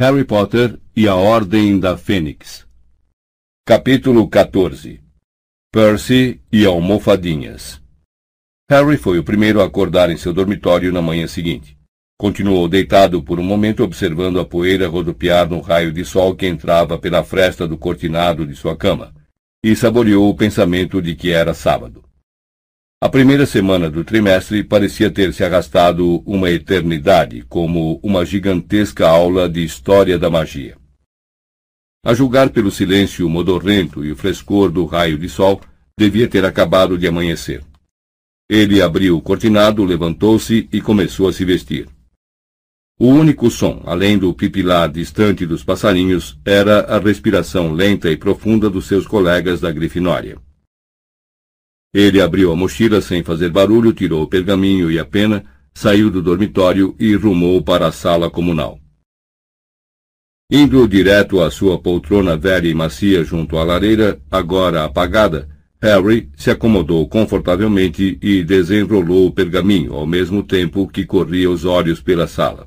Harry Potter e a Ordem da Fênix Capítulo 14 Percy e Almofadinhas Harry foi o primeiro a acordar em seu dormitório na manhã seguinte. Continuou deitado por um momento observando a poeira rodopiar no raio de sol que entrava pela fresta do cortinado de sua cama, e saboreou o pensamento de que era sábado. A primeira semana do trimestre parecia ter se arrastado uma eternidade, como uma gigantesca aula de história da magia. A julgar pelo silêncio modorrento e o frescor do raio de sol, devia ter acabado de amanhecer. Ele abriu o cortinado, levantou-se e começou a se vestir. O único som, além do pipilar distante dos passarinhos, era a respiração lenta e profunda dos seus colegas da Grifinória. Ele abriu a mochila sem fazer barulho, tirou o pergaminho e a pena, saiu do dormitório e rumou para a sala comunal. Indo direto à sua poltrona velha e macia junto à lareira, agora apagada, Harry se acomodou confortavelmente e desenrolou o pergaminho ao mesmo tempo que corria os olhos pela sala.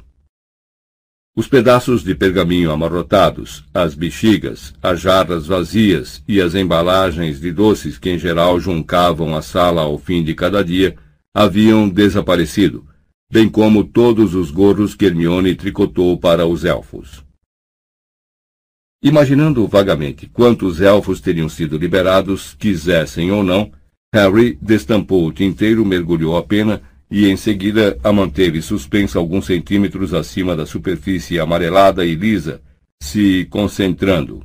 Os pedaços de pergaminho amarrotados, as bexigas, as jarras vazias e as embalagens de doces que em geral juncavam a sala ao fim de cada dia haviam desaparecido, bem como todos os gorros que Hermione tricotou para os elfos. Imaginando vagamente quantos elfos teriam sido liberados, quisessem ou não, Harry destampou o tinteiro, mergulhou a pena e em seguida a manteve suspensa alguns centímetros acima da superfície amarelada e lisa, se concentrando.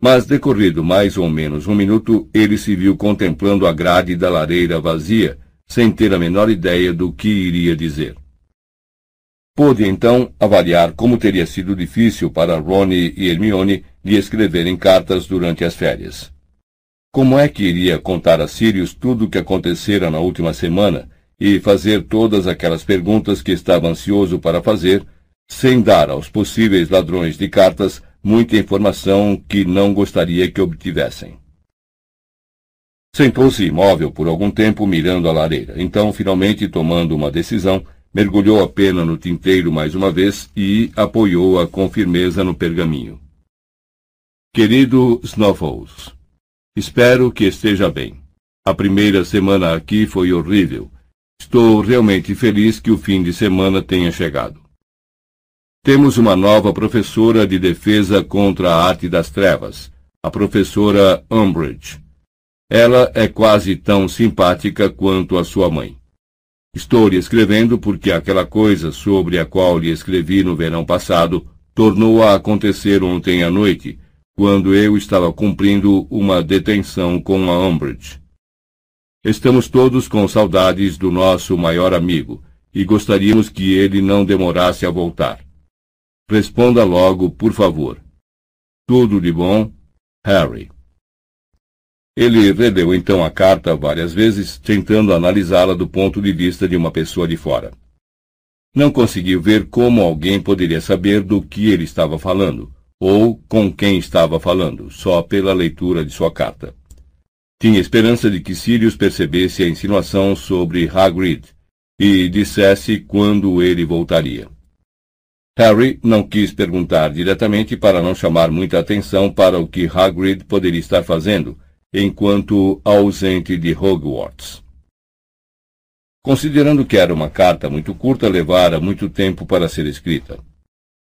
Mas decorrido mais ou menos um minuto, ele se viu contemplando a grade da lareira vazia, sem ter a menor ideia do que iria dizer. Pôde então avaliar como teria sido difícil para Ronnie e Hermione lhe escreverem cartas durante as férias. Como é que iria contar a Sirius tudo o que acontecera na última semana, e fazer todas aquelas perguntas que estava ansioso para fazer, sem dar aos possíveis ladrões de cartas muita informação que não gostaria que obtivessem. Sentou-se imóvel por algum tempo mirando a lareira. Então, finalmente, tomando uma decisão, mergulhou a pena no tinteiro mais uma vez e apoiou-a com firmeza no pergaminho. Querido Snuffles, espero que esteja bem. A primeira semana aqui foi horrível Estou realmente feliz que o fim de semana tenha chegado. Temos uma nova professora de defesa contra a arte das trevas, a professora Umbridge. Ela é quase tão simpática quanto a sua mãe. Estou lhe escrevendo porque aquela coisa sobre a qual lhe escrevi no verão passado tornou a acontecer ontem à noite, quando eu estava cumprindo uma detenção com a Umbridge. Estamos todos com saudades do nosso maior amigo e gostaríamos que ele não demorasse a voltar. Responda logo, por favor. Tudo de bom, Harry. Ele releu então a carta várias vezes, tentando analisá-la do ponto de vista de uma pessoa de fora. Não conseguiu ver como alguém poderia saber do que ele estava falando, ou com quem estava falando, só pela leitura de sua carta. Tinha esperança de que Sirius percebesse a insinuação sobre Hagrid e dissesse quando ele voltaria. Harry não quis perguntar diretamente para não chamar muita atenção para o que Hagrid poderia estar fazendo enquanto ausente de Hogwarts. Considerando que era uma carta muito curta, levara muito tempo para ser escrita.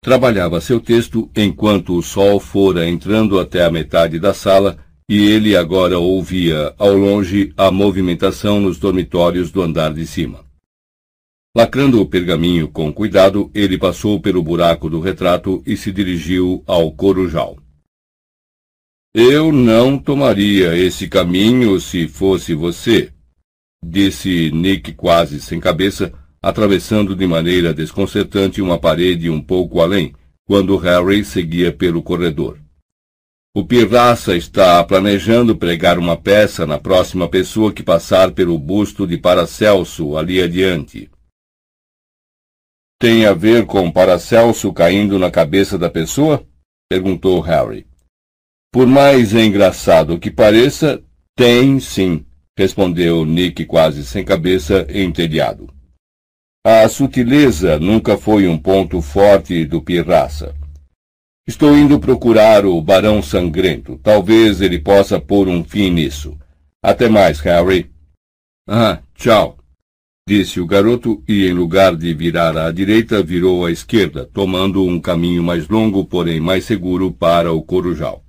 Trabalhava seu texto enquanto o sol fora entrando até a metade da sala e ele agora ouvia, ao longe, a movimentação nos dormitórios do andar de cima. Lacrando o pergaminho com cuidado, ele passou pelo buraco do retrato e se dirigiu ao corujal. Eu não tomaria esse caminho se fosse você, disse Nick quase sem cabeça, atravessando de maneira desconcertante uma parede um pouco além, quando Harry seguia pelo corredor. O Pirraça está planejando pregar uma peça na próxima pessoa que passar pelo busto de Paracelso ali adiante. Tem a ver com Paracelso caindo na cabeça da pessoa? perguntou Harry. Por mais engraçado que pareça, tem sim, respondeu Nick quase sem cabeça, entediado. A sutileza nunca foi um ponto forte do Pirraça. Estou indo procurar o Barão Sangrento. Talvez ele possa pôr um fim nisso. Até mais, Harry. Ah, tchau, disse o garoto e, em lugar de virar à direita, virou à esquerda, tomando um caminho mais longo, porém mais seguro, para o Corujal.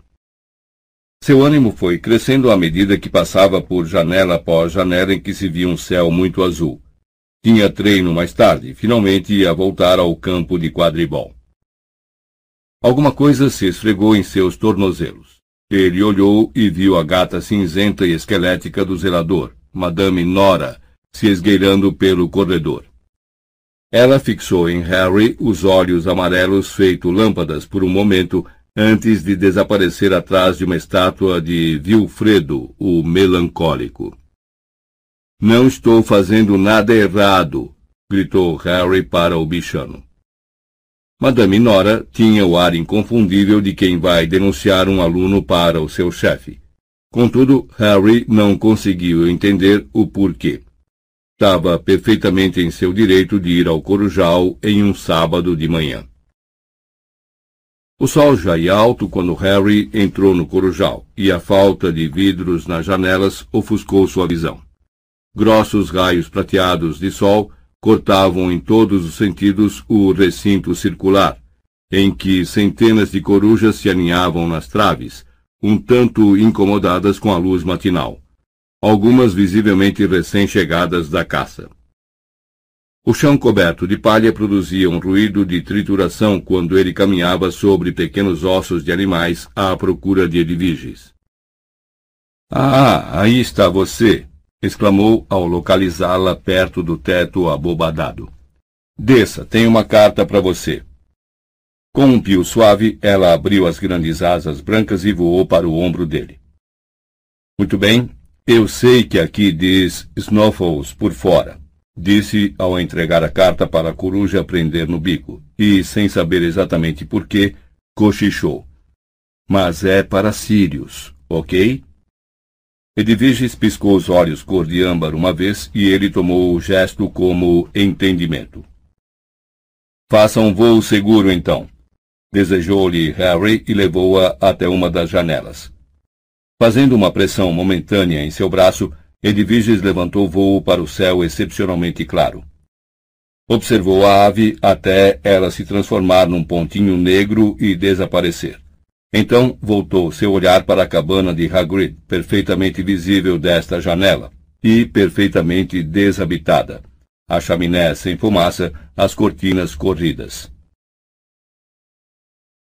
Seu ânimo foi crescendo à medida que passava por janela após janela em que se via um céu muito azul. Tinha treino mais tarde, finalmente ia voltar ao campo de quadribol. Alguma coisa se esfregou em seus tornozelos. Ele olhou e viu a gata cinzenta e esquelética do zelador, Madame Nora, se esgueirando pelo corredor. Ela fixou em Harry os olhos amarelos feito lâmpadas por um momento antes de desaparecer atrás de uma estátua de Vilfredo, o melancólico. Não estou fazendo nada errado, gritou Harry para o bichano. Madame Nora tinha o ar inconfundível de quem vai denunciar um aluno para o seu chefe. Contudo, Harry não conseguiu entender o porquê. Estava perfeitamente em seu direito de ir ao Corujal em um sábado de manhã. O sol já ia alto quando Harry entrou no Corujal, e a falta de vidros nas janelas ofuscou sua visão. Grossos raios prateados de sol cortavam em todos os sentidos o recinto circular, em que centenas de corujas se aninhavam nas traves, um tanto incomodadas com a luz matinal, algumas visivelmente recém-chegadas da caça. O chão coberto de palha produzia um ruído de trituração quando ele caminhava sobre pequenos ossos de animais à procura de Edviges. Ah, aí está você! Exclamou ao localizá-la perto do teto abobadado. Desça, tenho uma carta para você. Com um pio suave, ela abriu as grandes asas brancas e voou para o ombro dele. Muito bem, eu sei que aqui diz Snuffles por fora, disse ao entregar a carta para a coruja prender no bico, e, sem saber exatamente por quê, cochichou. Mas é para Sirius, ok? Edviges piscou os olhos cor de âmbar uma vez e ele tomou o gesto como entendimento. Faça um voo seguro, então. Desejou-lhe Harry e levou-a até uma das janelas. Fazendo uma pressão momentânea em seu braço, Edviges levantou voo para o céu excepcionalmente claro. Observou a ave até ela se transformar num pontinho negro e desaparecer. Então voltou seu olhar para a cabana de Hagrid, perfeitamente visível desta janela, e perfeitamente deshabitada. A chaminé sem fumaça, as cortinas corridas.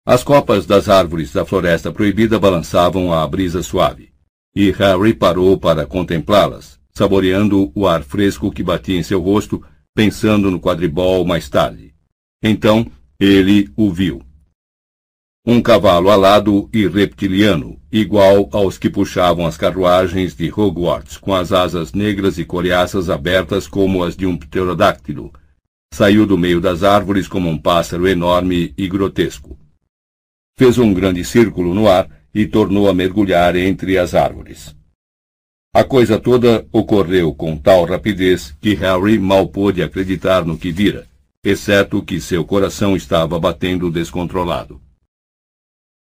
As copas das árvores da floresta proibida balançavam à brisa suave, e Harry parou para contemplá-las, saboreando o ar fresco que batia em seu rosto, pensando no quadribol mais tarde. Então ele o viu um cavalo alado e reptiliano, igual aos que puxavam as carruagens de Hogwarts, com as asas negras e coriaças abertas como as de um pterodáctilo. Saiu do meio das árvores como um pássaro enorme e grotesco. Fez um grande círculo no ar e tornou a mergulhar entre as árvores. A coisa toda ocorreu com tal rapidez que Harry mal pôde acreditar no que vira, exceto que seu coração estava batendo descontrolado.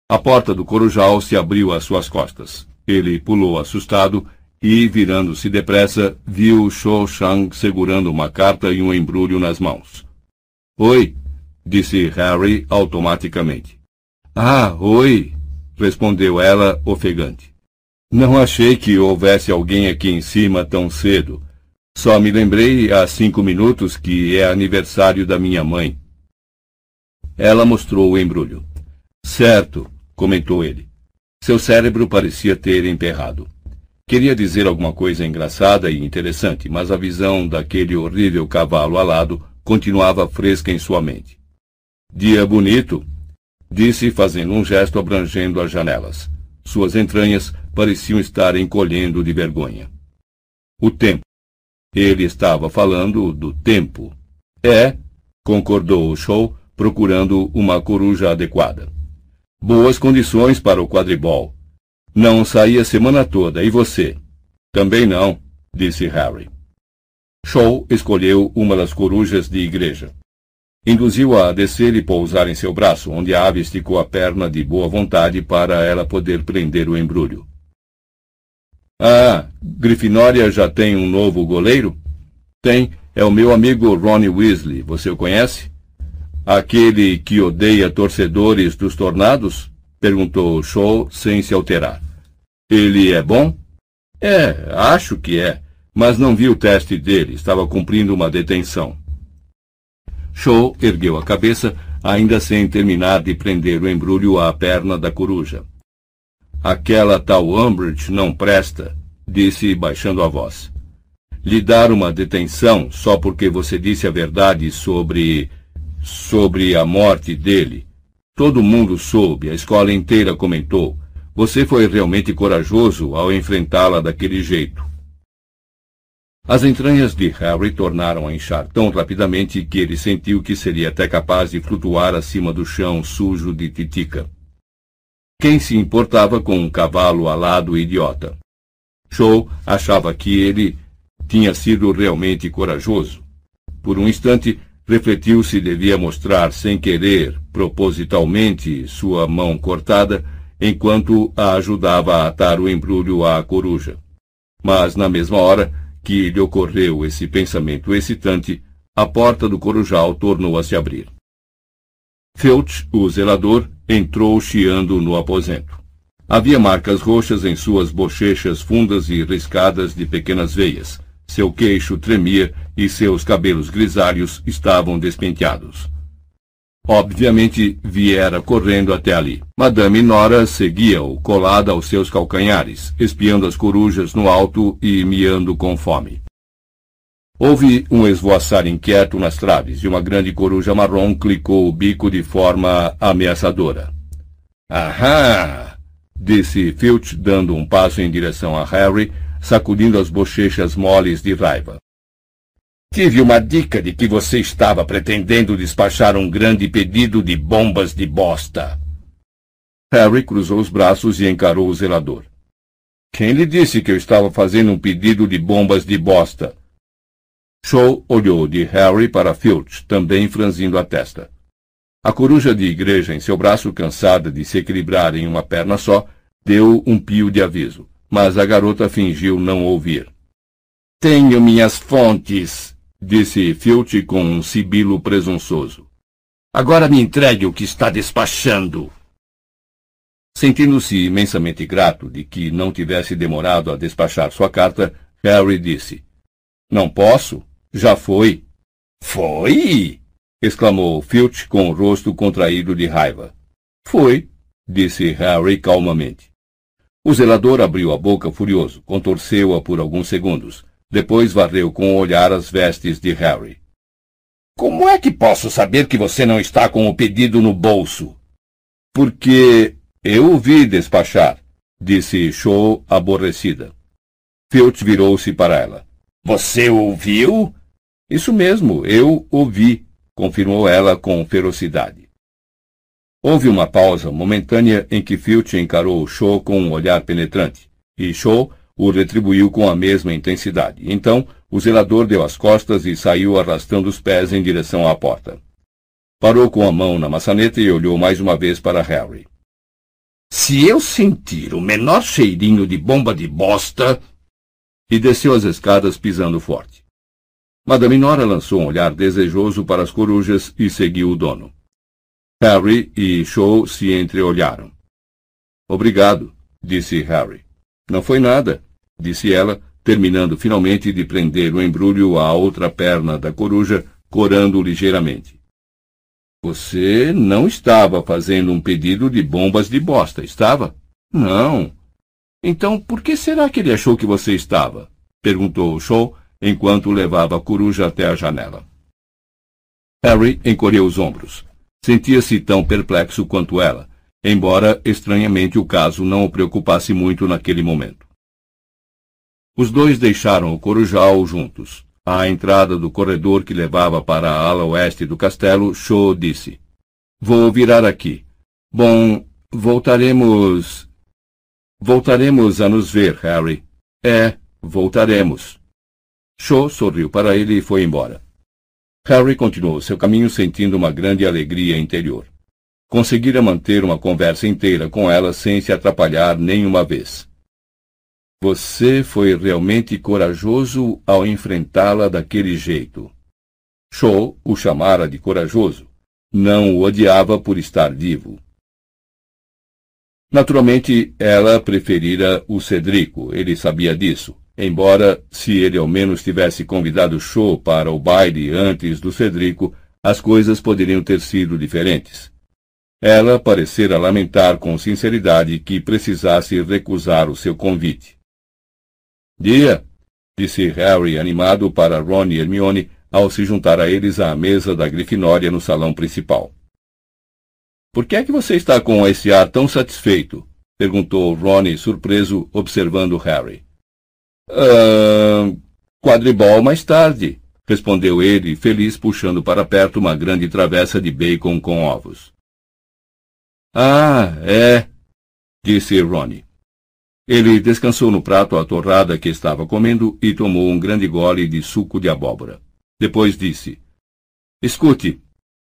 A porta do corujal se abriu às suas costas. Ele pulou assustado e, virando-se depressa, viu Shou Shang segurando uma carta e um embrulho nas mãos. Oi, disse Harry automaticamente. Ah, oi, respondeu ela, ofegante. Não achei que houvesse alguém aqui em cima tão cedo. Só me lembrei há cinco minutos que é aniversário da minha mãe. Ela mostrou o embrulho. Certo, comentou ele. Seu cérebro parecia ter emperrado. Queria dizer alguma coisa engraçada e interessante, mas a visão daquele horrível cavalo alado continuava fresca em sua mente. Dia bonito, disse fazendo um gesto abrangendo as janelas. Suas entranhas pareciam estar encolhendo de vergonha. O tempo. Ele estava falando do tempo. É, concordou o show, procurando uma coruja adequada. Boas condições para o quadribol. Não saí a semana toda, e você? Também não, disse Harry. Shaw escolheu uma das corujas de igreja. Induziu-a a descer e pousar em seu braço, onde a ave esticou a perna de boa vontade para ela poder prender o embrulho. Ah, Grifinória já tem um novo goleiro? Tem, é o meu amigo Ronnie Weasley. Você o conhece? Aquele que odeia torcedores dos tornados? Perguntou Shaw sem se alterar. Ele é bom? É, acho que é, mas não vi o teste dele, estava cumprindo uma detenção. Shaw ergueu a cabeça, ainda sem terminar de prender o embrulho à perna da coruja. Aquela tal Umbridge não presta, disse baixando a voz. Lhe dar uma detenção só porque você disse a verdade sobre. Sobre a morte dele. Todo mundo soube, a escola inteira comentou. Você foi realmente corajoso ao enfrentá-la daquele jeito. As entranhas de Harry tornaram a inchar tão rapidamente que ele sentiu que seria até capaz de flutuar acima do chão sujo de Titica. Quem se importava com um cavalo alado idiota? Show achava que ele tinha sido realmente corajoso. Por um instante, refletiu se devia mostrar sem querer, propositalmente, sua mão cortada, enquanto a ajudava a atar o embrulho à coruja. Mas, na mesma hora, que lhe ocorreu esse pensamento excitante, a porta do corujal tornou a se abrir. Filch, o zelador, entrou chiando no aposento. Havia marcas roxas em suas bochechas fundas e riscadas de pequenas veias. Seu queixo tremia e seus cabelos grisalhos estavam despenteados. Obviamente viera correndo até ali. Madame Nora seguia-o, colada aos seus calcanhares, espiando as corujas no alto e miando com fome. Houve um esvoaçar inquieto nas traves e uma grande coruja marrom clicou o bico de forma ameaçadora. Ahá! disse Filch, dando um passo em direção a Harry, sacudindo as bochechas moles de raiva. Tive uma dica de que você estava pretendendo despachar um grande pedido de bombas de bosta. Harry cruzou os braços e encarou o zelador. Quem lhe disse que eu estava fazendo um pedido de bombas de bosta? Shaw olhou de Harry para Filch, também franzindo a testa. A coruja de igreja em seu braço, cansada de se equilibrar em uma perna só, deu um pio de aviso, mas a garota fingiu não ouvir. Tenho minhas fontes, disse Filch com um sibilo presunçoso. Agora me entregue o que está despachando. Sentindo-se imensamente grato de que não tivesse demorado a despachar sua carta, Harry disse: Não posso. Já foi. Foi? exclamou Filch com o rosto contraído de raiva. Foi, disse Harry calmamente. O zelador abriu a boca furioso, contorceu-a por alguns segundos, depois varreu com o olhar as vestes de Harry. Como é que posso saber que você não está com o pedido no bolso? Porque eu o vi despachar, disse Shaw aborrecida. Filch virou-se para ela. Você ouviu? Isso mesmo, eu ouvi, confirmou ela com ferocidade. Houve uma pausa momentânea em que Filch encarou Shaw com um olhar penetrante, e Shaw o retribuiu com a mesma intensidade. Então, o zelador deu as costas e saiu arrastando os pés em direção à porta. Parou com a mão na maçaneta e olhou mais uma vez para Harry. Se eu sentir o menor cheirinho de bomba de bosta. E desceu as escadas pisando forte. Madame Nora lançou um olhar desejoso para as corujas e seguiu o dono. Harry e Shaw se entreolharam. Obrigado, disse Harry. Não foi nada, disse ela, terminando finalmente de prender o embrulho à outra perna da coruja, corando ligeiramente. Você não estava fazendo um pedido de bombas de bosta, estava? Não. Então, por que será que ele achou que você estava? perguntou Shaw enquanto levava a coruja até a janela. Harry encolheu os ombros. Sentia-se tão perplexo quanto ela, embora estranhamente o caso não o preocupasse muito naquele momento. Os dois deixaram o Corujal juntos. À entrada do corredor que levava para a ala oeste do castelo, Shaw disse: Vou virar aqui. Bom, voltaremos. Voltaremos a nos ver, Harry. É, voltaremos. Cho sorriu para ele e foi embora. Harry continuou seu caminho sentindo uma grande alegria interior. Conseguira manter uma conversa inteira com ela sem se atrapalhar nenhuma vez. Você foi realmente corajoso ao enfrentá-la daquele jeito. Cho o chamara de corajoso. Não o odiava por estar vivo. Naturalmente, ela preferira o Cedrico, ele sabia disso. Embora, se ele ao menos tivesse convidado Cho para o baile antes do Cedrico, as coisas poderiam ter sido diferentes. Ela parecera lamentar com sinceridade que precisasse recusar o seu convite. Dia, disse Harry animado para Ron e Hermione ao se juntar a eles à mesa da Grifinória no salão principal. Por que é que você está com esse ar tão satisfeito? perguntou Ron surpreso, observando Harry. Ah, quadribol mais tarde, respondeu ele, feliz, puxando para perto uma grande travessa de bacon com ovos. Ah, é, disse Ronnie. Ele descansou no prato a torrada que estava comendo e tomou um grande gole de suco de abóbora. Depois disse: Escute,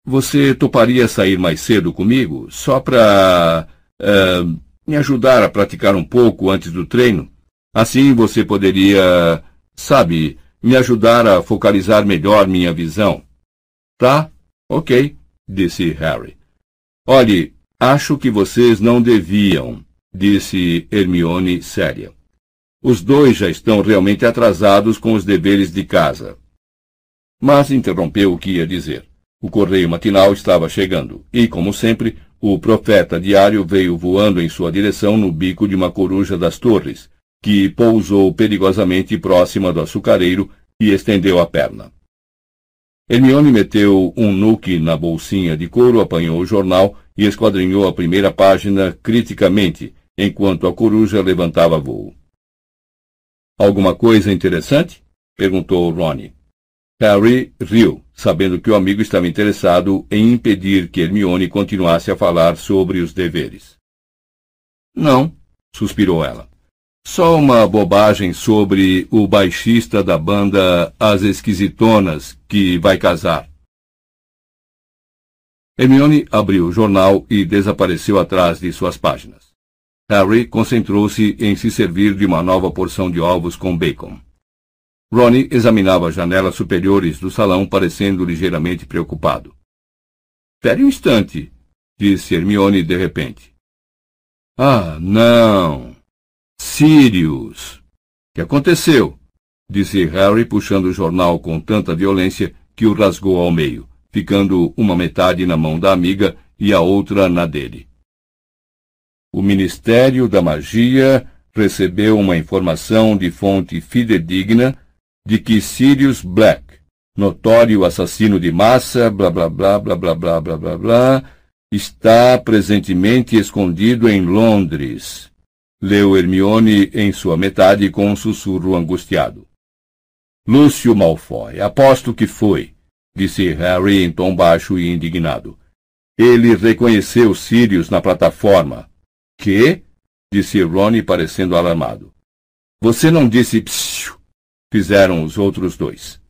você toparia sair mais cedo comigo, só para. Uh, me ajudar a praticar um pouco antes do treino? Assim você poderia, sabe, me ajudar a focalizar melhor minha visão. Tá? Ok, disse Harry. Olhe, acho que vocês não deviam, disse Hermione séria. Os dois já estão realmente atrasados com os deveres de casa. Mas interrompeu o que ia dizer. O correio matinal estava chegando, e, como sempre, o profeta diário veio voando em sua direção no bico de uma coruja das torres, que pousou perigosamente próxima do açucareiro e estendeu a perna. Hermione meteu um nuque na bolsinha de couro, apanhou o jornal e esquadrinhou a primeira página criticamente, enquanto a coruja levantava voo. Alguma coisa interessante? perguntou Ronnie. Harry riu, sabendo que o amigo estava interessado em impedir que Hermione continuasse a falar sobre os deveres. Não, suspirou ela. Só uma bobagem sobre o baixista da banda As Esquisitonas, que vai casar. Hermione abriu o jornal e desapareceu atrás de suas páginas. Harry concentrou-se em se servir de uma nova porção de ovos com bacon. Ronnie examinava as janelas superiores do salão, parecendo ligeiramente preocupado. Espere um instante, disse Hermione de repente. Ah, não! Sirius! Que aconteceu? disse Harry, puxando o jornal com tanta violência que o rasgou ao meio, ficando uma metade na mão da amiga e a outra na dele o Ministério da Magia recebeu uma informação de fonte fidedigna de que Sirius Black, notório assassino de massa, blá blá blá blá blá blá blá blá blá, está presentemente escondido em Londres. Leu Hermione em sua metade com um sussurro angustiado. Lúcio Malfoy, aposto que foi, disse Harry em tom baixo e indignado. Ele reconheceu Sirius na plataforma, que? disse Ronnie parecendo alarmado. Você não disse psiu, fizeram os outros dois.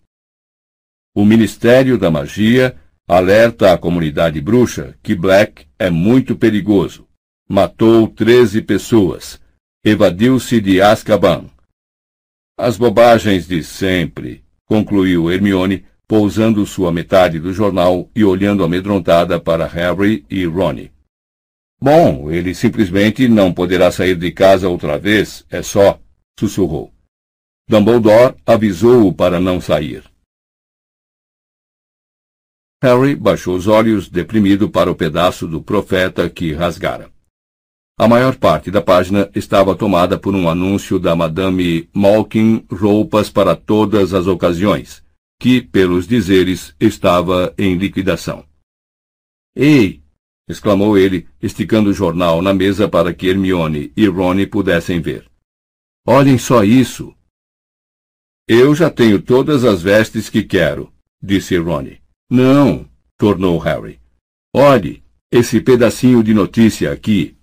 O Ministério da Magia alerta a comunidade bruxa que Black é muito perigoso. Matou treze pessoas. Evadiu-se de Azkaban. As bobagens de sempre, concluiu Hermione, pousando sua metade do jornal e olhando amedrontada para Harry e Ronnie. Bom, ele simplesmente não poderá sair de casa outra vez, é só, sussurrou. Dumbledore avisou-o para não sair. Harry baixou os olhos, deprimido para o pedaço do profeta que rasgara. A maior parte da página estava tomada por um anúncio da Madame Malkin Roupas para todas as ocasiões, que, pelos dizeres, estava em liquidação. Ei, exclamou ele, esticando o jornal na mesa para que Hermione e Rony pudessem ver. Olhem só isso! Eu já tenho todas as vestes que quero, disse Rony. Não, tornou Harry. Olhe, esse pedacinho de notícia aqui.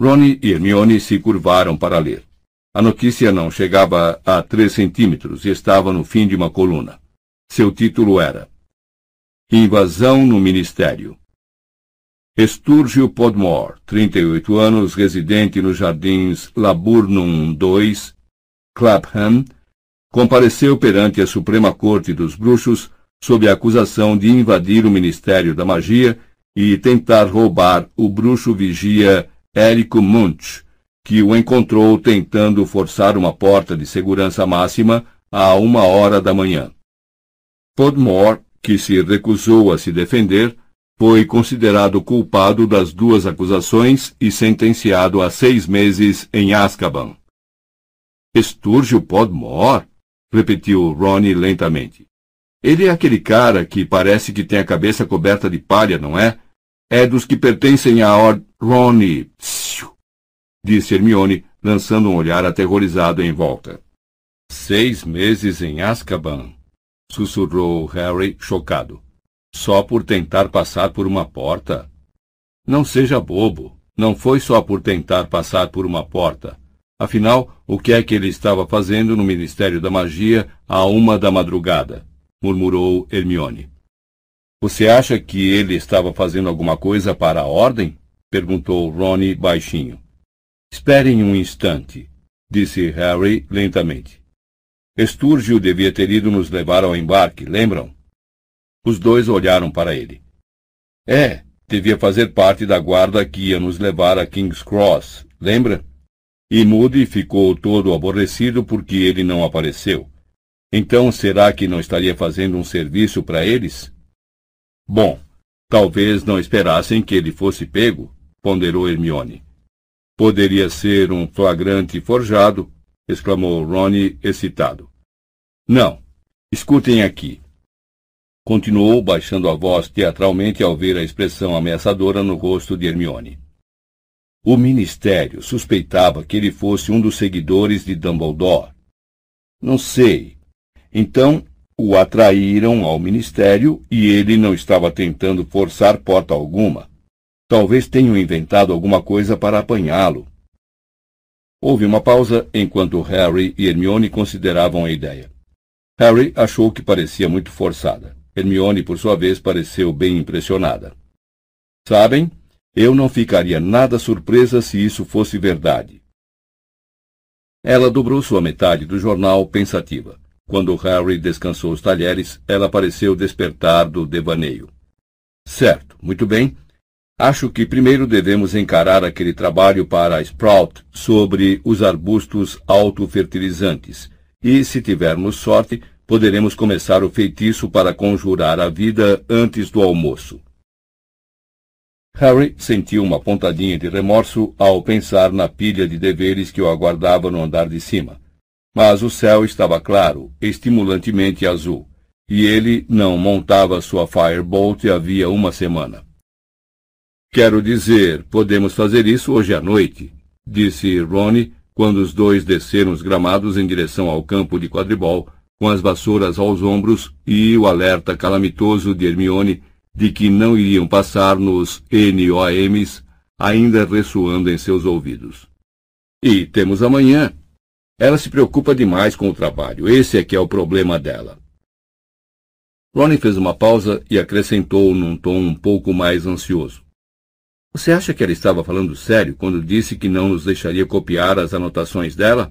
Rony e Hermione se curvaram para ler. A notícia não chegava a três centímetros e estava no fim de uma coluna. Seu título era Invasão no Ministério. Estúrgio Podmore, 38 anos, residente nos Jardins Laburnum 2, Clapham, compareceu perante a Suprema Corte dos Bruxos sob a acusação de invadir o Ministério da Magia e tentar roubar o bruxo vigia Érico Munch, que o encontrou tentando forçar uma porta de segurança máxima a uma hora da manhã. Podmore, que se recusou a se defender, foi considerado culpado das duas acusações e sentenciado a seis meses em Azkaban. Estúrgio Podmore? repetiu Ronnie lentamente. Ele é aquele cara que parece que tem a cabeça coberta de palha, não é? É dos que pertencem à. Ronnie, psiu, disse Hermione, lançando um olhar aterrorizado em volta. Seis meses em Azkaban, sussurrou Harry, chocado. Só por tentar passar por uma porta? Não seja bobo. Não foi só por tentar passar por uma porta. Afinal, o que é que ele estava fazendo no Ministério da Magia à uma da madrugada? murmurou Hermione. Você acha que ele estava fazendo alguma coisa para a ordem? perguntou Ronnie baixinho. Esperem um instante, disse Harry lentamente. Estúrgio devia ter ido nos levar ao embarque, lembram? Os dois olharam para ele. É, devia fazer parte da guarda que ia nos levar a King's Cross, lembra? E Moody ficou todo aborrecido porque ele não apareceu. Então será que não estaria fazendo um serviço para eles? Bom, talvez não esperassem que ele fosse pego, ponderou Hermione. Poderia ser um flagrante forjado, exclamou Ronnie excitado. Não. Escutem aqui. Continuou baixando a voz teatralmente ao ver a expressão ameaçadora no rosto de Hermione. O ministério suspeitava que ele fosse um dos seguidores de Dumbledore. Não sei. Então, o atraíram ao ministério e ele não estava tentando forçar porta alguma. Talvez tenham inventado alguma coisa para apanhá-lo. Houve uma pausa enquanto Harry e Hermione consideravam a ideia. Harry achou que parecia muito forçada. Hermione, por sua vez, pareceu bem impressionada. Sabem, eu não ficaria nada surpresa se isso fosse verdade. Ela dobrou sua metade do jornal pensativa. Quando Harry descansou os talheres, ela pareceu despertar do devaneio. Certo, muito bem. Acho que primeiro devemos encarar aquele trabalho para a Sprout sobre os arbustos autofertilizantes e, se tivermos sorte, poderemos começar o feitiço para conjurar a vida antes do almoço. Harry sentiu uma pontadinha de remorso ao pensar na pilha de deveres que o aguardava no andar de cima. Mas o céu estava claro, estimulantemente azul, e ele não montava sua Firebolt havia uma semana. Quero dizer, podemos fazer isso hoje à noite, disse Ronnie, quando os dois desceram os gramados em direção ao campo de quadribol, com as vassouras aos ombros e o alerta calamitoso de Hermione de que não iriam passar nos NOMs ainda ressoando em seus ouvidos. E temos amanhã. Ela se preocupa demais com o trabalho. Esse é que é o problema dela. Ronnie fez uma pausa e acrescentou num tom um pouco mais ansioso. Você acha que ela estava falando sério quando disse que não nos deixaria copiar as anotações dela?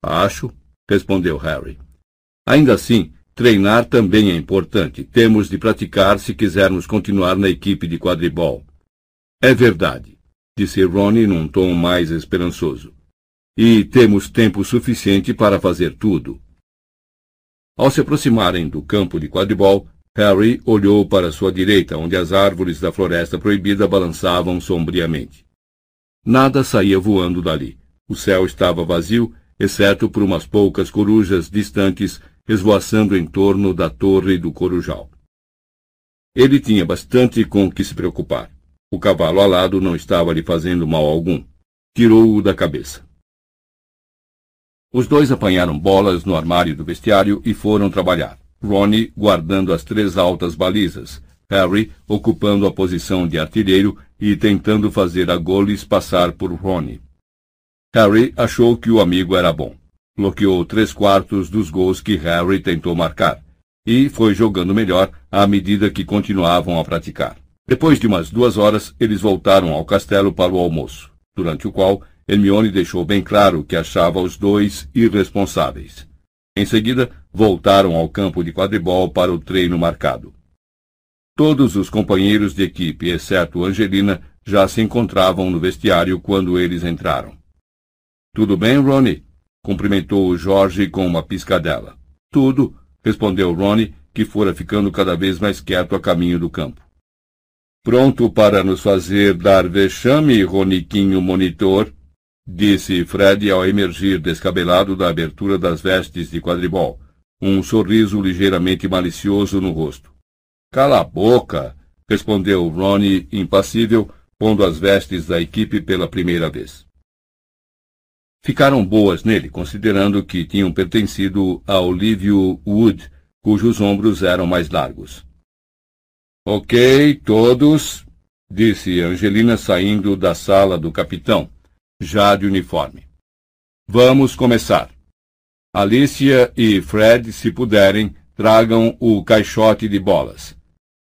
Acho, respondeu Harry. Ainda assim, treinar também é importante. Temos de praticar se quisermos continuar na equipe de quadribol. É verdade, disse Ronnie num tom mais esperançoso. E temos tempo suficiente para fazer tudo. Ao se aproximarem do campo de quadribol, Harry olhou para sua direita, onde as árvores da floresta proibida balançavam sombriamente. Nada saía voando dali. O céu estava vazio, exceto por umas poucas corujas distantes esvoaçando em torno da torre do Corujal. Ele tinha bastante com que se preocupar. O cavalo alado não estava lhe fazendo mal algum. Tirou-o da cabeça. Os dois apanharam bolas no armário do vestiário e foram trabalhar. Ronnie guardando as três altas balizas, Harry ocupando a posição de artilheiro e tentando fazer a Goles passar por Ronnie. Harry achou que o amigo era bom. Bloqueou três quartos dos gols que Harry tentou marcar e foi jogando melhor à medida que continuavam a praticar. Depois de umas duas horas, eles voltaram ao castelo para o almoço, durante o qual Hermione deixou bem claro que achava os dois irresponsáveis. Em seguida, voltaram ao campo de quadribol para o treino marcado. Todos os companheiros de equipe, exceto Angelina, já se encontravam no vestiário quando eles entraram. Tudo bem, Ronnie? cumprimentou o Jorge com uma piscadela. Tudo, respondeu Ronnie, que fora ficando cada vez mais quieto a caminho do campo. Pronto para nos fazer dar vexame, Roniquinho Monitor? Disse Fred ao emergir descabelado da abertura das vestes de quadribol, um sorriso ligeiramente malicioso no rosto. Cala a boca! respondeu Ronnie, impassível, pondo as vestes da equipe pela primeira vez. Ficaram boas nele, considerando que tinham pertencido a Olívio Wood, cujos ombros eram mais largos. Ok, todos, disse Angelina saindo da sala do capitão já de uniforme. Vamos começar. Alicia e Fred, se puderem, tragam o caixote de bolas.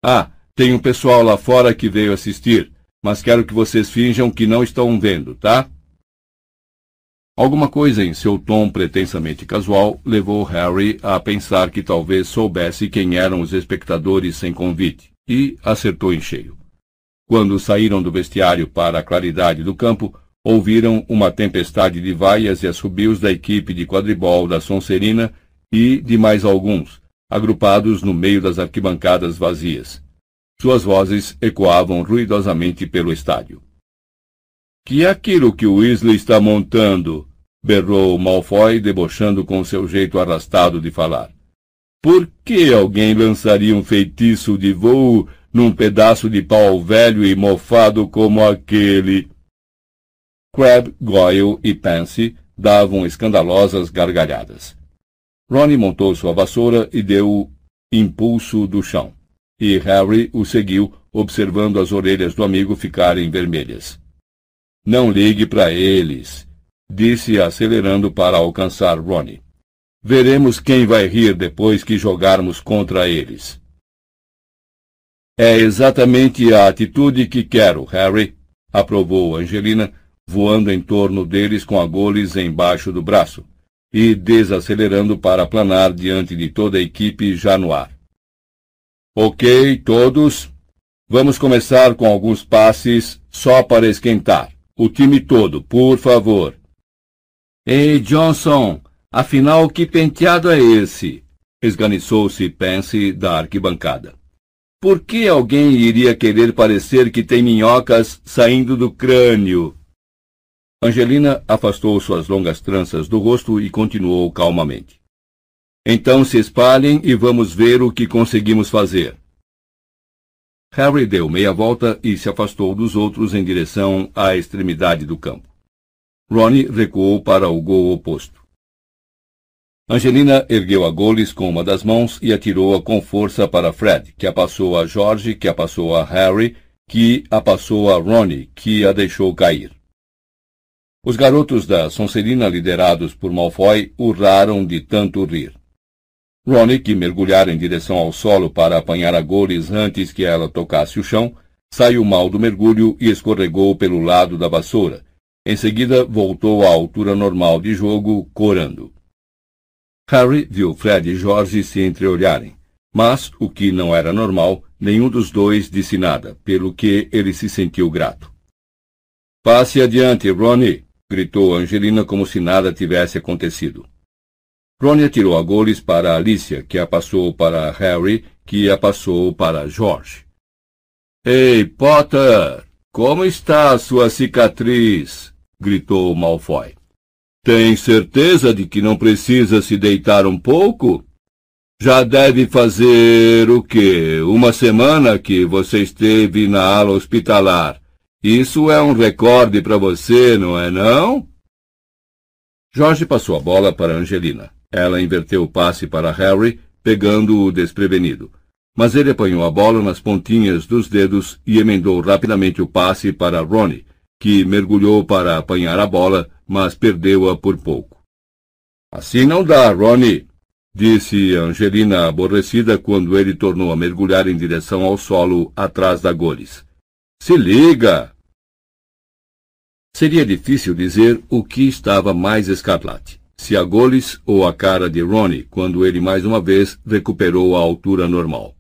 Ah, tem um pessoal lá fora que veio assistir, mas quero que vocês finjam que não estão vendo, tá? Alguma coisa em seu tom pretensamente casual levou Harry a pensar que talvez soubesse quem eram os espectadores sem convite, e acertou em cheio. Quando saíram do vestiário para a claridade do campo, ouviram uma tempestade de vaias e assobios da equipe de quadribol da Sonserina e de mais alguns, agrupados no meio das arquibancadas vazias. Suas vozes ecoavam ruidosamente pelo estádio. Que é aquilo que o Weasley está montando? berrou Malfoy, debochando com seu jeito arrastado de falar. Por que alguém lançaria um feitiço de voo num pedaço de pau velho e mofado como aquele? Crab, Goyle e Pansy davam escandalosas gargalhadas. Ronnie montou sua vassoura e deu impulso do chão, e Harry o seguiu, observando as orelhas do amigo ficarem vermelhas. Não ligue para eles, disse acelerando para alcançar Ronnie. Veremos quem vai rir depois que jogarmos contra eles. É exatamente a atitude que quero, Harry, aprovou Angelina, voando em torno deles com a goles embaixo do braço e desacelerando para planar diante de toda a equipe já no ar. Ok, todos. Vamos começar com alguns passes só para esquentar. O time todo, por favor. Ei, Johnson, afinal que penteado é esse? Esganiçou-se Pence da arquibancada. Por que alguém iria querer parecer que tem minhocas saindo do crânio? Angelina afastou suas longas tranças do rosto e continuou calmamente. Então se espalhem e vamos ver o que conseguimos fazer. Harry deu meia volta e se afastou dos outros em direção à extremidade do campo. Ronnie recuou para o gol oposto. Angelina ergueu a goles com uma das mãos e atirou-a com força para Fred, que a passou a George, que a passou a Harry, que a passou a Ronnie, que a deixou cair. Os garotos da Sonserina, liderados por Malfoy, urraram de tanto rir. Ronnie, que mergulhara em direção ao solo para apanhar a goles antes que ela tocasse o chão, saiu mal do mergulho e escorregou pelo lado da vassoura. Em seguida, voltou à altura normal de jogo, corando. Harry viu Fred e George se entreolharem, mas, o que não era normal, nenhum dos dois disse nada, pelo que ele se sentiu grato. Passe adiante, Ronnie, gritou Angelina como se nada tivesse acontecido. Ron atirou a goles para Alicia, que a passou para Harry, que a passou para George. Ei, Potter! Como está a sua cicatriz? gritou Malfoy. Tem certeza de que não precisa se deitar um pouco? Já deve fazer o quê? Uma semana que você esteve na ala hospitalar. Isso é um recorde para você, não é não? Jorge passou a bola para Angelina. Ela inverteu o passe para Harry, pegando-o desprevenido. Mas ele apanhou a bola nas pontinhas dos dedos e emendou rapidamente o passe para Ronnie, que mergulhou para apanhar a bola, mas perdeu-a por pouco. Assim não dá, Ronnie, disse Angelina aborrecida quando ele tornou a mergulhar em direção ao solo atrás da Goles. Se liga! Seria difícil dizer o que estava mais escarlate, se a Goles ou a cara de Ronnie, quando ele mais uma vez recuperou a altura normal.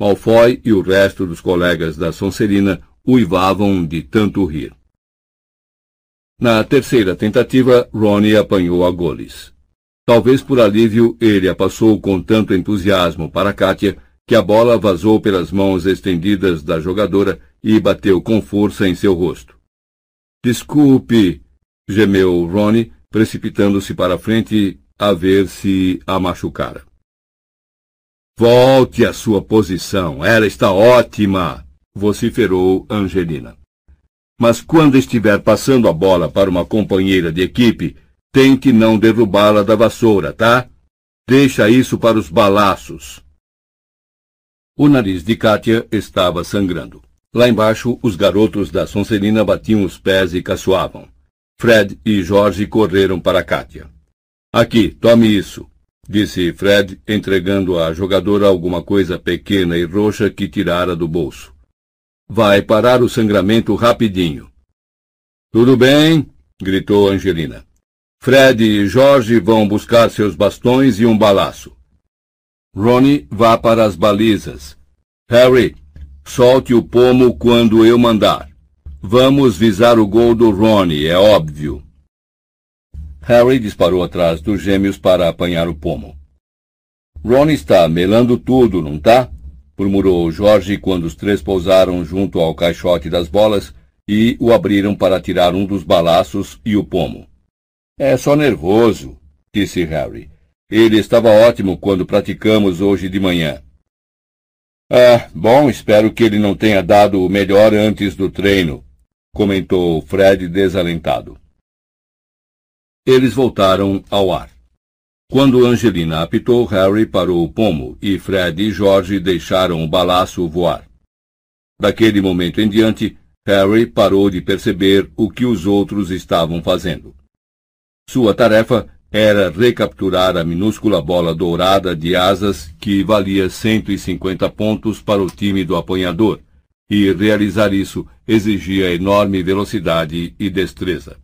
Malfoy e o resto dos colegas da Sonserina uivavam de tanto rir. Na terceira tentativa, Ronnie apanhou a Goles. Talvez por alívio, ele a passou com tanto entusiasmo para Katia que a bola vazou pelas mãos estendidas da jogadora e bateu com força em seu rosto. Desculpe, gemeu Ronnie, precipitando-se para a frente a ver se a machucara. Volte à sua posição, ela está ótima, vociferou Angelina. Mas quando estiver passando a bola para uma companheira de equipe, Tente não derrubá-la da vassoura, tá? Deixa isso para os balaços. O nariz de Kátia estava sangrando. Lá embaixo, os garotos da Sonserina batiam os pés e caçoavam. Fred e Jorge correram para Kátia. Aqui, tome isso, disse Fred, entregando à jogadora alguma coisa pequena e roxa que tirara do bolso. Vai parar o sangramento rapidinho. Tudo bem, gritou Angelina. Fred e Jorge vão buscar seus bastões e um balaço. Ronnie vá para as balizas. Harry, solte o pomo quando eu mandar. Vamos visar o gol do Ronnie, é óbvio. Harry disparou atrás dos gêmeos para apanhar o pomo. Ronnie está melando tudo, não tá? murmurou Jorge quando os três pousaram junto ao caixote das bolas e o abriram para tirar um dos balaços e o pomo. É só nervoso, disse Harry. Ele estava ótimo quando praticamos hoje de manhã. Ah, bom, espero que ele não tenha dado o melhor antes do treino, comentou Fred desalentado. Eles voltaram ao ar. Quando Angelina apitou, Harry parou o pomo e Fred e George deixaram o balaço voar. Daquele momento em diante, Harry parou de perceber o que os outros estavam fazendo. Sua tarefa era recapturar a minúscula bola dourada de asas que valia 150 pontos para o time do apanhador, e realizar isso exigia enorme velocidade e destreza.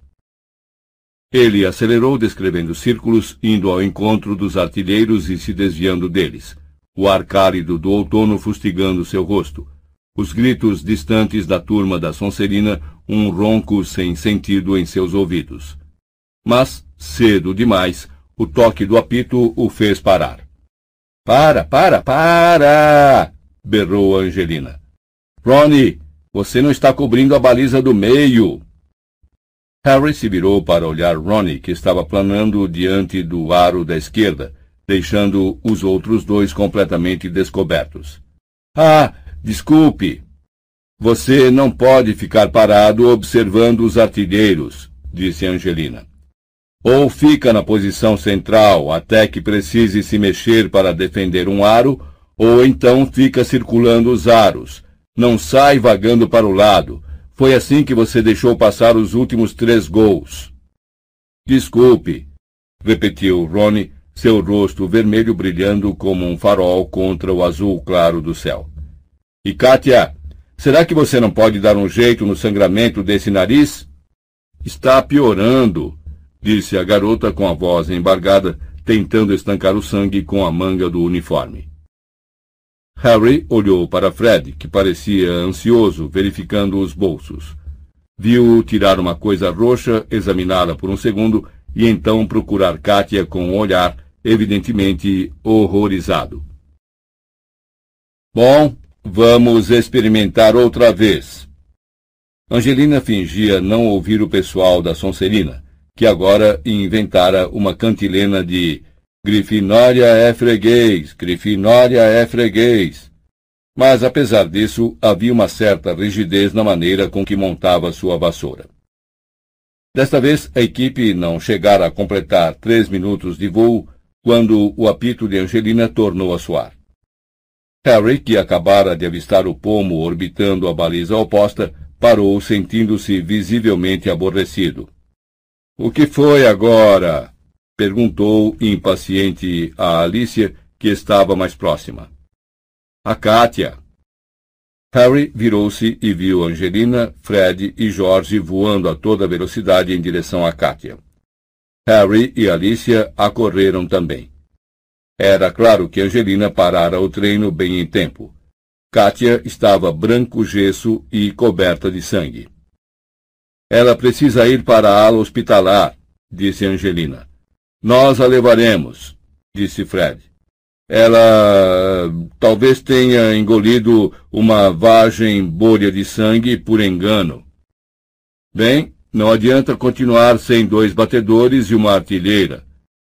Ele acelerou descrevendo círculos, indo ao encontro dos artilheiros e se desviando deles, o ar cálido do outono fustigando seu rosto, os gritos distantes da turma da Sonserina, um ronco sem sentido em seus ouvidos. Mas, cedo demais, o toque do apito o fez parar. Para, para, para! berrou Angelina. Ronnie, você não está cobrindo a baliza do meio. Harry se virou para olhar Ronnie, que estava planando diante do aro da esquerda, deixando os outros dois completamente descobertos. Ah, desculpe. Você não pode ficar parado observando os artilheiros, disse Angelina. Ou fica na posição central até que precise se mexer para defender um aro, ou então fica circulando os aros. Não sai vagando para o lado. Foi assim que você deixou passar os últimos três gols. Desculpe, repetiu Ronnie, seu rosto vermelho brilhando como um farol contra o azul claro do céu. E Kátia, será que você não pode dar um jeito no sangramento desse nariz? Está piorando, disse a garota com a voz embargada, tentando estancar o sangue com a manga do uniforme. Harry olhou para Fred, que parecia ansioso, verificando os bolsos. Viu-o tirar uma coisa roxa, examiná-la por um segundo e então procurar Katia com um olhar, evidentemente horrorizado. Bom, vamos experimentar outra vez. Angelina fingia não ouvir o pessoal da Sonserina que agora inventara uma cantilena de Grifinória é freguês, Grifinória é freguês. Mas, apesar disso, havia uma certa rigidez na maneira com que montava sua vassoura. Desta vez, a equipe não chegara a completar três minutos de voo quando o apito de Angelina tornou a soar. Harry, que acabara de avistar o pomo orbitando a baliza oposta, parou, sentindo-se visivelmente aborrecido. O que foi agora? perguntou impaciente a Alicia, que estava mais próxima. A Kátia. Harry virou-se e viu Angelina, Fred e George voando a toda velocidade em direção a Kátia. Harry e Alicia acorreram também. Era claro que Angelina parara o treino bem em tempo. Kátia estava branco gesso e coberta de sangue. Ela precisa ir para a ala hospitalar, disse Angelina. Nós a levaremos, disse Fred. Ela talvez tenha engolido uma vagem bolha de sangue por engano. Bem, não adianta continuar sem dois batedores e uma artilheira,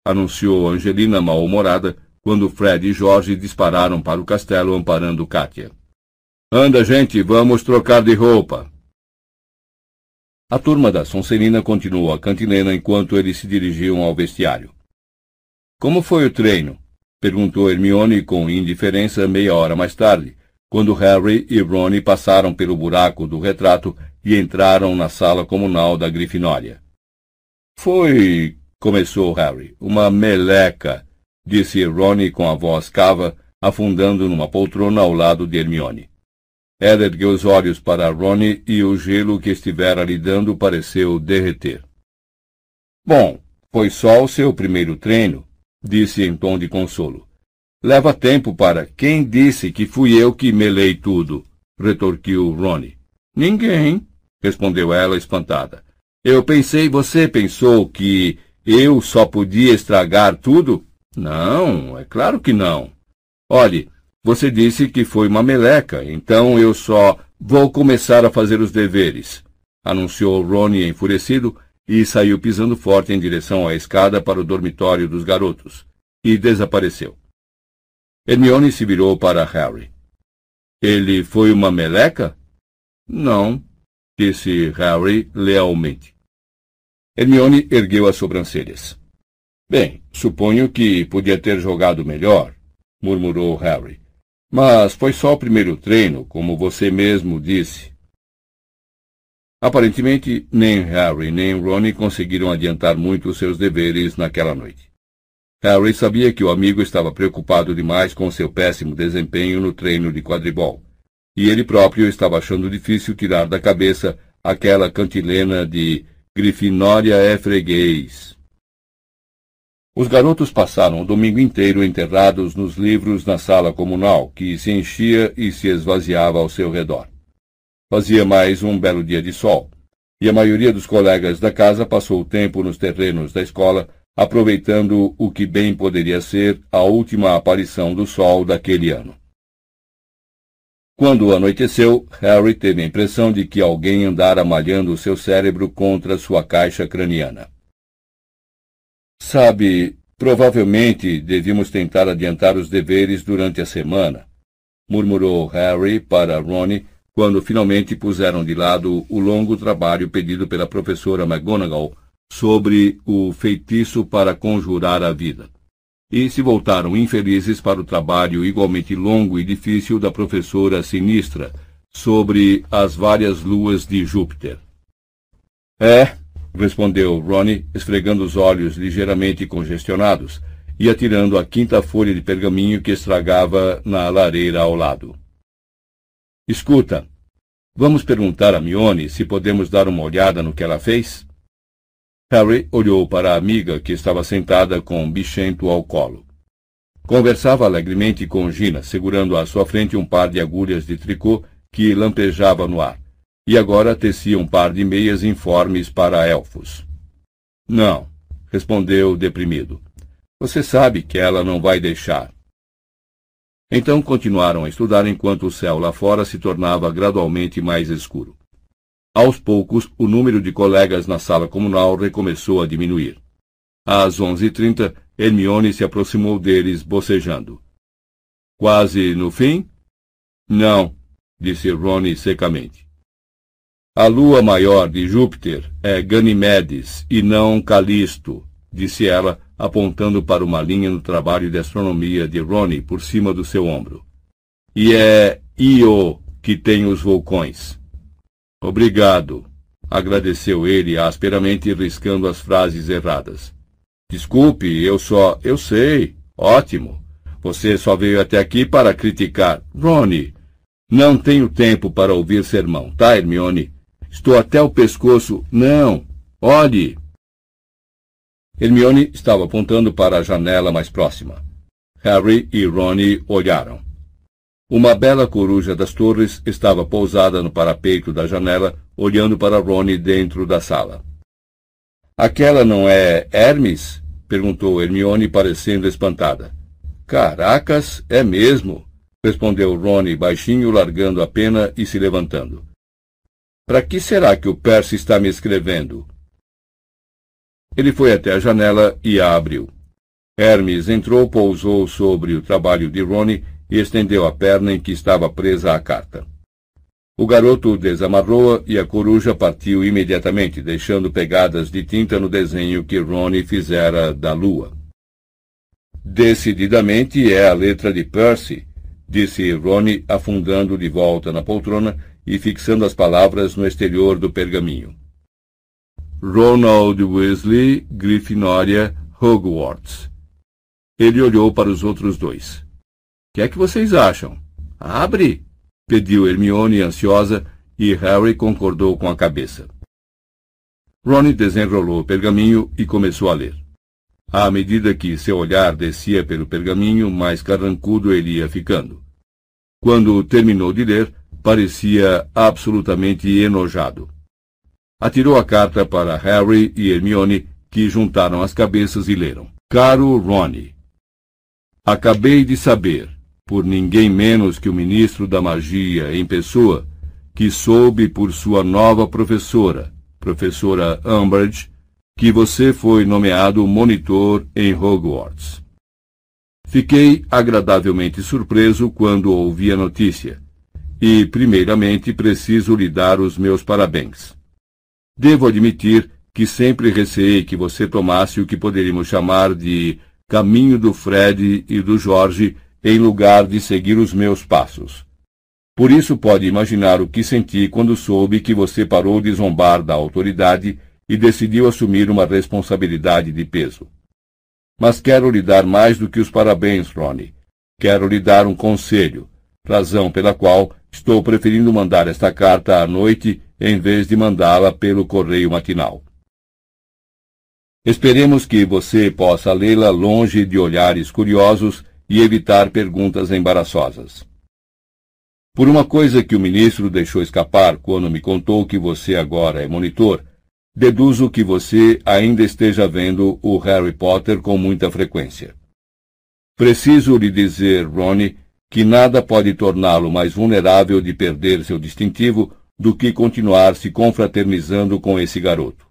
anunciou Angelina mal-humorada quando Fred e Jorge dispararam para o castelo amparando Kátia. Anda, gente, vamos trocar de roupa. A turma da Sonserina continuou a cantilena enquanto eles se dirigiam ao vestiário. Como foi o treino? perguntou Hermione com indiferença meia hora mais tarde, quando Harry e Ron passaram pelo buraco do retrato e entraram na sala comunal da Grifinória. Foi, começou Harry, uma meleca, disse Ron com a voz cava, afundando numa poltrona ao lado de Hermione. Ela ergueu os olhos para Ronnie e o gelo que estivera lhe dando pareceu derreter. Bom, foi só o seu primeiro treino, disse em tom de consolo. Leva tempo para. Quem disse que fui eu que melei tudo? retorquiu Ronnie. Ninguém, respondeu ela espantada. Eu pensei, você pensou que eu só podia estragar tudo? Não, é claro que não. Olhe, você disse que foi uma meleca, então eu só vou começar a fazer os deveres, anunciou Ronnie enfurecido e saiu pisando forte em direção à escada para o dormitório dos garotos, e desapareceu. Hermione se virou para Harry. Ele foi uma meleca? Não, disse Harry lealmente. Hermione ergueu as sobrancelhas. Bem, suponho que podia ter jogado melhor, murmurou Harry. Mas foi só o primeiro treino, como você mesmo disse. Aparentemente, nem Harry nem Ronnie conseguiram adiantar muito os seus deveres naquela noite. Harry sabia que o amigo estava preocupado demais com seu péssimo desempenho no treino de quadribol, e ele próprio estava achando difícil tirar da cabeça aquela cantilena de Grifinória é freguês. Os garotos passaram o domingo inteiro enterrados nos livros na sala comunal, que se enchia e se esvaziava ao seu redor. Fazia mais um belo dia de sol, e a maioria dos colegas da casa passou o tempo nos terrenos da escola, aproveitando o que bem poderia ser a última aparição do sol daquele ano. Quando anoiteceu, Harry teve a impressão de que alguém andara malhando o seu cérebro contra sua caixa craniana. Sabe, provavelmente devíamos tentar adiantar os deveres durante a semana, murmurou Harry para Ronnie quando finalmente puseram de lado o longo trabalho pedido pela professora McGonagall sobre o feitiço para conjurar a vida. E se voltaram infelizes para o trabalho igualmente longo e difícil da professora sinistra sobre as várias luas de Júpiter. É, respondeu Ronnie, esfregando os olhos ligeiramente congestionados e atirando a quinta folha de pergaminho que estragava na lareira ao lado. Escuta, vamos perguntar a Mione se podemos dar uma olhada no que ela fez? Harry olhou para a amiga que estava sentada com um bichento ao colo. Conversava alegremente com Gina, segurando à sua frente um par de agulhas de tricô que lampejava no ar e agora tecia um par de meias informes para elfos. Não, respondeu deprimido. Você sabe que ela não vai deixar. Então continuaram a estudar enquanto o céu lá fora se tornava gradualmente mais escuro. Aos poucos, o número de colegas na sala comunal recomeçou a diminuir. Às onze e trinta, Hermione se aproximou deles, bocejando. Quase no fim? Não, disse Rony secamente. A lua maior de Júpiter é Ganimedes e não Calisto, disse ela, apontando para uma linha no trabalho de astronomia de Ronnie por cima do seu ombro. E é Io que tem os vulcões. Obrigado, agradeceu ele asperamente, riscando as frases erradas. Desculpe, eu só. Eu sei. Ótimo. Você só veio até aqui para criticar. Ronnie, não tenho tempo para ouvir sermão, tá, Hermione? Estou até o pescoço. Não. Olhe. Hermione estava apontando para a janela mais próxima. Harry e Ronnie olharam. Uma bela coruja das torres estava pousada no parapeito da janela, olhando para Ronnie dentro da sala. Aquela não é Hermes? perguntou Hermione, parecendo espantada. Caracas, é mesmo, respondeu Ronnie baixinho, largando a pena e se levantando. Para que será que o Percy está me escrevendo? Ele foi até a janela e a abriu. Hermes entrou, pousou sobre o trabalho de Ronnie e estendeu a perna em que estava presa a carta. O garoto desamarrou-a e a coruja partiu imediatamente, deixando pegadas de tinta no desenho que Ronnie fizera da lua. Decididamente é a letra de Percy, disse Ronnie, afundando de volta na poltrona e fixando as palavras no exterior do pergaminho. Ronald Weasley, Grifinória, Hogwarts. Ele olhou para os outros dois. O que é que vocês acham? Abre! pediu Hermione ansiosa e Harry concordou com a cabeça. Ronnie desenrolou o pergaminho e começou a ler. À medida que seu olhar descia pelo pergaminho, mais carrancudo ele ia ficando. Quando terminou de ler, parecia absolutamente enojado. Atirou a carta para Harry e Hermione, que juntaram as cabeças e leram. Caro Ronnie, acabei de saber, por ninguém menos que o ministro da magia em pessoa, que soube por sua nova professora, professora Umbridge, que você foi nomeado monitor em Hogwarts. Fiquei agradavelmente surpreso quando ouvi a notícia, e, primeiramente, preciso lhe dar os meus parabéns. Devo admitir que sempre receei que você tomasse o que poderíamos chamar de caminho do Fred e do Jorge em lugar de seguir os meus passos. Por isso pode imaginar o que senti quando soube que você parou de zombar da autoridade e decidiu assumir uma responsabilidade de peso. Mas quero lhe dar mais do que os parabéns, Ronnie. Quero lhe dar um conselho, razão pela qual estou preferindo mandar esta carta à noite em vez de mandá-la pelo correio matinal. Esperemos que você possa lê-la longe de olhares curiosos e evitar perguntas embaraçosas. Por uma coisa que o ministro deixou escapar quando me contou que você agora é monitor, Deduzo que você ainda esteja vendo o Harry Potter com muita frequência. Preciso lhe dizer, Ronnie, que nada pode torná-lo mais vulnerável de perder seu distintivo do que continuar se confraternizando com esse garoto.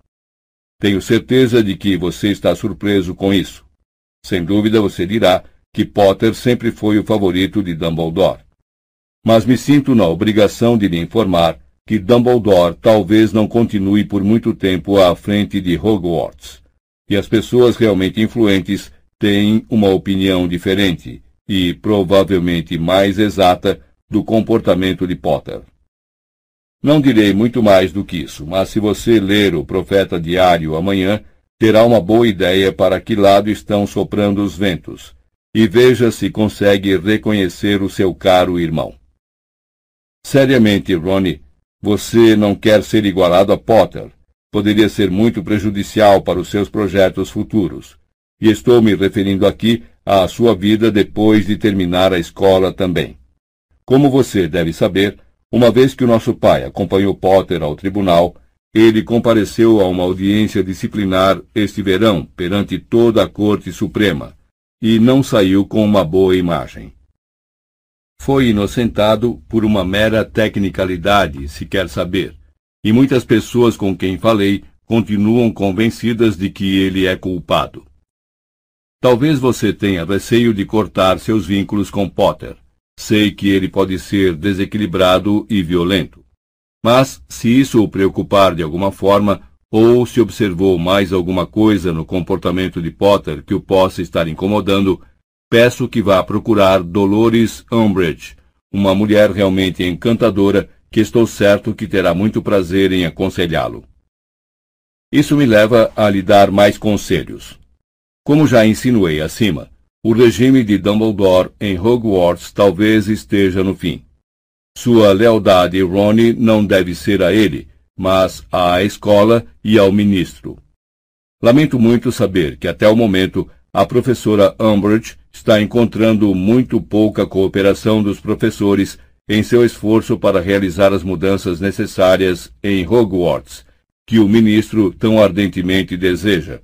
Tenho certeza de que você está surpreso com isso. Sem dúvida você dirá que Potter sempre foi o favorito de Dumbledore. Mas me sinto na obrigação de lhe informar que Dumbledore talvez não continue por muito tempo à frente de Hogwarts. E as pessoas realmente influentes têm uma opinião diferente e provavelmente mais exata do comportamento de Potter. Não direi muito mais do que isso, mas se você ler o Profeta Diário amanhã, terá uma boa ideia para que lado estão soprando os ventos, e veja se consegue reconhecer o seu caro irmão. Seriamente, Ronnie, você não quer ser igualado a Potter. Poderia ser muito prejudicial para os seus projetos futuros. E estou me referindo aqui à sua vida depois de terminar a escola também. Como você deve saber, uma vez que o nosso pai acompanhou Potter ao tribunal, ele compareceu a uma audiência disciplinar este verão perante toda a Corte Suprema e não saiu com uma boa imagem. Foi inocentado por uma mera tecnicalidade, se quer saber, e muitas pessoas com quem falei continuam convencidas de que ele é culpado. Talvez você tenha receio de cortar seus vínculos com Potter. Sei que ele pode ser desequilibrado e violento. Mas, se isso o preocupar de alguma forma, ou se observou mais alguma coisa no comportamento de Potter que o possa estar incomodando, peço que vá procurar Dolores Umbridge, uma mulher realmente encantadora que estou certo que terá muito prazer em aconselhá-lo. Isso me leva a lhe dar mais conselhos. Como já insinuei acima, o regime de Dumbledore em Hogwarts talvez esteja no fim. Sua lealdade, Ronnie, não deve ser a ele, mas à escola e ao ministro. Lamento muito saber que até o momento a professora Umbridge está encontrando muito pouca cooperação dos professores em seu esforço para realizar as mudanças necessárias em Hogwarts, que o ministro tão ardentemente deseja.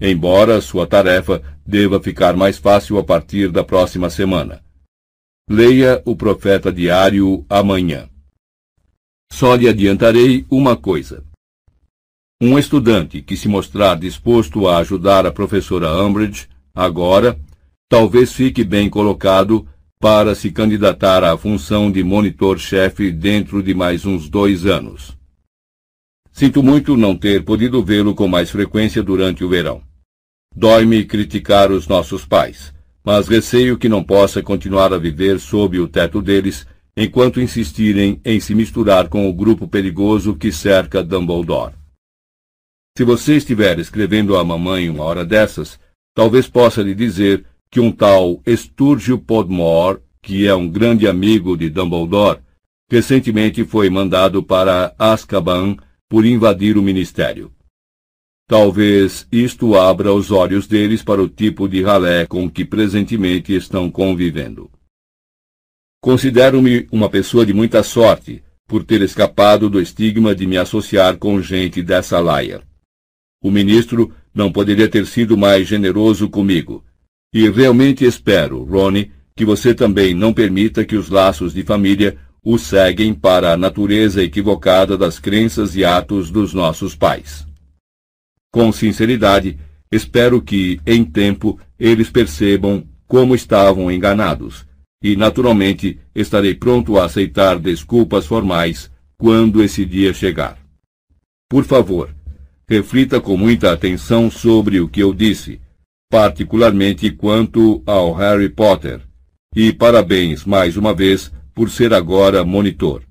Embora sua tarefa deva ficar mais fácil a partir da próxima semana. Leia o Profeta Diário amanhã. Só lhe adiantarei uma coisa. Um estudante que se mostrar disposto a ajudar a professora Umbridge, agora, talvez fique bem colocado para se candidatar à função de monitor-chefe dentro de mais uns dois anos. Sinto muito não ter podido vê-lo com mais frequência durante o verão. Dói-me criticar os nossos pais, mas receio que não possa continuar a viver sob o teto deles enquanto insistirem em se misturar com o grupo perigoso que cerca Dumbledore. Se você estiver escrevendo a mamãe uma hora dessas, talvez possa lhe dizer que um tal Sturgio Podmore, que é um grande amigo de Dumbledore, recentemente foi mandado para Azkaban por invadir o ministério. Talvez isto abra os olhos deles para o tipo de ralé com que presentemente estão convivendo. Considero-me uma pessoa de muita sorte por ter escapado do estigma de me associar com gente dessa laia. O ministro não poderia ter sido mais generoso comigo. E realmente espero, Ronnie, que você também não permita que os laços de família o seguem para a natureza equivocada das crenças e atos dos nossos pais. Com sinceridade, espero que, em tempo, eles percebam como estavam enganados e, naturalmente, estarei pronto a aceitar desculpas formais quando esse dia chegar. Por favor, reflita com muita atenção sobre o que eu disse, particularmente quanto ao Harry Potter, e parabéns mais uma vez por ser agora monitor.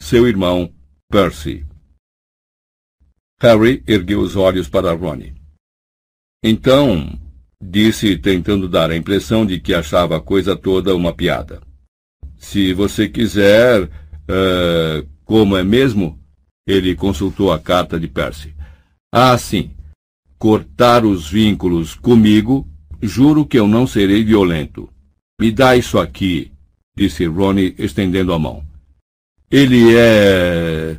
Seu irmão, Percy. Harry ergueu os olhos para Ronnie. Então, Disse, tentando dar a impressão de que achava a coisa toda uma piada. Se você quiser. Uh, como é mesmo? Ele consultou a carta de Percy. Ah, sim. Cortar os vínculos comigo, juro que eu não serei violento. Me dá isso aqui, disse Ronnie, estendendo a mão. Ele é.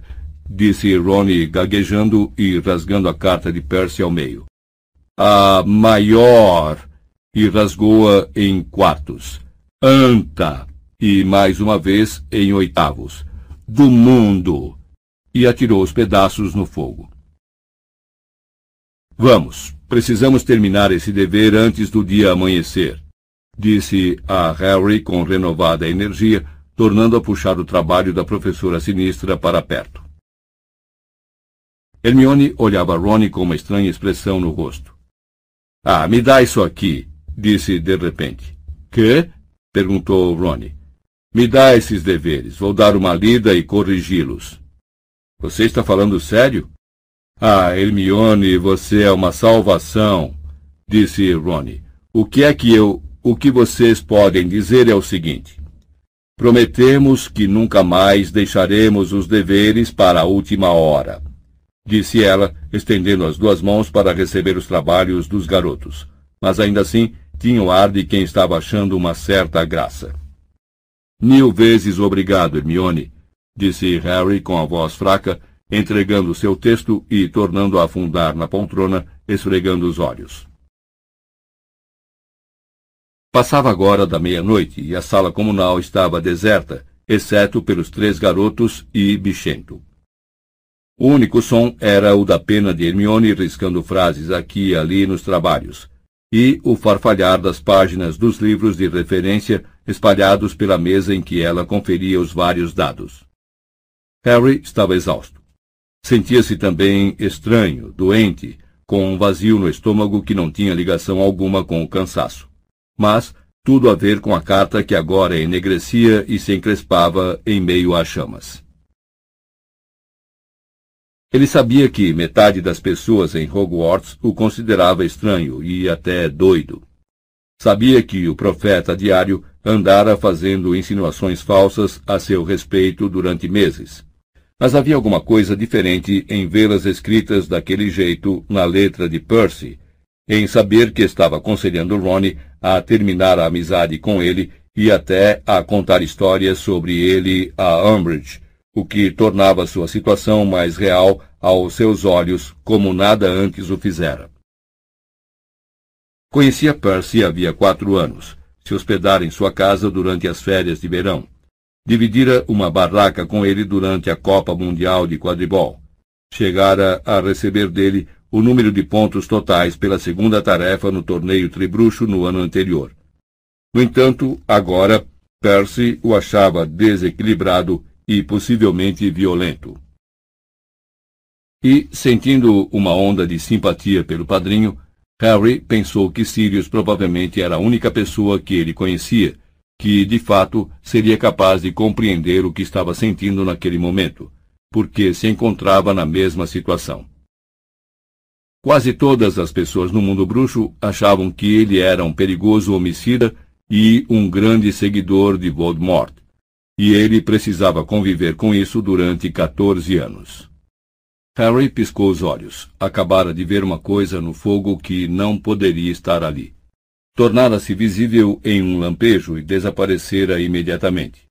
Disse Ronnie, gaguejando e rasgando a carta de Percy ao meio a maior, e rasgou-a em quartos. Anta, e mais uma vez em oitavos. Do mundo, e atirou os pedaços no fogo. Vamos, precisamos terminar esse dever antes do dia amanhecer, disse a Harry com renovada energia, tornando a puxar o trabalho da professora sinistra para perto. Hermione olhava Rony com uma estranha expressão no rosto. Ah, me dá isso aqui, disse de repente. Que? perguntou Ronnie. Me dá esses deveres. Vou dar uma lida e corrigi-los. Você está falando sério? Ah, Hermione, você é uma salvação, disse Ronnie. O que é que eu. O que vocês podem dizer é o seguinte. Prometemos que nunca mais deixaremos os deveres para a última hora disse ela, estendendo as duas mãos para receber os trabalhos dos garotos. Mas ainda assim tinha o ar de quem estava achando uma certa graça. Mil vezes obrigado, Hermione, disse Harry com a voz fraca, entregando seu texto e tornando a afundar na poltrona, esfregando os olhos. Passava agora da meia-noite e a sala comunal estava deserta, exceto pelos três garotos e Bichento. O único som era o da pena de Hermione riscando frases aqui e ali nos trabalhos, e o farfalhar das páginas dos livros de referência espalhados pela mesa em que ela conferia os vários dados. Harry estava exausto. Sentia-se também estranho, doente, com um vazio no estômago que não tinha ligação alguma com o cansaço. Mas tudo a ver com a carta que agora enegrecia e se encrespava em meio às chamas. Ele sabia que metade das pessoas em Hogwarts o considerava estranho e até doido. Sabia que o profeta diário andara fazendo insinuações falsas a seu respeito durante meses. Mas havia alguma coisa diferente em vê-las escritas daquele jeito na letra de Percy, em saber que estava aconselhando Ronnie a terminar a amizade com ele e até a contar histórias sobre ele a Umbridge, o que tornava sua situação mais real aos seus olhos, como nada antes o fizera. Conhecia Percy havia quatro anos, se hospedara em sua casa durante as férias de verão. Dividira uma barraca com ele durante a Copa Mundial de Quadribol. Chegara a receber dele o número de pontos totais pela segunda tarefa no torneio Tribruxo no ano anterior. No entanto, agora, Percy o achava desequilibrado e possivelmente violento. E, sentindo uma onda de simpatia pelo padrinho, Harry pensou que Sirius provavelmente era a única pessoa que ele conhecia, que, de fato, seria capaz de compreender o que estava sentindo naquele momento, porque se encontrava na mesma situação. Quase todas as pessoas no mundo bruxo achavam que ele era um perigoso homicida e um grande seguidor de Voldemort, e ele precisava conviver com isso durante 14 anos. Harry piscou os olhos. Acabara de ver uma coisa no fogo que não poderia estar ali. Tornara-se visível em um lampejo e desaparecera imediatamente.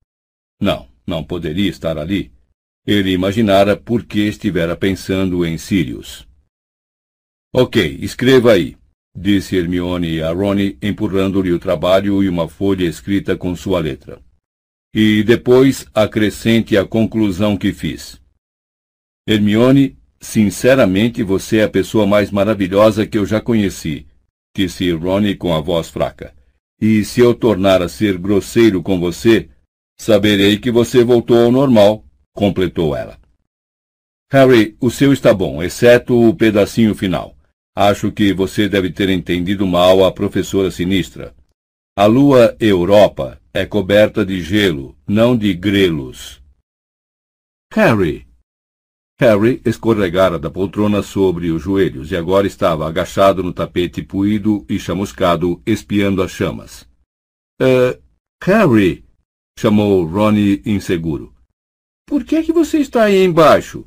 Não, não poderia estar ali. Ele imaginara por que estivera pensando em Sirius. Ok, escreva aí, disse Hermione a Rony, empurrando-lhe o trabalho e uma folha escrita com sua letra. E depois acrescente a conclusão que fiz. Hermione, sinceramente você é a pessoa mais maravilhosa que eu já conheci, disse Ronnie com a voz fraca. E se eu tornar a ser grosseiro com você, saberei que você voltou ao normal, completou ela. Harry, o seu está bom, exceto o pedacinho final. Acho que você deve ter entendido mal a professora sinistra. A lua Europa é coberta de gelo, não de grelos. Harry! Harry escorregara da poltrona sobre os joelhos e agora estava agachado no tapete puído e chamuscado, espiando as chamas. Uh, Harry! chamou Ronnie inseguro. Por que é que você está aí embaixo?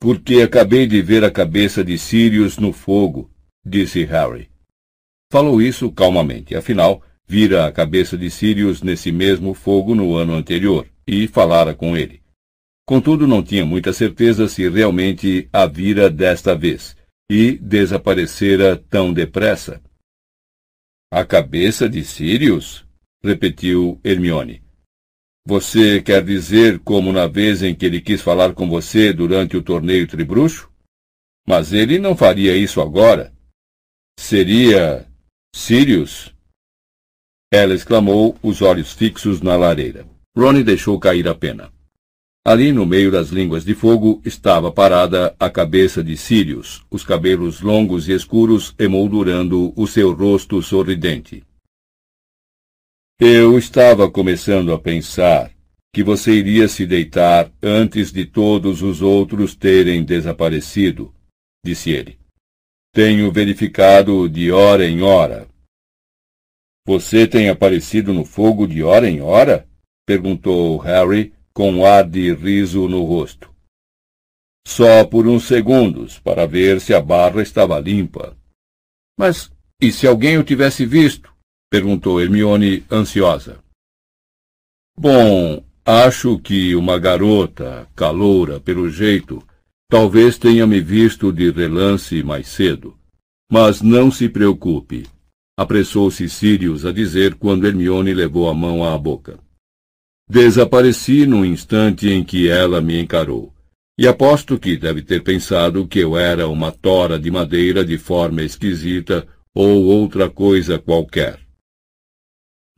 Porque acabei de ver a cabeça de Sirius no fogo, disse Harry. Falou isso calmamente, afinal, vira a cabeça de Sirius nesse mesmo fogo no ano anterior e falara com ele. Contudo, não tinha muita certeza se realmente a vira desta vez, e desaparecera tão depressa. A cabeça de Sirius? repetiu Hermione. Você quer dizer como na vez em que ele quis falar com você durante o torneio tribruxo? Mas ele não faria isso agora. Seria Sirius? Ela exclamou, os olhos fixos na lareira. Ronnie deixou cair a pena. Ali no meio das línguas de fogo estava parada a cabeça de Sirius, os cabelos longos e escuros emoldurando o seu rosto sorridente. Eu estava começando a pensar que você iria se deitar antes de todos os outros terem desaparecido, disse ele. Tenho verificado de hora em hora, você tem aparecido no fogo de hora em hora? perguntou Harry, com um ar de riso no rosto. Só por uns segundos, para ver se a barra estava limpa. Mas e se alguém o tivesse visto? perguntou Hermione, ansiosa. Bom, acho que uma garota, caloura, pelo jeito, talvez tenha me visto de relance mais cedo. Mas não se preocupe, apressou-se Sirius a dizer quando Hermione levou a mão à boca. Desapareci no instante em que ela me encarou, e aposto que deve ter pensado que eu era uma tora de madeira de forma esquisita ou outra coisa qualquer.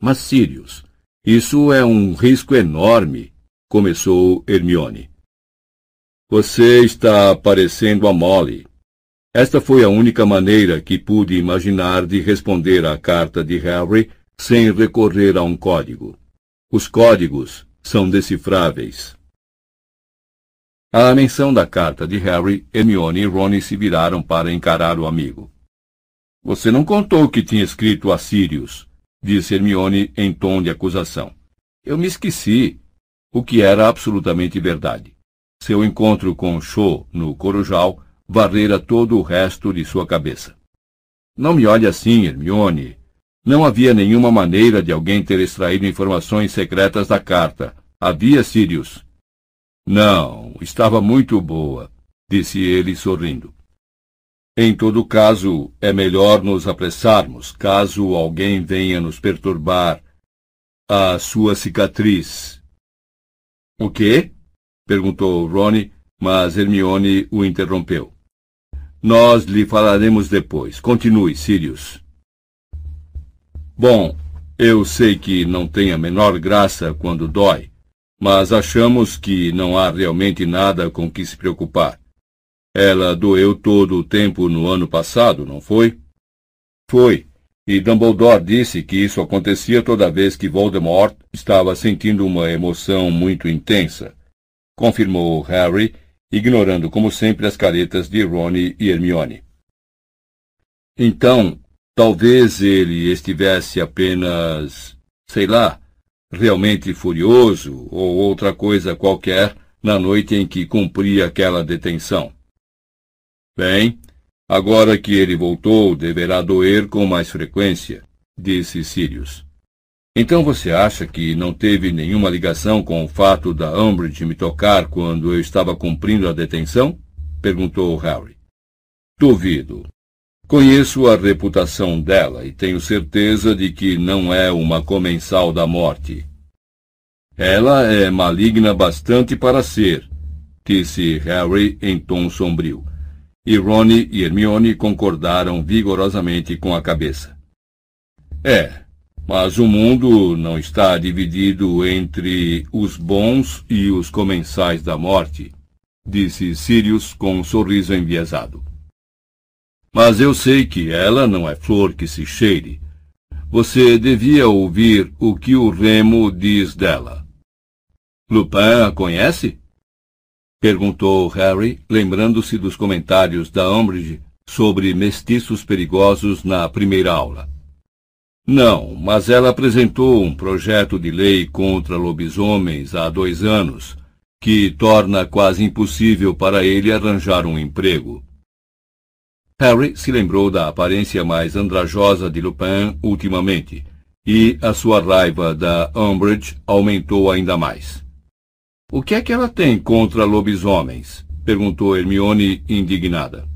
Mas Sirius, isso é um risco enorme, começou Hermione. Você está parecendo a Molly, esta foi a única maneira que pude imaginar de responder à carta de Harry sem recorrer a um código. Os códigos são decifráveis. À menção da carta de Harry, Hermione e Ron se viraram para encarar o amigo. Você não contou que tinha escrito a Sirius, disse Hermione em tom de acusação. Eu me esqueci, o que era absolutamente verdade. Seu encontro com Cho no Corujal varrera todo o resto de sua cabeça. Não me olhe assim, Hermione. Não havia nenhuma maneira de alguém ter extraído informações secretas da carta. Havia, Sirius? Não, estava muito boa, disse ele sorrindo. Em todo caso, é melhor nos apressarmos, caso alguém venha nos perturbar. A sua cicatriz. O quê? perguntou Ronnie, mas Hermione o interrompeu. Nós lhe falaremos depois. Continue, Sirius. Bom, eu sei que não tem a menor graça quando dói, mas achamos que não há realmente nada com que se preocupar. Ela doeu todo o tempo no ano passado, não foi? Foi. E Dumbledore disse que isso acontecia toda vez que Voldemort estava sentindo uma emoção muito intensa. Confirmou Harry, ignorando como sempre as caretas de Ron e Hermione. Então, talvez ele estivesse apenas, sei lá, realmente furioso ou outra coisa qualquer na noite em que cumpria aquela detenção. Bem, agora que ele voltou, deverá doer com mais frequência, disse Sirius. Então você acha que não teve nenhuma ligação com o fato da Umbridge me tocar quando eu estava cumprindo a detenção? perguntou Harry. Duvido. Conheço a reputação dela e tenho certeza de que não é uma comensal da morte. Ela é maligna bastante para ser, disse Harry em tom sombrio e Ronnie e Hermione concordaram vigorosamente com a cabeça. É, mas o mundo não está dividido entre os bons e os comensais da morte, disse Sirius com um sorriso enviesado. Mas eu sei que ela não é flor que se cheire. Você devia ouvir o que o Remo diz dela. Lupin a conhece? Perguntou Harry, lembrando-se dos comentários da Umbridge sobre mestiços perigosos na primeira aula. Não, mas ela apresentou um projeto de lei contra lobisomens há dois anos, que torna quase impossível para ele arranjar um emprego. Harry se lembrou da aparência mais andrajosa de Lupin ultimamente, e a sua raiva da Umbridge aumentou ainda mais. O que é que ela tem contra lobisomens? perguntou Hermione indignada.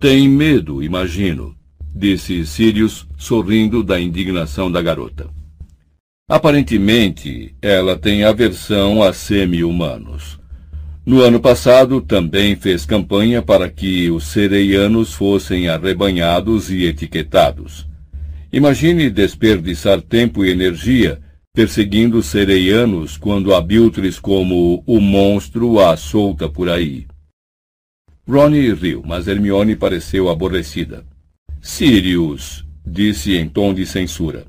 Tem medo, imagino, disse Sirius, sorrindo da indignação da garota. Aparentemente, ela tem aversão a semi-humanos. No ano passado, também fez campanha para que os sereianos fossem arrebanhados e etiquetados. Imagine desperdiçar tempo e energia perseguindo sereianos quando abiltres como o monstro a solta por aí. Ronnie riu, mas Hermione pareceu aborrecida. Sirius, disse em tom de censura.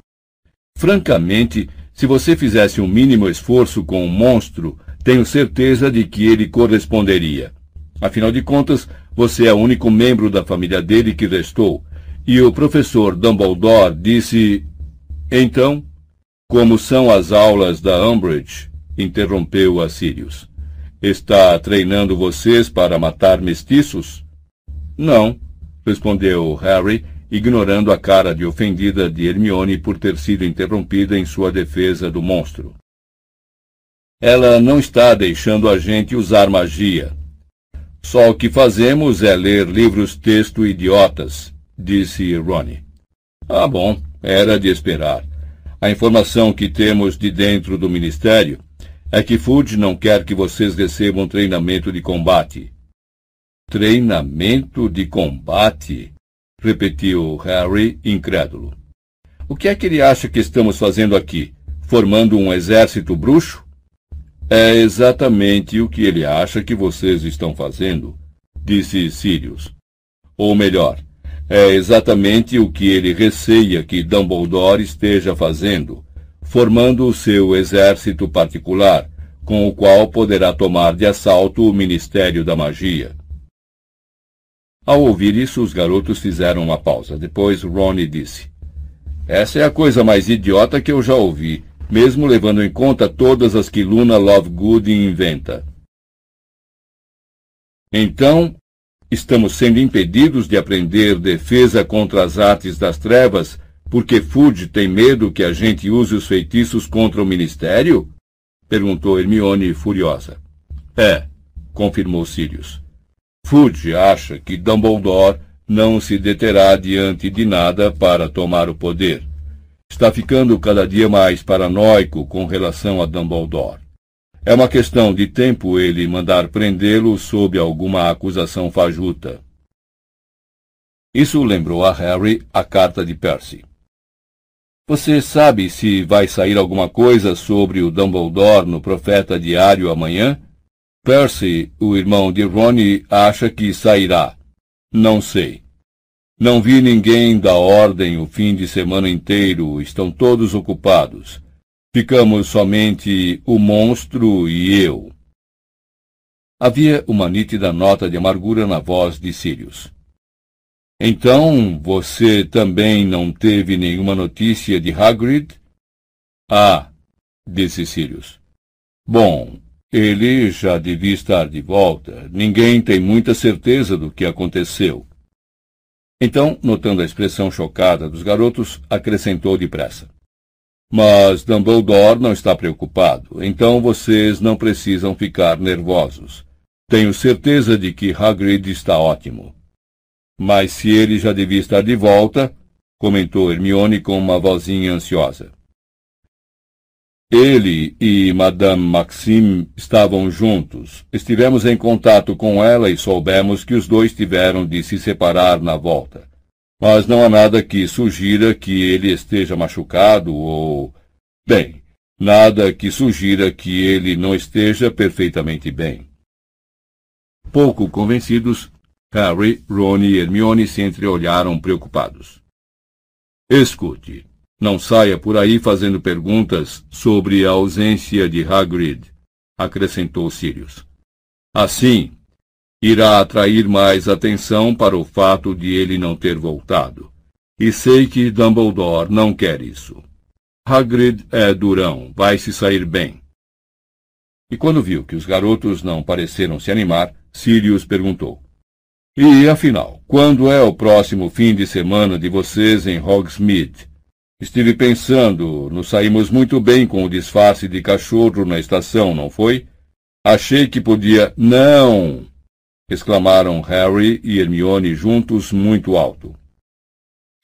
Francamente, se você fizesse um mínimo esforço com o monstro, tenho certeza de que ele corresponderia. Afinal de contas, você é o único membro da família dele que restou. E o professor Dumbledore disse. Então, como são as aulas da Umbridge? interrompeu a Sirius. Está treinando vocês para matar mestiços? Não, respondeu Harry, ignorando a cara de ofendida de Hermione por ter sido interrompida em sua defesa do monstro. Ela não está deixando a gente usar magia. Só o que fazemos é ler livros-texto idiotas, disse Ronnie. Ah, bom, era de esperar. A informação que temos de dentro do Ministério é que Fudge não quer que vocês recebam treinamento de combate. Treinamento de combate? repetiu Harry, incrédulo. O que é que ele acha que estamos fazendo aqui? Formando um exército bruxo? É exatamente o que ele acha que vocês estão fazendo, disse Sirius. Ou melhor, é exatamente o que ele receia que Dumbledore esteja fazendo, formando o seu exército particular, com o qual poderá tomar de assalto o Ministério da Magia. Ao ouvir isso, os garotos fizeram uma pausa. Depois, Ronnie disse: Essa é a coisa mais idiota que eu já ouvi, mesmo levando em conta todas as que Luna Lovegood inventa. Então, estamos sendo impedidos de aprender defesa contra as artes das trevas porque Fudge tem medo que a gente use os feitiços contra o Ministério? Perguntou Hermione furiosa. É, confirmou Sirius. Fudge acha que Dumbledore não se deterá diante de nada para tomar o poder. Está ficando cada dia mais paranoico com relação a Dumbledore. É uma questão de tempo ele mandar prendê-lo sob alguma acusação fajuta. Isso lembrou a Harry a carta de Percy. Você sabe se vai sair alguma coisa sobre o Dumbledore no Profeta Diário amanhã? Percy, o irmão de Ronnie, acha que sairá. Não sei. Não vi ninguém da ordem o fim de semana inteiro, estão todos ocupados. Ficamos somente o monstro e eu. Havia uma nítida nota de amargura na voz de Sirius. Então, você também não teve nenhuma notícia de Hagrid? Ah, disse Sirius. Bom, ele já devia estar de volta. Ninguém tem muita certeza do que aconteceu. Então, notando a expressão chocada dos garotos, acrescentou depressa. Mas Dumbledore não está preocupado, então vocês não precisam ficar nervosos. Tenho certeza de que Hagrid está ótimo. Mas se ele já devia estar de volta, comentou Hermione com uma vozinha ansiosa. Ele e Madame Maxime estavam juntos. Estivemos em contato com ela e soubemos que os dois tiveram de se separar na volta. Mas não há nada que sugira que ele esteja machucado ou. Bem, nada que sugira que ele não esteja perfeitamente bem. Pouco convencidos, Harry, Ron e Hermione se entreolharam preocupados. Escute, não saia por aí fazendo perguntas sobre a ausência de Hagrid, acrescentou Sirius. Assim, irá atrair mais atenção para o fato de ele não ter voltado. E sei que Dumbledore não quer isso. Hagrid é durão, vai se sair bem. E quando viu que os garotos não pareceram se animar, Sirius perguntou. E, afinal, quando é o próximo fim de semana de vocês em Hogsmeade? Estive pensando, nos saímos muito bem com o disfarce de cachorro na estação, não foi? Achei que podia. Não! exclamaram Harry e Hermione juntos muito alto.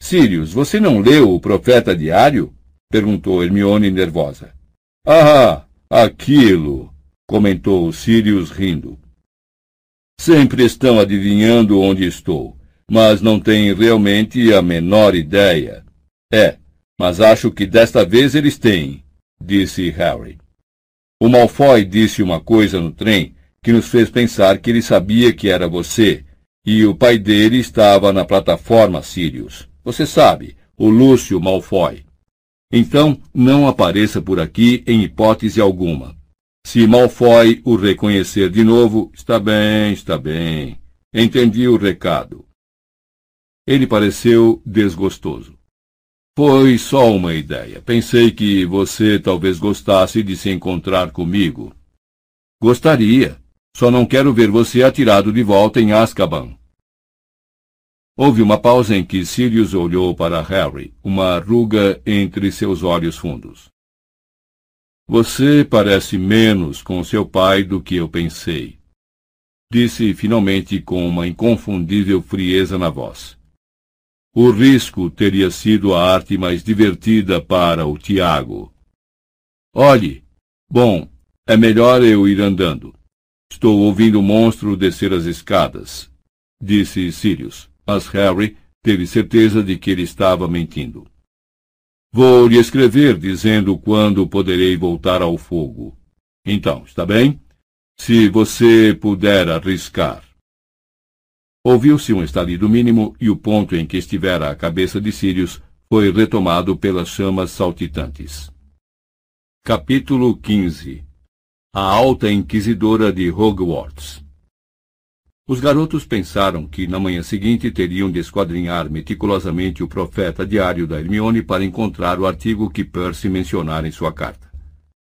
Sirius, você não leu o Profeta Diário? perguntou Hermione nervosa. Ah, aquilo! comentou Sirius rindo. Sempre estão adivinhando onde estou, mas não têm realmente a menor ideia. É, mas acho que desta vez eles têm, disse Harry. O Malfoy disse uma coisa no trem que nos fez pensar que ele sabia que era você, e o pai dele estava na plataforma Sirius. Você sabe, o Lúcio Malfoy. Então, não apareça por aqui em hipótese alguma. Se Malfoy o reconhecer de novo, está bem, está bem. Entendi o recado. Ele pareceu desgostoso. Foi só uma ideia. Pensei que você talvez gostasse de se encontrar comigo. Gostaria. Só não quero ver você atirado de volta em Azkaban. Houve uma pausa em que Sirius olhou para Harry, uma ruga entre seus olhos fundos. Você parece menos com seu pai do que eu pensei. Disse finalmente com uma inconfundível frieza na voz. O risco teria sido a arte mais divertida para o Tiago. Olhe, bom, é melhor eu ir andando. Estou ouvindo o monstro descer as escadas, disse Sirius, mas Harry teve certeza de que ele estava mentindo. Vou lhe escrever dizendo quando poderei voltar ao fogo. Então, está bem? Se você puder arriscar. Ouviu-se um estalido mínimo e o ponto em que estivera a cabeça de Sirius foi retomado pelas chamas saltitantes. Capítulo 15 a alta inquisidora de Hogwarts. Os garotos pensaram que na manhã seguinte teriam de esquadrinhar meticulosamente o profeta diário da Hermione para encontrar o artigo que Percy mencionara em sua carta.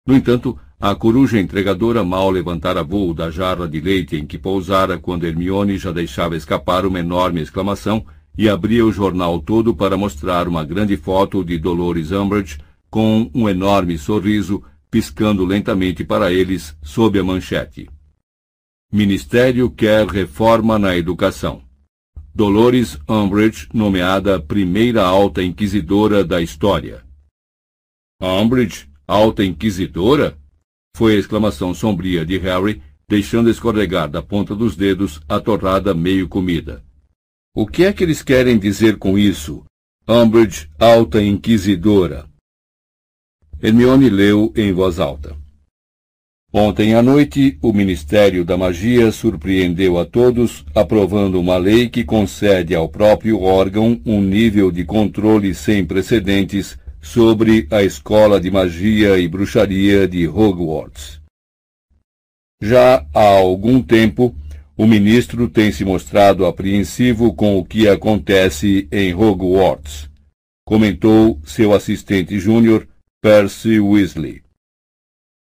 No entanto, a coruja entregadora mal levantara voo da jarra de leite em que pousara quando Hermione já deixava escapar uma enorme exclamação e abria o jornal todo para mostrar uma grande foto de Dolores Umbridge com um enorme sorriso piscando lentamente para eles sob a manchete. Ministério quer reforma na educação. Dolores Umbridge nomeada primeira alta inquisidora da história. Umbridge, alta inquisidora? Foi a exclamação sombria de Harry, deixando escorregar da ponta dos dedos a torrada meio comida. O que é que eles querem dizer com isso? Umbridge, alta inquisidora. Hermione leu em voz alta. Ontem à noite, o Ministério da Magia surpreendeu a todos, aprovando uma lei que concede ao próprio órgão um nível de controle sem precedentes sobre a Escola de Magia e Bruxaria de Hogwarts. Já há algum tempo, o ministro tem se mostrado apreensivo com o que acontece em Hogwarts, comentou seu assistente júnior, Percy Weasley.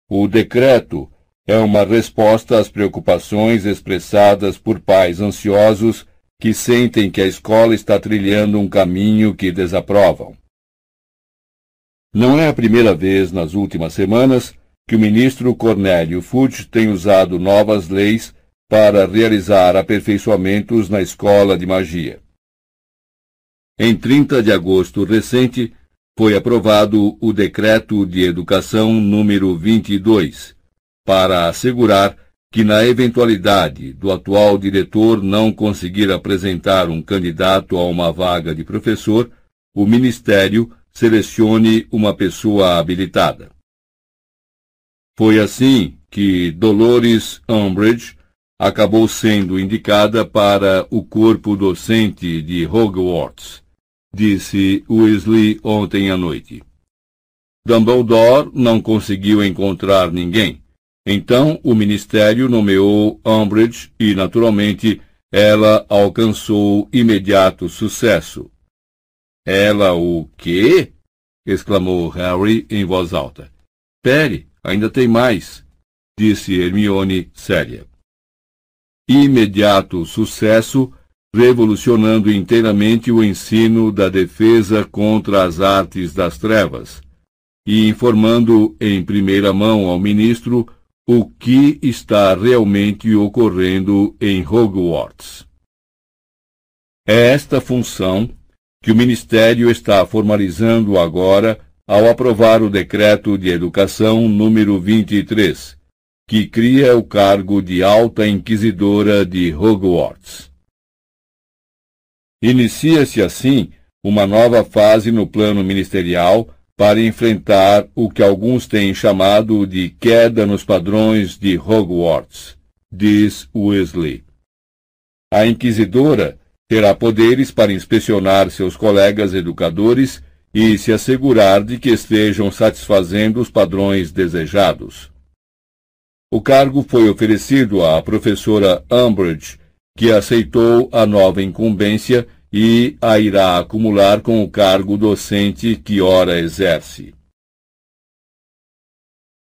O decreto é uma resposta às preocupações expressadas por pais ansiosos que sentem que a escola está trilhando um caminho que desaprovam. Não é a primeira vez nas últimas semanas que o ministro Cornélio Fudge tem usado novas leis para realizar aperfeiçoamentos na escola de magia. Em 30 de agosto recente, foi aprovado o Decreto de Educação número 22, para assegurar que, na eventualidade do atual diretor não conseguir apresentar um candidato a uma vaga de professor, o Ministério selecione uma pessoa habilitada. Foi assim que Dolores Umbridge acabou sendo indicada para o corpo docente de Hogwarts, disse Weasley ontem à noite. Dumbledore não conseguiu encontrar ninguém. Então o ministério nomeou Umbridge e, naturalmente, ela alcançou imediato sucesso. Ela o quê? exclamou Harry em voz alta. Pere, ainda tem mais, disse Hermione séria. Imediato sucesso, revolucionando inteiramente o ensino da defesa contra as artes das trevas, e informando em primeira mão ao ministro o que está realmente ocorrendo em Hogwarts. É esta função que o Ministério está formalizando agora ao aprovar o Decreto de Educação número 23, que cria o cargo de Alta Inquisidora de Hogwarts. Inicia-se assim uma nova fase no plano ministerial para enfrentar o que alguns têm chamado de queda nos padrões de Hogwarts, diz Weasley. A inquisidora terá poderes para inspecionar seus colegas educadores e se assegurar de que estejam satisfazendo os padrões desejados. O cargo foi oferecido à professora Umbridge, que aceitou a nova incumbência e a irá acumular com o cargo docente que ora exerce.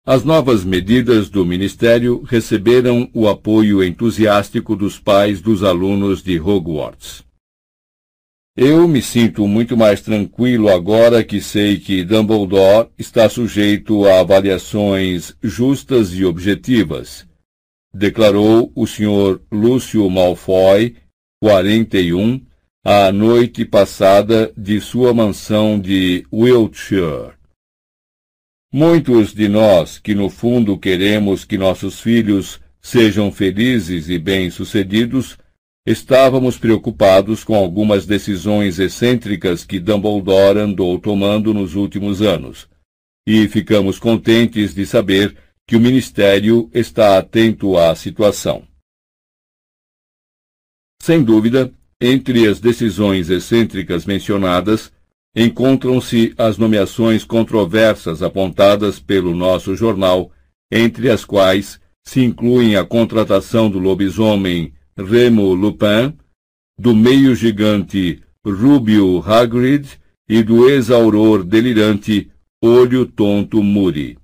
As novas medidas do Ministério receberam o apoio entusiástico dos pais dos alunos de Hogwarts. Eu me sinto muito mais tranquilo agora que sei que Dumbledore está sujeito a avaliações justas e objetivas, declarou o Sr. Lúcio Malfoy, 41, à noite passada de sua mansão de Wiltshire. Muitos de nós que no fundo queremos que nossos filhos sejam felizes e bem-sucedidos, estávamos preocupados com algumas decisões excêntricas que Dumbledore andou tomando nos últimos anos, e ficamos contentes de saber que o Ministério está atento à situação. Sem dúvida, entre as decisões excêntricas mencionadas, encontram-se as nomeações controversas apontadas pelo nosso jornal entre as quais se incluem a contratação do lobisomem Remo Lupin, do meio gigante Rubio Hagrid e do exauror delirante Olho Tonto Muri.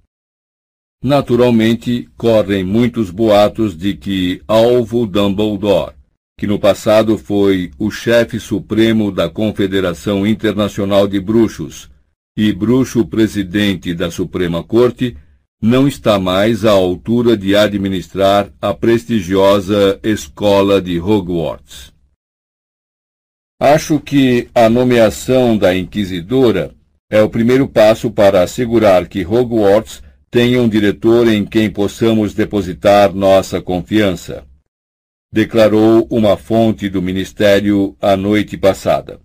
Naturalmente, correm muitos boatos de que Alvo Dumbledore, que no passado foi o chefe supremo da Confederação Internacional de Bruxos e bruxo presidente da Suprema Corte, não está mais à altura de administrar a prestigiosa escola de Hogwarts. Acho que a nomeação da inquisidora é o primeiro passo para assegurar que Hogwarts tenha um diretor em quem possamos depositar nossa confiança, declarou uma fonte do ministério a noite passada.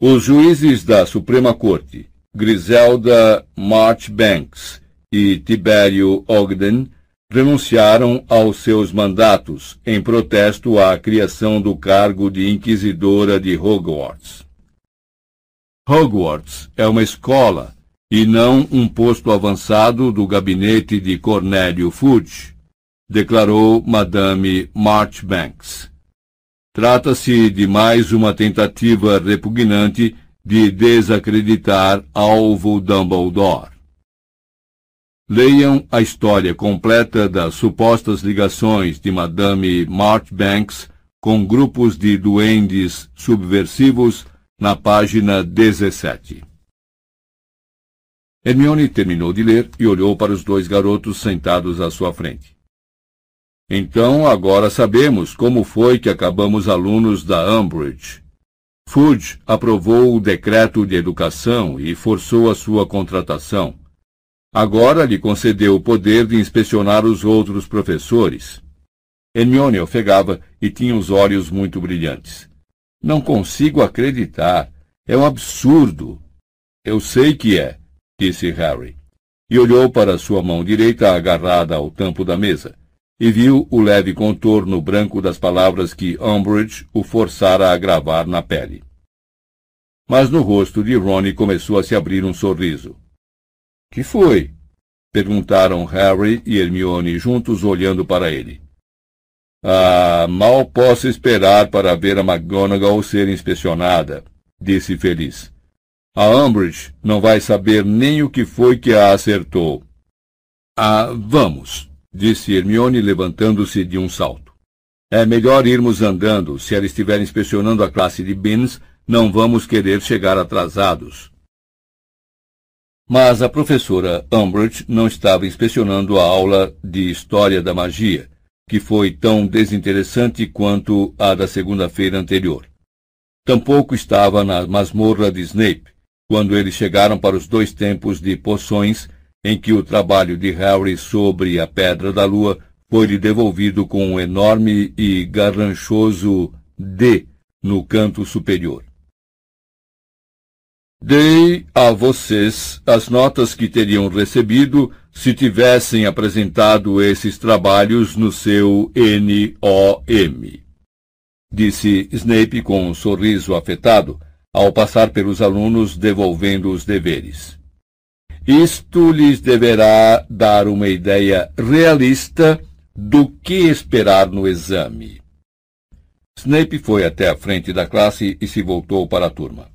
Os juízes da Suprema Corte, Griselda Marchbanks e Tibério Ogden, renunciaram aos seus mandatos em protesto à criação do cargo de inquisidora de Hogwarts. Hogwarts é uma escola e não um posto avançado do gabinete de Cornélio Fudge, declarou Madame Marchbanks. Trata-se de mais uma tentativa repugnante de desacreditar Alvo Dumbledore. Leiam a história completa das supostas ligações de Madame Marchbanks com grupos de duendes subversivos na página 17. Hermione terminou de ler e olhou para os dois garotos sentados à sua frente. Então, agora sabemos como foi que acabamos alunos da Umbridge. Fudge aprovou o decreto de educação e forçou a sua contratação. Agora lhe concedeu o poder de inspecionar os outros professores. Hermione ofegava e tinha os olhos muito brilhantes. Não consigo acreditar. É um absurdo. Eu sei que é, disse Harry, e olhou para sua mão direita agarrada ao tampo da mesa, e viu o leve contorno branco das palavras que Umbridge o forçara a gravar na pele. Mas no rosto de Ronnie começou a se abrir um sorriso. Que foi? perguntaram Harry e Hermione juntos olhando para ele. Ah, mal posso esperar para ver a McGonagall ser inspecionada, disse feliz. A Umbridge não vai saber nem o que foi que a acertou. Ah, vamos, disse Hermione levantando-se de um salto. É melhor irmos andando. Se ela estiver inspecionando a classe de Beans, não vamos querer chegar atrasados. Mas a professora Umbridge não estava inspecionando a aula de História da Magia, que foi tão desinteressante quanto a da segunda-feira anterior. Tampouco estava na masmorra de Snape, quando eles chegaram para os dois tempos de poções, em que o trabalho de Harry sobre a Pedra da Lua foi-lhe devolvido com um enorme e garranchoso D no canto superior. Dei a vocês as notas que teriam recebido se tivessem apresentado esses trabalhos no seu NOM. Disse Snape com um sorriso afetado, ao passar pelos alunos devolvendo os deveres. Isto lhes deverá dar uma ideia realista do que esperar no exame. Snape foi até a frente da classe e se voltou para a turma.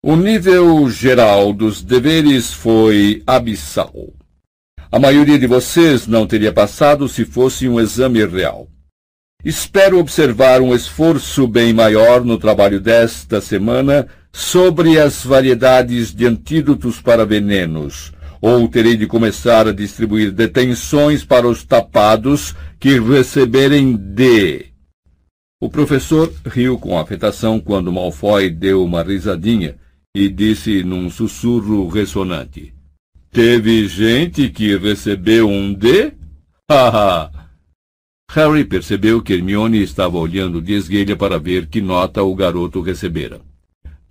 O nível geral dos deveres foi abissal. A maioria de vocês não teria passado se fosse um exame real. Espero observar um esforço bem maior no trabalho desta semana sobre as variedades de antídotos para venenos, ou terei de começar a distribuir detenções para os tapados que receberem D. O professor riu com afetação quando Malfoy deu uma risadinha e disse num sussurro ressonante: Teve gente que recebeu um D? Haha! Harry percebeu que Hermione estava olhando de esguelha para ver que nota o garoto recebera.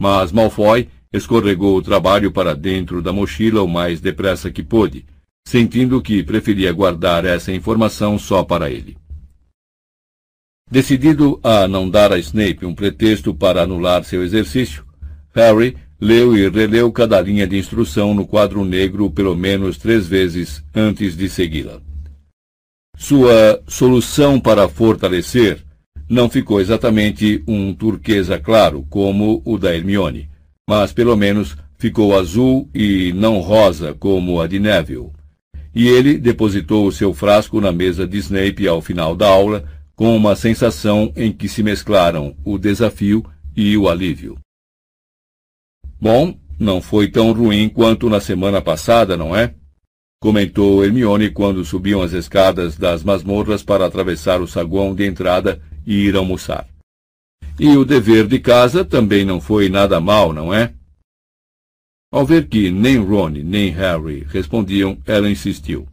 Mas Malfoy escorregou o trabalho para dentro da mochila o mais depressa que pôde, sentindo que preferia guardar essa informação só para ele. Decidido a não dar a Snape um pretexto para anular seu exercício, Harry leu e releu cada linha de instrução no quadro negro pelo menos três vezes antes de segui-la. Sua solução para fortalecer não ficou exatamente um turquesa claro, como o da Hermione, mas pelo menos ficou azul e não rosa, como a de Neville. E ele depositou o seu frasco na mesa de Snape ao final da aula, com uma sensação em que se mesclaram o desafio e o alívio. Bom, não foi tão ruim quanto na semana passada, não é? Comentou Hermione quando subiam as escadas das masmorras para atravessar o saguão de entrada e ir almoçar. E o dever de casa também não foi nada mal, não é? Ao ver que nem Ron nem Harry respondiam, ela insistiu.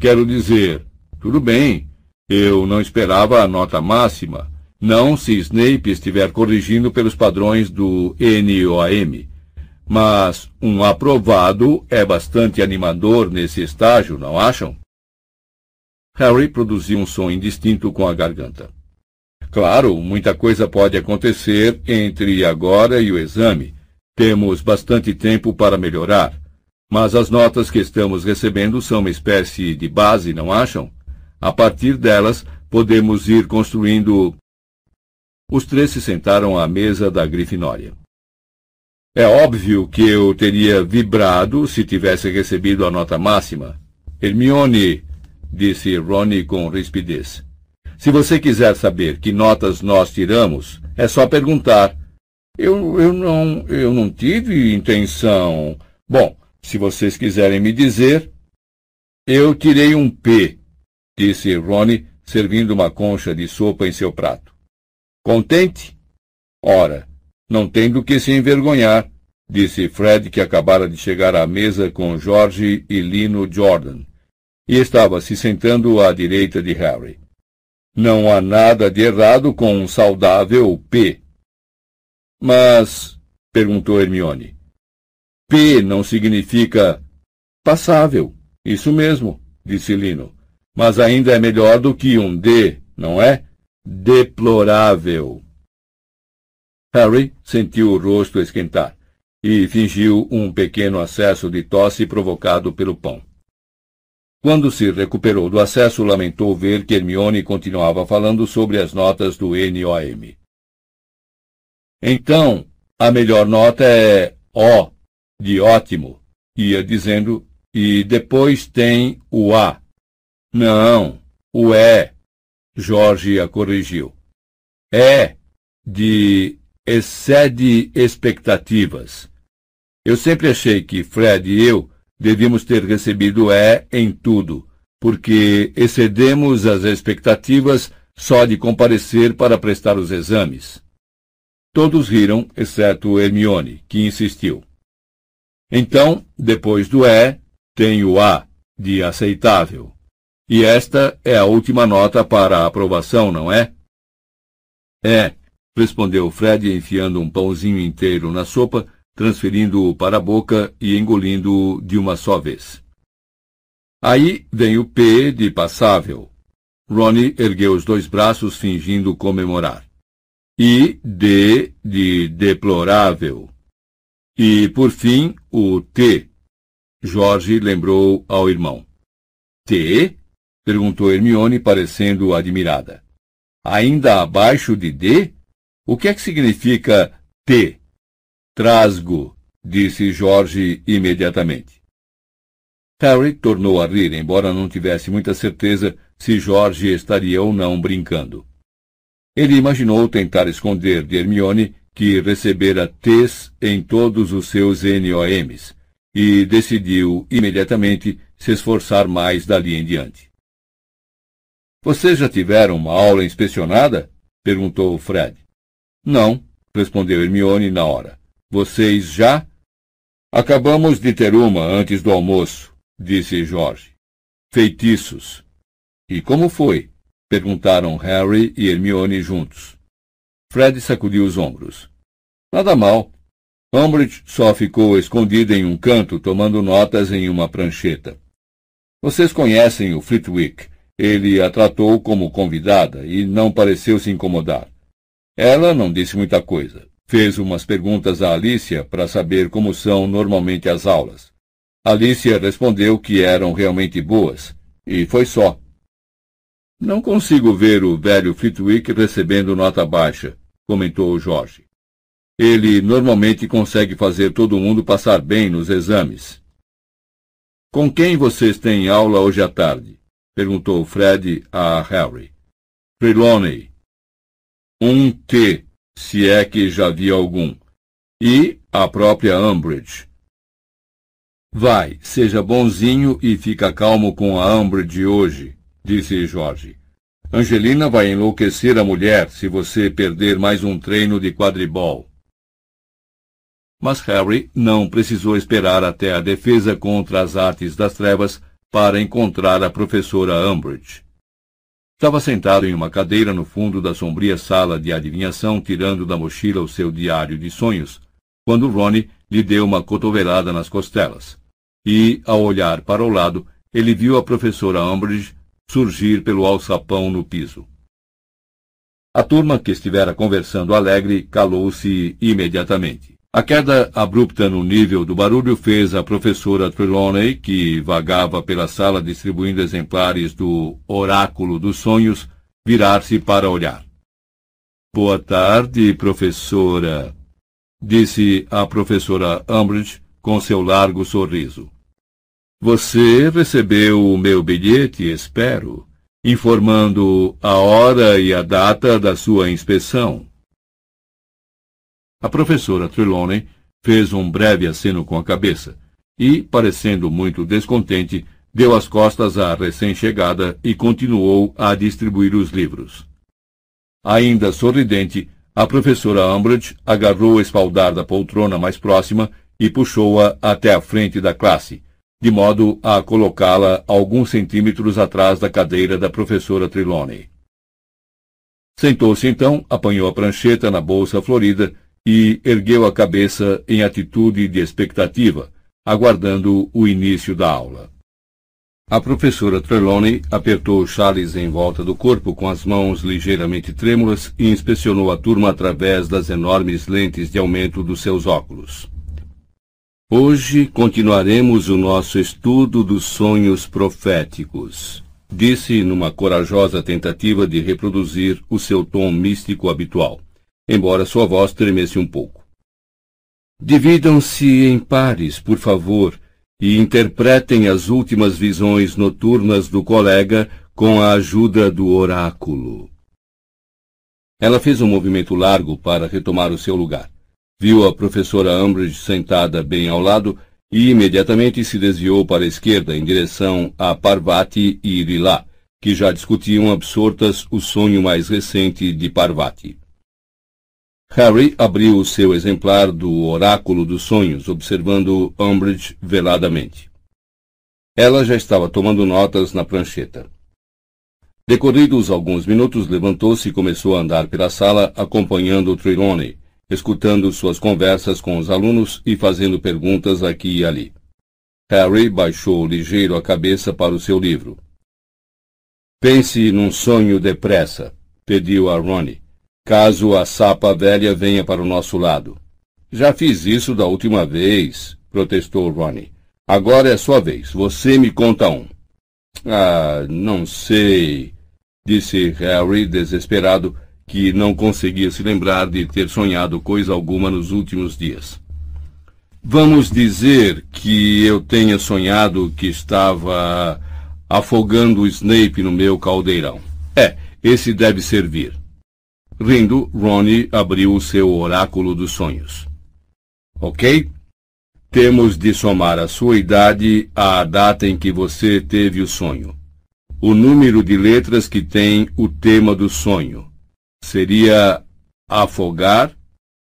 Quero dizer, tudo bem, eu não esperava a nota máxima, não se Snape estiver corrigindo pelos padrões do NOAM. Mas um aprovado é bastante animador nesse estágio, não acham? Harry produziu um som indistinto com a garganta. Claro, muita coisa pode acontecer entre agora e o exame. Temos bastante tempo para melhorar. Mas as notas que estamos recebendo são uma espécie de base, não acham? A partir delas, podemos ir construindo. Os três se sentaram à mesa da Grifinória. É óbvio que eu teria vibrado se tivesse recebido a nota máxima. Hermione, disse Ronnie com rispidez. Se você quiser saber que notas nós tiramos, é só perguntar. Eu, eu, não, eu não tive intenção. Bom, se vocês quiserem me dizer. Eu tirei um P, disse Ronnie, servindo uma concha de sopa em seu prato. Contente? Ora, não tem do que se envergonhar, disse Fred, que acabara de chegar à mesa com George e Lino Jordan, e estava se sentando à direita de Harry. Não há nada de errado com um saudável P. Mas, perguntou Hermione, P não significa passável. Isso mesmo, disse Lino. Mas ainda é melhor do que um D, não é? Deplorável. Harry sentiu o rosto esquentar e fingiu um pequeno acesso de tosse provocado pelo pão. Quando se recuperou do acesso, lamentou ver que Hermione continuava falando sobre as notas do NOM. Então, a melhor nota é O, de ótimo, ia dizendo, e depois tem o A. Não, o E. Jorge a corrigiu. É, de excede expectativas. Eu sempre achei que Fred e eu devíamos ter recebido é em tudo, porque excedemos as expectativas só de comparecer para prestar os exames. Todos riram, exceto Hermione, que insistiu. Então, depois do é, tem o A, de aceitável. E esta é a última nota para a aprovação, não é? É, respondeu Fred, enfiando um pãozinho inteiro na sopa transferindo-o para a boca e engolindo-o de uma só vez. Aí vem o P de passável. Ronnie ergueu os dois braços fingindo comemorar. E D de deplorável. E, por fim, o T. Jorge lembrou ao irmão. T? perguntou Hermione, parecendo admirada. Ainda abaixo de D? O que é que significa T? Trasgo, disse Jorge imediatamente. Harry tornou a rir, embora não tivesse muita certeza se Jorge estaria ou não brincando. Ele imaginou tentar esconder de Hermione que recebera T's em todos os seus NOMs e decidiu imediatamente se esforçar mais dali em diante. Vocês já tiveram uma aula inspecionada? perguntou Fred. Não, respondeu Hermione na hora. Vocês já? Acabamos de ter uma antes do almoço, disse Jorge. Feitiços. E como foi? perguntaram Harry e Hermione juntos. Fred sacudiu os ombros. Nada mal. Umbridge só ficou escondida em um canto, tomando notas em uma prancheta. Vocês conhecem o Flitwick. Ele a tratou como convidada e não pareceu se incomodar. Ela não disse muita coisa Fez umas perguntas a Alicia para saber como são normalmente as aulas. Alicia respondeu que eram realmente boas, e foi só. Não consigo ver o velho Flitwick recebendo nota baixa, comentou Jorge. Ele normalmente consegue fazer todo mundo passar bem nos exames. Com quem vocês têm aula hoje à tarde? perguntou Fred a Harry. Trelawney. Um T, se é que já vi algum. E a própria Umbridge. Vai, seja bonzinho e fica calmo com a Umbridge hoje, disse Jorge. Angelina vai enlouquecer a mulher se você perder mais um treino de quadribol. Mas Harry não precisou esperar até a defesa contra as artes das trevas para encontrar a professora Umbridge. Estava sentado em uma cadeira no fundo da sombria sala de adivinhação, tirando da mochila o seu diário de sonhos, quando Ronnie lhe deu uma cotovelada nas costelas. E, ao olhar para o lado, ele viu a professora Umbridge surgir pelo alçapão no piso. A turma que estivera conversando alegre calou-se imediatamente. A queda abrupta no nível do barulho fez a professora Trelawney, que vagava pela sala distribuindo exemplares do Oráculo dos Sonhos, virar-se para olhar. Boa tarde, professora, disse a professora Umbridge com seu largo sorriso. Você recebeu o meu bilhete, espero, informando a hora e a data da sua inspeção. A professora Trelawney fez um breve aceno com a cabeça e, parecendo muito descontente, deu as costas à recém-chegada e continuou a distribuir os livros. Ainda sorridente, a professora Umbridge agarrou o espaldar da poltrona mais próxima e puxou-a até a frente da classe, de modo a colocá-la alguns centímetros atrás da cadeira da professora Trelawney. Sentou-se então, apanhou a prancheta na bolsa florida e ergueu a cabeça em atitude de expectativa, aguardando o início da aula. A professora Trelawney apertou Charles em volta do corpo com as mãos ligeiramente trêmulas e inspecionou a turma através das enormes lentes de aumento dos seus óculos. Hoje continuaremos o nosso estudo dos sonhos proféticos, disse numa corajosa tentativa de reproduzir o seu tom místico habitual embora sua voz tremesse um pouco. Dividam-se em pares, por favor, e interpretem as últimas visões noturnas do colega com a ajuda do oráculo. Ela fez um movimento largo para retomar o seu lugar. Viu a professora Umbridge sentada bem ao lado e imediatamente se desviou para a esquerda em direção a Parvati e Lila, que já discutiam absortas o sonho mais recente de Parvati. Harry abriu o seu exemplar do Oráculo dos Sonhos, observando Umbridge veladamente. Ela já estava tomando notas na prancheta. Decorridos alguns minutos, levantou-se e começou a andar pela sala, acompanhando Trelawney, escutando suas conversas com os alunos e fazendo perguntas aqui e ali. Harry baixou ligeiro a cabeça para o seu livro. Pense num sonho depressa, pediu a Ronnie caso a sapa velha venha para o nosso lado. Já fiz isso da última vez, protestou Ronnie. Agora é sua vez. Você me conta um. Ah, não sei, disse Harry, desesperado, que não conseguia se lembrar de ter sonhado coisa alguma nos últimos dias. Vamos dizer que eu tenha sonhado que estava afogando o Snape no meu caldeirão. É, esse deve servir. Rindo, Ronnie abriu o seu oráculo dos sonhos. Ok? Temos de somar a sua idade à data em que você teve o sonho. O número de letras que tem o tema do sonho. Seria afogar,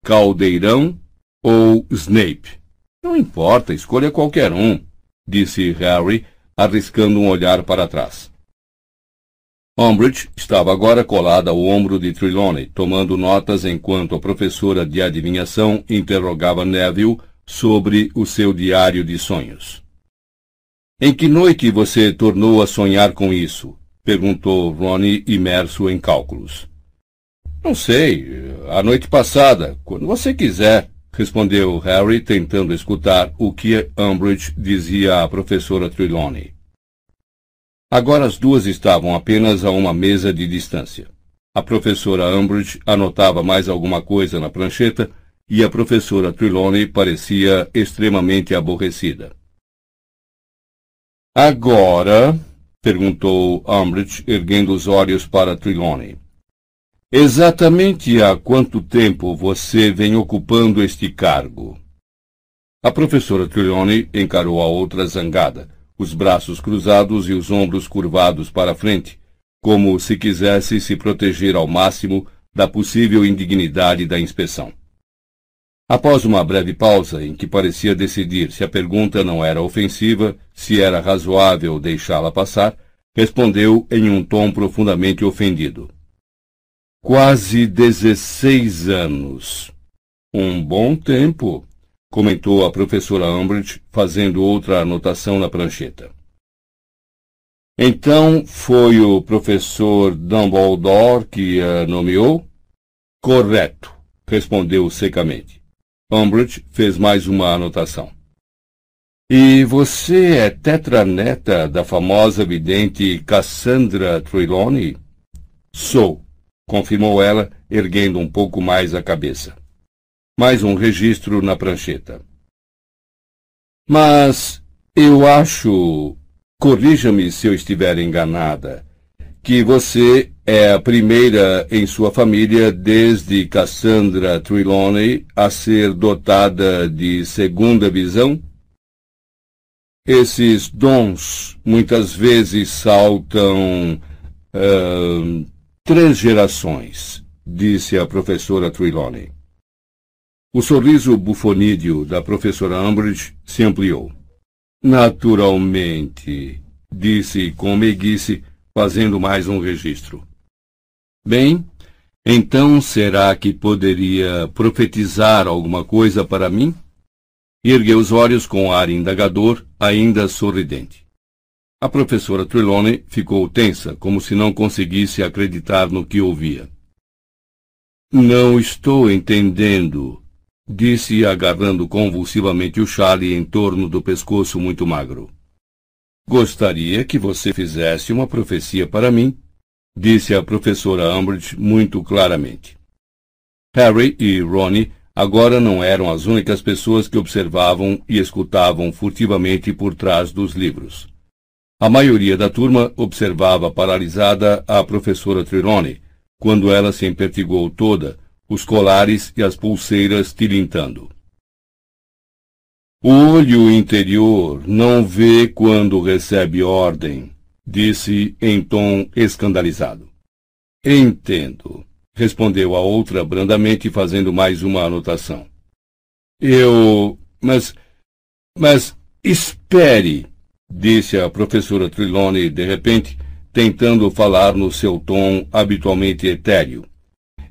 caldeirão ou Snape? Não importa, escolha qualquer um, disse Harry, arriscando um olhar para trás. Umbridge estava agora colada ao ombro de Trelawney, tomando notas enquanto a professora de adivinhação interrogava Neville sobre o seu diário de sonhos. Em que noite você tornou a sonhar com isso? perguntou Ronnie, imerso em cálculos. Não sei. a noite passada, quando você quiser, respondeu Harry, tentando escutar o que Umbridge dizia à professora Trelawney. Agora as duas estavam apenas a uma mesa de distância. A professora Umbridge anotava mais alguma coisa na prancheta e a professora Trelawney parecia extremamente aborrecida. Agora, perguntou Umbridge, erguendo os olhos para Trelawney. Exatamente há quanto tempo você vem ocupando este cargo? A professora Trelawney encarou a outra zangada, os braços cruzados e os ombros curvados para frente, como se quisesse se proteger ao máximo da possível indignidade da inspeção. Após uma breve pausa em que parecia decidir se a pergunta não era ofensiva, se era razoável deixá-la passar, respondeu em um tom profundamente ofendido. Quase dezesseis anos. Um bom tempo, comentou a professora Umbridge, fazendo outra anotação na prancheta. Então foi o professor Dumbledore que a nomeou? Correto, respondeu secamente. Umbridge fez mais uma anotação. E você é tetraneta da famosa vidente Cassandra Trelawney? Sou, confirmou ela, erguendo um pouco mais a cabeça. Mais um registro na prancheta. Mas eu acho corrija-me se eu estiver enganada, que você é a primeira em sua família desde Cassandra Trelawney a ser dotada de segunda visão? Esses dons muitas vezes saltam uh, três gerações, disse a professora Trelawney. O sorriso bufonídeo da professora Umbridge se ampliou. Naturalmente, disse com meiguice, fazendo mais um registro. Bem, então será que poderia profetizar alguma coisa para mim? Ergueu os olhos com ar indagador, ainda sorridente. A professora Trelawney ficou tensa, como se não conseguisse acreditar no que ouvia. Não estou entendendo, disse agarrando convulsivamente o chale em torno do pescoço muito magro. Gostaria que você fizesse uma profecia para mim, disse a professora Umbridge muito claramente. Harry e Ronnie agora não eram as únicas pessoas que observavam e escutavam furtivamente por trás dos livros. A maioria da turma observava paralisada a professora Trelawney, quando ela se empertigou toda, os colares e as pulseiras tilintando. O olho interior não vê quando recebe ordem, disse em tom escandalizado. Entendo, respondeu a outra brandamente, fazendo mais uma anotação. Eu. Mas. Mas. Espere, disse a professora Trilone de repente, tentando falar no seu tom habitualmente etéreo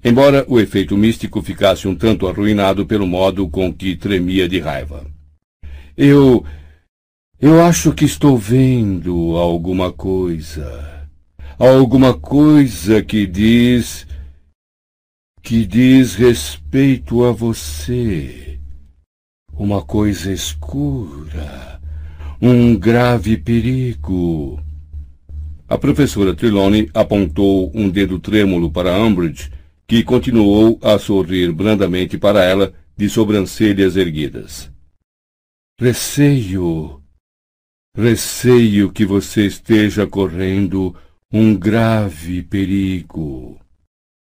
embora o efeito místico ficasse um tanto arruinado pelo modo com que tremia de raiva. Eu. Eu acho que estou vendo alguma coisa. Alguma coisa que diz. que diz respeito a você. Uma coisa escura. Um grave perigo. A professora Trelawney apontou um dedo trêmulo para Umbridge que continuou a sorrir brandamente para ela, de sobrancelhas erguidas. Receio. Receio que você esteja correndo um grave perigo.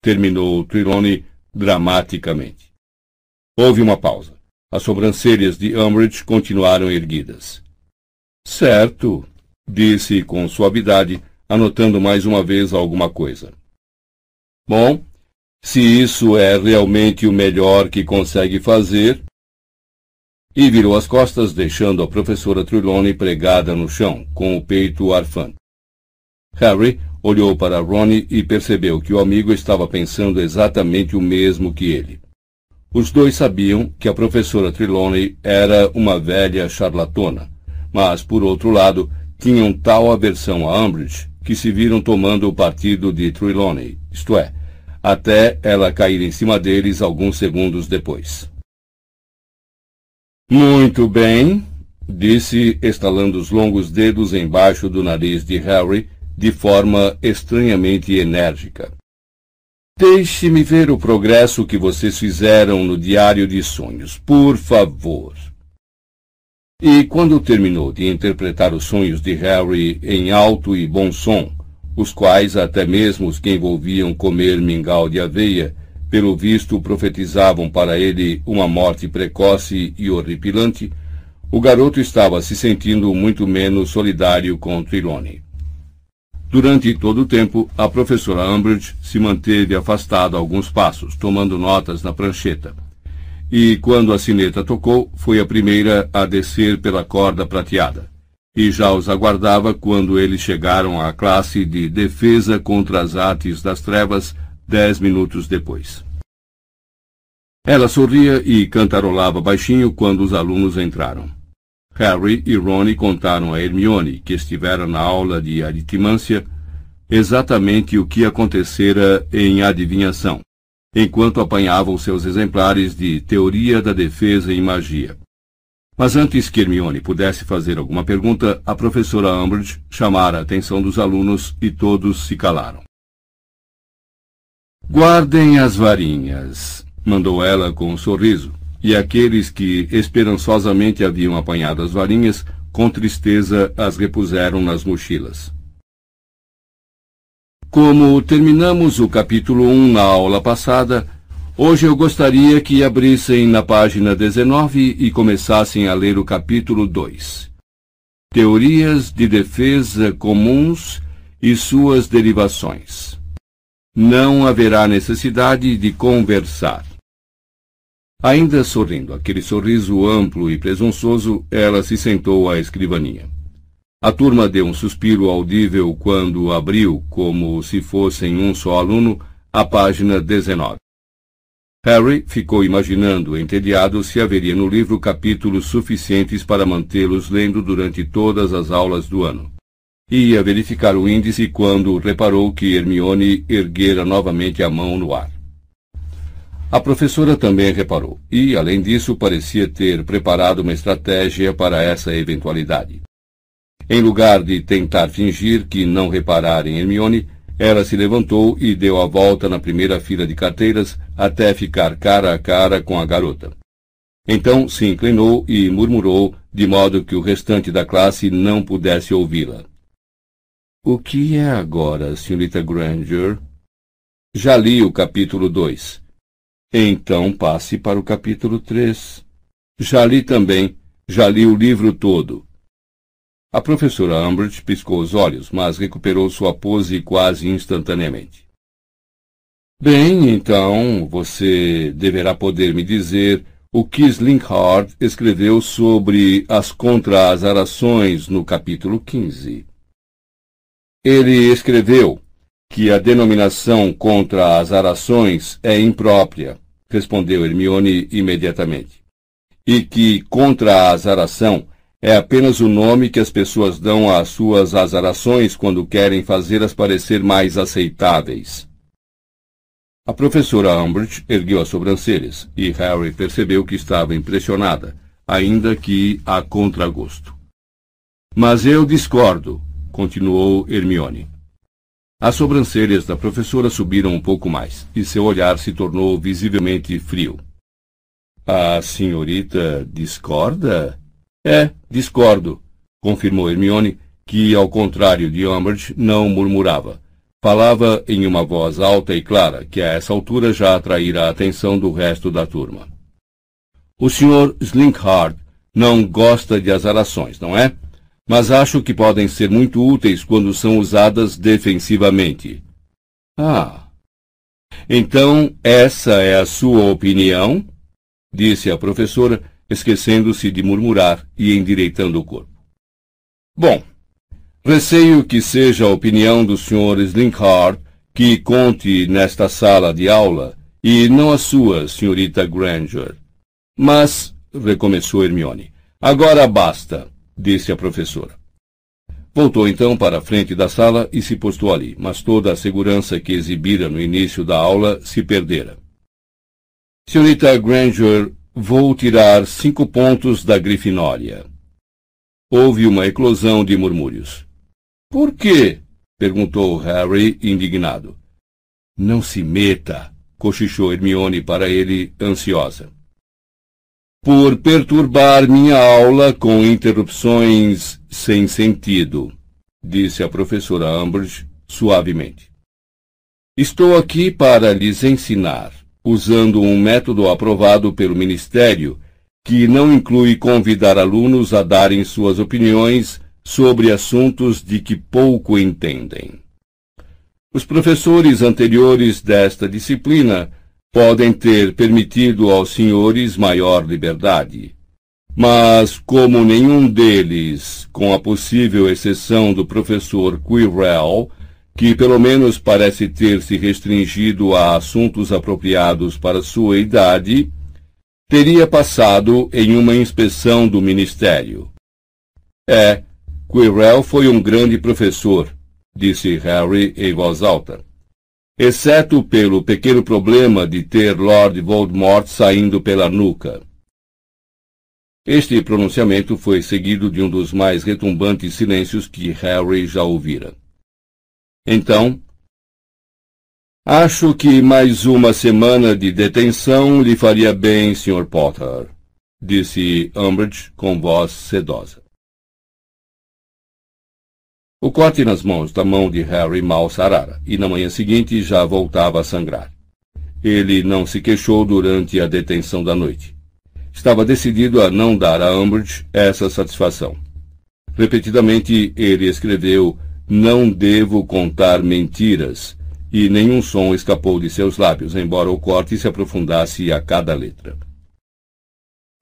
Terminou Trelawney dramaticamente. Houve uma pausa. As sobrancelhas de Umbridge continuaram erguidas. Certo, disse com suavidade, anotando mais uma vez alguma coisa. Bom, se isso é realmente o melhor que consegue fazer. E virou as costas, deixando a professora Trelawney pregada no chão, com o peito arfante. Harry olhou para Ronnie e percebeu que o amigo estava pensando exatamente o mesmo que ele. Os dois sabiam que a professora Trelawney era uma velha charlatona, mas, por outro lado, tinham tal aversão a Umbridge que se viram tomando o partido de Trelawney, isto é, até ela cair em cima deles alguns segundos depois. Muito bem, disse, estalando os longos dedos embaixo do nariz de Harry, de forma estranhamente enérgica. Deixe-me ver o progresso que vocês fizeram no diário de sonhos, por favor. E quando terminou de interpretar os sonhos de Harry em alto e bom som, os quais até mesmo os que envolviam comer mingau de aveia, pelo visto profetizavam para ele uma morte precoce e horripilante, o garoto estava se sentindo muito menos solidário com Trelawney. Durante todo o tempo, a professora Umbridge se manteve afastada alguns passos, tomando notas na prancheta. E quando a sineta tocou, foi a primeira a descer pela corda prateada. E já os aguardava quando eles chegaram à classe de defesa contra as artes das trevas, dez minutos depois. Ela sorria e cantarolava baixinho quando os alunos entraram. Harry e Ron contaram a Hermione, que estivera na aula de aritmância, exatamente o que acontecera em adivinhação, enquanto apanhavam seus exemplares de Teoria da Defesa em Magia. Mas antes que Hermione pudesse fazer alguma pergunta, a professora Umbridge chamara a atenção dos alunos e todos se calaram. Guardem as varinhas, mandou ela com um sorriso e aqueles que esperançosamente haviam apanhado as varinhas, com tristeza as repuseram nas mochilas. Como terminamos o capítulo 1 na aula passada, hoje eu gostaria que abrissem na página 19 e começassem a ler o capítulo 2. Teorias de defesa comuns e suas derivações. Não haverá necessidade de conversar. Ainda sorrindo, aquele sorriso amplo e presunçoso, ela se sentou à escrivaninha. A turma deu um suspiro audível quando abriu, como se fossem um só aluno, a página 19. Harry ficou imaginando, entediado, se haveria no livro capítulos suficientes para mantê-los lendo durante todas as aulas do ano. Ia verificar o índice quando reparou que Hermione erguera novamente a mão no ar. A professora também reparou, e, além disso, parecia ter preparado uma estratégia para essa eventualidade. Em lugar de tentar fingir que não reparara em Hermione, ela se levantou e deu a volta na primeira fila de carteiras até ficar cara a cara com a garota. Então se inclinou e murmurou de modo que o restante da classe não pudesse ouvi-la. O que é agora, senhorita Granger? Já li o capítulo 2. Então passe para o capítulo 3. Já li também, já li o livro todo. A professora Umbridge piscou os olhos, mas recuperou sua pose quase instantaneamente. Bem, então, você deverá poder me dizer o que Slinkhard escreveu sobre as contra-azarações no capítulo 15. Ele escreveu que a denominação contra as arações é imprópria, respondeu Hermione imediatamente. E que contra a é apenas o nome que as pessoas dão às suas azarações quando querem fazê-las parecer mais aceitáveis. A professora Umbridge ergueu as sobrancelhas e Harry percebeu que estava impressionada, ainda que a contragosto. Mas eu discordo, continuou Hermione. As sobrancelhas da professora subiram um pouco mais, e seu olhar se tornou visivelmente frio. A senhorita discorda? É, discordo, confirmou Hermione, que, ao contrário de Umbridge, não murmurava. Falava em uma voz alta e clara, que a essa altura já atraíra a atenção do resto da turma. O Sr. Slinkhard não gosta de azarações, não é? mas acho que podem ser muito úteis quando são usadas defensivamente. Ah. Então, essa é a sua opinião? disse a professora, esquecendo-se de murmurar e endireitando o corpo. Bom, receio que seja a opinião do Sr. Slinkhard que conte nesta sala de aula, e não a sua, senhorita Granger. Mas, recomeçou Hermione, agora basta disse a professora. Voltou então para a frente da sala e se postou ali, mas toda a segurança que exibira no início da aula se perdera. Senhorita Granger, vou tirar cinco pontos da Grifinória. Houve uma eclosão de murmúrios. Por quê? perguntou Harry, indignado. Não se meta, cochichou Hermione para ele, ansiosa. Por perturbar minha aula com interrupções sem sentido, disse a professora Umbridge suavemente. Estou aqui para lhes ensinar, usando um método aprovado pelo Ministério, que não inclui convidar alunos a darem suas opiniões sobre assuntos de que pouco entendem. Os professores anteriores desta disciplina podem ter permitido aos senhores maior liberdade. Mas, como nenhum deles, com a possível exceção do professor Quirrell, que pelo menos parece ter se restringido a assuntos apropriados para sua idade, teria passado em uma inspeção do Ministério. É, Quirrell foi um grande professor, disse Harry em voz alta. Exceto pelo pequeno problema de ter Lord Voldemort saindo pela nuca. Este pronunciamento foi seguido de um dos mais retumbantes silêncios que Harry já ouvira. Então, acho que mais uma semana de detenção lhe faria bem, Sr. Potter, disse Umbridge com voz sedosa. O corte nas mãos da mão de Harry mal sarara, e na manhã seguinte já voltava a sangrar. Ele não se queixou durante a detenção da noite. Estava decidido a não dar a Umbridge essa satisfação. Repetidamente ele escreveu Não devo contar mentiras, e nenhum som escapou de seus lábios, embora o corte se aprofundasse a cada letra.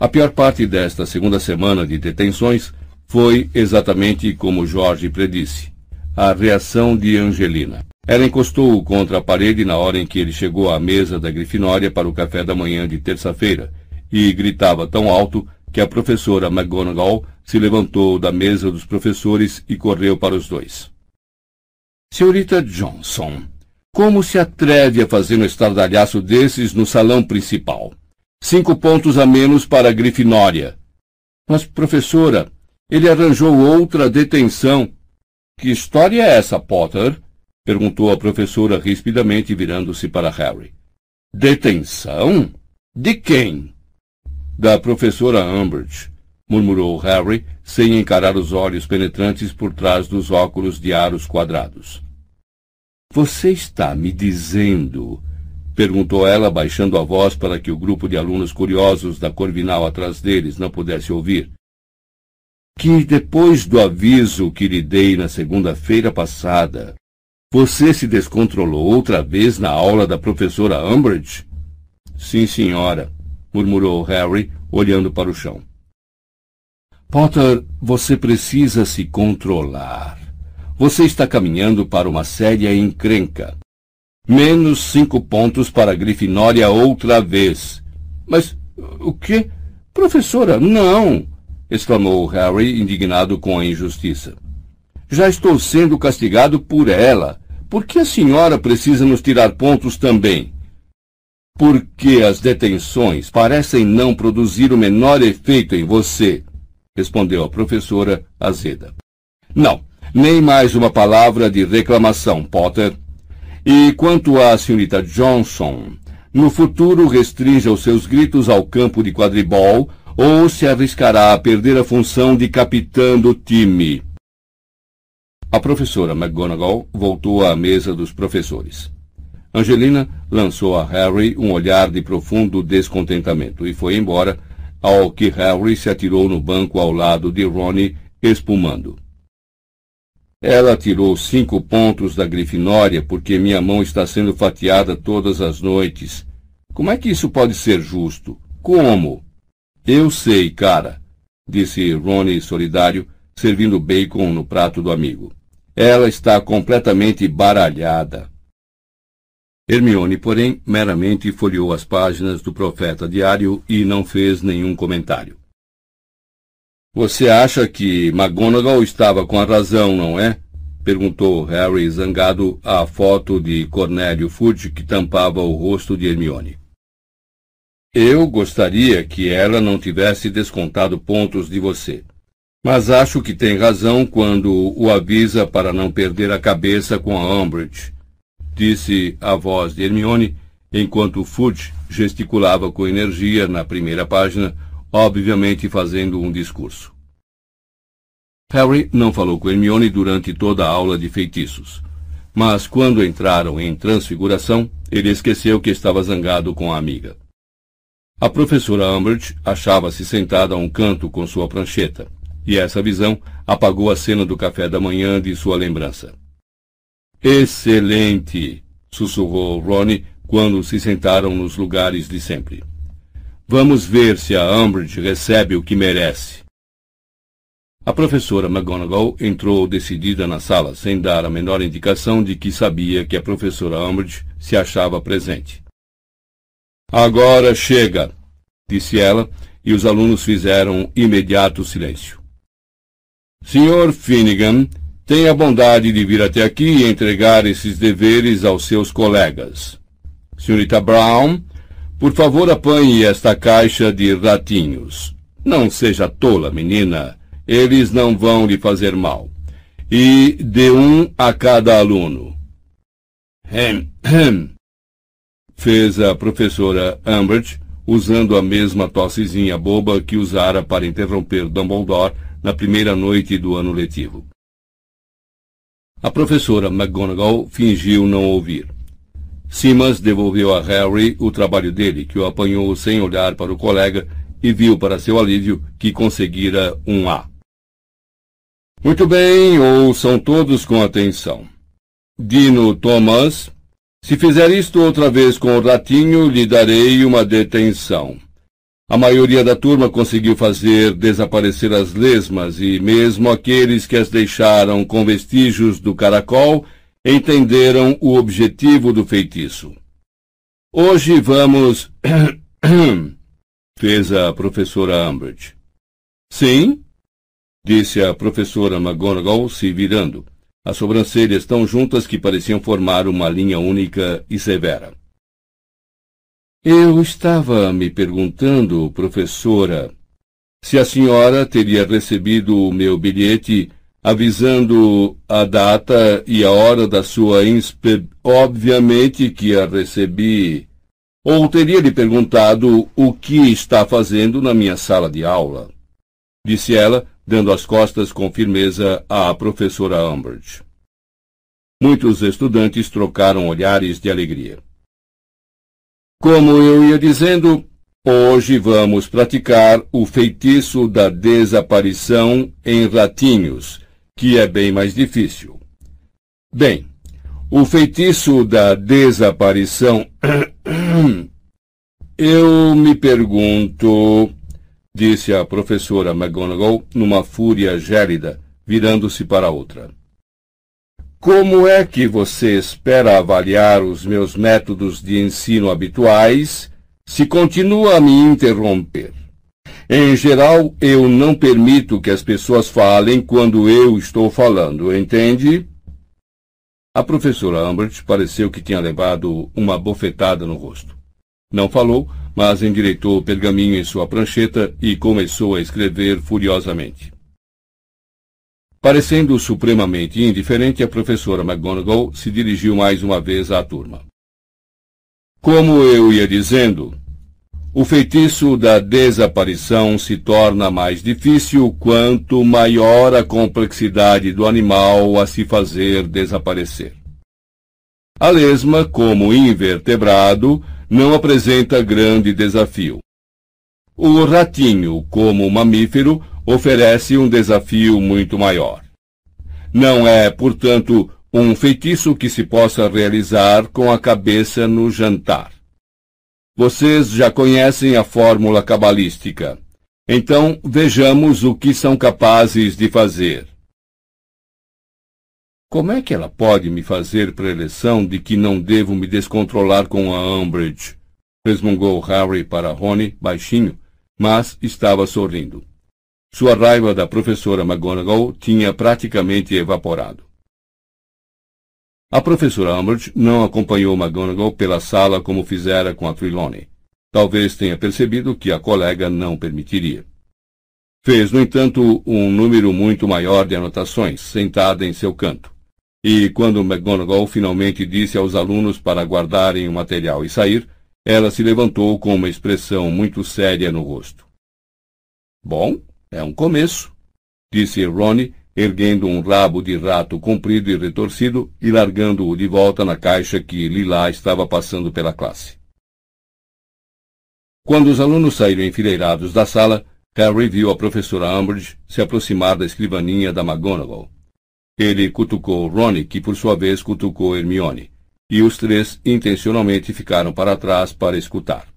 A pior parte desta segunda semana de detenções foi exatamente como Jorge predisse. A reação de Angelina. Ela encostou-o contra a parede na hora em que ele chegou à mesa da Grifinória para o café da manhã de terça-feira e gritava tão alto que a professora McGonagall se levantou da mesa dos professores e correu para os dois. Senhorita Johnson, como se atreve a fazer um estardalhaço desses no salão principal? Cinco pontos a menos para a Grifinória. Mas, professora, ele arranjou outra detenção. Que história é essa, Potter? perguntou a professora rispidamente, virando-se para Harry. Detenção? De quem? Da professora Umbridge, murmurou Harry, sem encarar os olhos penetrantes por trás dos óculos de aros quadrados. Você está me dizendo, perguntou ela, baixando a voz para que o grupo de alunos curiosos da Corvinal atrás deles não pudesse ouvir, que depois do aviso que lhe dei na segunda-feira passada, você se descontrolou outra vez na aula da professora Umbridge? Sim, senhora, murmurou Harry, olhando para o chão. Potter, você precisa se controlar. Você está caminhando para uma séria encrenca. Menos cinco pontos para a Grifinória outra vez. Mas o que? Professora, não! exclamou Harry, indignado com a injustiça. Já estou sendo castigado por ela. Por que a senhora precisa nos tirar pontos também? Porque as detenções parecem não produzir o menor efeito em você, respondeu a professora azeda. Não, nem mais uma palavra de reclamação, Potter. E quanto à senhorita Johnson, no futuro restrinja os seus gritos ao campo de quadribol ou se arriscará a perder a função de capitã do time. A professora McGonagall voltou à mesa dos professores. Angelina lançou a Harry um olhar de profundo descontentamento e foi embora, ao que Harry se atirou no banco ao lado de Ronnie, espumando. Ela tirou cinco pontos da Grifinória porque minha mão está sendo fatiada todas as noites. Como é que isso pode ser justo? Como? Eu sei, cara, disse Ronnie solidário, servindo bacon no prato do amigo. Ela está completamente baralhada. Hermione, porém, meramente folheou as páginas do Profeta Diário e não fez nenhum comentário. Você acha que McGonagall estava com a razão, não é? perguntou Harry zangado à foto de Cornélio Fudge que tampava o rosto de Hermione. Eu gostaria que ela não tivesse descontado pontos de você. Mas acho que tem razão quando o avisa para não perder a cabeça com a Umbridge, disse a voz de Hermione, enquanto Fudge gesticulava com energia na primeira página obviamente fazendo um discurso. Harry não falou com Hermione durante toda a aula de feitiços, mas quando entraram em transfiguração, ele esqueceu que estava zangado com a amiga. A professora Umbridge achava-se sentada a um canto com sua prancheta, e essa visão apagou a cena do café da manhã de sua lembrança. Excelente! sussurrou Ronnie quando se sentaram nos lugares de sempre. Vamos ver se a Umbridge recebe o que merece. A professora McGonagall entrou decidida na sala, sem dar a menor indicação de que sabia que a professora Umbridge se achava presente. Agora chega, disse ela, e os alunos fizeram imediato silêncio. Senhor Finnegan, tenha a bondade de vir até aqui e entregar esses deveres aos seus colegas. Senhorita Brown, por favor, apanhe esta caixa de ratinhos. Não seja tola, menina. Eles não vão lhe fazer mal. E dê um a cada aluno. Hem, hem, fez a professora Umbridge, usando a mesma tossezinha boba que usara para interromper Dumbledore na primeira noite do ano letivo. A professora McGonagall fingiu não ouvir. Simas devolveu a Harry o trabalho dele, que o apanhou sem olhar para o colega e viu para seu alívio que conseguira um A. Muito bem, ouçam todos com atenção. Dino Thomas, se fizer isto outra vez com o ratinho, lhe darei uma detenção. A maioria da turma conseguiu fazer desaparecer as lesmas e mesmo aqueles que as deixaram com vestígios do caracol entenderam o objetivo do feitiço. Hoje vamos. fez a professora Umbridge. Sim, disse a professora McGonagall, se virando, as sobrancelhas tão juntas que pareciam formar uma linha única e severa. Eu estava me perguntando, professora, se a senhora teria recebido o meu bilhete avisando a data e a hora da sua inspe... Obviamente que a recebi. Ou teria lhe perguntado o que está fazendo na minha sala de aula, disse ela, dando as costas com firmeza à professora Umbridge. Muitos estudantes trocaram olhares de alegria. Como eu ia dizendo, hoje vamos praticar o feitiço da desaparição em ratinhos, que é bem mais difícil. Bem, o feitiço da desaparição. Eu me pergunto, disse a professora McGonagall numa fúria gélida, virando-se para outra. Como é que você espera avaliar os meus métodos de ensino habituais se continua a me interromper? Em geral, eu não permito que as pessoas falem quando eu estou falando, entende? A professora Ambert pareceu que tinha levado uma bofetada no rosto. Não falou, mas endireitou o pergaminho em sua prancheta e começou a escrever furiosamente. Parecendo supremamente indiferente, a professora McGonagall se dirigiu mais uma vez à turma. Como eu ia dizendo, o feitiço da desaparição se torna mais difícil quanto maior a complexidade do animal a se fazer desaparecer. A lesma, como invertebrado, não apresenta grande desafio. O ratinho, como mamífero, oferece um desafio muito maior. Não é, portanto, um feitiço que se possa realizar com a cabeça no jantar. Vocês já conhecem a fórmula cabalística. Então vejamos o que são capazes de fazer. Como é que ela pode me fazer preleção de que não devo me descontrolar com a Umbridge? resmungou Harry para Rony, baixinho, mas estava sorrindo. Sua raiva da professora McGonagall tinha praticamente evaporado. A professora Umbridge não acompanhou McGonagall pela sala como fizera com a Trelawney. Talvez tenha percebido que a colega não permitiria. Fez, no entanto, um número muito maior de anotações, sentada em seu canto. E quando McGonagall finalmente disse aos alunos para guardarem o material e sair, ela se levantou com uma expressão muito séria no rosto. Bom, é um começo, disse Ronnie, erguendo um rabo de rato comprido e retorcido e largando-o de volta na caixa que Lila estava passando pela classe. Quando os alunos saíram enfileirados da sala, Harry viu a professora Umbridge se aproximar da escrivaninha da McGonagall. Ele cutucou Ronnie, que por sua vez cutucou Hermione, e os três intencionalmente ficaram para trás para escutar.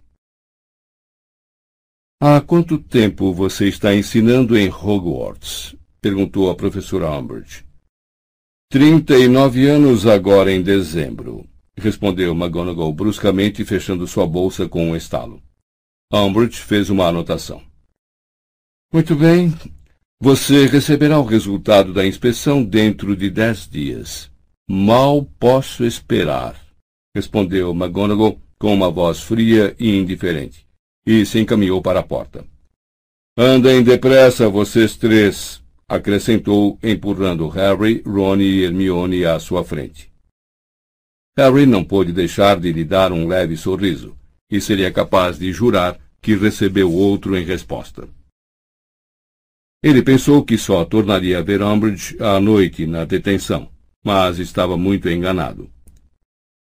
Há quanto tempo você está ensinando em Hogwarts? perguntou a professora Umbridge. Trinta e nove anos agora em dezembro, respondeu McGonagall bruscamente, fechando sua bolsa com um estalo. Umbridge fez uma anotação. Muito bem. Você receberá o resultado da inspeção dentro de dez dias. Mal posso esperar, respondeu McGonagall com uma voz fria e indiferente, e se encaminhou para a porta. Andem depressa, vocês três, acrescentou, empurrando Harry, Ron e Hermione à sua frente. Harry não pôde deixar de lhe dar um leve sorriso, e seria capaz de jurar que recebeu outro em resposta. Ele pensou que só tornaria a ver Umbridge à noite na detenção, mas estava muito enganado.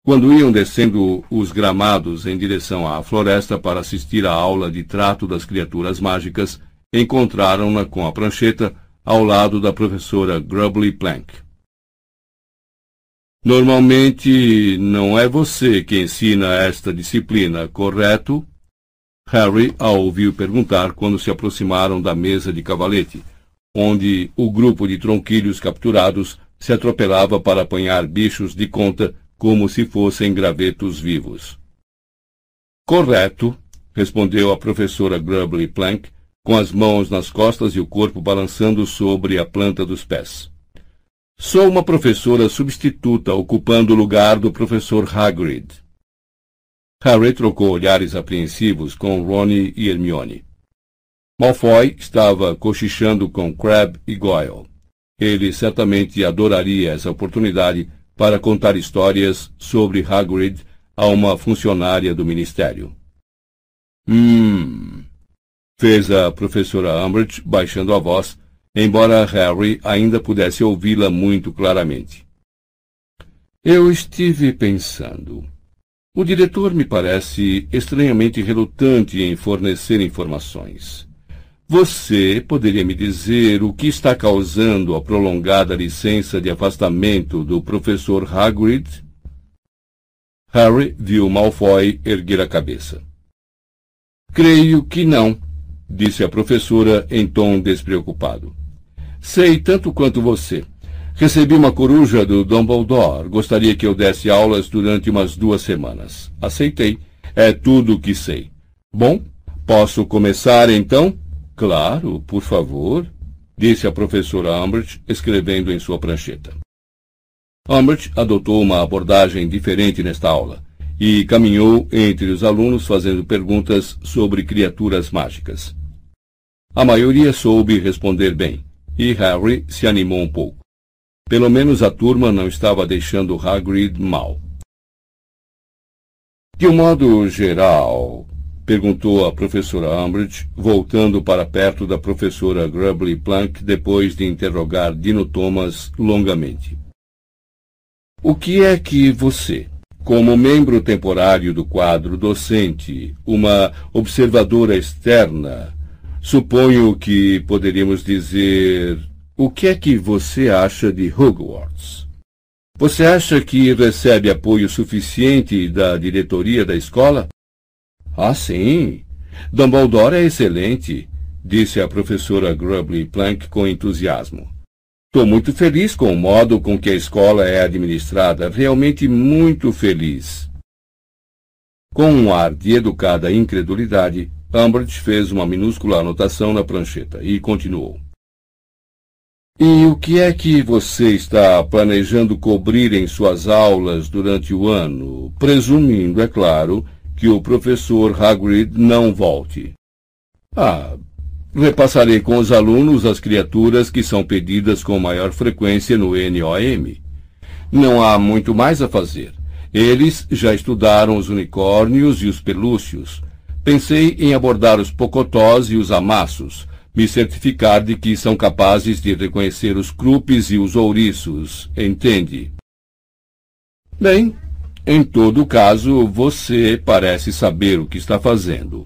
Quando iam descendo os gramados em direção à floresta para assistir à aula de trato das criaturas mágicas, encontraram-na com a prancheta ao lado da professora Grubbly Plank. Normalmente não é você que ensina esta disciplina, correto? Harry a ouviu perguntar quando se aproximaram da mesa de cavalete, onde o grupo de tronquilhos capturados se atropelava para apanhar bichos de conta como se fossem gravetos vivos. Correto, respondeu a professora Grubbly Plank, com as mãos nas costas e o corpo balançando sobre a planta dos pés. Sou uma professora substituta ocupando o lugar do professor Hagrid. Harry trocou olhares apreensivos com Ronnie e Hermione. Malfoy estava cochichando com Crabbe e Goyle. Ele certamente adoraria essa oportunidade para contar histórias sobre Hagrid a uma funcionária do ministério. Hum, fez a professora Umbridge, baixando a voz, embora Harry ainda pudesse ouvi-la muito claramente. Eu estive pensando. O diretor me parece estranhamente relutante em fornecer informações. Você poderia me dizer o que está causando a prolongada licença de afastamento do professor Hagrid? Harry viu Malfoy erguer a cabeça. Creio que não, disse a professora em tom despreocupado. Sei tanto quanto você. Recebi uma coruja do Dumbledore. Gostaria que eu desse aulas durante umas duas semanas. Aceitei. É tudo o que sei. Bom, posso começar então? Claro, por favor, disse a professora Umbridge, escrevendo em sua prancheta. Umbridge adotou uma abordagem diferente nesta aula e caminhou entre os alunos fazendo perguntas sobre criaturas mágicas. A maioria soube responder bem, e Harry se animou um pouco. Pelo menos a turma não estava deixando Hagrid mal. De um modo geral, perguntou a professora Umbridge, voltando para perto da professora Grubbly Plank depois de interrogar Dino Thomas longamente. O que é que você, como membro temporário do quadro docente, uma observadora externa, suponho que poderíamos dizer o que é que você acha de Hogwarts? Você acha que recebe apoio suficiente da diretoria da escola? Ah, sim. Dumbledore é excelente, disse a professora Grubbly Plank com entusiasmo. Estou muito feliz com o modo com que a escola é administrada, realmente muito feliz. Com um ar de educada incredulidade, Umbridge fez uma minúscula anotação na prancheta e continuou. E o que é que você está planejando cobrir em suas aulas durante o ano, presumindo, é claro, que o professor Hagrid não volte? Ah, repassarei com os alunos as criaturas que são pedidas com maior frequência no NOM. Não há muito mais a fazer. Eles já estudaram os unicórnios e os pelúcios. Pensei em abordar os pocotós e os amassos, me certificar de que são capazes de reconhecer os crupes e os ouriços, entende? Bem, em todo caso, você parece saber o que está fazendo,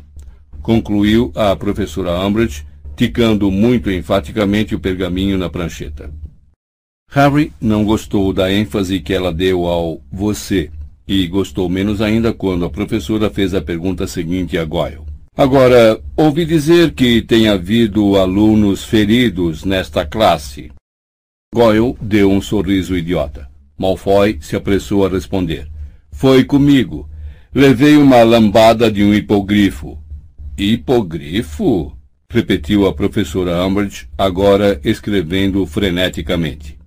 concluiu a professora Umbridge, ticando muito enfaticamente o pergaminho na prancheta. Harry não gostou da ênfase que ela deu ao você, e gostou menos ainda quando a professora fez a pergunta seguinte a Goyle. Agora, ouvi dizer que tem havido alunos feridos nesta classe. Goyle deu um sorriso idiota. Malfoy se apressou a responder. Foi comigo. Levei uma lambada de um hipogrifo. Hipogrifo? repetiu a professora Umbridge, agora escrevendo freneticamente.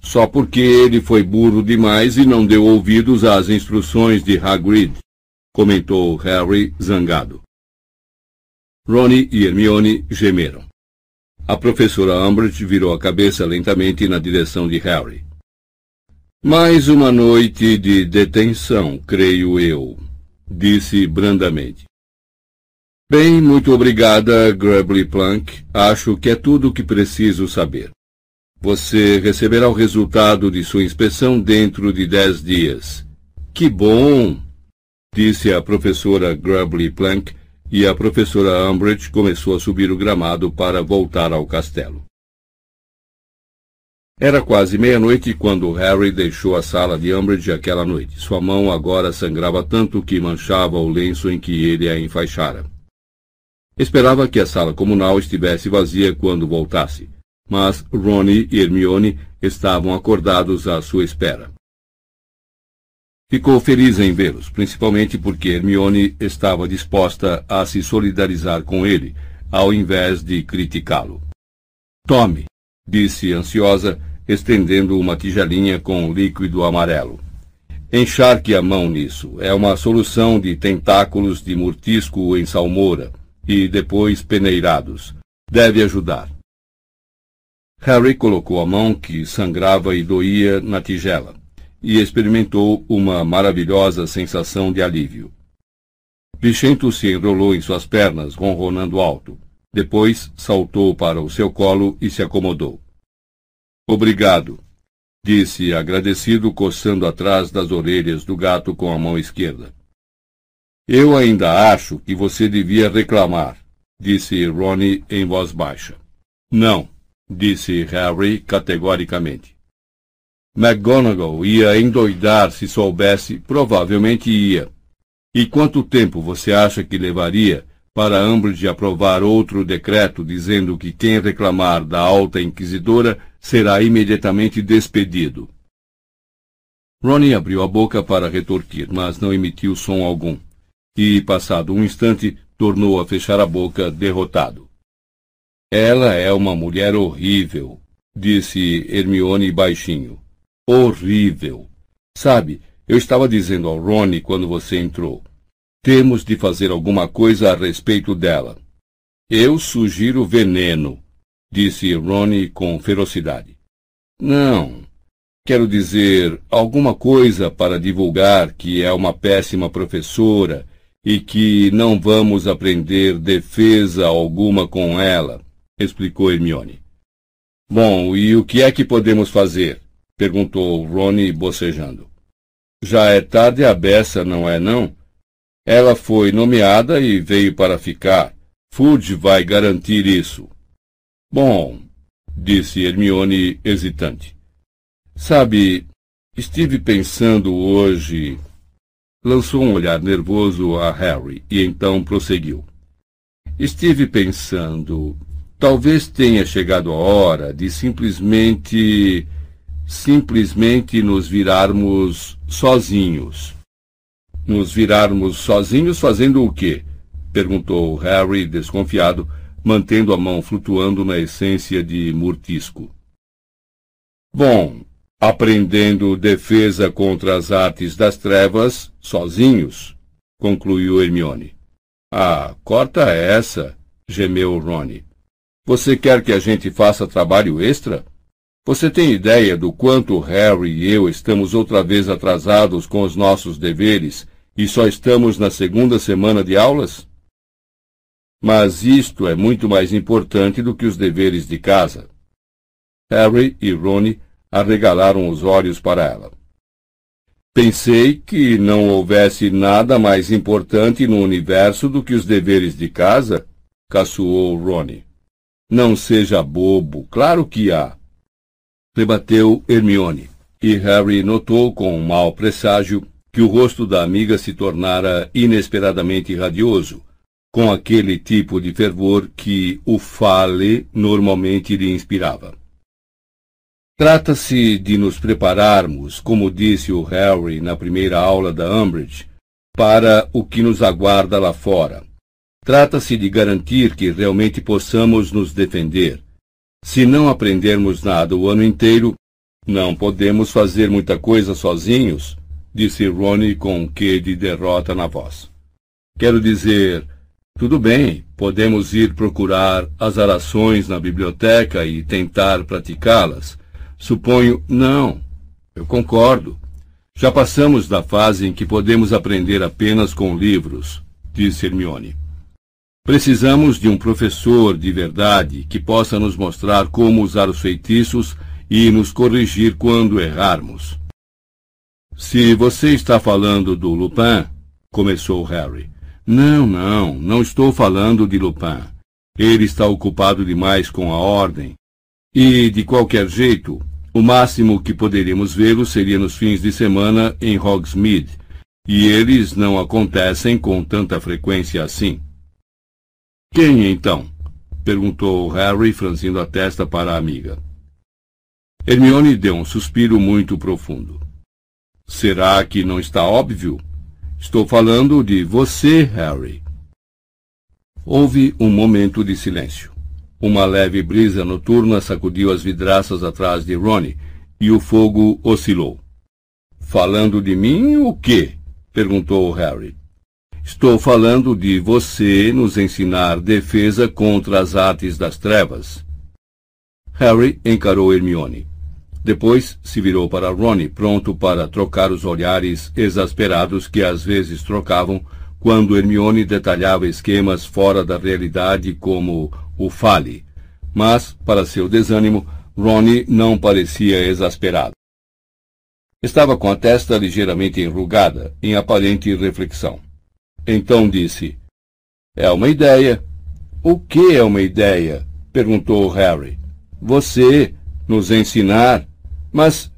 Só porque ele foi burro demais e não deu ouvidos às instruções de Hagrid, comentou Harry zangado. Ronnie e Hermione gemeram. A professora Umbridge virou a cabeça lentamente na direção de Harry. Mais uma noite de detenção, creio eu, disse brandamente. Bem, muito obrigada, Grubbly Plunk. Acho que é tudo o que preciso saber. Você receberá o resultado de sua inspeção dentro de dez dias. Que bom! disse a professora Grubbly Plunk, e a professora Umbridge começou a subir o gramado para voltar ao castelo. Era quase meia-noite quando Harry deixou a sala de Umbridge aquela noite. Sua mão agora sangrava tanto que manchava o lenço em que ele a enfaixara. Esperava que a sala comunal estivesse vazia quando voltasse, mas Ronnie e Hermione estavam acordados à sua espera. Ficou feliz em vê-los, principalmente porque Hermione estava disposta a se solidarizar com ele, ao invés de criticá-lo. Tome, disse ansiosa, estendendo uma tigelinha com líquido amarelo. Encharque a mão nisso. É uma solução de tentáculos de murtisco em salmoura e depois peneirados. Deve ajudar. Harry colocou a mão que sangrava e doía na tigela e experimentou uma maravilhosa sensação de alívio. Bichento se enrolou em suas pernas, ronronando alto. Depois saltou para o seu colo e se acomodou. Obrigado, disse agradecido, coçando atrás das orelhas do gato com a mão esquerda. Eu ainda acho que você devia reclamar, disse Ronnie em voz baixa. Não, disse Harry categoricamente. McGonagall ia endoidar se soubesse, provavelmente ia. E quanto tempo você acha que levaria para Umbridge aprovar outro decreto dizendo que quem reclamar da alta inquisidora será imediatamente despedido? Ronnie abriu a boca para retorquir, mas não emitiu som algum. E, passado um instante, tornou a fechar a boca, derrotado. Ela é uma mulher horrível, disse Hermione baixinho horrível. Sabe, eu estava dizendo ao Ronnie quando você entrou. Temos de fazer alguma coisa a respeito dela. Eu sugiro veneno, disse Ronnie com ferocidade. Não. Quero dizer, alguma coisa para divulgar que é uma péssima professora e que não vamos aprender defesa alguma com ela, explicou Hermione. Bom, e o que é que podemos fazer? perguntou Ronnie bocejando. Já é tarde a beça, não é não? Ela foi nomeada e veio para ficar. Fudge vai garantir isso. Bom, disse Hermione hesitante. Sabe, estive pensando hoje. Lançou um olhar nervoso a Harry e então prosseguiu. Estive pensando. Talvez tenha chegado a hora de simplesmente simplesmente nos virarmos sozinhos. Nos virarmos sozinhos fazendo o quê? perguntou Harry, desconfiado, mantendo a mão flutuando na essência de murtisco. Bom, aprendendo defesa contra as artes das trevas, sozinhos, concluiu Hermione. Ah, corta essa, gemeu Rony. Você quer que a gente faça trabalho extra? Você tem ideia do quanto Harry e eu estamos outra vez atrasados com os nossos deveres e só estamos na segunda semana de aulas? Mas isto é muito mais importante do que os deveres de casa. Harry e Rony arregalaram os olhos para ela. Pensei que não houvesse nada mais importante no universo do que os deveres de casa, caçoou Rony. Não seja bobo, claro que há. Rebateu Hermione, e Harry notou com um mau presságio que o rosto da amiga se tornara inesperadamente radioso, com aquele tipo de fervor que o fale normalmente lhe inspirava. Trata-se de nos prepararmos, como disse o Harry na primeira aula da Umbridge, para o que nos aguarda lá fora. Trata-se de garantir que realmente possamos nos defender. Se não aprendermos nada o ano inteiro, não podemos fazer muita coisa sozinhos, disse Ronnie com um quê de derrota na voz. Quero dizer, tudo bem, podemos ir procurar as orações na biblioteca e tentar praticá-las Suponho. Não. Eu concordo. Já passamos da fase em que podemos aprender apenas com livros, disse Hermione. Precisamos de um professor de verdade que possa nos mostrar como usar os feitiços e nos corrigir quando errarmos. Se você está falando do Lupin, começou Harry. Não, não, não estou falando de Lupin. Ele está ocupado demais com a ordem e, de qualquer jeito, o máximo que poderíamos vê-lo seria nos fins de semana em Hogsmeade, e eles não acontecem com tanta frequência assim. Quem então? perguntou Harry, franzindo a testa para a amiga. Hermione deu um suspiro muito profundo. Será que não está óbvio? Estou falando de você, Harry. Houve um momento de silêncio. Uma leve brisa noturna sacudiu as vidraças atrás de Ronnie e o fogo oscilou. Falando de mim, o quê? perguntou Harry. Estou falando de você nos ensinar defesa contra as artes das trevas. Harry encarou Hermione. Depois se virou para Ronnie, pronto para trocar os olhares exasperados que às vezes trocavam quando Hermione detalhava esquemas fora da realidade como o fale. Mas, para seu desânimo, Ronnie não parecia exasperado. Estava com a testa ligeiramente enrugada, em aparente reflexão. Então disse: É uma ideia. O que é uma ideia? perguntou Harry. Você nos ensinar. Mas.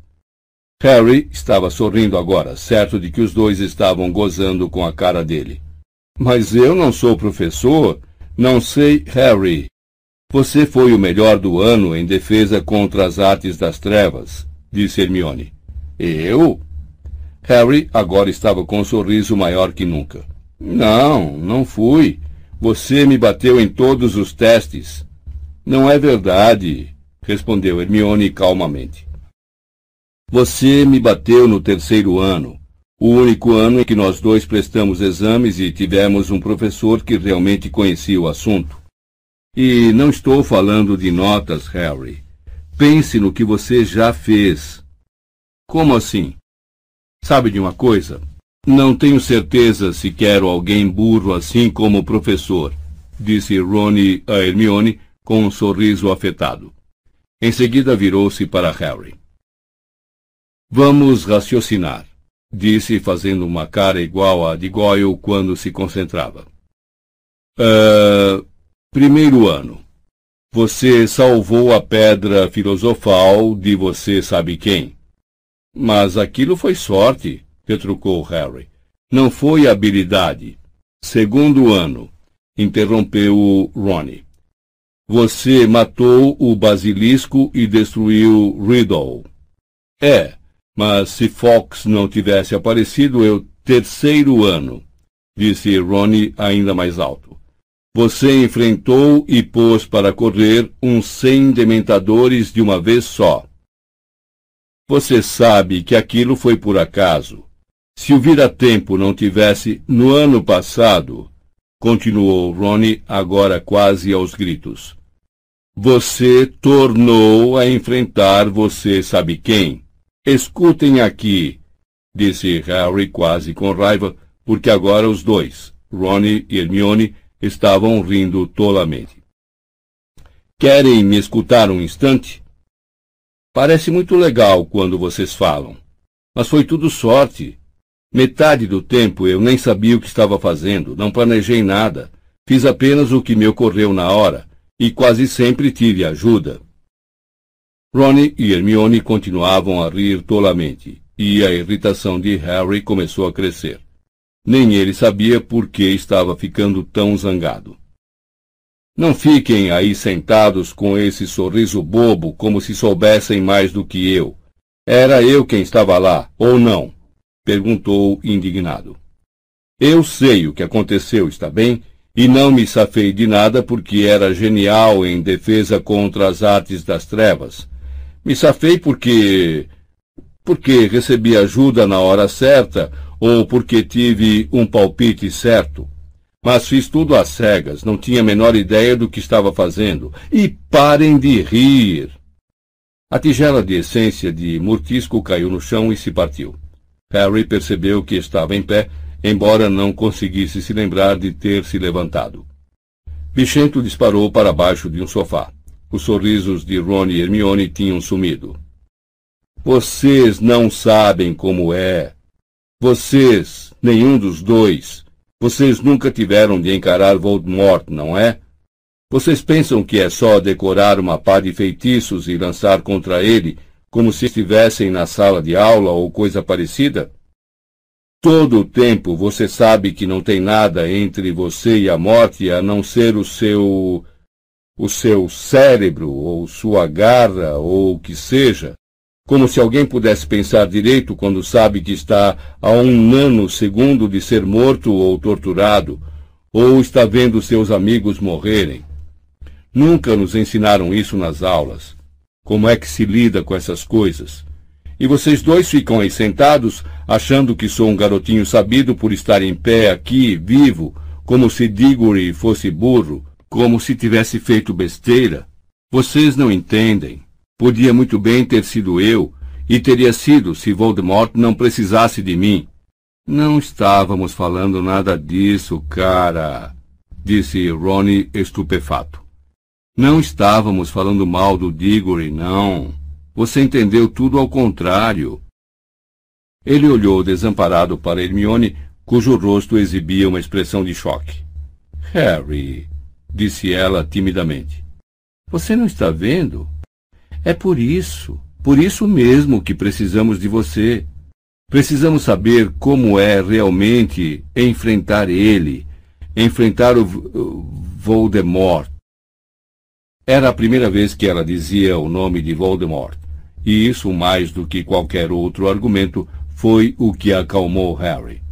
Harry estava sorrindo agora, certo de que os dois estavam gozando com a cara dele. Mas eu não sou professor. Não sei, Harry. Você foi o melhor do ano em defesa contra as artes das trevas, disse Hermione. Eu? Harry agora estava com um sorriso maior que nunca. Não, não fui. Você me bateu em todos os testes. Não é verdade, respondeu Hermione calmamente. Você me bateu no terceiro ano, o único ano em que nós dois prestamos exames e tivemos um professor que realmente conhecia o assunto. E não estou falando de notas, Harry. Pense no que você já fez. Como assim? Sabe de uma coisa? Não tenho certeza se quero alguém burro assim como o professor, disse Ronnie a Hermione com um sorriso afetado. Em seguida virou-se para Harry. Vamos raciocinar disse fazendo uma cara igual à de Goyle quando se concentrava. Uh, primeiro ano. Você salvou a pedra filosofal de você sabe quem. Mas aquilo foi sorte, retrucou Harry. Não foi habilidade. Segundo ano, interrompeu Ronnie. Você matou o basilisco e destruiu Riddle. É, mas se Fox não tivesse aparecido, eu terceiro ano, disse Ronnie ainda mais alto. Você enfrentou e pôs para correr uns cem dementadores de uma vez só. Você sabe que aquilo foi por acaso. Se o vira-tempo não tivesse no ano passado, continuou Ronnie agora quase aos gritos. Você tornou a enfrentar você sabe quem. Escutem aqui, disse Harry quase com raiva, porque agora os dois, Ronnie e Hermione, estavam rindo tolamente. Querem me escutar um instante? Parece muito legal quando vocês falam. Mas foi tudo sorte. Metade do tempo eu nem sabia o que estava fazendo, não planejei nada. Fiz apenas o que me ocorreu na hora, e quase sempre tive ajuda. Ronnie e Hermione continuavam a rir tolamente, e a irritação de Harry começou a crescer. Nem ele sabia por que estava ficando tão zangado. Não fiquem aí sentados com esse sorriso bobo como se soubessem mais do que eu. Era eu quem estava lá, ou não? perguntou indignado. Eu sei o que aconteceu, está bem? E não me safei de nada porque era genial em defesa contra as artes das trevas. Me safei porque. porque recebi ajuda na hora certa ou porque tive um palpite certo. Mas fiz tudo às cegas, não tinha a menor ideia do que estava fazendo. E parem de rir! A tigela de essência de murtisco caiu no chão e se partiu. Harry percebeu que estava em pé, embora não conseguisse se lembrar de ter se levantado. Bichento disparou para baixo de um sofá. Os sorrisos de Ron e Hermione tinham sumido. Vocês não sabem como é. Vocês, nenhum dos dois, vocês nunca tiveram de encarar Voldemort, não é? Vocês pensam que é só decorar uma pá de feitiços e lançar contra ele, como se estivessem na sala de aula ou coisa parecida? Todo o tempo você sabe que não tem nada entre você e a morte a não ser o seu. O seu cérebro, ou sua garra, ou o que seja como se alguém pudesse pensar direito quando sabe que está a um nanosegundo de ser morto ou torturado, ou está vendo seus amigos morrerem. Nunca nos ensinaram isso nas aulas. Como é que se lida com essas coisas? E vocês dois ficam aí sentados, achando que sou um garotinho sabido por estar em pé aqui, vivo, como se Diggory fosse burro, como se tivesse feito besteira. Vocês não entendem. Podia muito bem ter sido eu, e teria sido se Voldemort não precisasse de mim. Não estávamos falando nada disso, cara, disse Ronnie estupefato. Não estávamos falando mal do Diggory, não. Você entendeu tudo ao contrário. Ele olhou desamparado para Hermione, cujo rosto exibia uma expressão de choque. Harry, disse ela timidamente, você não está vendo? É por isso, por isso mesmo que precisamos de você. Precisamos saber como é realmente enfrentar ele, enfrentar o Voldemort. Era a primeira vez que ela dizia o nome de Voldemort, e isso, mais do que qualquer outro argumento, foi o que acalmou Harry.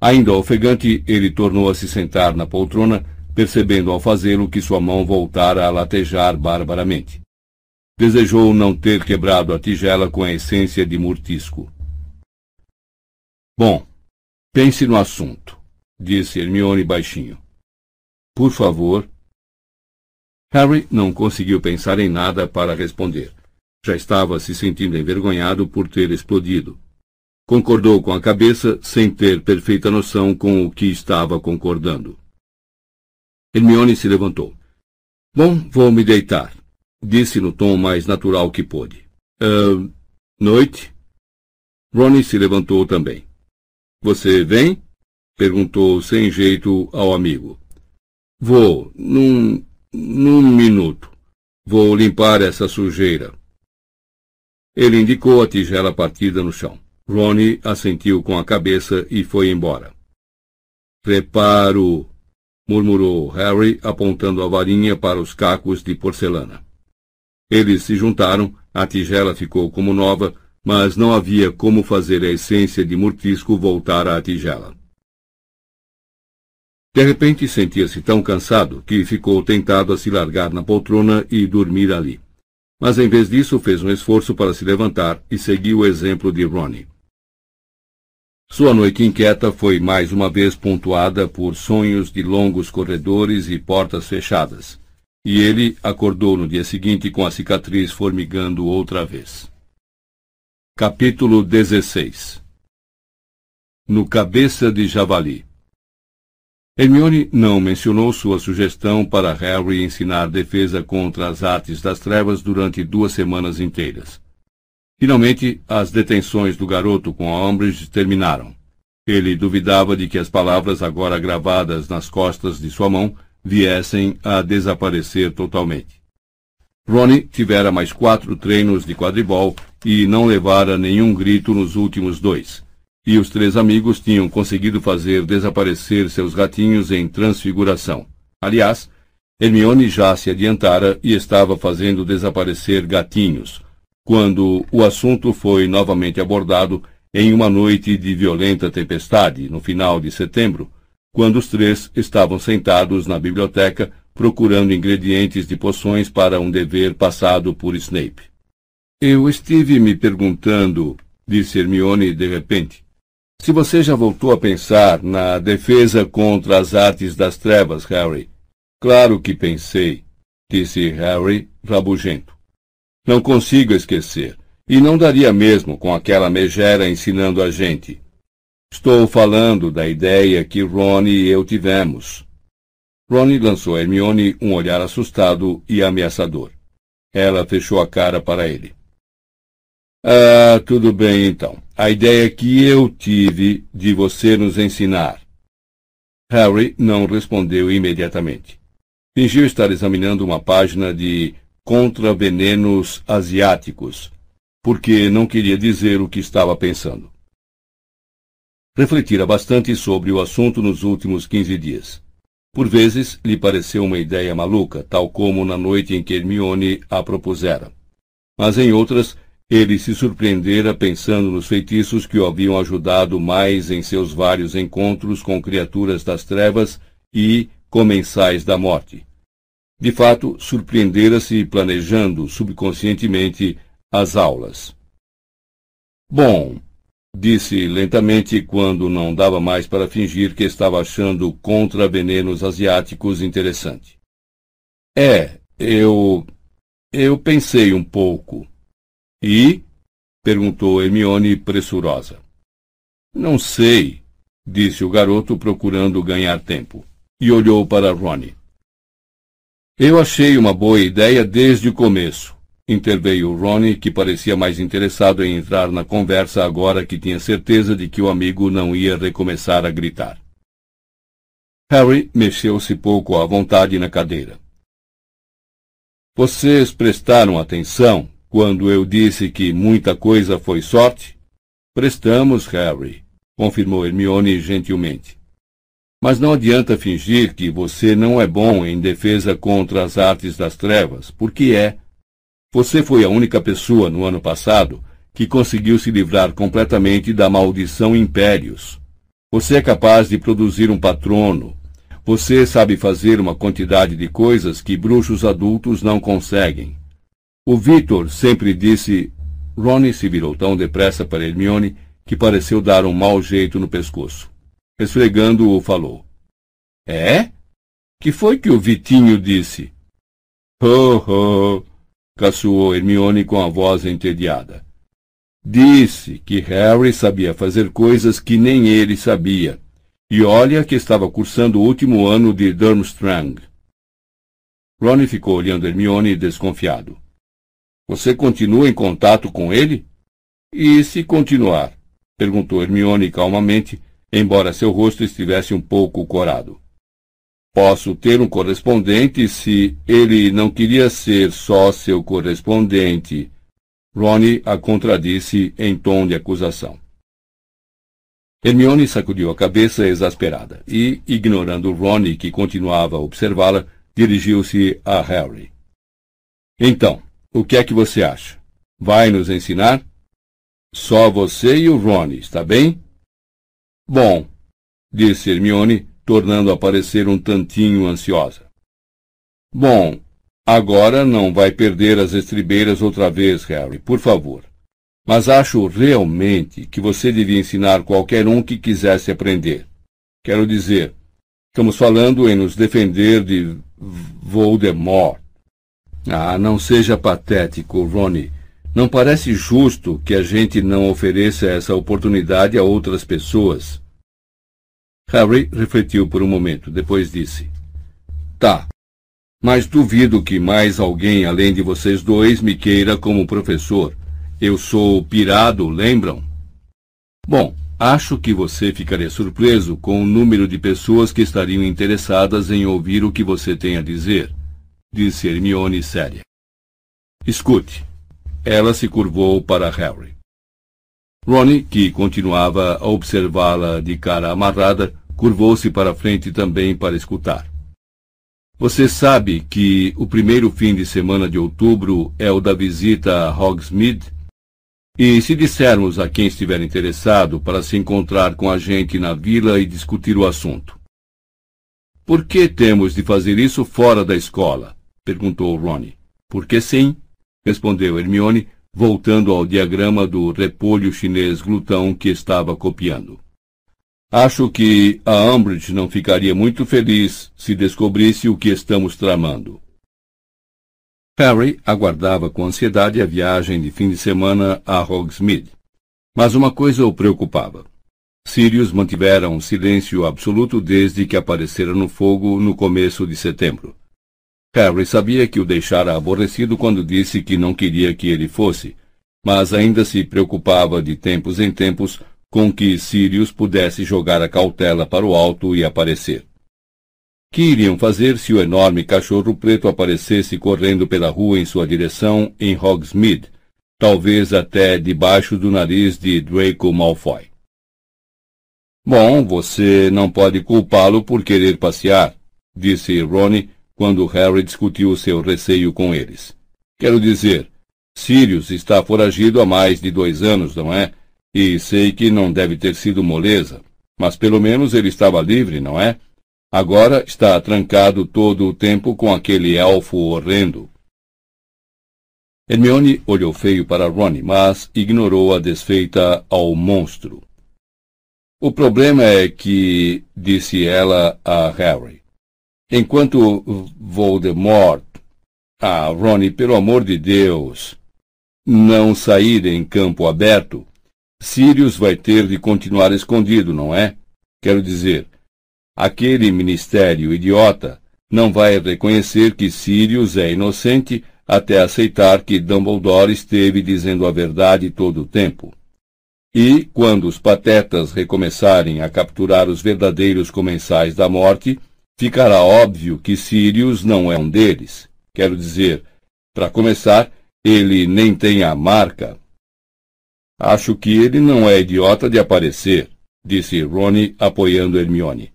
Ainda ofegante, ele tornou a se sentar na poltrona, percebendo ao fazê-lo que sua mão voltara a latejar barbaramente. Desejou não ter quebrado a tigela com a essência de murtisco. Bom, pense no assunto, disse Hermione baixinho. Por favor. Harry não conseguiu pensar em nada para responder. Já estava se sentindo envergonhado por ter explodido. Concordou com a cabeça sem ter perfeita noção com o que estava concordando. Hermione se levantou. Bom, vou me deitar disse no tom mais natural que pôde. Uh, noite? Ronnie se levantou também. Você vem? perguntou sem jeito ao amigo. Vou, num. num minuto. Vou limpar essa sujeira. Ele indicou a tigela partida no chão. Ronnie assentiu com a cabeça e foi embora. Preparo, murmurou Harry, apontando a varinha para os cacos de porcelana. Eles se juntaram, a tigela ficou como nova, mas não havia como fazer a essência de murtisco voltar à tigela. De repente sentia-se tão cansado que ficou tentado a se largar na poltrona e dormir ali. Mas em vez disso fez um esforço para se levantar e seguiu o exemplo de Ronnie. Sua noite inquieta foi mais uma vez pontuada por sonhos de longos corredores e portas fechadas, e ele acordou no dia seguinte com a cicatriz formigando outra vez. Capítulo 16 No Cabeça de Javali Hermione não mencionou sua sugestão para Harry ensinar defesa contra as artes das trevas durante duas semanas inteiras. Finalmente, as detenções do garoto com a Umbridge terminaram. Ele duvidava de que as palavras agora gravadas nas costas de sua mão viessem a desaparecer totalmente. Ronnie tivera mais quatro treinos de quadribol e não levara nenhum grito nos últimos dois. E os três amigos tinham conseguido fazer desaparecer seus gatinhos em transfiguração. Aliás, Hermione já se adiantara e estava fazendo desaparecer gatinhos, quando o assunto foi novamente abordado em uma noite de violenta tempestade, no final de setembro, quando os três estavam sentados na biblioteca procurando ingredientes de poções para um dever passado por Snape. Eu estive me perguntando, disse Hermione de repente, se você já voltou a pensar na defesa contra as artes das trevas, Harry. Claro que pensei, disse Harry, rabugento. Não consigo esquecer. E não daria mesmo com aquela megera ensinando a gente. Estou falando da ideia que Ronnie e eu tivemos. Ronnie lançou a Hermione um olhar assustado e ameaçador. Ela fechou a cara para ele. Ah, tudo bem então. A ideia que eu tive de você nos ensinar. Harry não respondeu imediatamente. Fingiu estar examinando uma página de contra venenos asiáticos, porque não queria dizer o que estava pensando. Refletira bastante sobre o assunto nos últimos quinze dias. Por vezes lhe pareceu uma ideia maluca, tal como na noite em que Hermione a propusera. Mas em outras, ele se surpreendera pensando nos feitiços que o haviam ajudado mais em seus vários encontros com criaturas das trevas e comensais da morte. De fato, surpreendera-se planejando subconscientemente as aulas. Bom, disse lentamente quando não dava mais para fingir que estava achando contra venenos asiáticos interessante. É, eu. Eu pensei um pouco. E? perguntou Hermione pressurosa. Não sei, disse o garoto procurando ganhar tempo, e olhou para Ronnie. Eu achei uma boa ideia desde o começo, interveio Ronnie, que parecia mais interessado em entrar na conversa agora que tinha certeza de que o amigo não ia recomeçar a gritar. Harry mexeu-se pouco à vontade na cadeira. Vocês prestaram atenção quando eu disse que muita coisa foi sorte? Prestamos, Harry, confirmou Hermione gentilmente. Mas não adianta fingir que você não é bom em defesa contra as artes das trevas, porque é. Você foi a única pessoa no ano passado que conseguiu se livrar completamente da maldição impérios. Você é capaz de produzir um patrono. Você sabe fazer uma quantidade de coisas que bruxos adultos não conseguem. O Victor sempre disse. Ronnie se virou tão depressa para Hermione que pareceu dar um mau jeito no pescoço. Esfregando-o, falou. É? Que foi que o Vitinho disse? Ho, ho, caçoou Hermione com a voz entediada. Disse que Harry sabia fazer coisas que nem ele sabia. E olha que estava cursando o último ano de Durmstrang. Ronnie ficou olhando Hermione desconfiado. Você continua em contato com ele? E se continuar? perguntou Hermione calmamente, embora seu rosto estivesse um pouco corado. Posso ter um correspondente se ele não queria ser só seu correspondente. Ronnie a contradisse em tom de acusação. Hermione sacudiu a cabeça exasperada e, ignorando Ronnie, que continuava a observá-la, dirigiu-se a Harry. Então, o que é que você acha? Vai nos ensinar? Só você e o Ronnie, está bem? Bom, disse Hermione, tornando a parecer um tantinho ansiosa. Bom, agora não vai perder as estribeiras outra vez, Harry, por favor. Mas acho realmente que você devia ensinar qualquer um que quisesse aprender. Quero dizer, estamos falando em nos defender de Voldemort. Ah, não seja patético, Ronnie. Não parece justo que a gente não ofereça essa oportunidade a outras pessoas. Harry refletiu por um momento, depois disse: Tá, mas duvido que mais alguém além de vocês dois me queira como professor. Eu sou pirado, lembram? Bom, acho que você ficaria surpreso com o número de pessoas que estariam interessadas em ouvir o que você tem a dizer, disse Hermione séria. Escute. Ela se curvou para Harry. Ronnie, que continuava a observá-la de cara amarrada, curvou-se para frente também para escutar. Você sabe que o primeiro fim de semana de outubro é o da visita a Hogsmeade? E se dissermos a quem estiver interessado para se encontrar com a gente na vila e discutir o assunto? Por que temos de fazer isso fora da escola? perguntou Ronnie. Porque sim, respondeu Hermione, voltando ao diagrama do repolho chinês glutão que estava copiando. Acho que a Umbridge não ficaria muito feliz se descobrisse o que estamos tramando. Harry aguardava com ansiedade a viagem de fim de semana a Hogsmeade. Mas uma coisa o preocupava. Sirius mantivera um silêncio absoluto desde que aparecera no fogo no começo de setembro. Harry sabia que o deixara aborrecido quando disse que não queria que ele fosse, mas ainda se preocupava de tempos em tempos com que Sirius pudesse jogar a cautela para o alto e aparecer. Que iriam fazer se o enorme cachorro preto aparecesse correndo pela rua em sua direção em Hogsmeade, talvez até debaixo do nariz de Draco Malfoy? Bom, você não pode culpá-lo por querer passear, disse Ronnie quando Harry discutiu seu receio com eles. Quero dizer, Sirius está foragido há mais de dois anos, não é? E sei que não deve ter sido moleza, mas pelo menos ele estava livre, não é? Agora está trancado todo o tempo com aquele elfo horrendo. Hermione olhou feio para Ronnie, mas ignorou a desfeita ao monstro. O problema é que, disse ela a Harry, enquanto Voldemort... Ah, Ronnie, pelo amor de Deus! Não sair em campo aberto, Sirius vai ter de continuar escondido, não é? Quero dizer, Aquele ministério idiota não vai reconhecer que Sirius é inocente até aceitar que Dumbledore esteve dizendo a verdade todo o tempo. E, quando os patetas recomeçarem a capturar os verdadeiros comensais da morte, ficará óbvio que Sirius não é um deles. Quero dizer, para começar, ele nem tem a marca. Acho que ele não é idiota de aparecer, disse Rony, apoiando Hermione.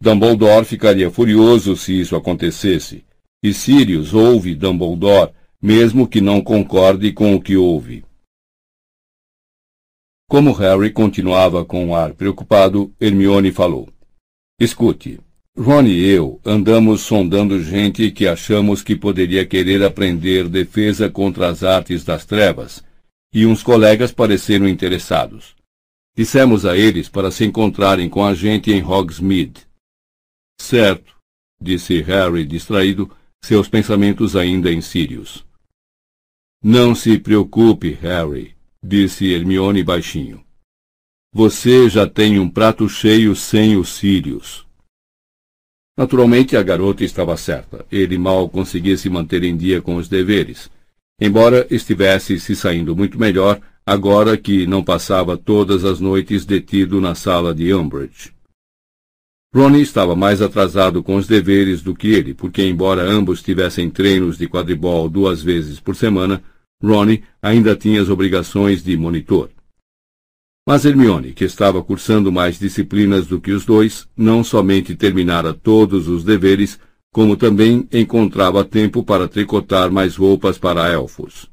Dumbledore ficaria furioso se isso acontecesse, e Sirius ouve Dumbledore, mesmo que não concorde com o que ouve. Como Harry continuava com um ar preocupado, Hermione falou. Escute, Ron e eu andamos sondando gente que achamos que poderia querer aprender defesa contra as artes das trevas, e uns colegas pareceram interessados. Dissemos a eles para se encontrarem com a gente em Hogsmeade. Certo, disse Harry distraído, seus pensamentos ainda em Sirius. Não se preocupe, Harry, disse Hermione baixinho. Você já tem um prato cheio sem os Sirius. Naturalmente, a garota estava certa. Ele mal conseguia se manter em dia com os deveres, embora estivesse se saindo muito melhor agora que não passava todas as noites detido na sala de Umbridge. Ronnie estava mais atrasado com os deveres do que ele, porque embora ambos tivessem treinos de quadribol duas vezes por semana, Ronnie ainda tinha as obrigações de monitor. Mas Hermione, que estava cursando mais disciplinas do que os dois, não somente terminara todos os deveres, como também encontrava tempo para tricotar mais roupas para elfos.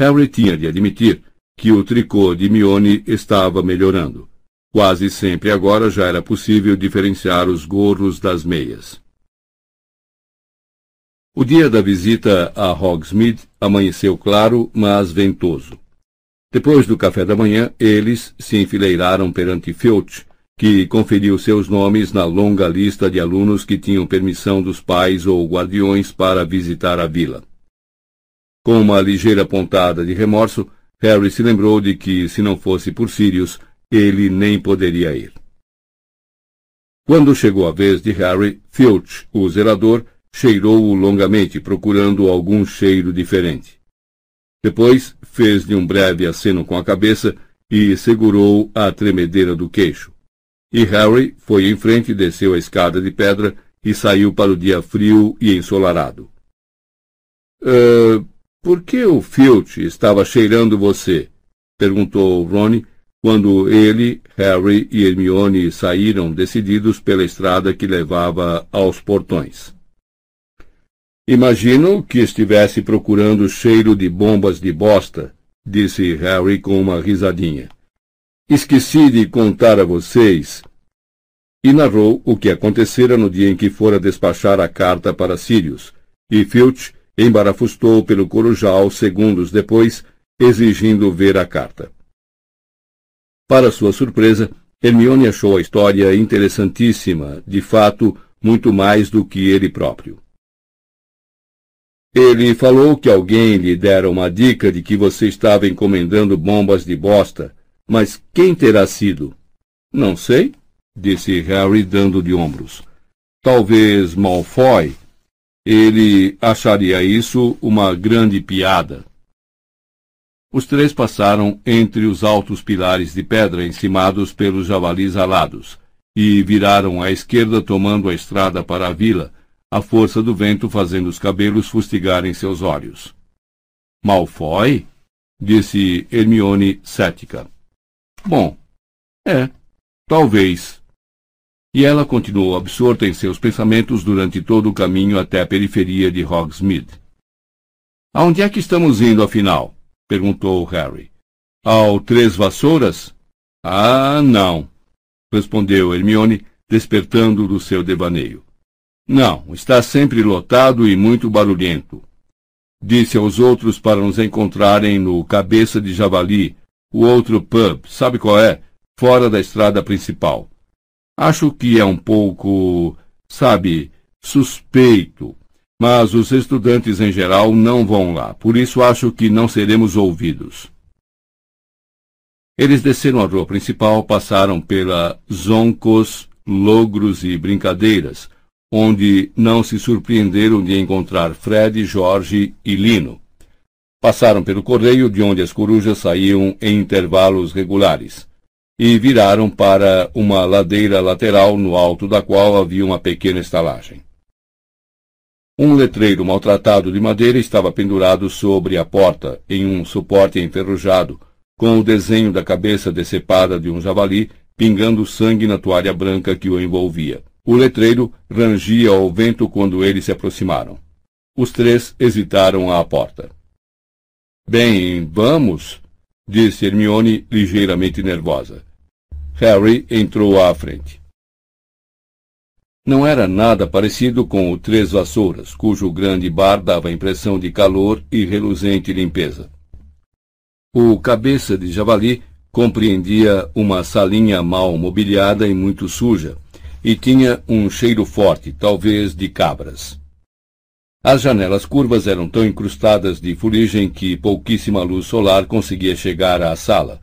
Harry tinha de admitir que o tricô de Hermione estava melhorando Quase sempre agora já era possível diferenciar os gorros das meias. O dia da visita a Hogsmeade amanheceu claro, mas ventoso. Depois do café da manhã, eles se enfileiraram perante Filch, que conferiu seus nomes na longa lista de alunos que tinham permissão dos pais ou guardiões para visitar a vila. Com uma ligeira pontada de remorso, Harry se lembrou de que, se não fosse por Sirius, ele nem poderia ir. Quando chegou a vez de Harry, Filch, o zelador, cheirou-o longamente, procurando algum cheiro diferente. Depois fez-lhe um breve aceno com a cabeça e segurou a tremedeira do queixo. E Harry foi em frente, desceu a escada de pedra e saiu para o dia frio e ensolarado. Uh, por que o Filch estava cheirando você? perguntou Ronnie, quando ele, Harry e Hermione saíram decididos pela estrada que levava aos portões. Imagino que estivesse procurando cheiro de bombas de bosta, disse Harry com uma risadinha. Esqueci de contar a vocês. E narrou o que acontecera no dia em que fora despachar a carta para Sirius, e Filch embarafustou pelo corujal segundos depois, exigindo ver a carta. Para sua surpresa, Hermione achou a história interessantíssima, de fato, muito mais do que ele próprio. Ele falou que alguém lhe dera uma dica de que você estava encomendando bombas de bosta, mas quem terá sido? Não sei, disse Harry, dando de ombros. Talvez Malfoy. Ele acharia isso uma grande piada. Os três passaram entre os altos pilares de pedra encimados pelos javalis alados, e viraram à esquerda tomando a estrada para a vila, a força do vento fazendo os cabelos fustigarem seus olhos. Malfoy? disse Hermione cética. Bom, é, talvez. E ela continuou absorta em seus pensamentos durante todo o caminho até a periferia de Hogsmeade. Aonde é que estamos indo, afinal? perguntou Harry. Ao Três Vassouras? Ah, não, respondeu Hermione, despertando do seu devaneio. Não, está sempre lotado e muito barulhento. Disse aos outros para nos encontrarem no Cabeça de Javali, o outro pub, sabe qual é? Fora da estrada principal. Acho que é um pouco, sabe, suspeito mas os estudantes em geral não vão lá, por isso acho que não seremos ouvidos. Eles desceram a rua principal, passaram pela Zoncos, Logros e Brincadeiras, onde não se surpreenderam de encontrar Fred, Jorge e Lino. Passaram pelo correio, de onde as corujas saíam em intervalos regulares, e viraram para uma ladeira lateral no alto da qual havia uma pequena estalagem. Um letreiro maltratado de madeira estava pendurado sobre a porta, em um suporte enferrujado, com o desenho da cabeça decepada de um javali pingando sangue na toalha branca que o envolvia. O letreiro rangia ao vento quando eles se aproximaram. Os três hesitaram à porta. Bem, vamos, disse Hermione ligeiramente nervosa. Harry entrou à frente. Não era nada parecido com o Três Vassouras, cujo grande bar dava a impressão de calor e reluzente limpeza. O cabeça de javali compreendia uma salinha mal mobiliada e muito suja, e tinha um cheiro forte, talvez de cabras. As janelas curvas eram tão incrustadas de fuligem que pouquíssima luz solar conseguia chegar à sala,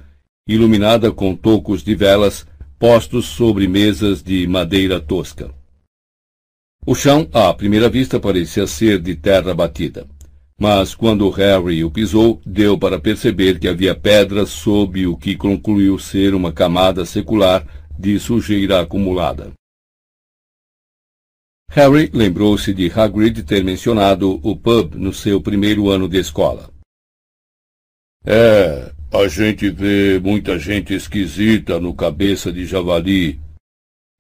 iluminada com tocos de velas postos sobre mesas de madeira tosca. O chão, à primeira vista, parecia ser de terra batida. Mas quando Harry o pisou, deu para perceber que havia pedras sob o que concluiu ser uma camada secular de sujeira acumulada. Harry lembrou-se de Hagrid ter mencionado o pub no seu primeiro ano de escola. É, a gente vê muita gente esquisita no cabeça de javali,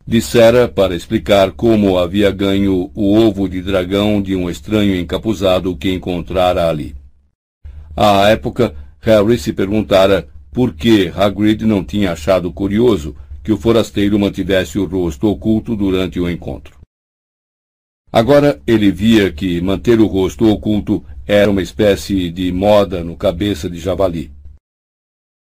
dissera para explicar como havia ganho o ovo de dragão de um estranho encapuzado que encontrara ali. À época, Harry se perguntara por que Hagrid não tinha achado curioso que o forasteiro mantivesse o rosto oculto durante o encontro. Agora ele via que manter o rosto oculto era uma espécie de moda no cabeça de javali.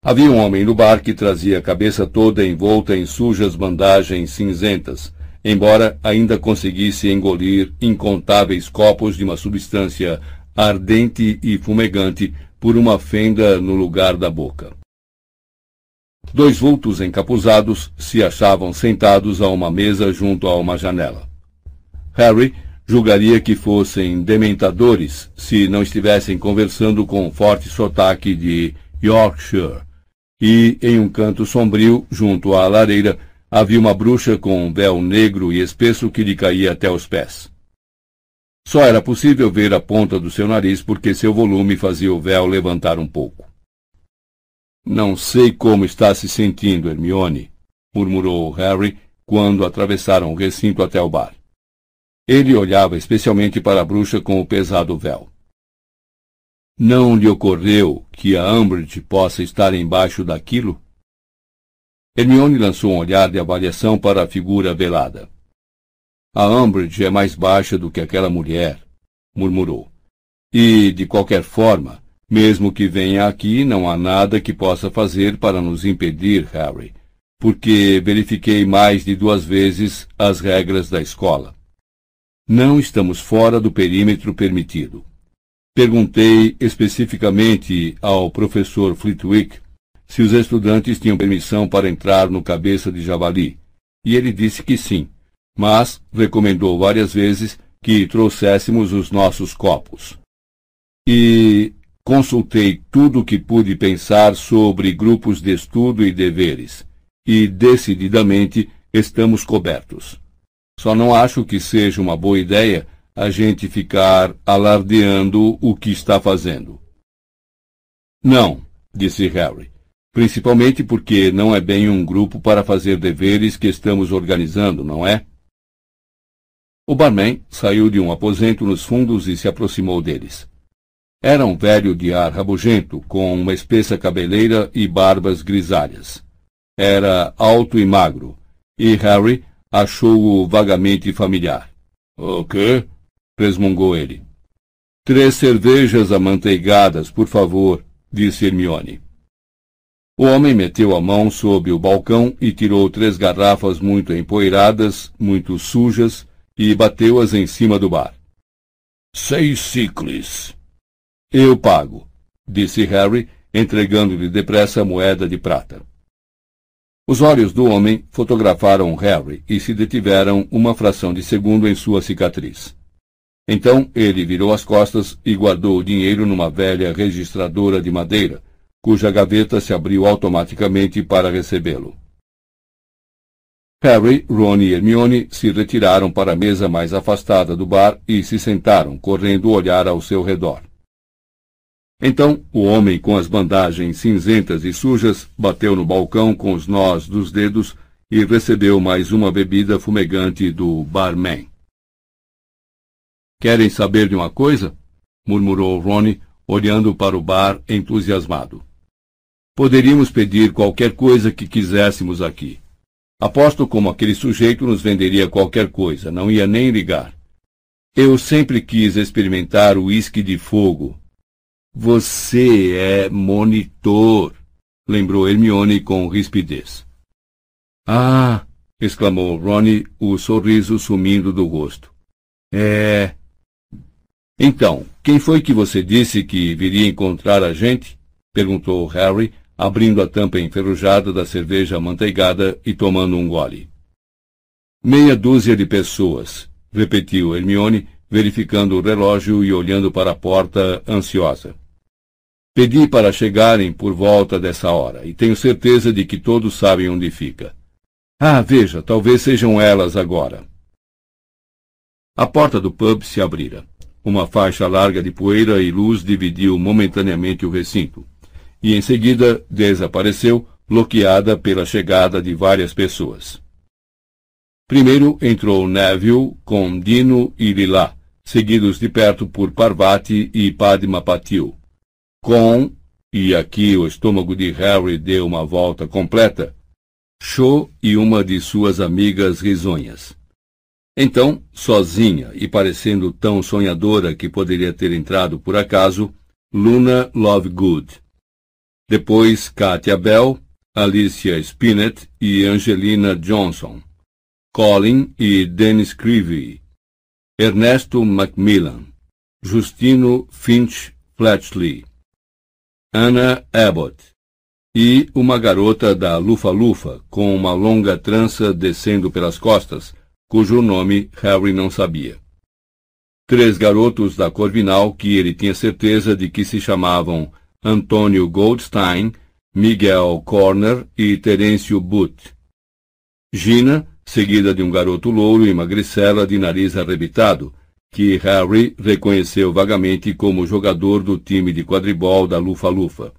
Havia um homem no bar que trazia a cabeça toda envolta em sujas bandagens cinzentas, embora ainda conseguisse engolir incontáveis copos de uma substância ardente e fumegante por uma fenda no lugar da boca. Dois vultos encapuzados se achavam sentados a uma mesa junto a uma janela. Harry julgaria que fossem dementadores se não estivessem conversando com um forte sotaque de Yorkshire. E, em um canto sombrio, junto à lareira, havia uma bruxa com um véu negro e espesso que lhe caía até os pés. Só era possível ver a ponta do seu nariz porque seu volume fazia o véu levantar um pouco. Não sei como está se sentindo, Hermione, murmurou Harry quando atravessaram o recinto até o bar. Ele olhava especialmente para a bruxa com o pesado véu. Não lhe ocorreu que a Umbridge possa estar embaixo daquilo? Hermione lançou um olhar de avaliação para a figura velada. A Umbridge é mais baixa do que aquela mulher, murmurou. E, de qualquer forma, mesmo que venha aqui, não há nada que possa fazer para nos impedir, Harry, porque verifiquei mais de duas vezes as regras da escola. Não estamos fora do perímetro permitido. Perguntei especificamente ao professor Flitwick se os estudantes tinham permissão para entrar no cabeça de javali, e ele disse que sim, mas recomendou várias vezes que trouxéssemos os nossos copos. E Consultei tudo o que pude pensar sobre grupos de estudo e deveres, e decididamente estamos cobertos. Só não acho que seja uma boa ideia a gente ficar alardeando o que está fazendo. Não, disse Harry, principalmente porque não é bem um grupo para fazer deveres que estamos organizando, não é? O barman saiu de um aposento nos fundos e se aproximou deles. Era um velho de ar rabugento, com uma espessa cabeleira e barbas grisalhas. Era alto e magro, e Harry achou-o vagamente familiar. O quê? resmungou ele. Três cervejas amanteigadas, por favor, disse Hermione. O homem meteu a mão sob o balcão e tirou três garrafas muito empoeiradas, muito sujas, e bateu-as em cima do bar. Seis ciclos, eu pago, disse Harry, entregando-lhe depressa a moeda de prata. Os olhos do homem fotografaram Harry e se detiveram uma fração de segundo em sua cicatriz. Então ele virou as costas e guardou o dinheiro numa velha registradora de madeira, cuja gaveta se abriu automaticamente para recebê-lo. Harry, Ron e Hermione se retiraram para a mesa mais afastada do bar e se sentaram, correndo olhar ao seu redor. Então o homem com as bandagens cinzentas e sujas bateu no balcão com os nós dos dedos e recebeu mais uma bebida fumegante do barman. Querem saber de uma coisa? murmurou Ronnie, olhando para o bar entusiasmado. Poderíamos pedir qualquer coisa que quiséssemos aqui. Aposto como aquele sujeito nos venderia qualquer coisa, não ia nem ligar. Eu sempre quis experimentar o uísque de fogo, você é monitor, lembrou Hermione com rispidez. Ah! exclamou Ronnie, o sorriso sumindo do rosto. É. Então, quem foi que você disse que viria encontrar a gente? perguntou Harry, abrindo a tampa enferrujada da cerveja amanteigada e tomando um gole. Meia dúzia de pessoas, repetiu Hermione, verificando o relógio e olhando para a porta, ansiosa. Pedi para chegarem por volta dessa hora, e tenho certeza de que todos sabem onde fica. Ah, veja, talvez sejam elas agora. A porta do pub se abrira. Uma faixa larga de poeira e luz dividiu momentaneamente o recinto, e em seguida desapareceu, bloqueada pela chegada de várias pessoas. Primeiro entrou Neville com Dino e Lila, seguidos de perto por Parvati e Padma Patil com, e aqui o estômago de Harry deu uma volta completa, Cho e uma de suas amigas risonhas. Então, sozinha e parecendo tão sonhadora que poderia ter entrado por acaso, Luna Lovegood. Depois Katia Bell, Alicia Spinett e Angelina Johnson. Colin e Dennis Creevy. Ernesto Macmillan. Justino Finch Fletchley. Anna Abbott. E uma garota da Lufa-Lufa, com uma longa trança descendo pelas costas, cujo nome Harry não sabia. Três garotos da Corvinal que ele tinha certeza de que se chamavam Antônio Goldstein, Miguel Corner e Terêncio Butt. Gina, seguida de um garoto louro e magricela de nariz arrebitado, que Harry reconheceu vagamente como jogador do time de quadribol da Lufa-Lufa.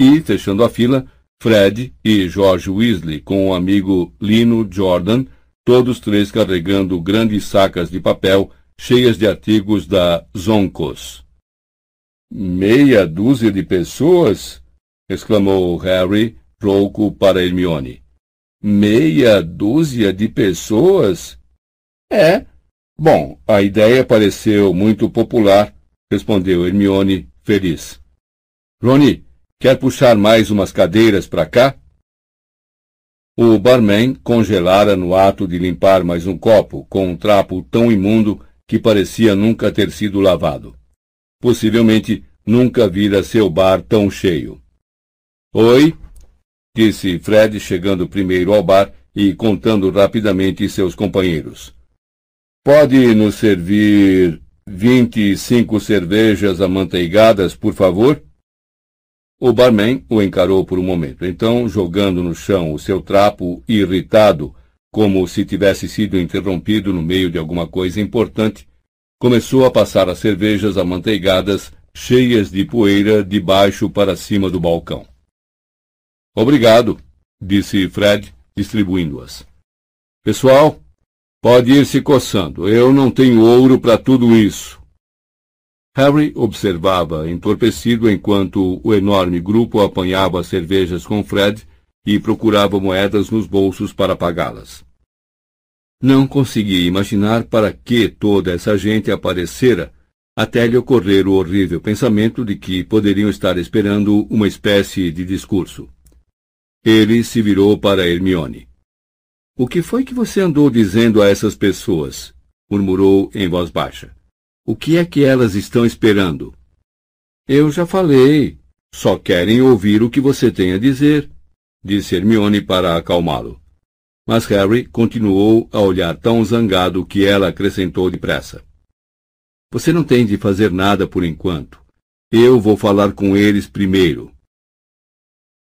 E, fechando a fila, Fred e George Weasley com o amigo Lino Jordan, todos três carregando grandes sacas de papel cheias de artigos da Zoncos. Meia dúzia de pessoas? exclamou Harry, rouco para Hermione. Meia dúzia de pessoas? É. Bom, a ideia pareceu muito popular, respondeu Hermione, feliz. Rony, quer puxar mais umas cadeiras para cá? O barman congelara no ato de limpar mais um copo com um trapo tão imundo que parecia nunca ter sido lavado. Possivelmente nunca vira seu bar tão cheio. Oi, disse Fred chegando primeiro ao bar e contando rapidamente seus companheiros. Pode nos servir vinte e cinco cervejas amanteigadas, por favor? O barman o encarou por um momento. Então, jogando no chão o seu trapo, irritado, como se tivesse sido interrompido no meio de alguma coisa importante, começou a passar as cervejas amanteigadas cheias de poeira de baixo para cima do balcão. Obrigado, disse Fred, distribuindo-as. Pessoal, pode ir se coçando. Eu não tenho ouro para tudo isso. Harry observava entorpecido enquanto o enorme grupo apanhava as cervejas com Fred e procurava moedas nos bolsos para pagá-las. Não conseguia imaginar para que toda essa gente aparecera, até lhe ocorrer o horrível pensamento de que poderiam estar esperando uma espécie de discurso. Ele se virou para Hermione. O que foi que você andou dizendo a essas pessoas? murmurou em voz baixa. O que é que elas estão esperando? Eu já falei. Só querem ouvir o que você tem a dizer, disse Hermione para acalmá-lo. Mas Harry continuou a olhar tão zangado que ela acrescentou depressa. Você não tem de fazer nada por enquanto. Eu vou falar com eles primeiro.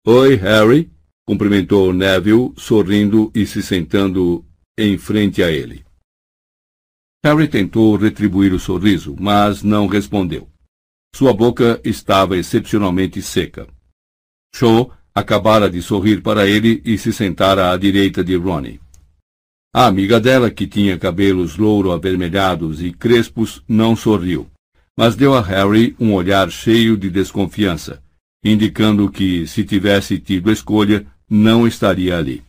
Oi, Harry, cumprimentou Neville, sorrindo e se sentando em frente a ele. Harry tentou retribuir o sorriso, mas não respondeu. Sua boca estava excepcionalmente seca. Cho acabara de sorrir para ele e se sentara à direita de Ronnie. A amiga dela, que tinha cabelos louro-avermelhados e crespos, não sorriu, mas deu a Harry um olhar cheio de desconfiança, indicando que, se tivesse tido escolha, não estaria ali.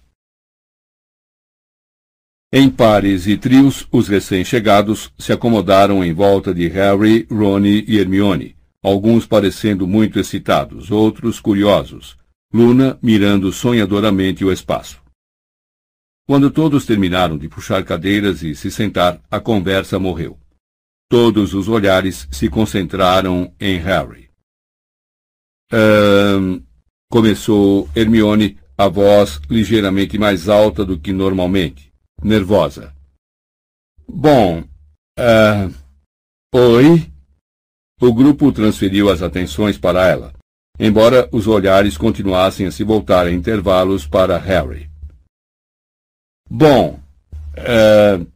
Em pares e trios, os recém-chegados se acomodaram em volta de Harry, Ronnie e Hermione, alguns parecendo muito excitados, outros curiosos, Luna mirando sonhadoramente o espaço. Quando todos terminaram de puxar cadeiras e se sentar, a conversa morreu. Todos os olhares se concentraram em Harry. Começou Hermione, a voz ligeiramente mais alta do que normalmente nervosa. Bom, uh, oi? O grupo transferiu as atenções para ela, embora os olhares continuassem a se voltar a intervalos para Harry. Bom, uh,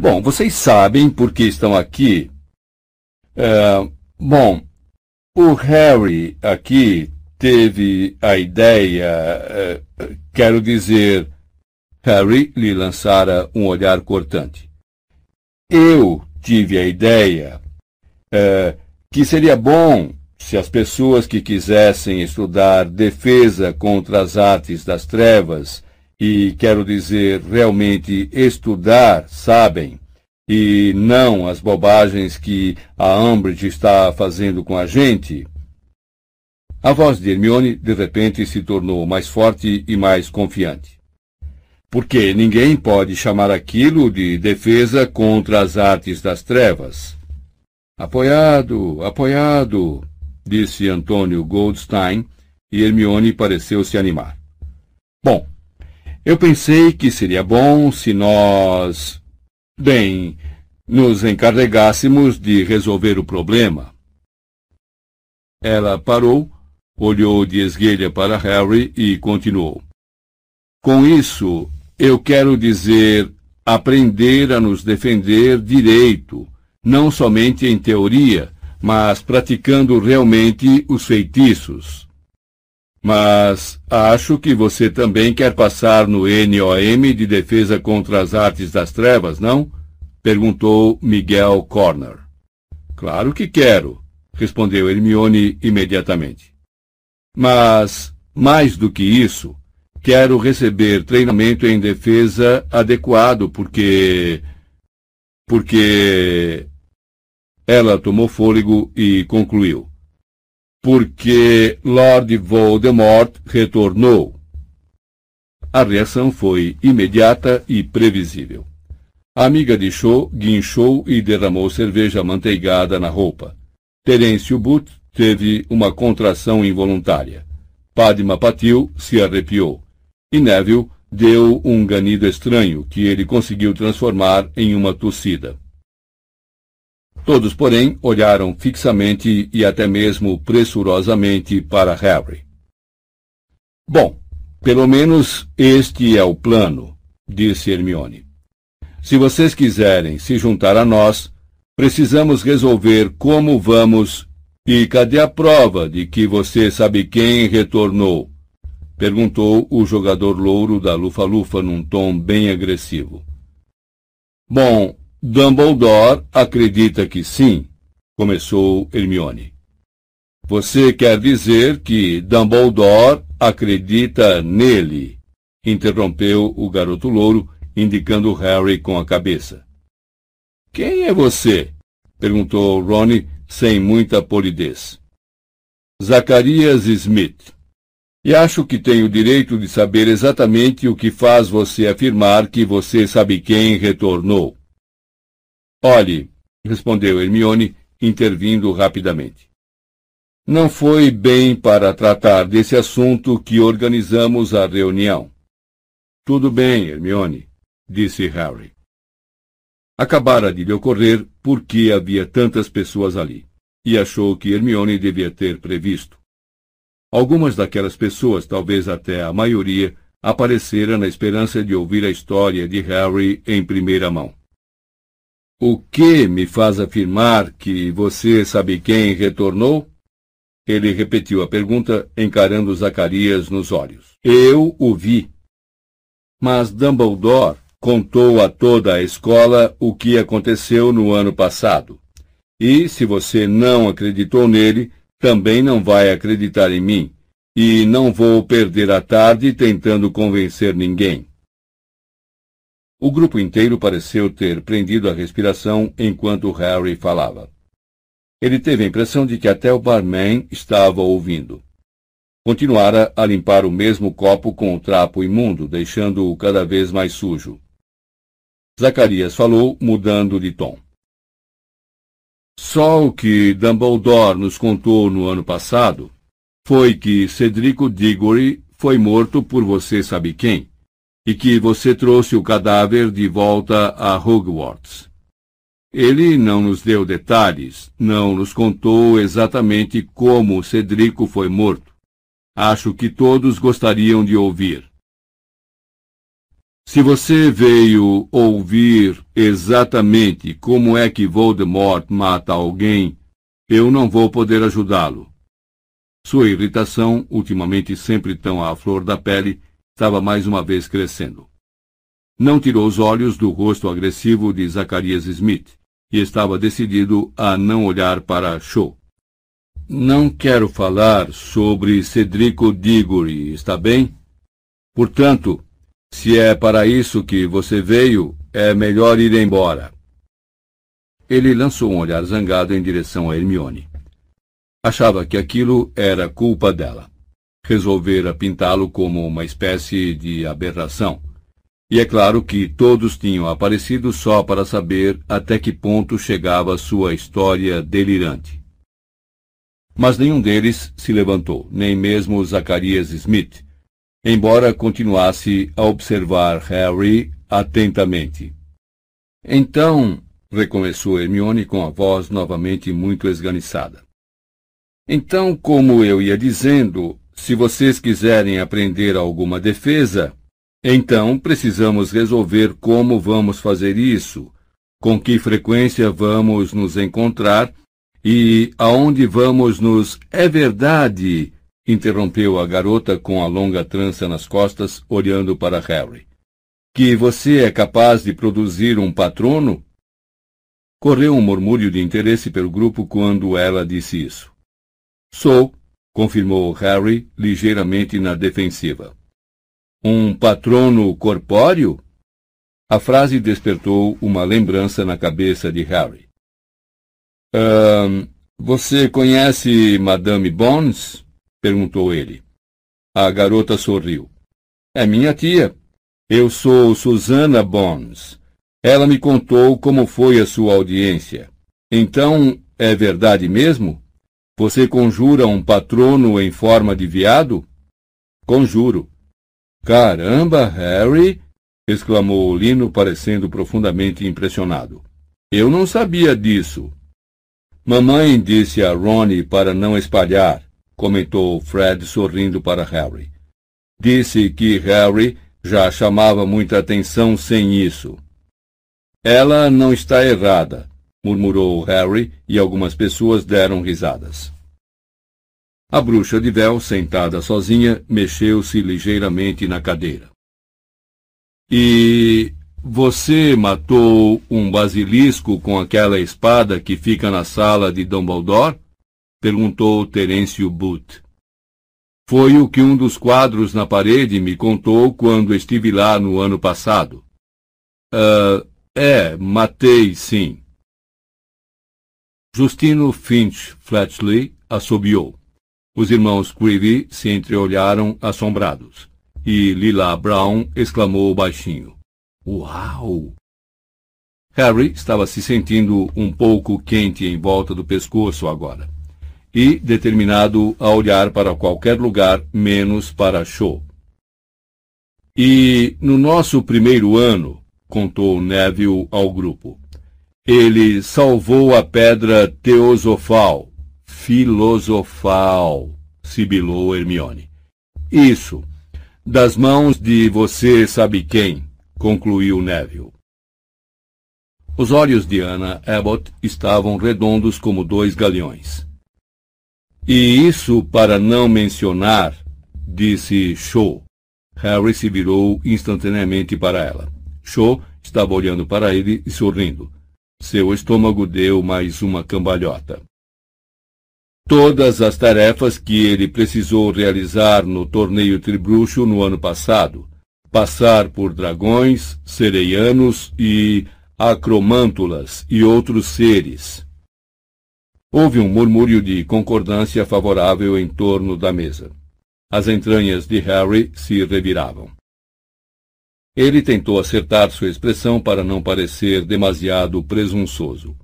bom, vocês sabem por que estão aqui. Uh, bom, o Harry aqui teve a ideia, quero dizer, Harry lhe lançara um olhar cortante. Eu tive a ideia é, que seria bom se as pessoas que quisessem estudar defesa contra as artes das trevas e quero dizer realmente estudar, sabem, e não as bobagens que a Umbridge está fazendo com a gente. A voz de Hermione, de repente, se tornou mais forte e mais confiante. Porque ninguém pode chamar aquilo de defesa contra as artes das trevas. Apoiado, apoiado, disse Antônio Goldstein, e Hermione pareceu se animar. Bom, eu pensei que seria bom se nós Bem, nos encarregássemos de resolver o problema. Ela parou, olhou de esguelha para Harry e continuou. Com isso, eu quero dizer aprender a nos defender direito, não somente em teoria, mas praticando realmente os feitiços. Mas acho que você também quer passar no NOM de defesa contra as artes das trevas, não? Perguntou Miguel Corner. Claro que quero, respondeu Hermione imediatamente. Mas, mais do que isso, quero receber treinamento em defesa adequado, porque. Porque. Ela tomou fôlego e concluiu porque Lord Voldemort retornou. A reação foi imediata e previsível. A amiga de Cho guinchou e derramou cerveja manteigada na roupa. Terêncio But teve uma contração involuntária. Padma Patil se arrepiou. E Neville deu um ganido estranho que ele conseguiu transformar em uma tossida. Todos, porém, olharam fixamente e até mesmo pressurosamente para Harry. Bom, pelo menos este é o plano, disse Hermione. Se vocês quiserem se juntar a nós, precisamos resolver como vamos. E cadê a prova de que você sabe quem retornou? perguntou o jogador louro da Lufa-Lufa num tom bem agressivo. Bom, Dumbledore acredita que sim, começou Hermione. Você quer dizer que Dumbledore acredita nele, interrompeu o garoto louro, indicando Harry com a cabeça. Quem é você? perguntou Ronnie sem muita polidez. Zacarias Smith. E acho que tenho o direito de saber exatamente o que faz você afirmar que você sabe quem retornou. Olhe, respondeu Hermione, intervindo rapidamente. Não foi bem para tratar desse assunto que organizamos a reunião. Tudo bem, Hermione, disse Harry. Acabara de lhe ocorrer por que havia tantas pessoas ali, e achou que Hermione devia ter previsto. Algumas daquelas pessoas, talvez até a maioria, apareceram na esperança de ouvir a história de Harry em primeira mão. O que me faz afirmar que você sabe quem retornou? Ele repetiu a pergunta, encarando Zacarias nos olhos. Eu o vi. Mas Dumbledore contou a toda a escola o que aconteceu no ano passado. E, se você não acreditou nele, também não vai acreditar em mim. E não vou perder a tarde tentando convencer ninguém. O grupo inteiro pareceu ter prendido a respiração enquanto Harry falava. Ele teve a impressão de que até o barman estava ouvindo. Continuara a limpar o mesmo copo com o trapo imundo, deixando-o cada vez mais sujo. Zacarias falou, mudando de tom. Só o que Dumbledore nos contou no ano passado foi que Cedrico Diggory foi morto por você sabe quem e que você trouxe o cadáver de volta a Hogwarts. Ele não nos deu detalhes, não nos contou exatamente como Cedrico foi morto. Acho que todos gostariam de ouvir. Se você veio ouvir exatamente como é que Voldemort mata alguém, eu não vou poder ajudá-lo. Sua irritação, ultimamente sempre tão à flor da pele, estava mais uma vez crescendo. Não tirou os olhos do rosto agressivo de Zacarias Smith e estava decidido a não olhar para Cho. Não quero falar sobre Cedrico Diggory, está bem? Portanto, Se é para isso que você veio, é melhor ir embora. Ele lançou um olhar zangado em direção a Hermione. Achava que aquilo era culpa dela. Resolvera pintá-lo como uma espécie de aberração. E é claro que todos tinham aparecido só para saber até que ponto chegava sua história delirante. Mas nenhum deles se levantou, nem mesmo Zacarias Smith, embora continuasse a observar Harry atentamente. Então, recomeçou Hermione com a voz novamente muito esganiçada. Então, como eu ia dizendo, se vocês quiserem aprender alguma defesa, então precisamos resolver como vamos fazer isso, com que frequência vamos nos encontrar e aonde vamos nos. É verdade! Interrompeu a garota com a longa trança nas costas, olhando para Harry. Que você é capaz de produzir um patrono? Correu um murmúrio de interesse pelo grupo quando ela disse isso. Sou, confirmou Harry, ligeiramente na defensiva. Um patrono corpóreo? A frase despertou uma lembrança na cabeça de Harry. Você conhece Madame Bones? Perguntou ele. A garota sorriu. É minha tia. Eu sou Susana Bones. Ela me contou como foi a sua audiência. Então, é verdade mesmo? Você conjura um patrono em forma de viado? Conjuro. Caramba, Harry! exclamou Lino, parecendo profundamente impressionado. Eu não sabia disso. Mamãe disse a Ronnie para não espalhar, comentou Fred sorrindo para Harry. Disse que Harry já chamava muita atenção sem isso. Ela não está errada, murmurou Harry, e algumas pessoas deram risadas. A bruxa de véu, sentada sozinha, mexeu-se ligeiramente na cadeira. E você matou um basilisco com aquela espada que fica na sala de Dumbledore? Perguntou Terêncio Booth. Foi o que um dos quadros na parede me contou quando estive lá no ano passado. Uh, é, matei, sim. Justino Finch Fletchley assobiou. Os irmãos Creevy se entreolharam assombrados. E Lila Brown exclamou baixinho. Uau! Harry estava se sentindo um pouco quente em volta do pescoço agora. E determinado a olhar para qualquer lugar menos para Show. E no nosso primeiro ano, contou Neville ao grupo. Ele salvou a pedra teosofal, filosofal, sibilou Hermione. Isso, das mãos de você sabe quem, concluiu Neville. Os olhos de Anna Abbott estavam redondos como dois galeões. E isso para não mencionar, disse Shaw. Harry se virou instantaneamente para ela. Cho estava olhando para ele e sorrindo. Seu estômago deu mais uma cambalhota. Todas as tarefas que ele precisou realizar no torneio tribruxo no ano passado, passar por dragões, sereianos e acromântulas e outros seres. Houve um murmúrio de concordância favorável em torno da mesa. As entranhas de Harry se reviravam. Ele tentou acertar sua expressão para não parecer demasiado presunçoso.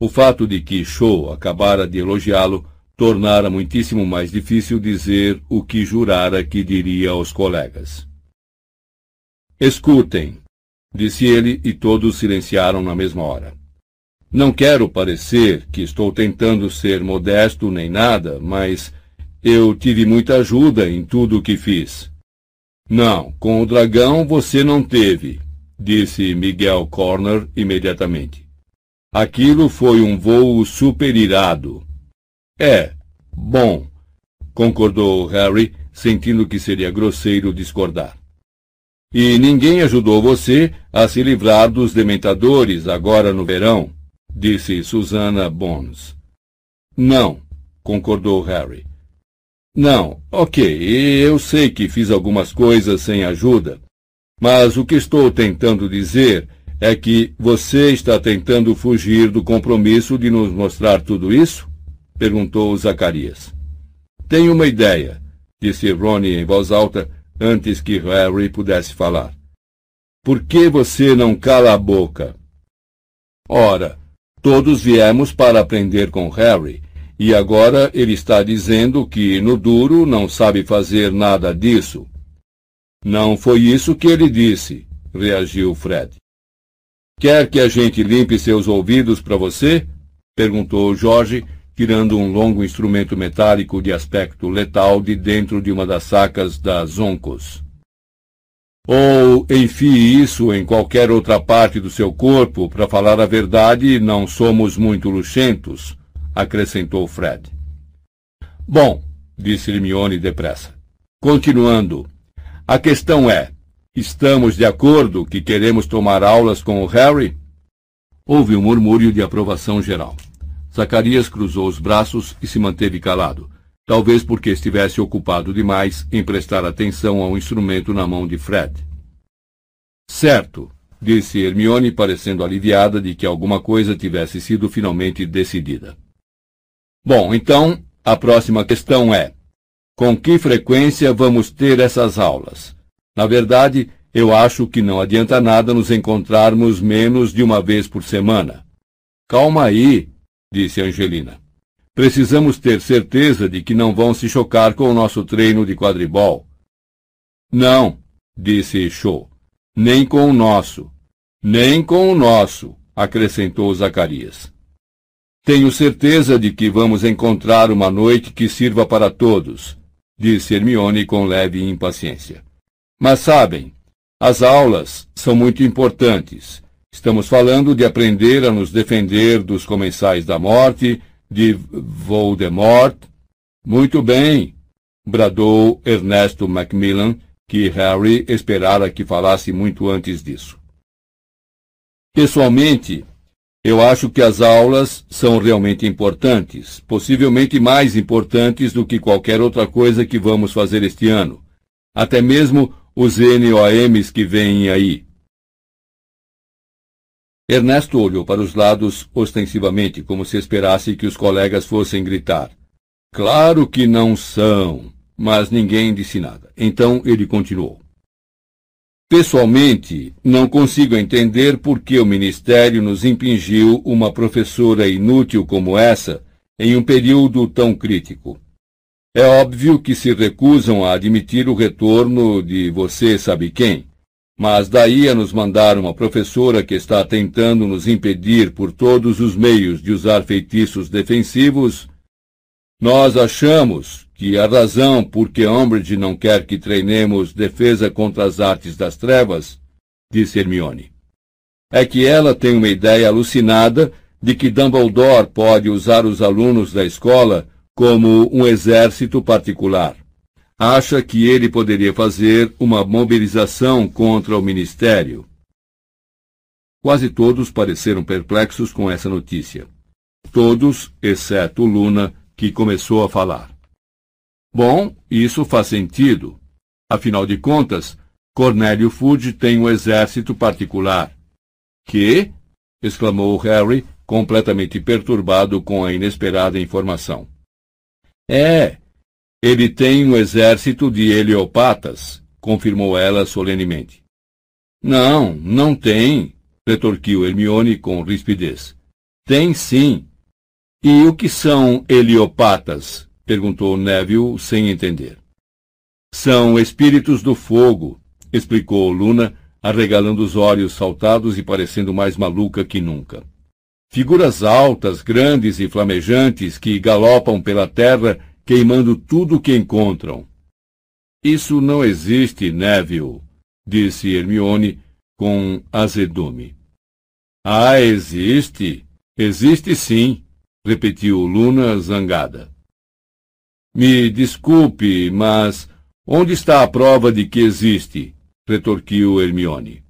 O fato de que Shaw acabara de elogiá-lo tornara muitíssimo mais difícil dizer o que jurara que diria aos colegas. Escutem, disse ele, e todos silenciaram na mesma hora. Não quero parecer que estou tentando ser modesto nem nada, mas eu tive muita ajuda em tudo o que fiz. Não, com o dragão você não teve, disse Miguel Corner imediatamente. Aquilo foi um voo superirado. É, bom, concordou Harry, sentindo que seria grosseiro discordar. E ninguém ajudou você a se livrar dos dementadores agora no verão, disse Susana Bones. Não, concordou Harry. Não, ok, eu sei que fiz algumas coisas sem ajuda. Mas o que estou tentando dizer é que você está tentando fugir do compromisso de nos mostrar tudo isso? perguntou Zacarias. Tenho uma ideia, disse Ronnie em voz alta antes que Harry pudesse falar. Por que você não cala a boca? Ora, todos viemos para aprender com Harry, e agora ele está dizendo que no duro não sabe fazer nada disso. Não foi isso que ele disse, reagiu Fred. Quer que a gente limpe seus ouvidos para você? perguntou Jorge, tirando um longo instrumento metálico de aspecto letal de dentro de uma das sacas das Zoncos. Ou enfie isso em qualquer outra parte do seu corpo, para falar a verdade, não somos muito luxentos, acrescentou Fred. Bom, disse Hermione depressa. Continuando. A questão é, Estamos de acordo que queremos tomar aulas com o Harry? Houve um murmúrio de aprovação geral. Zacarias cruzou os braços e se manteve calado, talvez porque estivesse ocupado demais em prestar atenção ao instrumento na mão de Fred. Certo, disse Hermione, parecendo aliviada de que alguma coisa tivesse sido finalmente decidida. Bom, então, a próxima questão é: com que frequência vamos ter essas aulas? Na verdade, eu acho que não adianta nada nos encontrarmos menos de uma vez por semana. Calma aí, disse Angelina. Precisamos ter certeza de que não vão se chocar com o nosso treino de quadribol. Não, disse Cho. Nem com o nosso. Nem com o nosso, acrescentou Zacarias. Tenho certeza de que vamos encontrar uma noite que sirva para todos, disse Hermione com leve impaciência. Mas sabem, as aulas são muito importantes. Estamos falando de aprender a nos defender dos comensais da morte, de Voldemort. Muito bem, bradou Ernesto Macmillan, que Harry esperara que falasse muito antes disso. Pessoalmente, eu acho que as aulas são realmente importantes, possivelmente mais importantes do que qualquer outra coisa que vamos fazer este ano. Até mesmo os NOMs que vêm aí. Ernesto olhou para os lados ostensivamente, como se esperasse que os colegas fossem gritar. Claro que não são, mas ninguém disse nada. Então ele continuou. Pessoalmente, não consigo entender por que o Ministério nos impingiu uma professora inútil como essa em um período tão crítico. É óbvio que se recusam a admitir o retorno de você sabe quem, mas daí a nos mandar uma professora que está tentando nos impedir por todos os meios de usar feitiços defensivos, nós achamos que a razão por que Umbridge não quer que treinemos defesa contra as artes das trevas, disse Hermione, é que ela tem uma ideia alucinada de que Dumbledore pode usar os alunos da escola como um exército particular. Acha que ele poderia fazer uma mobilização contra o ministério. Quase todos pareceram perplexos com essa notícia. Todos, exceto Luna, que começou a falar. Bom, isso faz sentido. Afinal de contas, Cornélio Fudge tem um exército particular. Que? exclamou Harry, completamente perturbado com a inesperada informação. É, ele tem um exército de heliopatas, confirmou ela solenemente. Não, não tem, retorquiu Hermione com rispidez. Tem sim. E o que são heliopatas? perguntou Neville sem entender. São espíritos do fogo, explicou Luna, arregalando os olhos saltados e parecendo mais maluca que nunca. Figuras altas, grandes e flamejantes que galopam pela terra queimando tudo o que encontram. Isso não existe, Neville, disse Hermione com azedume. Ah, existe. Existe sim, repetiu Luna zangada. Me desculpe, mas onde está a prova de que existe? retorquiu Hermione.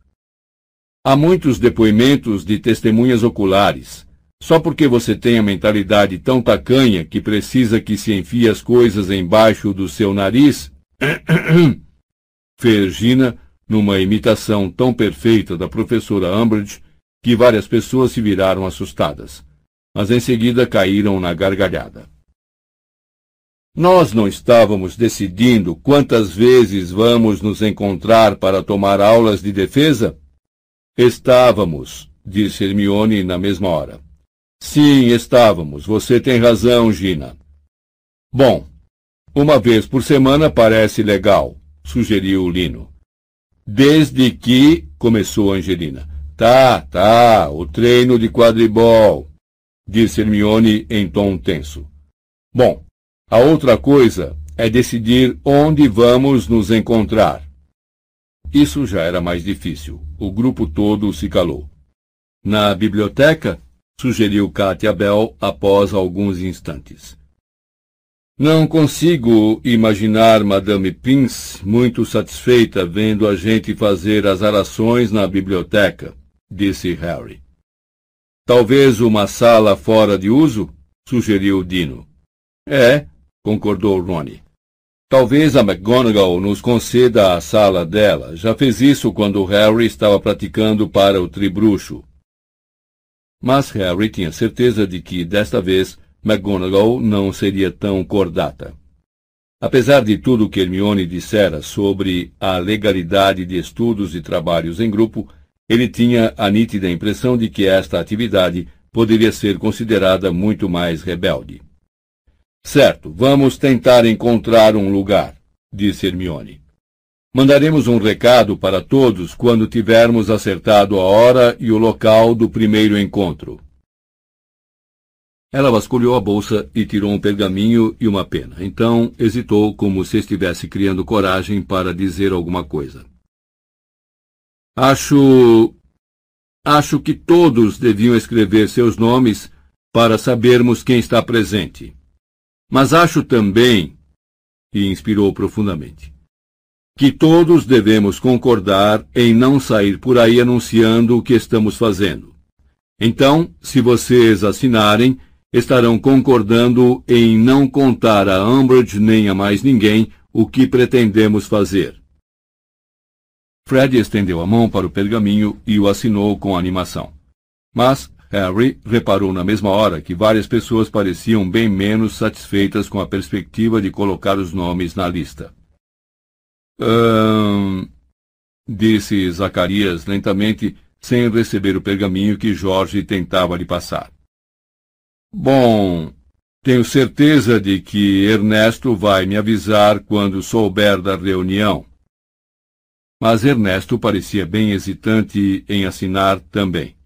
Há muitos depoimentos de testemunhas oculares. Só porque você tem a mentalidade tão tacanha que precisa que se enfie as coisas embaixo do seu nariz. Fergina numa imitação tão perfeita da professora Umbridge que várias pessoas se viraram assustadas, mas em seguida caíram na gargalhada. Nós não estávamos decidindo quantas vezes vamos nos encontrar para tomar aulas de defesa? Estávamos, disse Hermione na mesma hora. Sim, estávamos. Você tem razão, Gina. Bom, uma vez por semana parece legal, sugeriu Lino. Desde que, começou Angelina. Tá, tá, o treino de quadribol, disse Hermione em tom tenso. Bom, a outra coisa é decidir onde vamos nos encontrar. Isso já era mais difícil. O grupo todo se calou. Na biblioteca? Sugeriu Katia Bell após alguns instantes. Não consigo imaginar Madame Prince muito satisfeita vendo a gente fazer as arações na biblioteca, disse Harry. Talvez uma sala fora de uso? sugeriu Dino. É, concordou Ronnie. Talvez a McGonagall nos conceda a sala dela. Já fez isso quando Harry estava praticando para o tribruxo. Mas Harry tinha certeza de que, desta vez, McGonagall não seria tão cordata. Apesar de tudo o que Hermione dissera sobre a legalidade de estudos e trabalhos em grupo, ele tinha a nítida impressão de que esta atividade poderia ser considerada muito mais rebelde. Certo, vamos tentar encontrar um lugar, disse Hermione. Mandaremos um recado para todos quando tivermos acertado a hora e o local do primeiro encontro. Ela vasculhou a bolsa e tirou um pergaminho e uma pena. Então hesitou, como se estivesse criando coragem para dizer alguma coisa. Acho. Acho que todos deviam escrever seus nomes para sabermos quem está presente. Mas acho também, e inspirou profundamente, que todos devemos concordar em não sair por aí anunciando o que estamos fazendo. Então, se vocês assinarem, estarão concordando em não contar a Umbridge nem a mais ninguém o que pretendemos fazer. Fred estendeu a mão para o pergaminho e o assinou com animação. Mas Harry reparou na mesma hora que várias pessoas pareciam bem menos satisfeitas com a perspectiva de colocar os nomes na lista. Disse Zacarias lentamente, sem receber o pergaminho que Jorge tentava lhe passar. Bom, tenho certeza de que Ernesto vai me avisar quando souber da reunião. Mas Ernesto parecia bem hesitante em assinar também.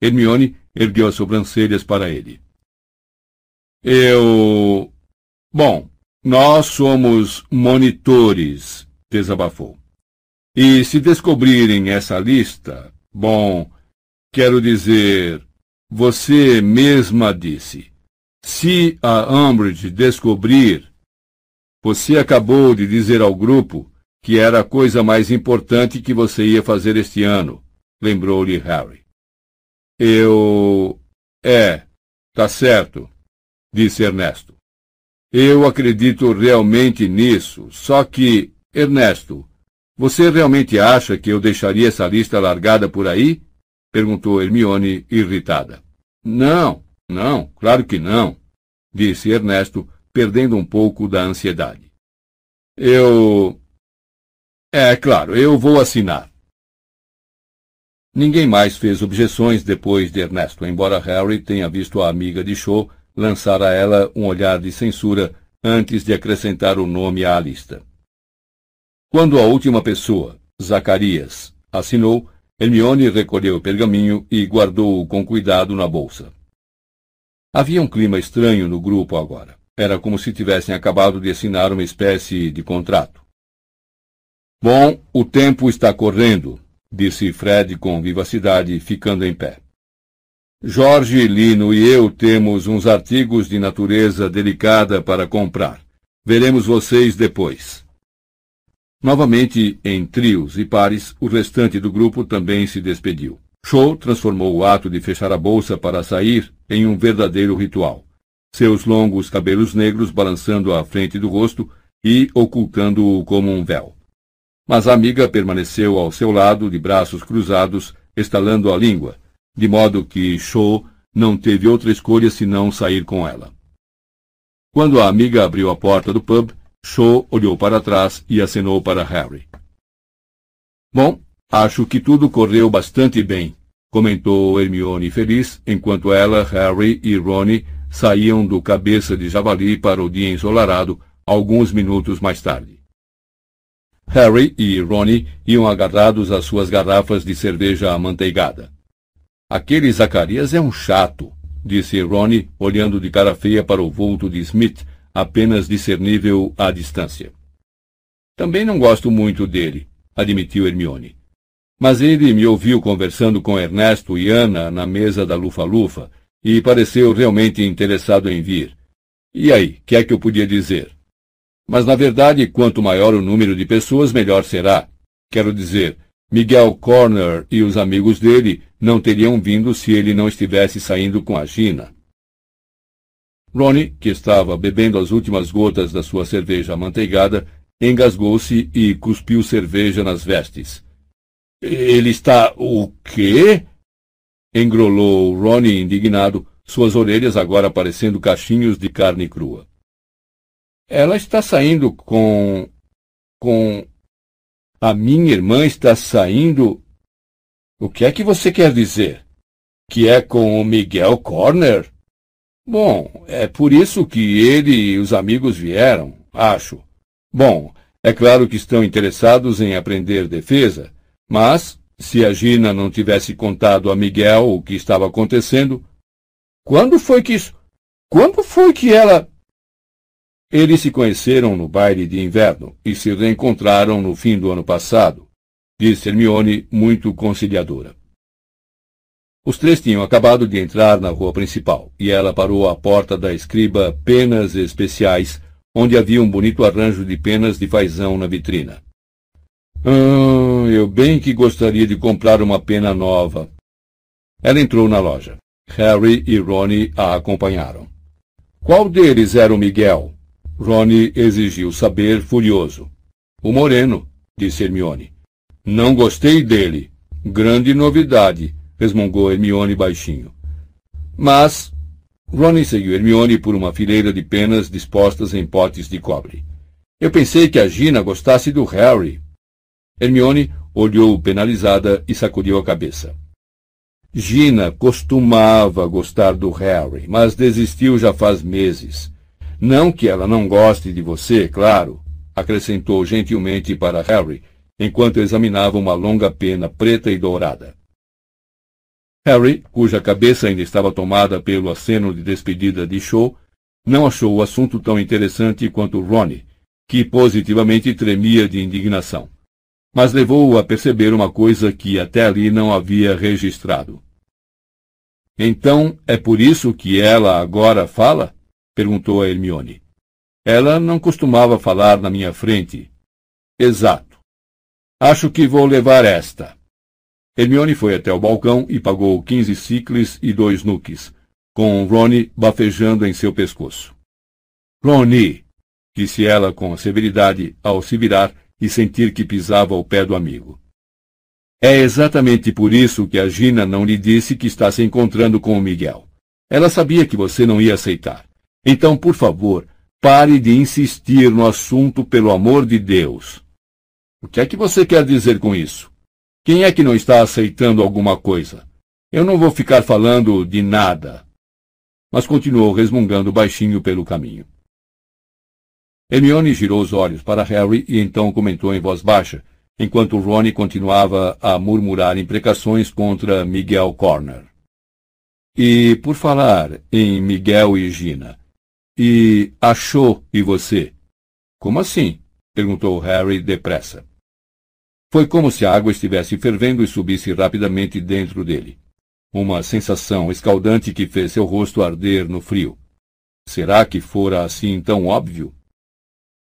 Hermione ergueu as sobrancelhas para ele. Eu. Bom, nós somos monitores, desabafou. E se descobrirem essa lista, bom, quero dizer, você mesma disse. Se a Umbridge descobrir, você acabou de dizer ao grupo que era a coisa mais importante que você ia fazer este ano, lembrou-lhe Harry. Eu. É, tá certo, disse Ernesto. Eu acredito realmente nisso, só que, Ernesto, você realmente acha que eu deixaria essa lista largada por aí? perguntou Hermione, irritada. Não, não, claro que não, disse Ernesto, perdendo um pouco da ansiedade. Eu. É claro, eu vou assinar. Ninguém mais fez objeções depois de Ernesto, embora Harry tenha visto a amiga de Cho lançar a ela um olhar de censura antes de acrescentar o nome à lista. Quando a última pessoa, Zacarias, assinou, Hermione recolheu o pergaminho e guardou-o com cuidado na bolsa. Havia um clima estranho no grupo agora. Era como se tivessem acabado de assinar uma espécie de contrato. Bom, o tempo está correndo, disse Fred com vivacidade, ficando em pé. Jorge, Lino e eu temos uns artigos de natureza delicada para comprar. Veremos vocês depois. Novamente, em trios e pares, o restante do grupo também se despediu. Shaw transformou o ato de fechar a bolsa para sair em um verdadeiro ritual. Seus longos cabelos negros balançando à frente do rosto e ocultando-o como um véu. Mas a amiga permaneceu ao seu lado, de braços cruzados, estalando a língua, de modo que Cho não teve outra escolha senão sair com ela. Quando a amiga abriu a porta do pub, Cho olhou para trás e acenou para Harry. Bom, acho que tudo correu bastante bem, comentou Hermione feliz, enquanto ela, Harry e Rony saíam do cabeça de javali para o dia ensolarado alguns minutos mais tarde. Harry e Rony iam agarrados às suas garrafas de cerveja amanteigada. Aquele Zacarias é um chato, disse Ronnie, olhando de cara feia para o vulto de Smith, apenas discernível à distância. Também não gosto muito dele, admitiu Hermione. Mas ele me ouviu conversando com Ernesto e Ana na mesa da Lufa-Lufa e pareceu realmente interessado em vir. E aí, que é que eu podia dizer? Mas, na verdade, quanto maior o número de pessoas, melhor será. Quero dizer, Miguel Corner e os amigos dele não teriam vindo se ele não estivesse saindo com a Gina. Ronnie, que estava bebendo as últimas gotas da sua cerveja amanteigada, engasgou-se e cuspiu cerveja nas vestes. Ele está o quê? Engrolou Ronnie indignado, suas orelhas agora parecendo cachinhos de carne crua. Ela está saindo com. com. A minha irmã está saindo. O que é que você quer dizer? Que é com o Miguel Corner? Bom, é por isso que ele e os amigos vieram, acho. Bom, é claro que estão interessados em aprender defesa, mas, se a Gina não tivesse contado a Miguel o que estava acontecendo. Quando foi que isso. Quando foi que ela. Eles se conheceram no baile de inverno e se reencontraram no fim do ano passado, disse Hermione, muito conciliadora. Os três tinham acabado de entrar na rua principal, e ela parou à porta da escriba Penas Especiais, onde havia um bonito arranjo de penas de fazão na vitrina. Ah, eu bem que gostaria de comprar uma pena nova. Ela entrou na loja. Harry e Ronnie a acompanharam. Qual deles era o Miguel? Ronnie exigiu saber, furioso. O moreno, disse Hermione. Não gostei dele. Grande novidade, resmungou Hermione baixinho. Mas Ronnie seguiu Hermione por uma fileira de penas dispostas em potes de cobre. Eu pensei que a Gina gostasse do Harry. Hermione olhou penalizada e sacudiu a cabeça. Gina costumava gostar do Harry, mas desistiu já faz meses. Não que ela não goste de você, claro, acrescentou gentilmente para Harry, enquanto examinava uma longa pena preta e dourada. Harry, cuja cabeça ainda estava tomada pelo aceno de despedida de Shaw, não achou o assunto tão interessante quanto Ronnie, que positivamente tremia de indignação. Mas levou-o a perceber uma coisa que até ali não havia registrado. Então é por isso que ela agora fala? perguntou a Hermione. Ela não costumava falar na minha frente. Exato. Acho que vou levar esta. Hermione foi até o balcão e pagou quinze ciclos e dois nuques, com Ronnie bafejando em seu pescoço. Ronnie, disse ela com severidade ao se virar e sentir que pisava ao pé do amigo. É exatamente por isso que a Gina não lhe disse que está se encontrando com o Miguel. Ela sabia que você não ia aceitar. Então, por favor, pare de insistir no assunto pelo amor de Deus. O que é que você quer dizer com isso? Quem é que não está aceitando alguma coisa? Eu não vou ficar falando de nada. Mas continuou resmungando baixinho pelo caminho. Hermione girou os olhos para Harry e então comentou em voz baixa, enquanto Ronnie continuava a murmurar imprecações contra Miguel Corner. E, por falar em Miguel e Gina, e achou e você? Como assim? perguntou Harry depressa. Foi como se a água estivesse fervendo e subisse rapidamente dentro dele. Uma sensação escaldante que fez seu rosto arder no frio. Será que fora assim tão óbvio?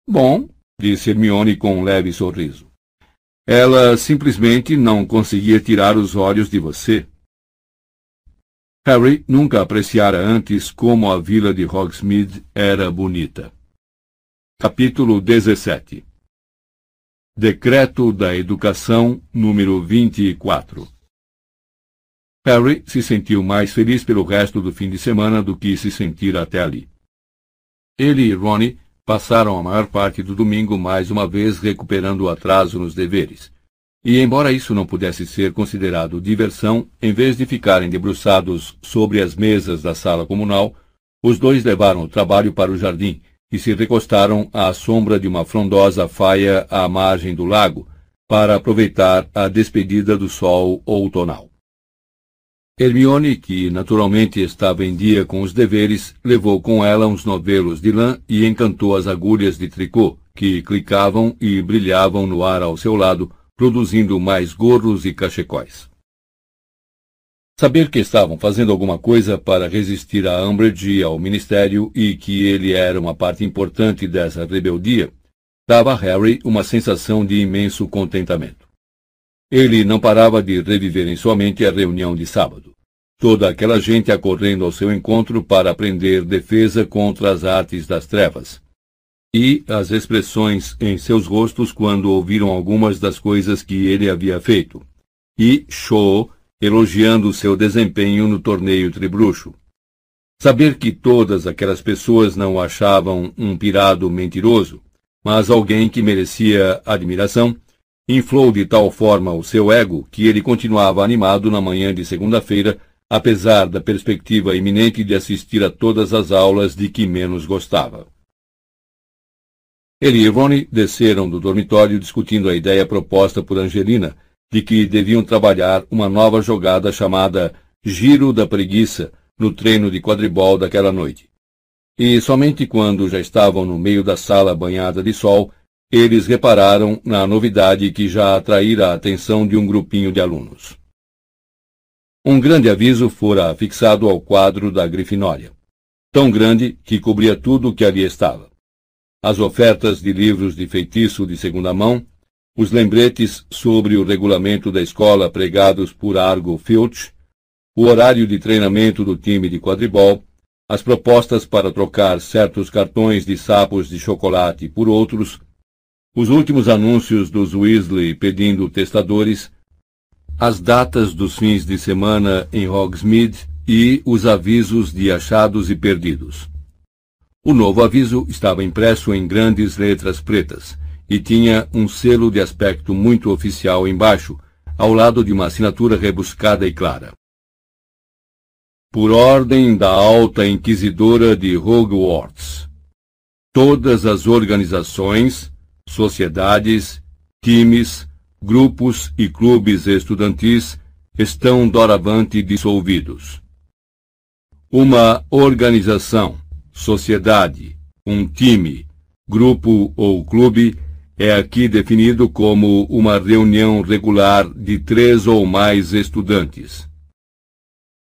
Bom, disse Hermione com um leve sorriso. Ela simplesmente não conseguia tirar os olhos de você. Harry nunca apreciara antes como a vila de Hogsmeade era bonita. Capítulo 17 Decreto da Educação número 24 Harry se sentiu mais feliz pelo resto do fim de semana do que se sentira até ali. Ele e Ronnie passaram a maior parte do domingo mais uma vez recuperando o atraso nos deveres. E embora isso não pudesse ser considerado diversão, em vez de ficarem debruçados sobre as mesas da sala comunal, os dois levaram o trabalho para o jardim e se recostaram à sombra de uma frondosa faia à margem do lago para aproveitar a despedida do sol outonal. Hermione, que naturalmente estava em dia com os deveres, levou com ela uns novelos de lã e encantou as agulhas de tricô, que clicavam e brilhavam no ar ao seu lado, produzindo mais gorros e cachecóis. Saber que estavam fazendo alguma coisa para resistir a Umbridge e ao Ministério e que ele era uma parte importante dessa rebeldia, dava a Harry uma sensação de imenso contentamento. Ele não parava de reviver em sua mente a reunião de sábado. Toda aquela gente acorrendo ao seu encontro para aprender defesa contra as artes das trevas. E as expressões em seus rostos quando ouviram algumas das coisas que ele havia feito. E show elogiando seu desempenho no torneio tribruxo. Saber que todas aquelas pessoas não achavam um pirado mentiroso, mas alguém que merecia admiração, inflou de tal forma o seu ego que ele continuava animado na manhã de segunda-feira, apesar da perspectiva iminente de assistir a todas as aulas de que menos gostava. Ele e Ronnie desceram do dormitório discutindo a ideia proposta por Angelina, de que deviam trabalhar uma nova jogada chamada Giro da Preguiça no treino de quadribol daquela noite. E somente quando já estavam no meio da sala banhada de sol, eles repararam na novidade que já atraíra a atenção de um grupinho de alunos. Um grande aviso fora fixado ao quadro da Grifinória, tão grande que cobria tudo o que ali estava. As ofertas de livros de feitiço de segunda mão os lembretes sobre o regulamento da escola pregados por Argo Filch, o horário de treinamento do time de quadribol, as propostas para trocar certos cartões de sapos de chocolate por outros, os últimos anúncios dos Weasley pedindo testadores, as datas dos fins de semana em Hogsmeade e os avisos de achados e perdidos. O novo aviso estava impresso em grandes letras pretas e tinha um selo de aspecto muito oficial embaixo, ao lado de uma assinatura rebuscada e clara. Por ordem da Alta Inquisidora de Hogwarts, todas as organizações, sociedades, times, grupos e clubes estudantis estão doravante dissolvidos. Uma organização, sociedade, um time, grupo ou clube é aqui definido como uma reunião regular de três ou mais estudantes.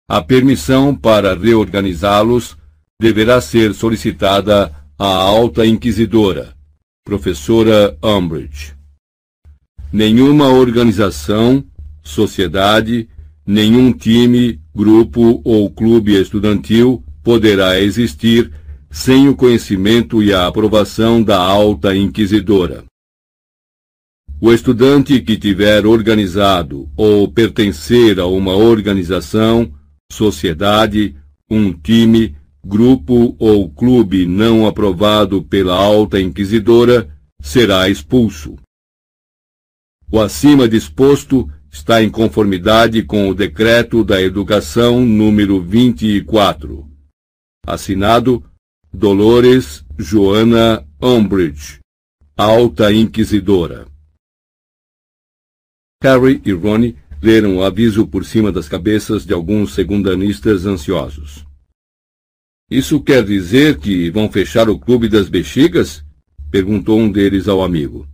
A permissão para reorganizá-los deverá ser solicitada à alta inquisidora, professora Umbridge. Nenhuma organização, sociedade, nenhum time, grupo ou clube estudantil poderá existir sem o conhecimento e a aprovação da alta inquisidora. O estudante que tiver organizado ou pertencer a uma organização, sociedade, um time, grupo ou clube não aprovado pela alta inquisidora será expulso. O acima disposto está em conformidade com o decreto da educação número 24. Assinado Dolores Joana Umbridge, alta inquisidora. Harry e Ronnie leram o aviso por cima das cabeças de alguns segundanistas ansiosos. Isso quer dizer que vão fechar o clube das bexigas? perguntou um deles ao amigo.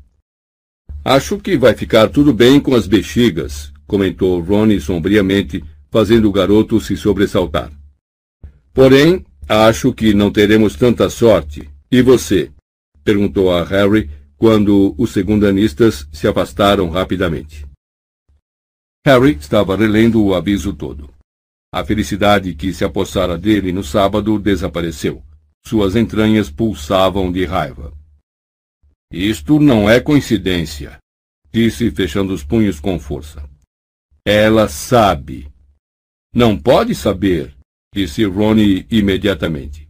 Acho que vai ficar tudo bem com as bexigas, comentou Ronnie sombriamente, fazendo o garoto se sobressaltar. Porém, acho que não teremos tanta sorte. E você? perguntou a Harry quando os segundanistas se afastaram rapidamente. Harry estava relendo o aviso todo. A felicidade que se apossara dele no sábado desapareceu. Suas entranhas pulsavam de raiva. Isto não é coincidência, disse, fechando os punhos com força. Ela sabe. Não pode saber, disse Ronnie imediatamente.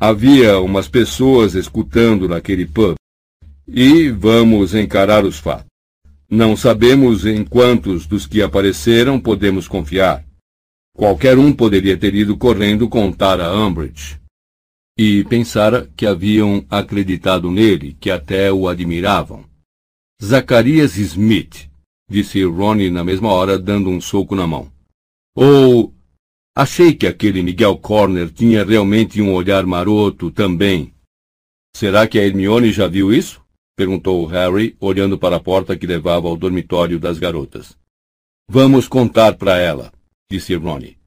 Havia umas pessoas escutando naquele pub. E vamos encarar os fatos. Não sabemos em quantos dos que apareceram podemos confiar. Qualquer um poderia ter ido correndo contar a Umbridge. E pensara que haviam acreditado nele, que até o admiravam. Zacarias Smith, disse Ronnie na mesma hora, dando um soco na mão. Ou achei que aquele Miguel Corner tinha realmente um olhar maroto também. Será que a Hermione já viu isso? Perguntou Harry, olhando para a porta que levava ao dormitório das garotas. Vamos contar para ela, disse Ronnie.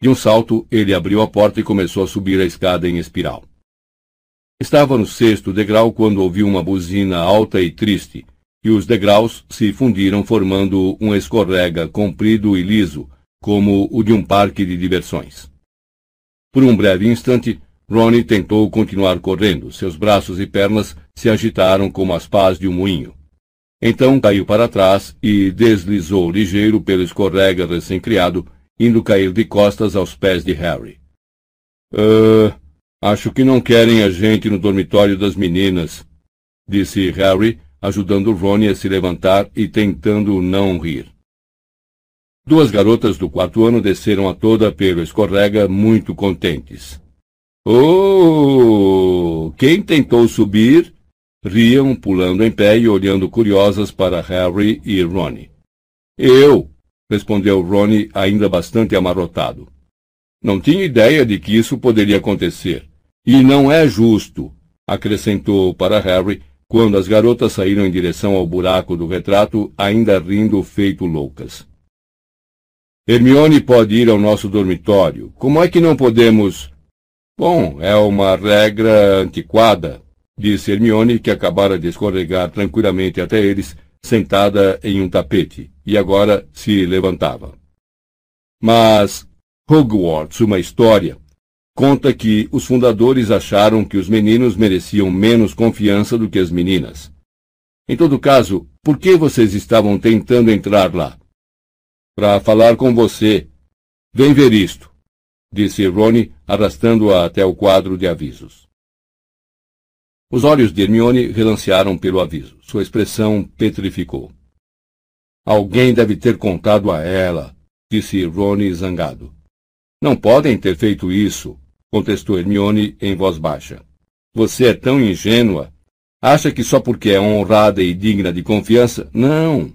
De um salto, ele abriu a porta e começou a subir a escada em espiral. Estava no sexto degrau quando ouviu uma buzina alta e triste, e os degraus se fundiram formando um escorrega comprido e liso, como o de um parque de diversões. Por um breve instante, Ronnie tentou continuar correndo. Seus braços e pernas se agitaram como as pás de um moinho. Então caiu para trás e deslizou ligeiro pelo escorrega recém-criado, indo cair de costas aos pés de Harry. Uh, acho que não querem a gente no dormitório das meninas, disse Harry, ajudando Ronnie a se levantar e tentando não rir. Duas garotas do quarto ano desceram a toda pelo escorrega muito contentes. Oh! Quem tentou subir? Riam, pulando em pé e olhando curiosas para Harry e Ronnie. Eu! respondeu Ronnie, ainda bastante amarrotado. Não tinha ideia de que isso poderia acontecer. E não é justo, acrescentou para Harry, quando as garotas saíram em direção ao buraco do retrato, ainda rindo feito loucas. Hermione pode ir ao nosso dormitório. Como é que não podemos? Bom, é uma regra antiquada, disse Hermione, que acabara de escorregar tranquilamente até eles, sentada em um tapete, e agora se levantava. Mas Hogwarts, uma história, conta que os fundadores acharam que os meninos mereciam menos confiança do que as meninas. Em todo caso, por que vocês estavam tentando entrar lá? Para falar com você. Vem ver isto, disse Rony, arrastando-a até o quadro de avisos. Os olhos de Hermione relancearam pelo aviso. Sua expressão petrificou. Alguém deve ter contado a ela, disse Rony zangado. Não podem ter feito isso, contestou Hermione em voz baixa. Você é tão ingênua. Acha que só porque é honrada e digna de confiança? Não.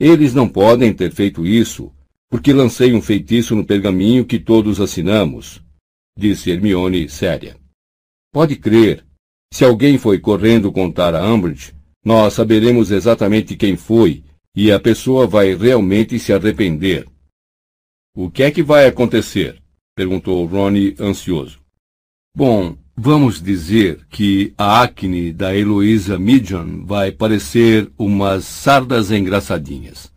Eles não podem ter feito isso, porque lancei um feitiço no pergaminho que todos assinamos, disse Hermione séria. Pode crer. Se alguém foi correndo contar a Umbridge, nós saberemos exatamente quem foi, e a pessoa vai realmente se arrepender. O que é que vai acontecer? perguntou Ronnie ansioso. Bom, vamos dizer que a acne da Heloísa Midjan vai parecer umas sardas engraçadinhas.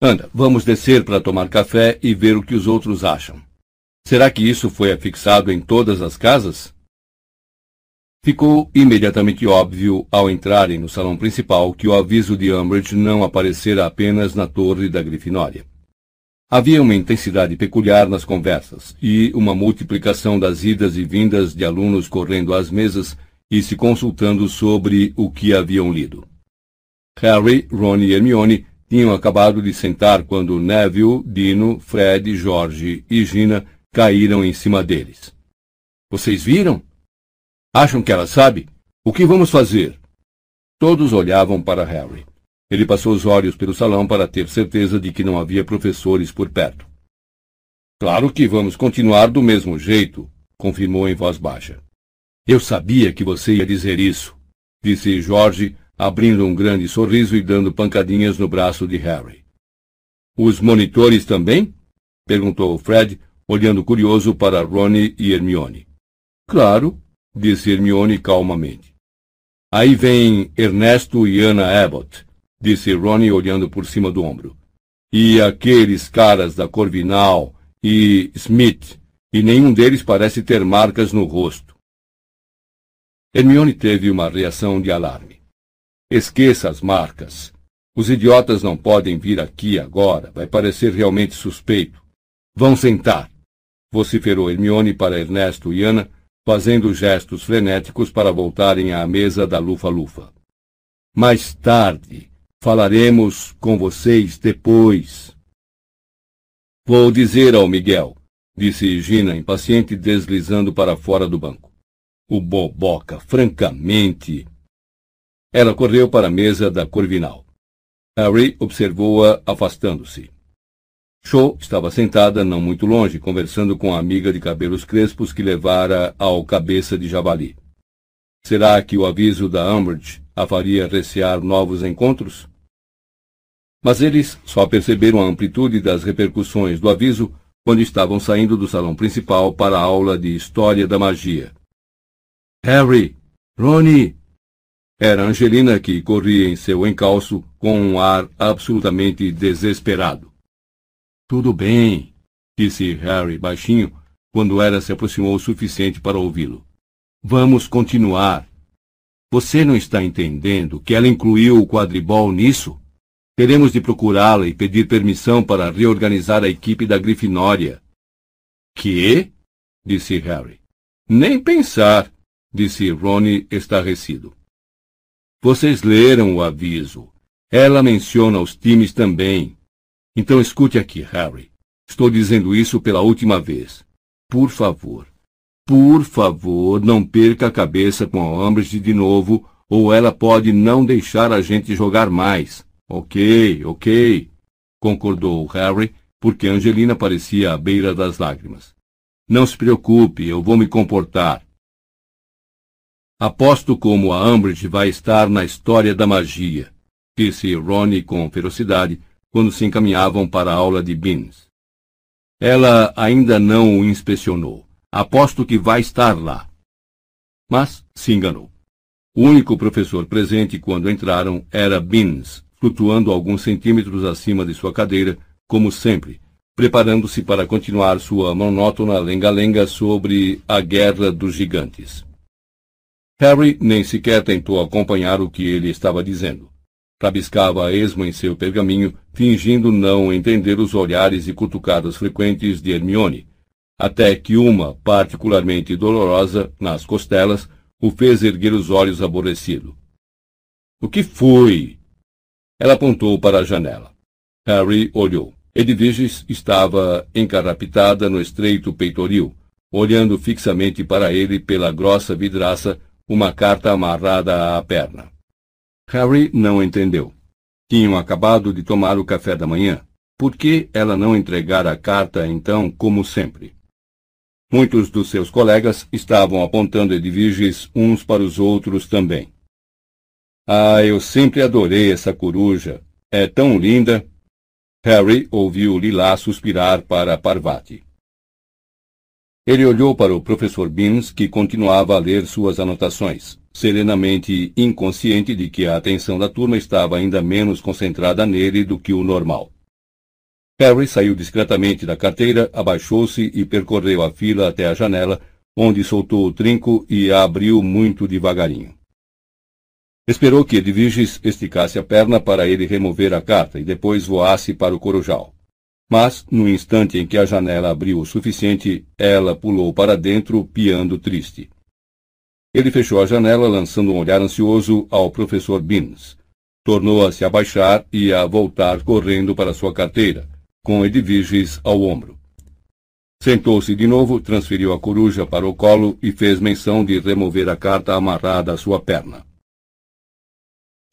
Anda, vamos descer para tomar café e ver o que os outros acham. Será que isso foi afixado em todas as casas? Ficou imediatamente óbvio, ao entrarem no salão principal, que o aviso de Umbridge não aparecera apenas na torre da Grifinória. Havia uma intensidade peculiar nas conversas e uma multiplicação das idas e vindas de alunos correndo às mesas e se consultando sobre o que haviam lido. Harry, Ron e Hermione tinham acabado de sentar quando Neville, Dino, Fred, George e Gina caíram em cima deles. Vocês viram? Acham que ela sabe? O que vamos fazer? Todos olhavam para Harry. Ele passou os olhos pelo salão para ter certeza de que não havia professores por perto. Claro que vamos continuar do mesmo jeito, confirmou em voz baixa. Eu sabia que você ia dizer isso, disse Jorge, abrindo um grande sorriso e dando pancadinhas no braço de Harry. Os monitores também? perguntou Fred, olhando curioso para Ronnie e Hermione. Claro, disse Hermione calmamente. Aí vem Ernesto e Anna Abbott, disse Ronnie olhando por cima do ombro. E aqueles caras da Corvinal e Smith, e nenhum deles parece ter marcas no rosto. Hermione teve uma reação de alarme. Esqueça as marcas, Os idiotas não podem vir aqui agora. Vai parecer realmente suspeito. Vão sentar. Vociferou Hermione para Ernesto e Ana, fazendo gestos frenéticos para voltarem à mesa da lufa-lufa. Mais tarde. Falaremos com vocês depois. Vou dizer ao Miguel, disse Gina, impaciente, deslizando para fora do banco. O boboca, francamente. Ela correu para a mesa da Corvinal. Harry observou-a afastando-se. Cho estava sentada não muito longe, conversando com a amiga de cabelos crespos que levara ao cabeça de javali. Será que o aviso da Umbridge a faria recear novos encontros? Mas eles só perceberam a amplitude das repercussões do aviso quando estavam saindo do salão principal para a aula de História da Magia. Harry! Ronnie! Era Angelina que corria em seu encalço com um ar absolutamente desesperado. Tudo bem, disse Harry baixinho, quando ela se aproximou o suficiente para ouvi-lo. Vamos continuar. Você não está entendendo que ela incluiu o quadribol nisso? Teremos de procurá-la e pedir permissão para reorganizar a equipe da Grifinória. Que? disse Harry. Nem pensar, disse Rony estarrecido. Vocês leram o aviso. Ela menciona os times também. Então escute aqui, Harry. Estou dizendo isso pela última vez. Por favor, por favor, não perca a cabeça com a Umbridge de novo, ou ela pode não deixar a gente jogar mais. Ok, ok, concordou Harry, porque Angelina parecia à beira das lágrimas. Não se preocupe, eu vou me comportar. Aposto como a Umbridge vai estar na história da magia, disse Ronnie com ferocidade quando se encaminhavam para a aula de Beans. Ela ainda não o inspecionou. Aposto que vai estar lá. Mas se enganou. O único professor presente quando entraram era Beans, flutuando alguns centímetros acima de sua cadeira, como sempre, preparando-se para continuar sua monótona lenga-lenga sobre a guerra dos gigantes. Harry nem sequer tentou acompanhar o que ele estava dizendo. Rabiscava a esmo em seu pergaminho, fingindo não entender os olhares e cutucadas frequentes de Hermione, até que uma, particularmente dolorosa, nas costelas, o fez erguer os olhos aborrecido. O que foi? Ela apontou para a janela. Harry olhou. Edviges estava encarapitada no estreito peitoril, olhando fixamente para ele pela grossa vidraça uma carta amarrada à perna. Harry não entendeu. Tinham acabado de tomar o café da manhã. Por que ela não entregara a carta, então, como sempre? Muitos dos seus colegas estavam apontando Edviges uns para os outros também. Ah, eu sempre adorei essa coruja. É tão linda. Harry ouviu Lila suspirar para Parvati. Ele olhou para o professor Beans, que continuava a ler suas anotações, serenamente inconsciente de que a atenção da turma estava ainda menos concentrada nele do que o normal. Harry saiu discretamente da carteira, abaixou-se e percorreu a fila até a janela, onde soltou o trinco e a abriu muito devagarinho. Esperou que Edviges esticasse a perna para ele remover a carta e depois voasse para o corujal. Mas, no instante em que a janela abriu o suficiente, ela pulou para dentro, piando triste. Ele fechou a janela, lançando um olhar ansioso ao professor Beans. Tornou a se abaixar e a voltar correndo para sua carteira, com Edviges ao ombro. Sentou-se de novo, transferiu a coruja para o colo e fez menção de remover a carta amarrada à sua perna.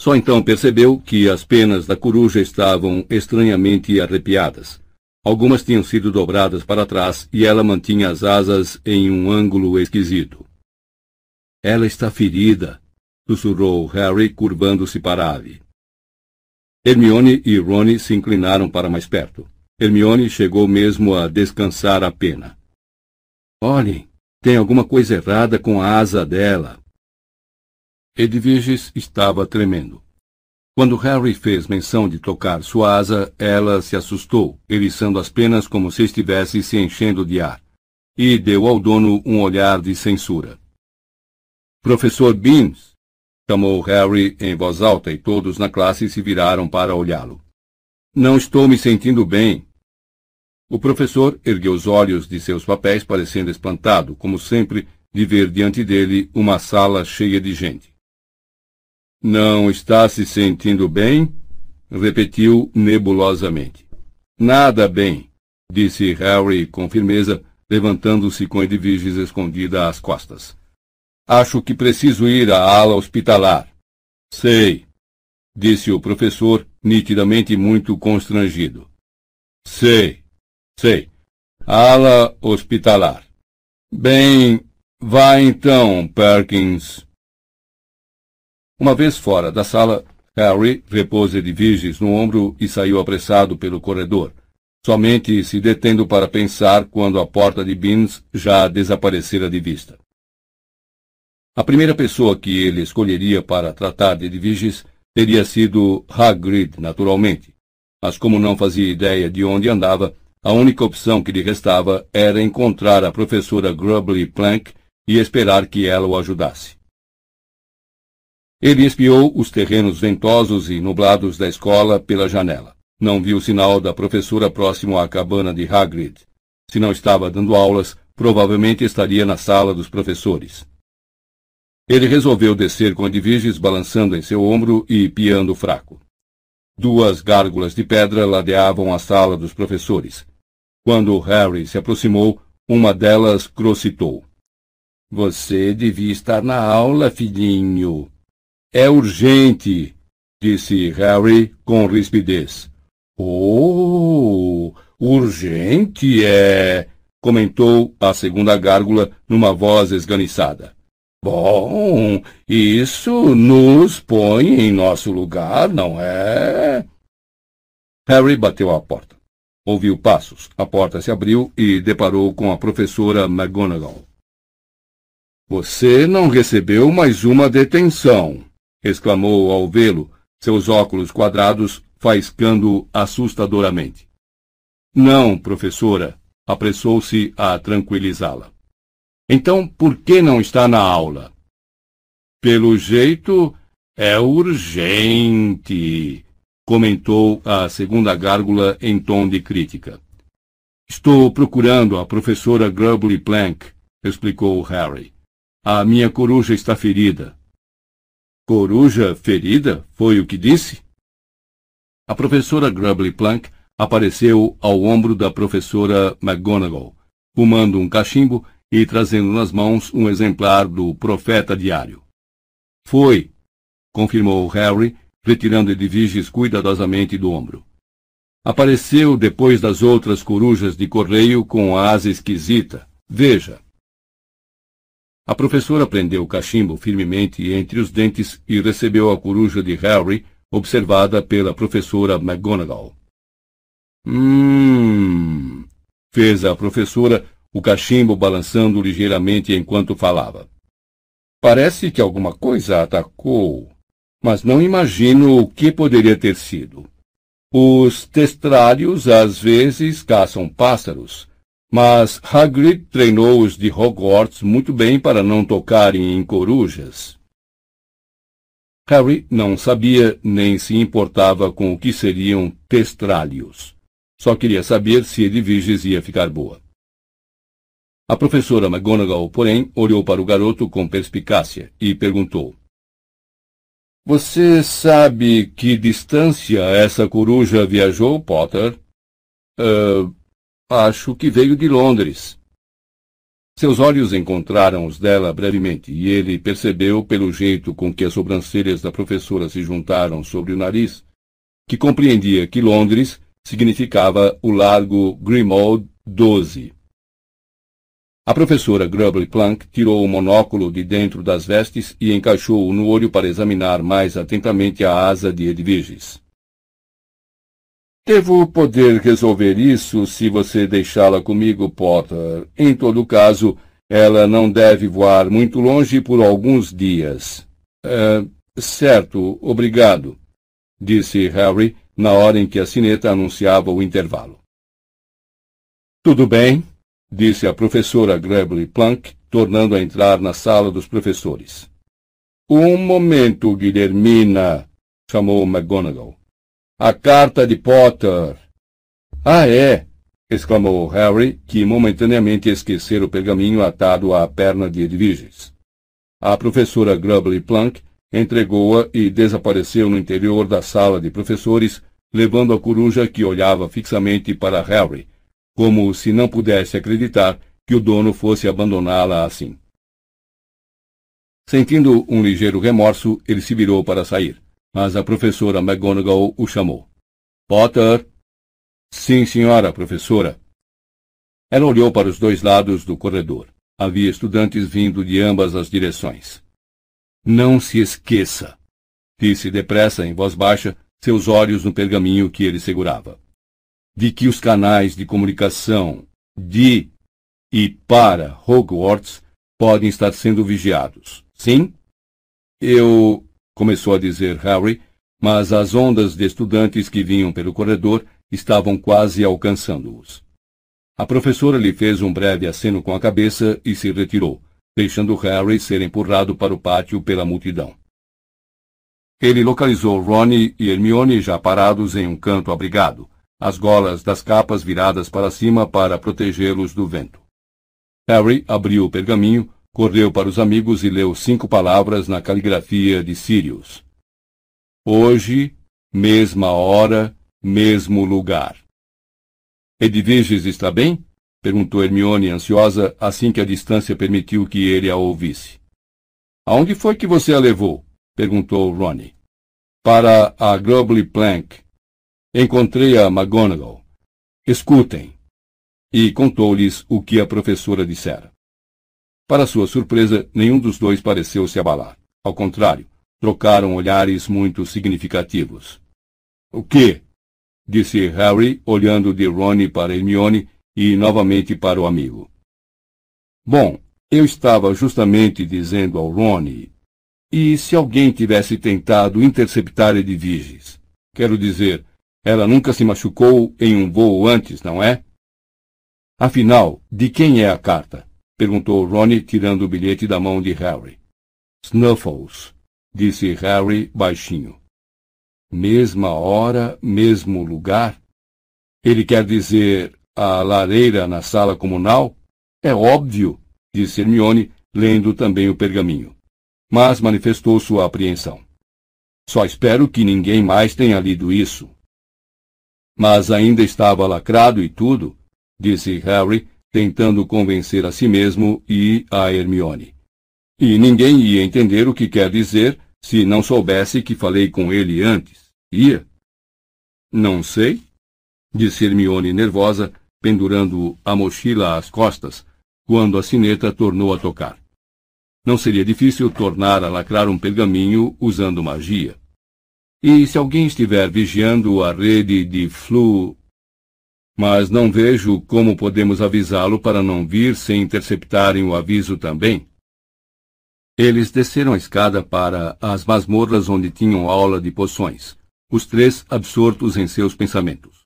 Só então percebeu que as penas da coruja estavam estranhamente arrepiadas, Algumas tinham sido dobradas para trás e ela mantinha as asas em um ângulo esquisito. Ela está ferida, sussurrou Harry, curvando-se para a ave. Hermione e Rony se inclinaram para mais perto. Hermione chegou mesmo a descansar a pena. Olhem, tem alguma coisa errada com a asa dela. Edviges estava tremendo. Quando Harry fez menção de tocar sua asa, ela se assustou, eriçando as penas como se estivesse se enchendo de ar, e deu ao dono um olhar de censura. Professor Beans, Chamou Harry em voz alta e todos na classe se viraram para olhá-lo. Não estou me sentindo bem. O professor ergueu os olhos de seus papéis, parecendo espantado, como sempre, de ver diante dele uma sala cheia de gente. Não está se sentindo bem? repetiu nebulosamente. Nada bem, disse Harry com firmeza, levantando-se com Edviges escondida às costas. Acho que preciso ir à ala hospitalar. Sei, disse o professor, nitidamente muito constrangido. Sei, sei. Ala hospitalar. Bem, vá então, Perkins. Uma vez fora da sala, Harry repôs Edviges no ombro e saiu apressado pelo corredor, somente se detendo para pensar quando a porta de Beans já desaparecera de vista. A primeira pessoa que ele escolheria para tratar de Edviges teria sido Hagrid, naturalmente. Mas como não fazia ideia de onde andava, a única opção que lhe restava era encontrar a professora Grubbly Plank e esperar que ela o ajudasse. Ele espiou os terrenos ventosos e nublados da escola pela janela. Não viu sinal da professora próximo à cabana de Hagrid. Se não estava dando aulas, provavelmente estaria na sala dos professores. Ele resolveu descer com Edviges balançando em seu ombro e piando fraco. Duas gárgulas de pedra ladeavam a sala dos professores. Quando Harry se aproximou, uma delas crocitou. Você devia estar na aula, filhinho. É urgente, disse Harry com rispidez. Oh, urgente é, comentou a segunda gárgula numa voz esganiçada. Bom, isso nos põe em nosso lugar, não é? Harry bateu à porta. Ouviu passos, a porta se abriu e deparou com a professora McGonagall. Você não recebeu mais uma detenção, exclamou ao vê-lo, seus óculos quadrados faiscando assustadoramente. Não, professora, apressou-se a tranquilizá-la. Então, por que não está na aula? Pelo jeito, é urgente, comentou a segunda gárgula em tom de crítica. Estou procurando a professora Grubbly Plank, explicou Harry. A minha coruja está ferida. Coruja ferida? Foi o que disse? A professora Grubbly Plank apareceu ao ombro da professora McGonagall, fumando um cachimbo e trazendo nas mãos um exemplar do Profeta Diário. Foi, confirmou Harry, retirando Edviges cuidadosamente do ombro. Apareceu depois das outras corujas de correio com a asa esquisita. Veja. A professora prendeu o cachimbo firmemente entre os dentes e recebeu a coruja de Harry, observada pela professora McGonagall. Hum, fez a professora, o cachimbo balançando ligeiramente enquanto falava. Parece que alguma coisa atacou, mas não imagino o que poderia ter sido. Os testrários às vezes caçam pássaros, mas Hagrid treinou os de Hogwarts muito bem para não tocarem em corujas. Harry não sabia nem se importava com o que seriam testrários. Só queria saber se Edviges ia ficar boa. A professora McGonagall, porém, olhou para o garoto com perspicácia e perguntou. Você sabe que distância essa coruja viajou, Potter? Uh, acho que veio de Londres. Seus olhos encontraram os dela brevemente, e ele percebeu, pelo jeito com que as sobrancelhas da professora se juntaram sobre o nariz, que compreendia que Londres significava o largo Grimmauld 12. A professora Grubbly Plank tirou o monóculo de dentro das vestes e encaixou-o no olho para examinar mais atentamente a asa de Edviges. Devo poder resolver isso se você deixá-la comigo, Potter. Em todo caso, ela não deve voar muito longe por alguns dias. É, certo, obrigado, disse Harry na hora em que a sineta anunciava o intervalo. Tudo bem, disse a professora Grebley Plank, tornando a entrar na sala dos professores. Um momento, Guilhermina, chamou McGonagall. A carta de Potter. Ah, é! exclamou Harry, que momentaneamente esquecera o pergaminho atado à perna de Edviges. A professora Grubbly Plunk entregou-a e desapareceu no interior da sala de professores, levando a coruja que olhava fixamente para Harry, como se não pudesse acreditar que o dono fosse abandoná-la assim. Sentindo um ligeiro remorso, ele se virou para sair, mas a professora McGonagall o chamou. Potter! Sim, senhora, professora. Ela olhou para os dois lados do corredor. Havia estudantes vindo de ambas as direções. Não se esqueça, disse depressa em voz baixa, seus olhos no pergaminho que ele segurava, de que os canais de comunicação de e para Hogwarts podem estar sendo vigiados. Sim? Eu. Começou a dizer Harry, mas as ondas de estudantes que vinham pelo corredor estavam quase alcançando-os. A professora lhe fez um breve aceno com a cabeça e se retirou, deixando Harry ser empurrado para o pátio pela multidão. Ele localizou Ronnie e Hermione já parados em um canto abrigado, as golas das capas viradas para cima para protegê-los do vento. Harry abriu o pergaminho, correu para os amigos e leu cinco palavras na caligrafia de Sirius. Hoje, mesma hora, mesmo lugar. Edviges está bem? perguntou Hermione ansiosa assim que a distância permitiu que ele a ouvisse. Aonde foi que você a levou? perguntou Ronnie. Para a Grubbly Plank. Encontrei a McGonagall. Escutem. E contou-lhes o que a professora dissera. Para sua surpresa, nenhum dos dois pareceu se abalar. Ao contrário, trocaram olhares muito significativos. O que? disse Harry, olhando de Ronnie para Hermione e novamente para o amigo. Bom, eu estava justamente dizendo ao Ronnie, e se alguém tivesse tentado interceptar Edviges? Quero dizer, ela nunca se machucou em um voo antes, não é? Afinal, de quem é a carta? Perguntou Ronnie, tirando o bilhete da mão de Harry. Snuffles, disse Harry baixinho. Mesma hora, mesmo lugar? Ele quer dizer a lareira na sala comunal? É óbvio, disse Hermione, lendo também o pergaminho. Mas manifestou sua apreensão. Só espero que ninguém mais tenha lido isso. Mas ainda estava lacrado e tudo, disse Harry, tentando convencer a si mesmo e a Hermione. E ninguém ia entender o que quer dizer se não soubesse que falei com ele antes. Ia? Não sei, disse Hermione nervosa, pendurando a mochila às costas, quando a sineta tornou a tocar. Não seria difícil tornar a lacrar um pergaminho usando magia. E se alguém estiver vigiando a rede de flu mas não vejo como podemos avisá-lo para não vir sem interceptarem o aviso também. Eles desceram a escada para as masmorras onde tinham aula de poções, os três absortos em seus pensamentos.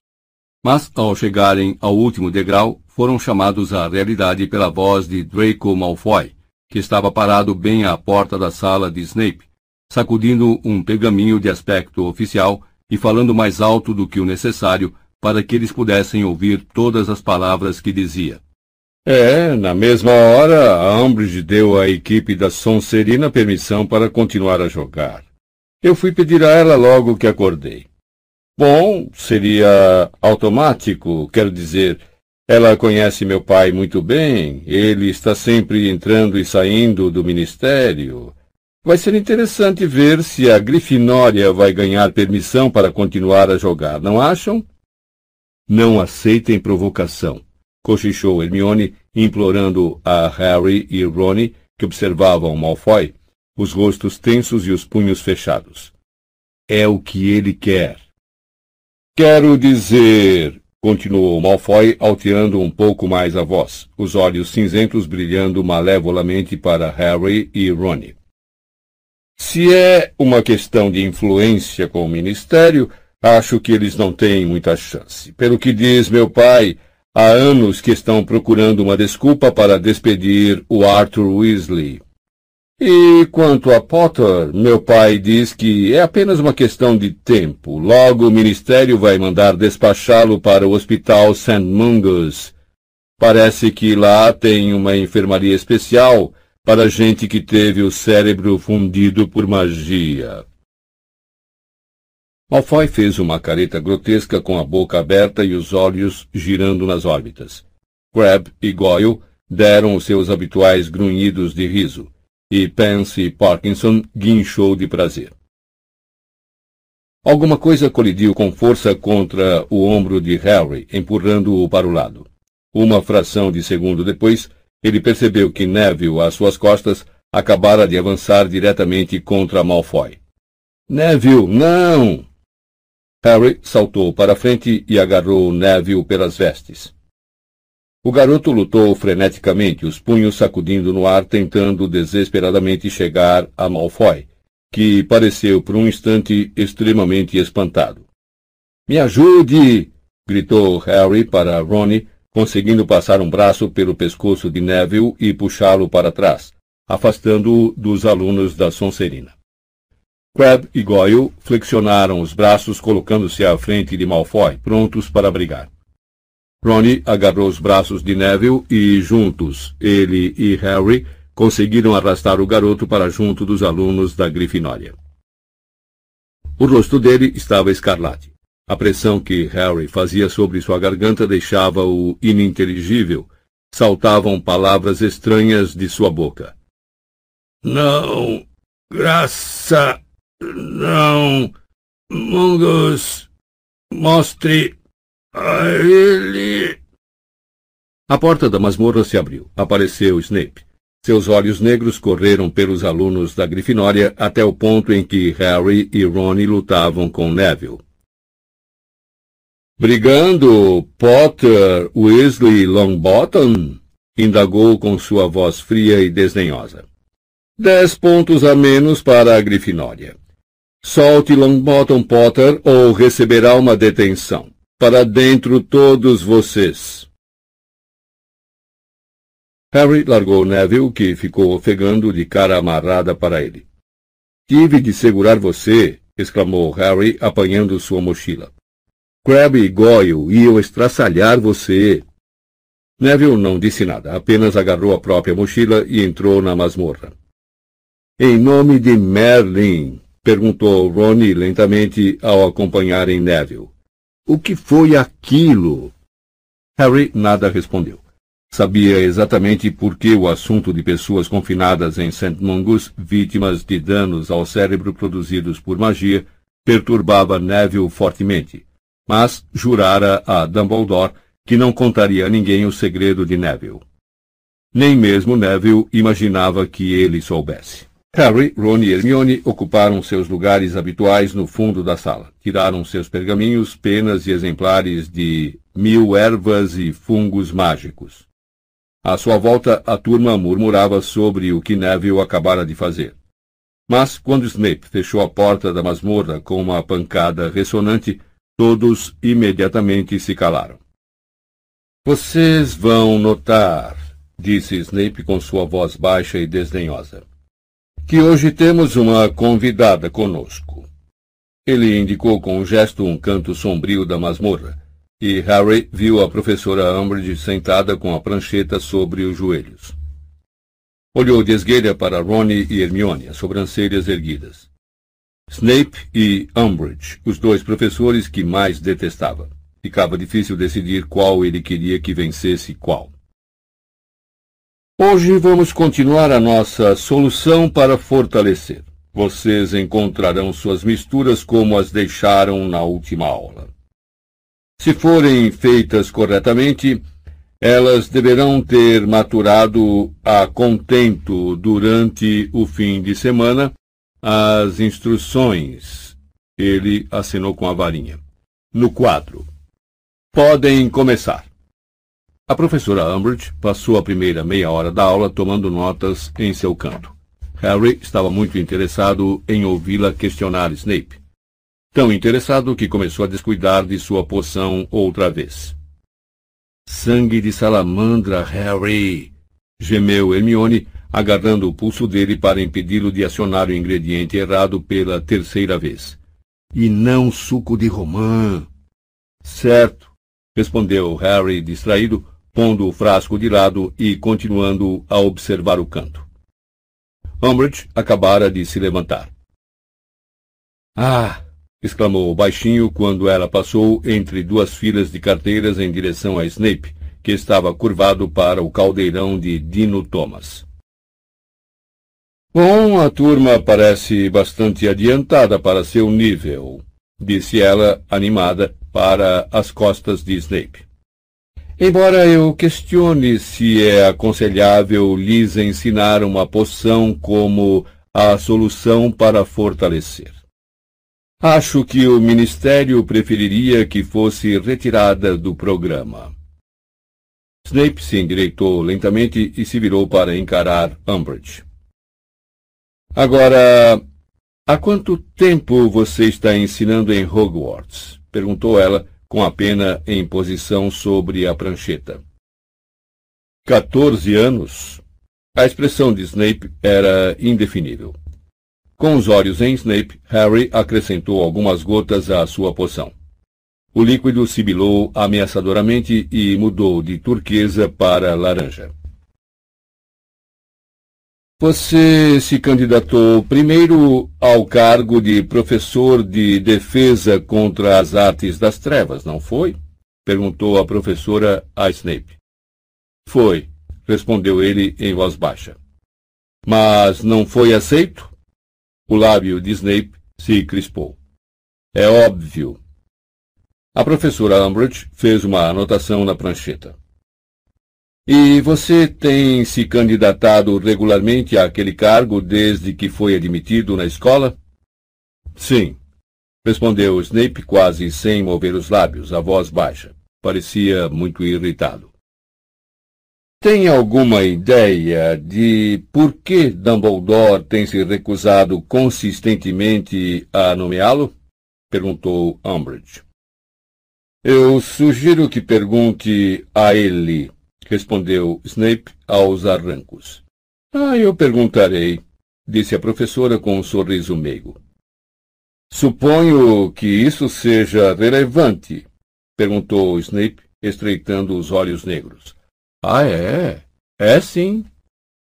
Mas, ao chegarem ao último degrau, foram chamados à realidade pela voz de Draco Malfoy, que estava parado bem à porta da sala de Snape, sacudindo um pergaminho de aspecto oficial e falando mais alto do que o necessário para que eles pudessem ouvir todas as palavras que dizia. É, na mesma hora, a Umbridge deu à equipe da Sonserina permissão para continuar a jogar. Eu fui pedir a ela logo que acordei. Bom, seria automático, quero dizer, ela conhece meu pai muito bem, ele está sempre entrando e saindo do ministério. Vai ser interessante ver se a Grifinória vai ganhar permissão para continuar a jogar, não acham? Não aceitem provocação, cochichou Hermione, implorando a Harry e Rony, que observavam Malfoy, os rostos tensos e os punhos fechados. É o que ele quer. Quero dizer, continuou Malfoy, alteando um pouco mais a voz, os olhos cinzentos brilhando malevolamente para Harry e Rony. Se é uma questão de influência com o Ministério, Acho que eles não têm muita chance. Pelo que diz meu pai, há anos que estão procurando uma desculpa para despedir o Arthur Weasley. E quanto a Potter, meu pai diz que é apenas uma questão de tempo. Logo o ministério vai mandar despachá-lo para o hospital St. Mungus. Parece que lá tem uma enfermaria especial para gente que teve o cérebro fundido por magia. Malfoy fez uma careta grotesca com a boca aberta e os olhos girando nas órbitas. Crabbe e Goyle deram os seus habituais grunhidos de riso e Pansy Parkinson guinchou de prazer. Alguma coisa colidiu com força contra o ombro de Harry, empurrando-o para o lado. Uma fração de segundo depois, ele percebeu que Neville, às suas costas, acabara de avançar diretamente contra Malfoy. Neville, não! Harry saltou para frente e agarrou Neville pelas vestes. O garoto lutou freneticamente, os punhos sacudindo no ar, tentando desesperadamente chegar a Malfoy, que pareceu por um instante extremamente espantado. Me ajude! gritou Harry para Ronnie, conseguindo passar um braço pelo pescoço de Neville e puxá-lo para trás, afastando-o dos alunos da Sonserina. Crabbe e Goyle flexionaram os braços, colocando-se à frente de Malfoy, prontos para brigar. Ronnie agarrou os braços de Neville e, juntos, ele e Harry conseguiram arrastar o garoto para junto dos alunos da Grifinória. O rosto dele estava escarlate. A pressão que Harry fazia sobre sua garganta deixava-o ininteligível. Saltavam palavras estranhas de sua boca. Não, graça, não, Mungus, mostre a ele. A porta da masmorra se abriu. Apareceu Snape. Seus olhos negros correram pelos alunos da Grifinória até o ponto em que Harry e Ron lutavam com Neville. Brigando, Potter, Weasley Longbottom? indagou com sua voz fria e desdenhosa. Dez pontos a menos para a Grifinória. Solte Longbottom Potter ou receberá uma detenção. Para dentro todos vocês. Harry largou Neville, que ficou ofegando de cara amarrada para ele. Tive de segurar você, exclamou Harry, apanhando sua mochila. Crabbe e Goyle iam estraçalhar você. Neville não disse nada, apenas agarrou a própria mochila e entrou na masmorra. Em nome de Merlin, perguntou Ronnie lentamente ao acompanharem Neville. O que foi aquilo? Harry nada respondeu. Sabia exatamente por que o assunto de pessoas confinadas em St. Mungus, vítimas de danos ao cérebro produzidos por magia, perturbava Neville fortemente, mas jurara a Dumbledore que não contaria a ninguém o segredo de Neville. Nem mesmo Neville imaginava que ele soubesse. Harry, Ron e Hermione ocuparam seus lugares habituais no fundo da sala. Tiraram seus pergaminhos, penas e exemplares de mil ervas e fungos mágicos. À sua volta, a turma murmurava sobre o que Neville acabara de fazer. Mas, quando Snape fechou a porta da masmorra com uma pancada ressonante, todos imediatamente se calaram. Vocês vão notar, disse Snape com sua voz baixa e desdenhosa que hoje temos uma convidada conosco. Ele indicou com um gesto um canto sombrio da masmorra, e Harry viu a professora Umbridge sentada com a prancheta sobre os joelhos. Olhou de esguelha para Ronnie e Hermione, as sobrancelhas erguidas. Snape e Umbridge, os dois professores que mais detestava. Ficava difícil decidir qual ele queria que vencesse qual. Hoje vamos continuar a nossa solução para fortalecer. Vocês encontrarão suas misturas como as deixaram na última aula. Se forem feitas corretamente, elas deverão ter maturado a contento durante o fim de semana as instruções. Ele assinou com a varinha. No quadro. Podem começar. A professora Umbridge passou a primeira meia hora da aula tomando notas em seu canto. Harry estava muito interessado em ouvi-la questionar Snape. Tão interessado que começou a descuidar de sua poção outra vez. Sangue de salamandra, Harry! gemeu Hermione, agarrando o pulso dele para impedi-lo de acionar o ingrediente errado pela terceira vez. E não suco de romã. Certo, respondeu Harry distraído, pondo o frasco de lado e continuando a observar o canto. Umbridge acabara de se levantar. Ah! exclamou baixinho quando ela passou entre duas filas de carteiras em direção a Snape, que estava curvado para o caldeirão de Dino Thomas. Bom, a turma parece bastante adiantada para seu nível, disse ela, animada, para as costas de Snape. Embora eu questione se é aconselhável lhes ensinar uma poção como a solução para fortalecer. Acho que o Ministério preferiria que fosse retirada do programa. Snape se endireitou lentamente e se virou para encarar Umbridge. Agora, há quanto tempo você está ensinando em Hogwarts? perguntou ela, com a pena em posição sobre a prancheta. Quatorze anos? A expressão de Snape era indefinível. Com os olhos em Snape, Harry acrescentou algumas gotas à sua poção. O líquido sibilou ameaçadoramente e mudou de turquesa para laranja. Você se candidatou primeiro ao cargo de professor de defesa contra as artes das trevas, não foi? perguntou a professora a Snape. Foi, respondeu ele em voz baixa. Mas não foi aceito? O lábio de Snape se crispou. É óbvio. A professora Umbridge fez uma anotação na prancheta. E você tem se candidatado regularmente àquele cargo desde que foi admitido na escola? Sim, respondeu Snape quase sem mover os lábios, a voz baixa. Parecia muito irritado. Tem alguma ideia de por que Dumbledore tem se recusado consistentemente a nomeá-lo? perguntou Umbridge. Eu sugiro que pergunte a ele, respondeu Snape aos arrancos. Ah, eu perguntarei, disse a professora com um sorriso meigo. Suponho que isso seja relevante, perguntou Snape, estreitando os olhos negros. Ah, é? É sim.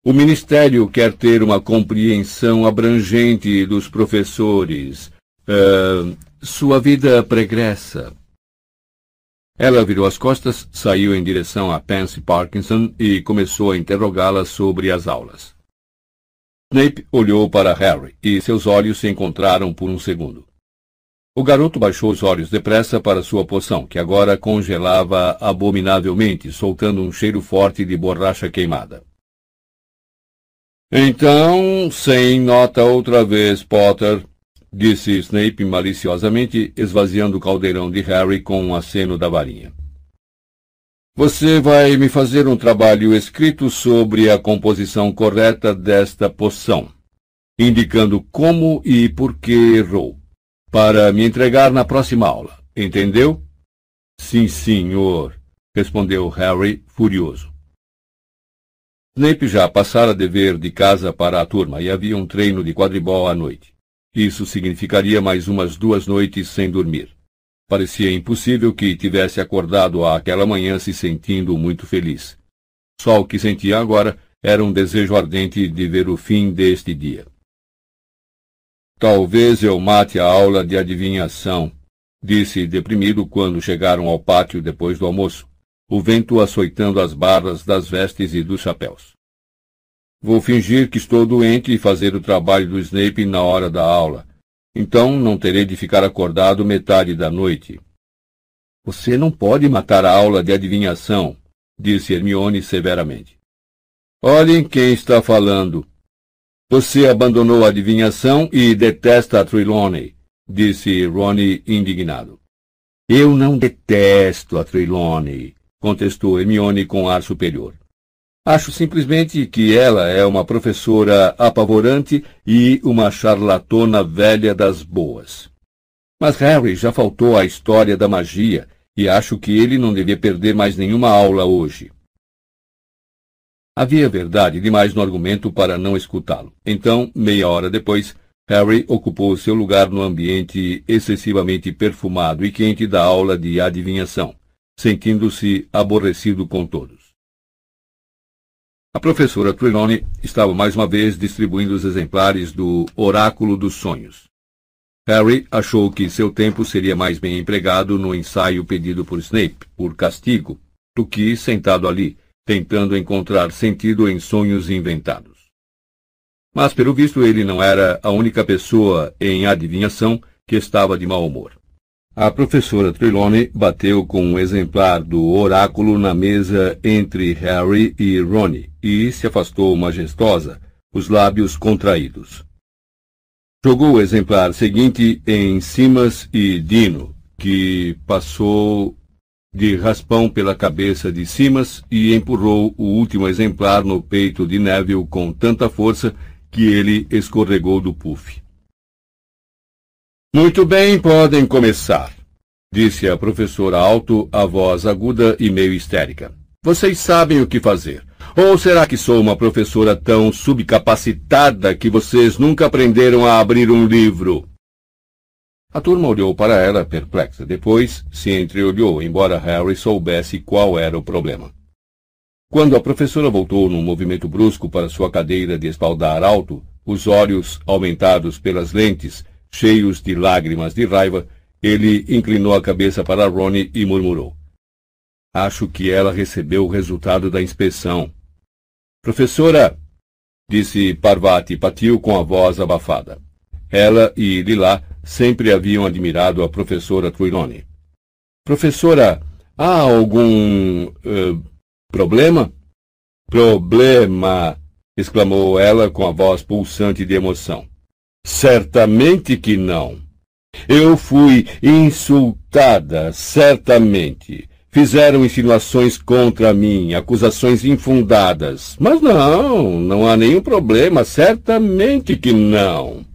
O Ministério quer ter uma compreensão abrangente dos professores. Uh, sua vida pregressa. Ela virou as costas, saiu em direção a Pansy Parkinson e começou a interrogá-la sobre as aulas. Snape olhou para Harry e seus olhos se encontraram por um segundo. O garoto baixou os olhos depressa para sua poção, que agora congelava abominavelmente, soltando um cheiro forte de borracha queimada. Então, sem nota outra vez, Potter, disse Snape maliciosamente, esvaziando o caldeirão de Harry com um aceno da varinha. Você vai me fazer um trabalho escrito sobre a composição correta desta poção, indicando como e por que errou, para me entregar na próxima aula. Entendeu? Sim, senhor, respondeu Harry, furioso. Snape já passara dever de casa para a turma e havia um treino de quadribol à noite. Isso significaria mais umas duas noites sem dormir. Parecia impossível que tivesse acordado àquela manhã se sentindo muito feliz. Só o que sentia agora era um desejo ardente de ver o fim deste dia. Talvez eu mate a aula de adivinhação, disse deprimido quando chegaram ao pátio depois do almoço, o vento açoitando as barras das vestes e dos chapéus. Vou fingir que estou doente e fazer o trabalho do Snape na hora da aula. Então não terei de ficar acordado metade da noite. Você não pode matar a aula de adivinhação, disse Hermione severamente. Olhem quem está falando. Você abandonou a adivinhação e detesta a Trelawney, disse Ronnie indignado. Eu não detesto a Trelawney, contestou Hermione com ar superior. Acho simplesmente que ela é uma professora apavorante e uma charlatona velha das boas. Mas Harry já faltou à história da magia e acho que ele não devia perder mais nenhuma aula hoje. Havia verdade demais no argumento para não escutá-lo. Então, meia hora depois, Harry ocupou seu lugar no ambiente excessivamente perfumado e quente da aula de adivinhação, sentindo-se aborrecido com todos. A professora Trelawney estava mais uma vez distribuindo os exemplares do Oráculo dos Sonhos. Harry achou que seu tempo seria mais bem empregado no ensaio pedido por Snape, por castigo, do que sentado ali, tentando encontrar sentido em sonhos inventados. Mas, pelo visto, ele não era a única pessoa em adivinhação que estava de mau humor. A professora Trelawney bateu com um exemplar do oráculo na mesa entre Harry e Ronnie e se afastou majestosa, os lábios contraídos. Jogou o exemplar seguinte em Simas e Dino, que passou de raspão pela cabeça de Simas e empurrou o último exemplar no peito de Neville com tanta força que ele escorregou do puff. Muito bem, podem começar, disse a professora alto, a voz aguda e meio histérica. Vocês sabem o que fazer. Ou será que sou uma professora tão subcapacitada que vocês nunca aprenderam a abrir um livro? A turma olhou para ela perplexa. Depois se entreolhou, embora Harry soubesse qual era o problema. Quando a professora voltou num movimento brusco para sua cadeira de espaldar alto, os olhos aumentados pelas lentes, cheios de lágrimas de raiva, ele inclinou a cabeça para Ronnie e murmurou. Acho que ela recebeu o resultado da inspeção. Professora, disse Parvati Patil com a voz abafada. Ela e Lila sempre haviam admirado a professora Trelawney. Professora, há algum uh, problema? Problema! exclamou ela com a voz pulsante de emoção. Certamente que não. Eu fui insultada, certamente. Fizeram insinuações contra mim, acusações infundadas. Mas não, não há nenhum problema, certamente que não.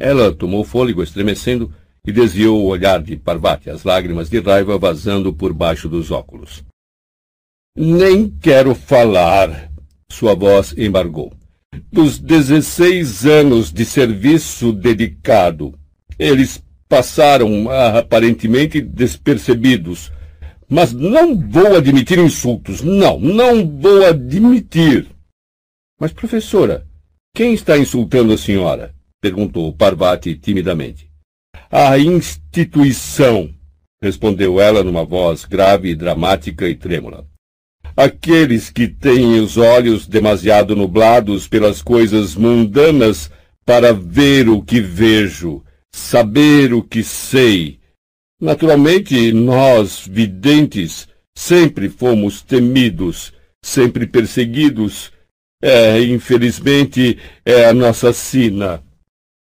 Ela tomou fôlego, estremecendo, e desviou o olhar de Parvati, as lágrimas de raiva vazando por baixo dos óculos. Nem quero falar, sua voz embargou. Dos dezesseis anos de serviço dedicado, eles passaram aparentemente despercebidos, mas não vou admitir insultos. Não, não vou admitir. Mas, professora, quem está insultando a senhora? perguntou Parvati timidamente. A instituição, respondeu ela numa voz grave, dramática e trêmula. Aqueles que têm os olhos demasiado nublados pelas coisas mundanas para ver o que vejo, saber o que sei, Naturalmente, nós, videntes, sempre fomos temidos, sempre perseguidos. É, infelizmente, é a nossa sina.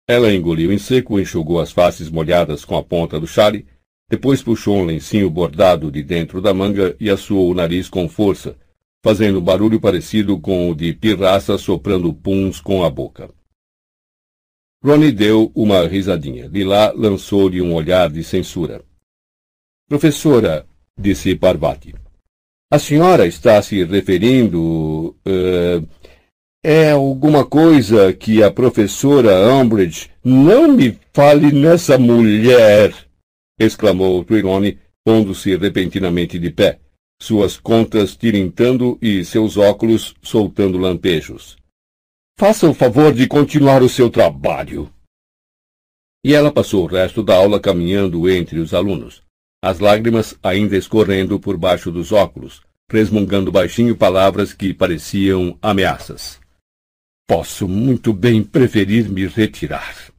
Ela engoliu em seco, enxugou as faces molhadas com a ponta do chale, depois puxou um lencinho bordado de dentro da manga e assoou o nariz com força, fazendo barulho parecido com o de pirraça soprando puns com a boca. Ronnie deu uma risadinha. Lila lançou-lhe um olhar de censura. Professora, disse Parvati, a senhora está se referindo. Uh, é alguma coisa que a professora Umbridge. Não me fale nessa mulher! Exclamou Trelawney, pondo-se repentinamente de pé, suas contas tirintando e seus óculos soltando lampejos. Faça o favor de continuar o seu trabalho. E ela passou o resto da aula caminhando entre os alunos, as lágrimas ainda escorrendo por baixo dos óculos, resmungando baixinho palavras que pareciam ameaças. Posso muito bem preferir me retirar.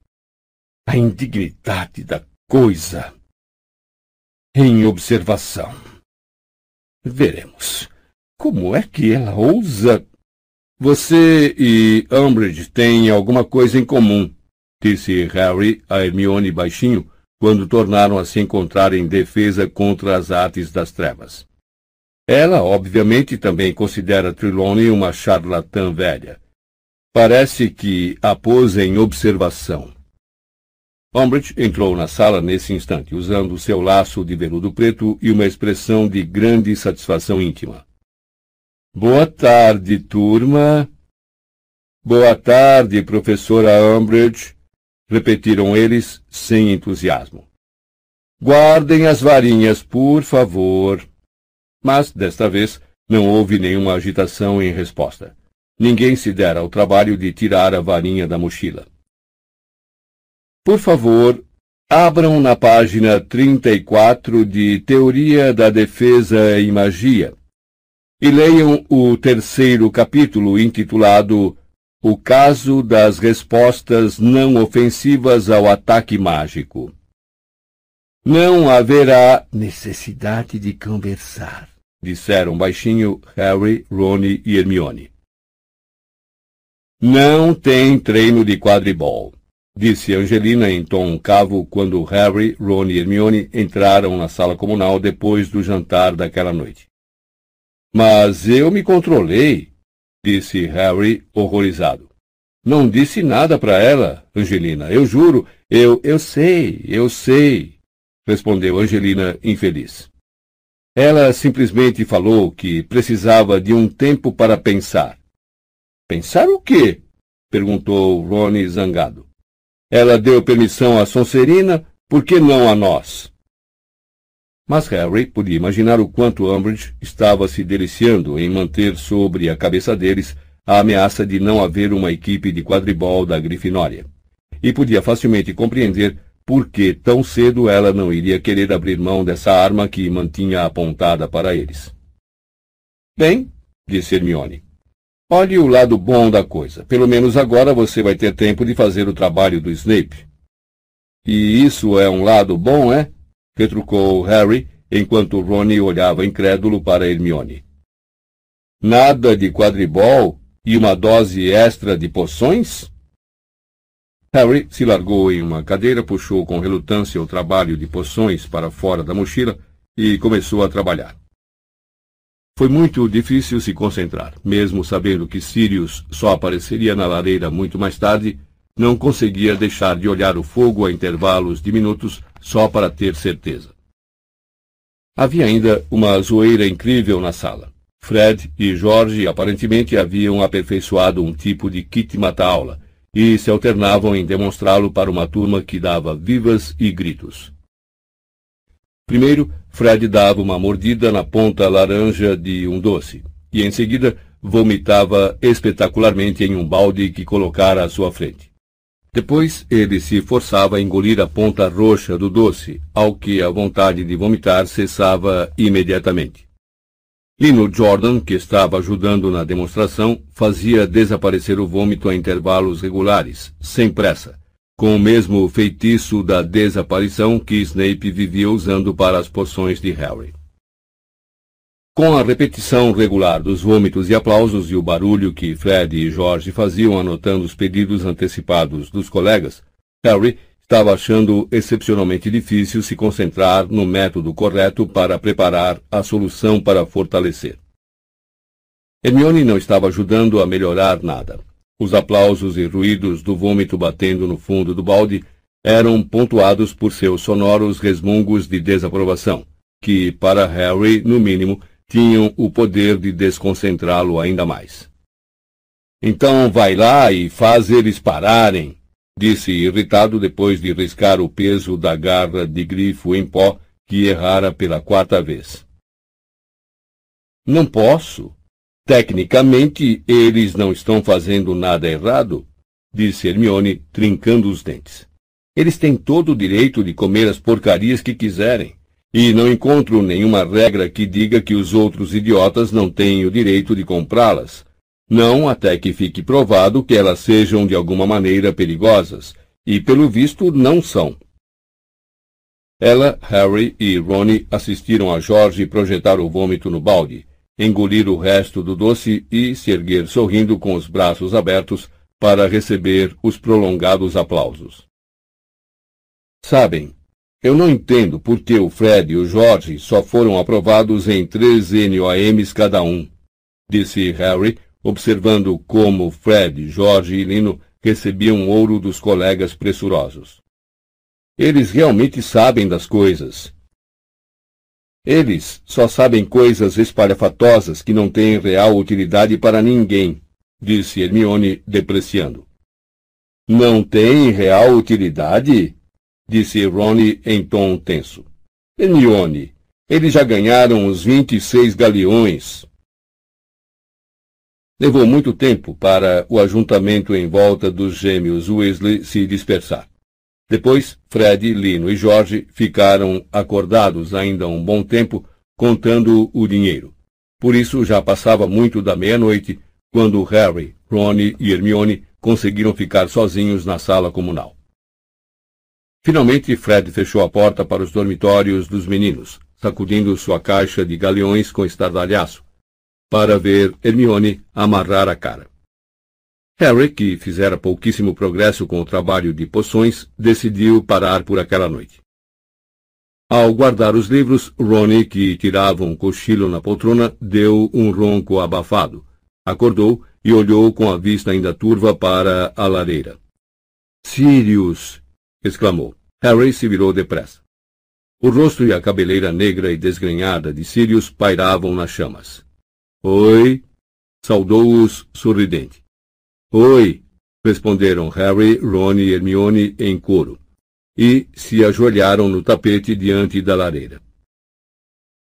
A indignidade da coisa. Em observação. Veremos. Como é que ela ousa você e Umbridge têm alguma coisa em comum, disse Harry a Hermione baixinho, quando tornaram a se encontrar em defesa contra as artes das trevas. Ela, obviamente, também considera Trelawney uma charlatã velha. Parece que a pôs em observação. Umbridge entrou na sala nesse instante, usando seu laço de veludo preto e uma expressão de grande satisfação íntima. Boa tarde, turma. Boa tarde, professora Umbridge, repetiram eles sem entusiasmo. Guardem as varinhas, por favor. Mas, desta vez, não houve nenhuma agitação em resposta. Ninguém se dera ao trabalho de tirar a varinha da mochila. Por favor, abram na página 34 de Teoria da Defesa e Magia e leiam o terceiro capítulo intitulado O caso das respostas não ofensivas ao ataque mágico. Não haverá necessidade de conversar, disseram baixinho Harry, Rony e Hermione. Não tem treino de quadribol, disse Angelina em tom cavo quando Harry, Ron e Hermione entraram na sala comunal depois do jantar daquela noite. Mas eu me controlei, disse Harry, horrorizado. Não disse nada para ela, Angelina. Eu juro. Eu, eu sei, eu sei, respondeu Angelina, infeliz. Ela simplesmente falou que precisava de um tempo para pensar. Pensar o quê? perguntou Rony zangado. Ela deu permissão a Sonserina, por que não a nós? Mas Harry podia imaginar o quanto Umbridge estava se deliciando em manter sobre a cabeça deles a ameaça de não haver uma equipe de quadribol da Grifinória. E podia facilmente compreender por que tão cedo ela não iria querer abrir mão dessa arma que mantinha apontada para eles. Bem, disse Hermione, olhe o lado bom da coisa. Pelo menos agora você vai ter tempo de fazer o trabalho do Snape. E isso é um lado bom, é? retrucou Harry, enquanto Rony olhava incrédulo para Hermione. Nada de quadribol e uma dose extra de poções? Harry se largou em uma cadeira, puxou com relutância o trabalho de poções para fora da mochila e começou a trabalhar. Foi muito difícil se concentrar, mesmo sabendo que Sirius só apareceria na lareira muito mais tarde, não conseguia deixar de olhar o fogo a intervalos de minutos só para ter certeza. Havia ainda uma zoeira incrível na sala. Fred e Jorge aparentemente haviam aperfeiçoado um tipo de kit mata-aula e se alternavam em demonstrá-lo para uma turma que dava vivas e gritos. Primeiro, Fred dava uma mordida na ponta laranja de um doce, e em seguida vomitava espetacularmente em um balde que colocara à sua frente. Depois ele se forçava a engolir a ponta roxa do doce, ao que a vontade de vomitar cessava imediatamente. Lino Jordan, que estava ajudando na demonstração, fazia desaparecer o vômito a intervalos regulares, sem pressa, com o mesmo feitiço da desaparição que Snape vivia usando para as poções de Harry. Com a repetição regular dos vômitos e aplausos e o barulho que Fred e George faziam anotando os pedidos antecipados dos colegas, Harry estava achando excepcionalmente difícil se concentrar no método correto para preparar a solução para fortalecer. Hermione não estava ajudando a melhorar nada. Os aplausos e ruídos do vômito batendo no fundo do balde eram pontuados por seus sonoros resmungos de desaprovação, que, para Harry, no mínimo, tinham o poder de desconcentrá-lo ainda mais. Então vai lá e faz eles pararem, disse irritado depois de riscar o peso da garra de grifo em pó que errara pela quarta vez. Não posso. Tecnicamente, eles não estão fazendo nada errado, disse Hermione, trincando os dentes. Eles têm todo o direito de comer as porcarias que quiserem. E não encontro nenhuma regra que diga que os outros idiotas não têm o direito de comprá-las. Não até que fique provado que elas sejam de alguma maneira perigosas, e pelo visto não são. Ela, Harry e Ronnie assistiram a George projetar o vômito no balde, engolir o resto do doce e se erguer sorrindo com os braços abertos para receber os prolongados aplausos. Sabem, eu não entendo por que o Fred e o Jorge só foram aprovados em três NOAMs cada um, disse Harry, observando como Fred, Jorge e Lino recebiam ouro dos colegas pressurosos. Eles realmente sabem das coisas. Eles só sabem coisas espalhafatosas que não têm real utilidade para ninguém, disse Hermione, depreciando. Não tem real utilidade? disse Rony em tom tenso. Hermione, eles já ganharam os vinte e seis galeões. Levou muito tempo para o ajuntamento em volta dos gêmeos Weasley se dispersar. Depois, Fred, Lino e Jorge ficaram acordados ainda um bom tempo contando o dinheiro. Por isso já passava muito da meia-noite quando Harry, Ron e Hermione conseguiram ficar sozinhos na sala comunal. Finalmente, Fred fechou a porta para os dormitórios dos meninos, sacudindo sua caixa de galeões com estardalhaço, para ver Hermione amarrar a cara. Harry, que fizera pouquíssimo progresso com o trabalho de poções, decidiu parar por aquela noite. Ao guardar os livros, Ronnie, que tirava um cochilo na poltrona, deu um ronco abafado. Acordou e olhou com a vista ainda turva para a lareira. Sirius! exclamou. Harry se virou depressa. O rosto e a cabeleira negra e desgrenhada de Sirius pairavam nas chamas. Oi! saudou-os sorridente. Oi! responderam Harry, Ron e Hermione em coro, e se ajoelharam no tapete diante da lareira.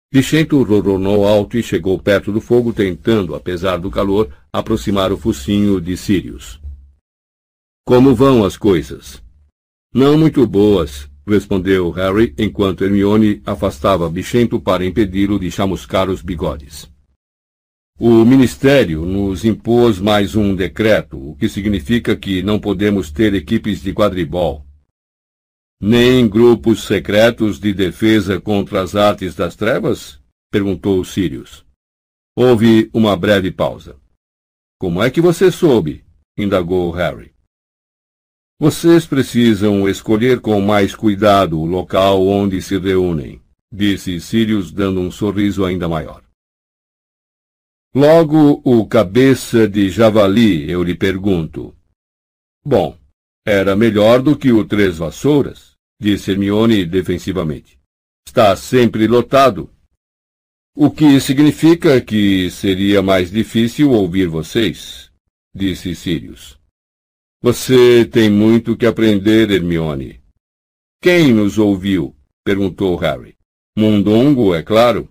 Bichento roronou alto e chegou perto do fogo, tentando, apesar do calor, aproximar o focinho de Sirius. Como vão as coisas? Não muito boas, respondeu Harry, enquanto Hermione afastava Bichento para impedi-lo de chamuscar os bigodes. O Ministério nos impôs mais um decreto, o que significa que não podemos ter equipes de quadribol. Nem grupos secretos de defesa contra as artes das trevas? perguntou Sirius. Houve uma breve pausa. Como é que você soube? indagou Harry. Vocês precisam escolher com mais cuidado o local onde se reúnem, disse Sirius, dando um sorriso ainda maior. Logo, o cabeça de javali, eu lhe pergunto. Bom, era melhor do que o Três Vassouras, disse Hermione defensivamente. Está sempre lotado. O que significa que seria mais difícil ouvir vocês, disse Sirius. Você tem muito que aprender, Hermione. Quem nos ouviu? perguntou Harry. Mundongo, é claro.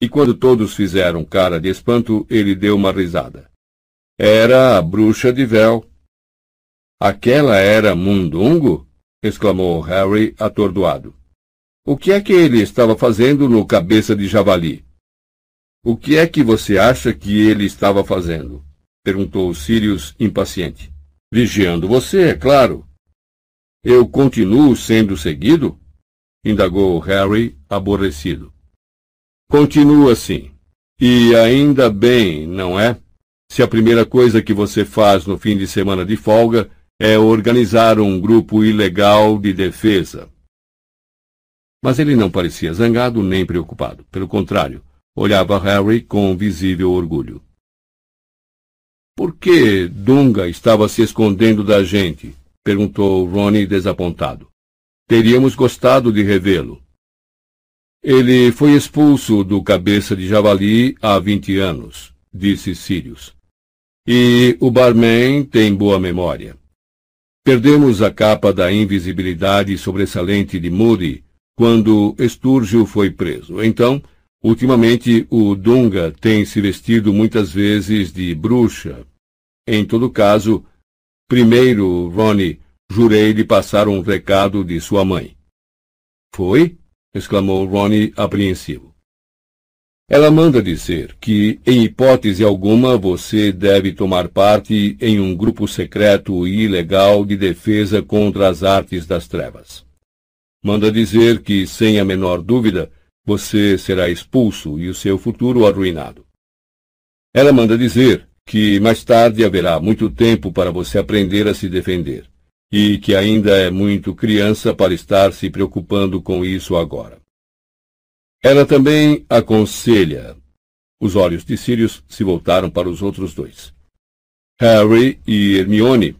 E quando todos fizeram cara de espanto, ele deu uma risada. Era a bruxa de véu. Aquela era Mundungo? exclamou Harry, atordoado. O que é que ele estava fazendo no cabeça de javali? O que é que você acha que ele estava fazendo? perguntou Sirius, impaciente. Vigiando você, é claro. Eu continuo sendo seguido? indagou Harry, aborrecido. Continua assim. E ainda bem, não é? Se a primeira coisa que você faz no fim de semana de folga é organizar um grupo ilegal de defesa. Mas ele não parecia zangado nem preocupado. Pelo contrário, olhava Harry com visível orgulho. Por que Dunga estava se escondendo da gente? perguntou Ronnie desapontado. Teríamos gostado de revê-lo. Ele foi expulso do cabeça de javali há vinte anos, disse Sirius. E o barman tem boa memória. Perdemos a capa da invisibilidade sobressalente de Moody quando Sturgio foi preso. Então, ultimamente, o Dunga tem se vestido muitas vezes de bruxa. Em todo caso, primeiro, Ronnie, jurei lhe passar um recado de sua mãe. Foi? Exclamou Ronnie apreensivo. Ela manda dizer que, em hipótese alguma, você deve tomar parte em um grupo secreto e ilegal de defesa contra as artes das trevas. Manda dizer que, sem a menor dúvida, você será expulso e o seu futuro arruinado. Ela manda dizer que mais tarde haverá muito tempo para você aprender a se defender e que ainda é muito criança para estar se preocupando com isso agora. Ela também aconselha. Os olhos de Sirius se voltaram para os outros dois. Harry e Hermione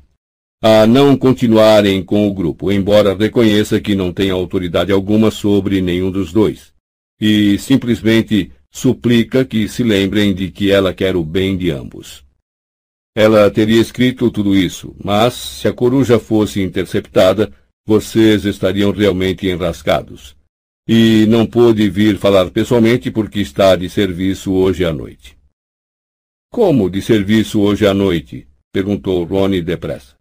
a não continuarem com o grupo, embora reconheça que não tem autoridade alguma sobre nenhum dos dois, e simplesmente suplica que se lembrem de que ela quer o bem de ambos. Ela teria escrito tudo isso, mas se a coruja fosse interceptada, vocês estariam realmente enrascados. E não pôde vir falar pessoalmente porque está de serviço hoje à noite. Como de serviço hoje à noite? perguntou Ronnie depressa.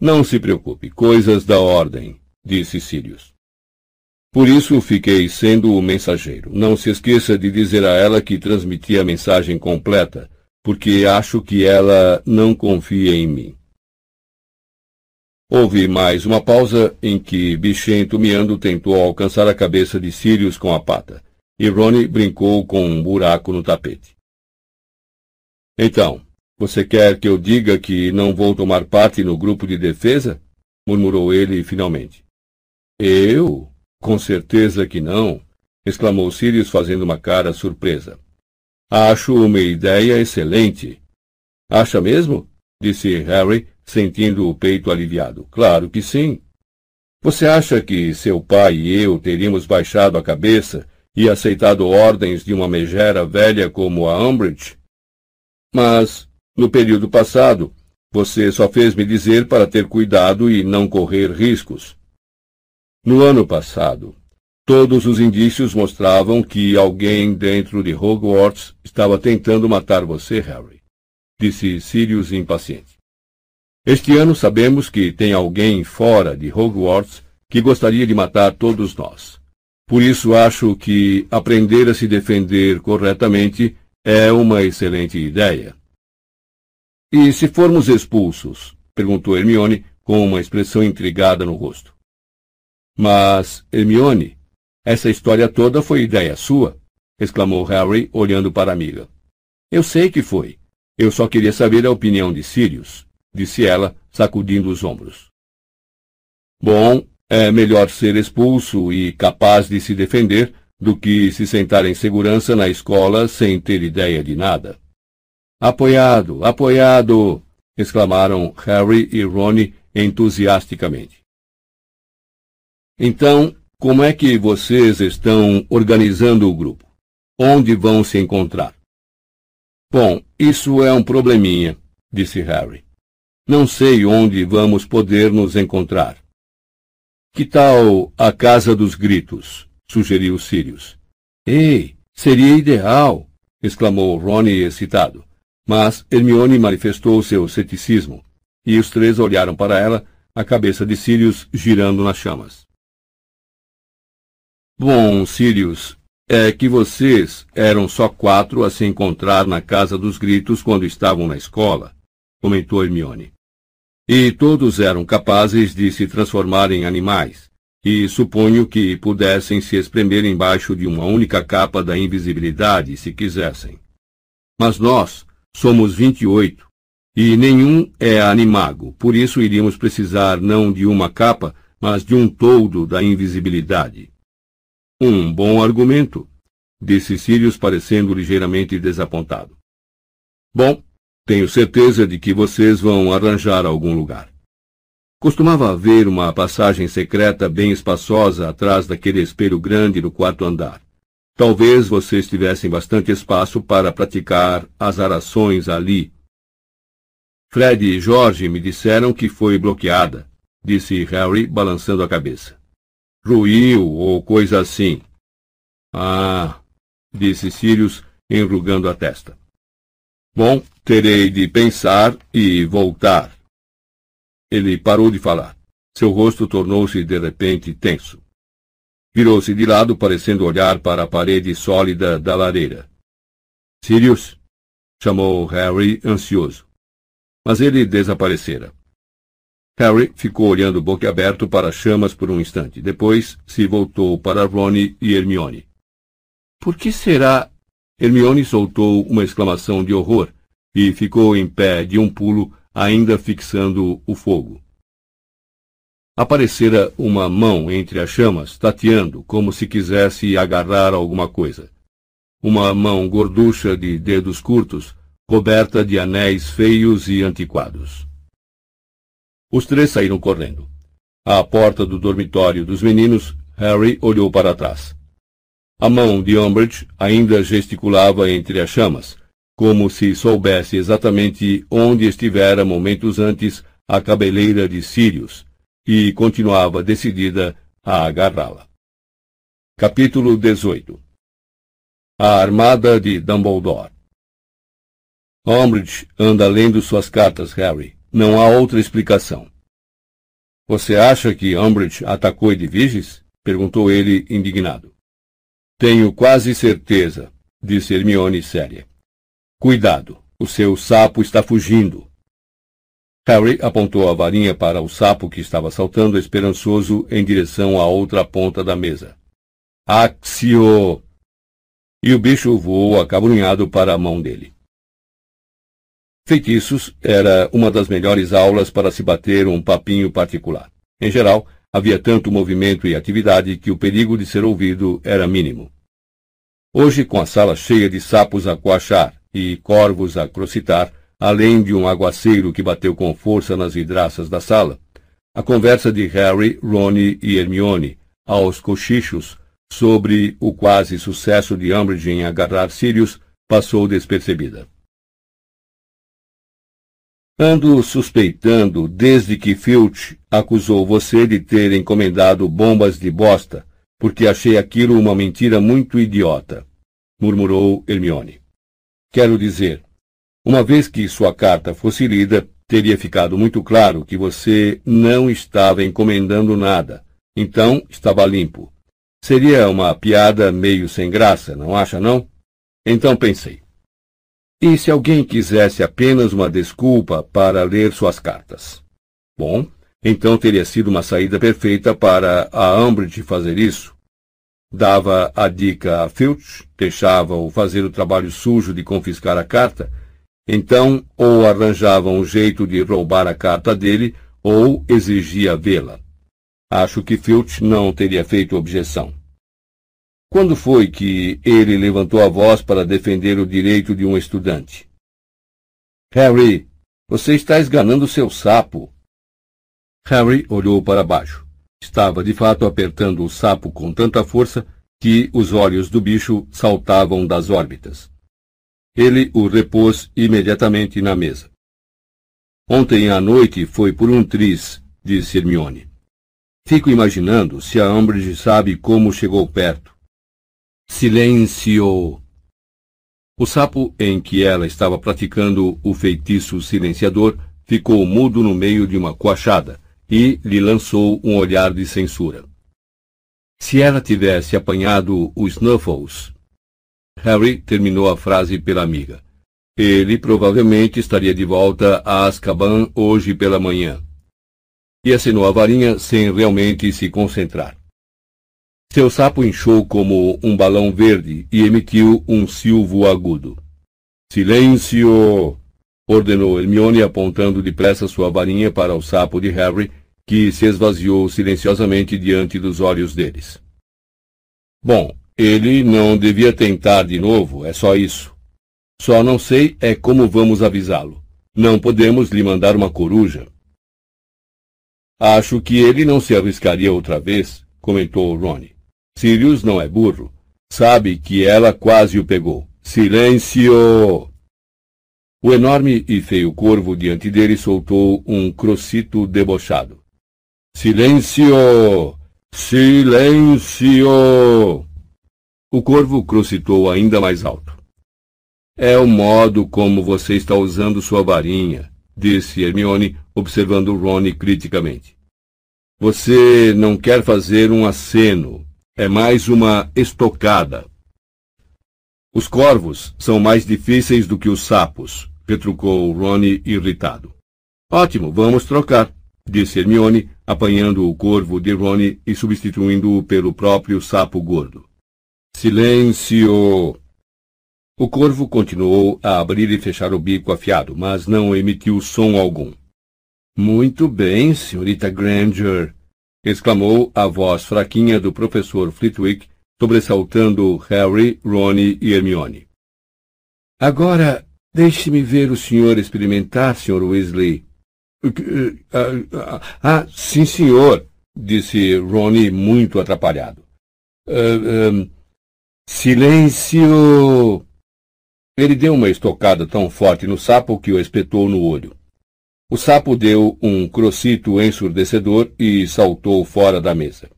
Não se preocupe, coisas da ordem, disse Sirius. Por isso fiquei sendo o mensageiro. Não se esqueça de dizer a ela que transmiti a mensagem completa, porque acho que ela não confia em mim. Houve mais uma pausa em que Bichento miando tentou alcançar a cabeça de Sirius com a pata, e Ronnie brincou com um buraco no tapete. Então, você quer que eu diga que não vou tomar parte no grupo de defesa? murmurou ele finalmente. Eu? Com certeza que não, exclamou Sirius fazendo uma cara surpresa. Acho uma ideia excelente. Acha mesmo? disse Harry, sentindo o peito aliviado. Claro que sim. Você acha que seu pai e eu teríamos baixado a cabeça e aceitado ordens de uma megera velha como a Umbridge? Mas, no período passado, você só fez me dizer para ter cuidado e não correr riscos. No ano passado, todos os indícios mostravam que alguém dentro de Hogwarts estava tentando matar você, Harry, disse Sirius impaciente. Este ano sabemos que tem alguém fora de Hogwarts que gostaria de matar todos nós. Por isso acho que aprender a se defender corretamente é uma excelente ideia. E se formos expulsos? perguntou Hermione com uma expressão intrigada no rosto. Mas, Hermione, essa história toda foi ideia sua, exclamou Harry, olhando para a amiga. Eu sei que foi. Eu só queria saber a opinião de Sirius, disse ela, sacudindo os ombros. Bom, é melhor ser expulso e capaz de se defender do que se sentar em segurança na escola sem ter ideia de nada. Apoiado, apoiado! exclamaram Harry e Ron entusiasticamente. Então, como é que vocês estão organizando o grupo? Onde vão se encontrar? Bom, isso é um probleminha, disse Harry. Não sei onde vamos poder nos encontrar. Que tal a Casa dos Gritos? sugeriu Sirius. Ei, seria ideal! exclamou Ronnie excitado. Mas Hermione manifestou seu ceticismo, e os três olharam para ela, a cabeça de Sirius girando nas chamas. Bom, Sirius, é que vocês eram só quatro a se encontrar na Casa dos Gritos quando estavam na escola, comentou Hermione. E todos eram capazes de se transformar em animais, e suponho que pudessem se espremer embaixo de uma única capa da invisibilidade, se quisessem. Mas nós somos vinte e oito, e nenhum é animago, por isso iríamos precisar não de uma capa, mas de um toldo da invisibilidade. Um bom argumento, disse Sirius parecendo ligeiramente desapontado. Bom, tenho certeza de que vocês vão arranjar algum lugar. Costumava haver uma passagem secreta bem espaçosa atrás daquele espelho grande no quarto andar. Talvez vocês tivessem bastante espaço para praticar as arações ali. Fred e Jorge me disseram que foi bloqueada, disse Harry, balançando a cabeça ruiu ou coisa assim. Ah, disse Sirius, enrugando a testa. Bom, terei de pensar e voltar. Ele parou de falar. Seu rosto tornou-se de repente tenso. Virou-se de lado, parecendo olhar para a parede sólida da lareira. Sirius? chamou Harry, ansioso. Mas ele desaparecera. Harry ficou olhando boquiaberto para as chamas por um instante. Depois se voltou para Ronnie e Hermione. Por que será? Hermione soltou uma exclamação de horror e ficou em pé de um pulo, ainda fixando o fogo. Aparecera uma mão entre as chamas, tateando, como se quisesse agarrar alguma coisa. Uma mão gorducha de dedos curtos, coberta de anéis feios e antiquados. Os três saíram correndo. À porta do dormitório dos meninos, Harry olhou para trás. A mão de Umbridge ainda gesticulava entre as chamas, como se soubesse exatamente onde estivera momentos antes a cabeleira de Sirius, e continuava decidida a agarrá-la. Capítulo 18 A Armada de Dumbledore Umbridge anda lendo suas cartas, Harry. Não há outra explicação. Você acha que Umbridge atacou Edviges? perguntou ele, indignado. Tenho quase certeza, disse Hermione séria. Cuidado, o seu sapo está fugindo. Harry apontou a varinha para o sapo que estava saltando esperançoso em direção à outra ponta da mesa. Axio! E o bicho voou acabrunhado para a mão dele. Feitiços era uma das melhores aulas para se bater um papinho particular. Em geral, Havia tanto movimento e atividade que o perigo de ser ouvido era mínimo. Hoje, com a sala cheia de sapos a coachar e corvos a crocitar, além de um aguaceiro que bateu com força nas vidraças da sala, a conversa de Harry, Ron e Hermione, aos cochichos, sobre o quase sucesso de Umbridge em agarrar Sirius, passou despercebida. Ando suspeitando desde que Filch acusou você de ter encomendado bombas de bosta, porque achei aquilo uma mentira muito idiota, murmurou Hermione. Quero dizer, uma vez que sua carta fosse lida, teria ficado muito claro que você não estava encomendando nada, então estava limpo. Seria uma piada meio sem graça, não acha não? Então pensei. E se alguém quisesse apenas uma desculpa para ler suas cartas? Bom, então teria sido uma saída perfeita para a Umbridge fazer isso. Dava a dica a Filch, deixava-o fazer o trabalho sujo de confiscar a carta, então ou arranjava um jeito de roubar a carta dele, ou exigia vê-la. Acho que Filch não teria feito objeção. Quando foi que ele levantou a voz para defender o direito de um estudante? Harry, você está esganando seu sapo. Harry olhou para baixo. Estava de fato apertando o sapo com tanta força que os olhos do bicho saltavam das órbitas. Ele o repôs imediatamente na mesa. Ontem à noite foi por um tris, disse Hermione. Fico imaginando se a Umbridge sabe como chegou perto. Silêncio! O sapo em que ela estava praticando o feitiço silenciador ficou mudo no meio de uma coachada e lhe lançou um olhar de censura. Se ela tivesse apanhado o Snuffles. Harry terminou a frase pela amiga. Ele provavelmente estaria de volta a Azkaban hoje pela manhã. E assinou a varinha sem realmente se concentrar. Seu sapo inchou como um balão verde e emitiu um silvo agudo. Silêncio! ordenou Hermione apontando depressa sua varinha para o sapo de Harry, que se esvaziou silenciosamente diante dos olhos deles. Bom, ele não devia tentar de novo, é só isso. Só não sei é como vamos avisá-lo. Não podemos lhe mandar uma coruja. Acho que ele não se arriscaria outra vez, comentou Ronnie. Sirius não é burro. Sabe que ela quase o pegou. Silêncio! O enorme e feio corvo diante dele soltou um crocito debochado. Silêncio! Silêncio! O corvo crocitou ainda mais alto. É o modo como você está usando sua varinha, disse Hermione, observando Rony criticamente. Você não quer fazer um aceno, é mais uma estocada. Os corvos são mais difíceis do que os sapos, retrucou Ronnie irritado. Ótimo, vamos trocar, disse Hermione, apanhando o corvo de Ronnie e substituindo-o pelo próprio sapo gordo. Silêncio! O corvo continuou a abrir e fechar o bico afiado, mas não emitiu som algum. Muito bem, senhorita Granger, exclamou a voz fraquinha do professor Flitwick, sobressaltando Harry, Ronnie e Hermione. Agora, deixe-me ver o senhor experimentar, Sr. Weasley. Ah, ah, sim, senhor, disse Ronnie muito atrapalhado. Uh, Silêncio! Ele deu uma estocada tão forte no sapo que o espetou no olho. O sapo deu um crocito ensurdecedor e saltou fora da mesa.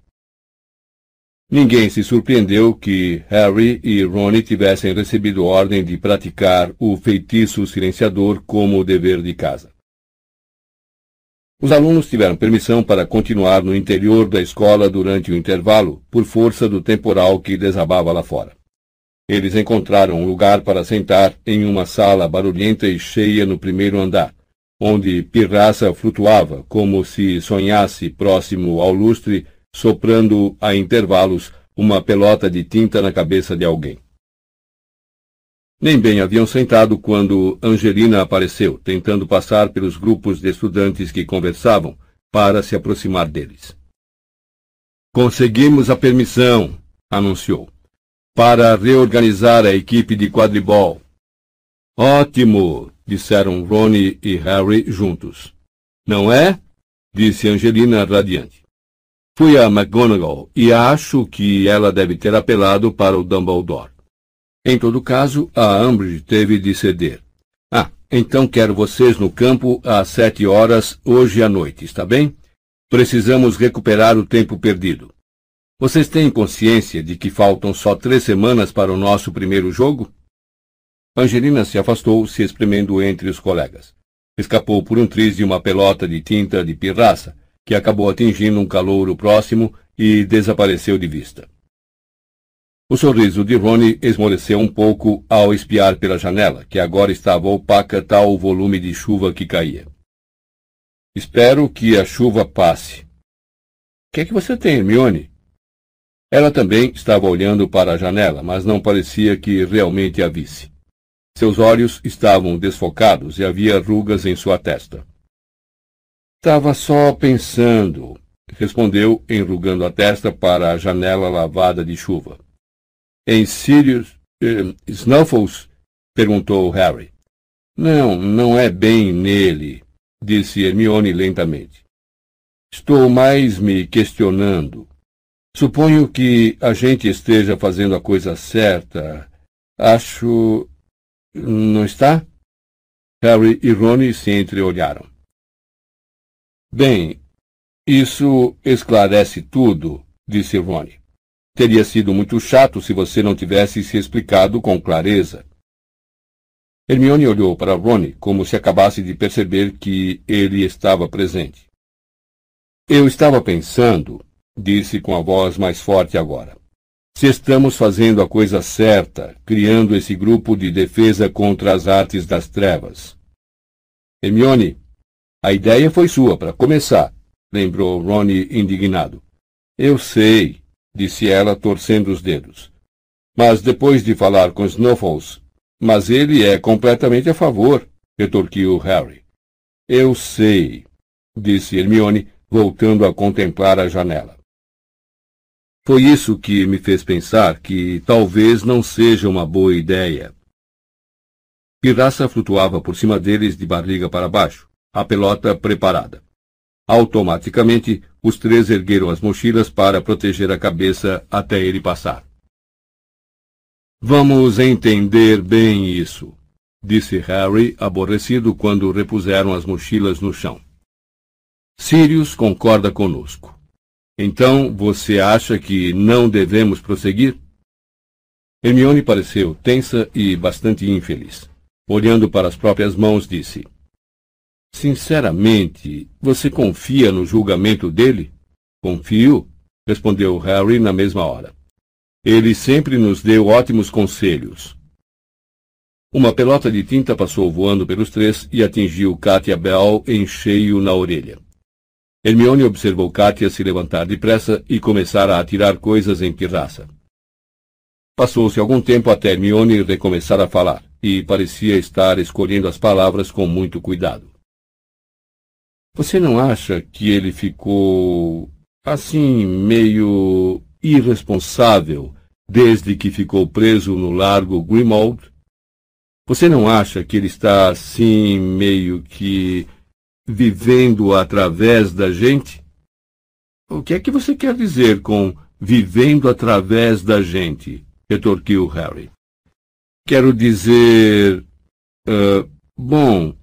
Ninguém se surpreendeu que Harry e Ron tivessem recebido ordem de praticar o feitiço silenciador como dever de casa. Os alunos tiveram permissão para continuar no interior da escola durante o intervalo, por força do temporal que desabava lá fora. Eles encontraram um lugar para sentar em uma sala barulhenta e cheia no primeiro andar, onde Pirraça flutuava como se sonhasse próximo ao lustre, soprando a intervalos uma pelota de tinta na cabeça de alguém. Nem bem haviam sentado quando Angelina apareceu, tentando passar pelos grupos de estudantes que conversavam, para se aproximar deles. Conseguimos a permissão, anunciou, para reorganizar a equipe de quadribol. Ótimo, disseram Ronnie e Harry juntos. Não é? disse Angelina radiante. Fui a McGonagall e acho que ela deve ter apelado para o Dumbledore. Em todo caso, a Umbridge teve de ceder. Ah, então quero vocês no campo às sete horas hoje à noite, está bem? Precisamos recuperar o tempo perdido. Vocês têm consciência de que faltam só três semanas para o nosso primeiro jogo? Angelina se afastou, se espremendo entre os colegas. Escapou por um triz de uma pelota de tinta de pirraça, que acabou atingindo um calouro próximo e desapareceu de vista. O sorriso de Ronnie esmoreceu um pouco ao espiar pela janela, que agora estava opaca tal o volume de chuva que caía. Espero que a chuva passe. O que é que você tem, Hermione? Ela também estava olhando para a janela, mas não parecia que realmente a visse. Seus olhos estavam desfocados e havia rugas em sua testa. Estava só pensando, respondeu, enrugando a testa para a janela lavada de chuva. Em Sirius eh, Snuffles? perguntou Harry. Não, não é bem nele, disse Hermione lentamente. Estou mais me questionando. Suponho que a gente esteja fazendo a coisa certa. Acho. Não está? Harry e Rony se entreolharam. Bem, isso esclarece tudo, disse Rony. Teria sido muito chato se você não tivesse se explicado com clareza. Hermione olhou para Ronnie como se acabasse de perceber que ele estava presente. Eu estava pensando, disse com a voz mais forte agora, se estamos fazendo a coisa certa, criando esse grupo de defesa contra as artes das trevas. Hermione, a ideia foi sua, para começar, lembrou Ronnie indignado. Eu sei, disse ela, torcendo os dedos. Mas depois de falar com Snuffles, mas ele é completamente a favor, retorquiu Harry. Eu sei, disse Hermione, voltando a contemplar a janela. Foi isso que me fez pensar que talvez não seja uma boa ideia. Pirraça flutuava por cima deles de barriga para baixo, a pelota preparada. Automaticamente, os três ergueram as mochilas para proteger a cabeça até ele passar. Vamos entender bem isso, disse Harry, aborrecido quando repuseram as mochilas no chão. Sirius concorda conosco. Então você acha que não devemos prosseguir? Hermione pareceu tensa e bastante infeliz. Olhando para as próprias mãos, disse: Sinceramente, você confia no julgamento dele? Confio, respondeu Harry na mesma hora. Ele sempre nos deu ótimos conselhos. Uma pelota de tinta passou voando pelos três e atingiu Katia Bell em cheio na orelha. Hermione observou Katia se levantar depressa e começar a atirar coisas em pirraça. Passou-se algum tempo até Hermione recomeçar a falar, e parecia estar escolhendo as palavras com muito cuidado. Você não acha que ele ficou assim meio irresponsável desde que ficou preso no largo Grimald? Você não acha que ele está assim meio que vivendo através da gente? O que é que você quer dizer com vivendo através da gente? retorquiu Harry. Quero dizer. Uh, bom.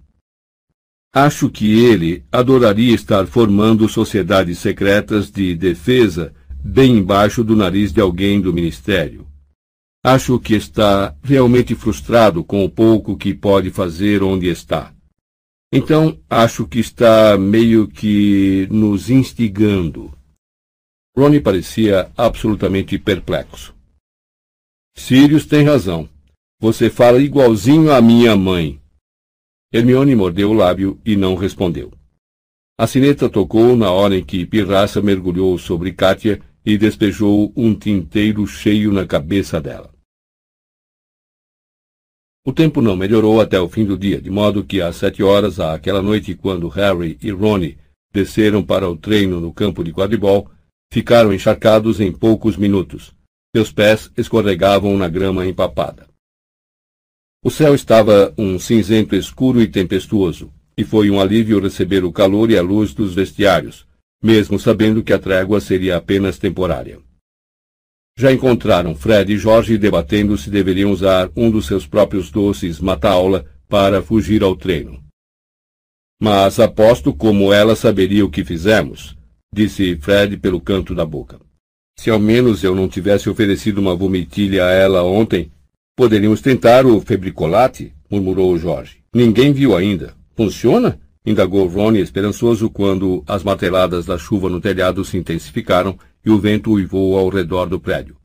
Acho que ele adoraria estar formando sociedades secretas de defesa bem embaixo do nariz de alguém do ministério. Acho que está realmente frustrado com o pouco que pode fazer onde está. Então, acho que está meio que nos instigando. Ronnie parecia absolutamente perplexo. Sirius tem razão. Você fala igualzinho à minha mãe. Hermione mordeu o lábio e não respondeu. A sineta tocou na hora em que Pirraça mergulhou sobre Kátia e despejou um tinteiro cheio na cabeça dela. O tempo não melhorou até o fim do dia, de modo que às sete horas, àquela noite, quando Harry e Ronnie desceram para o treino no campo de quadribol, ficaram encharcados em poucos minutos. Seus pés escorregavam na grama empapada. O céu estava um cinzento escuro e tempestuoso, e foi um alívio receber o calor e a luz dos vestiários, mesmo sabendo que a trégua seria apenas temporária. Já encontraram Fred e Jorge debatendo se deveriam usar um dos seus próprios doces mata-aula para fugir ao treino. Mas aposto como ela saberia o que fizemos, disse Fred pelo canto da boca. Se ao menos eu não tivesse oferecido uma vomitilha a ela ontem, Poderíamos tentar o febricolate, murmurou Jorge. Ninguém viu ainda. Funciona? indagou Ronnie esperançoso quando as marteladas da chuva no telhado se intensificaram e o vento uivou ao redor do prédio.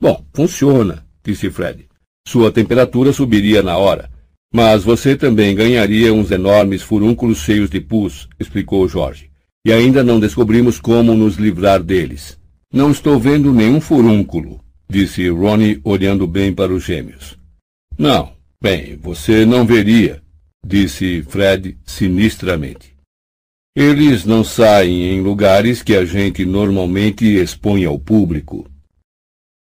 Bom, funciona, disse Fred. Sua temperatura subiria na hora. Mas você também ganharia uns enormes furúnculos cheios de pus, explicou Jorge. E ainda não descobrimos como nos livrar deles. Não estou vendo nenhum furúnculo, disse Ronnie olhando bem para os gêmeos. Não, bem, você não veria, disse Fred sinistramente. Eles não saem em lugares que a gente normalmente expõe ao público.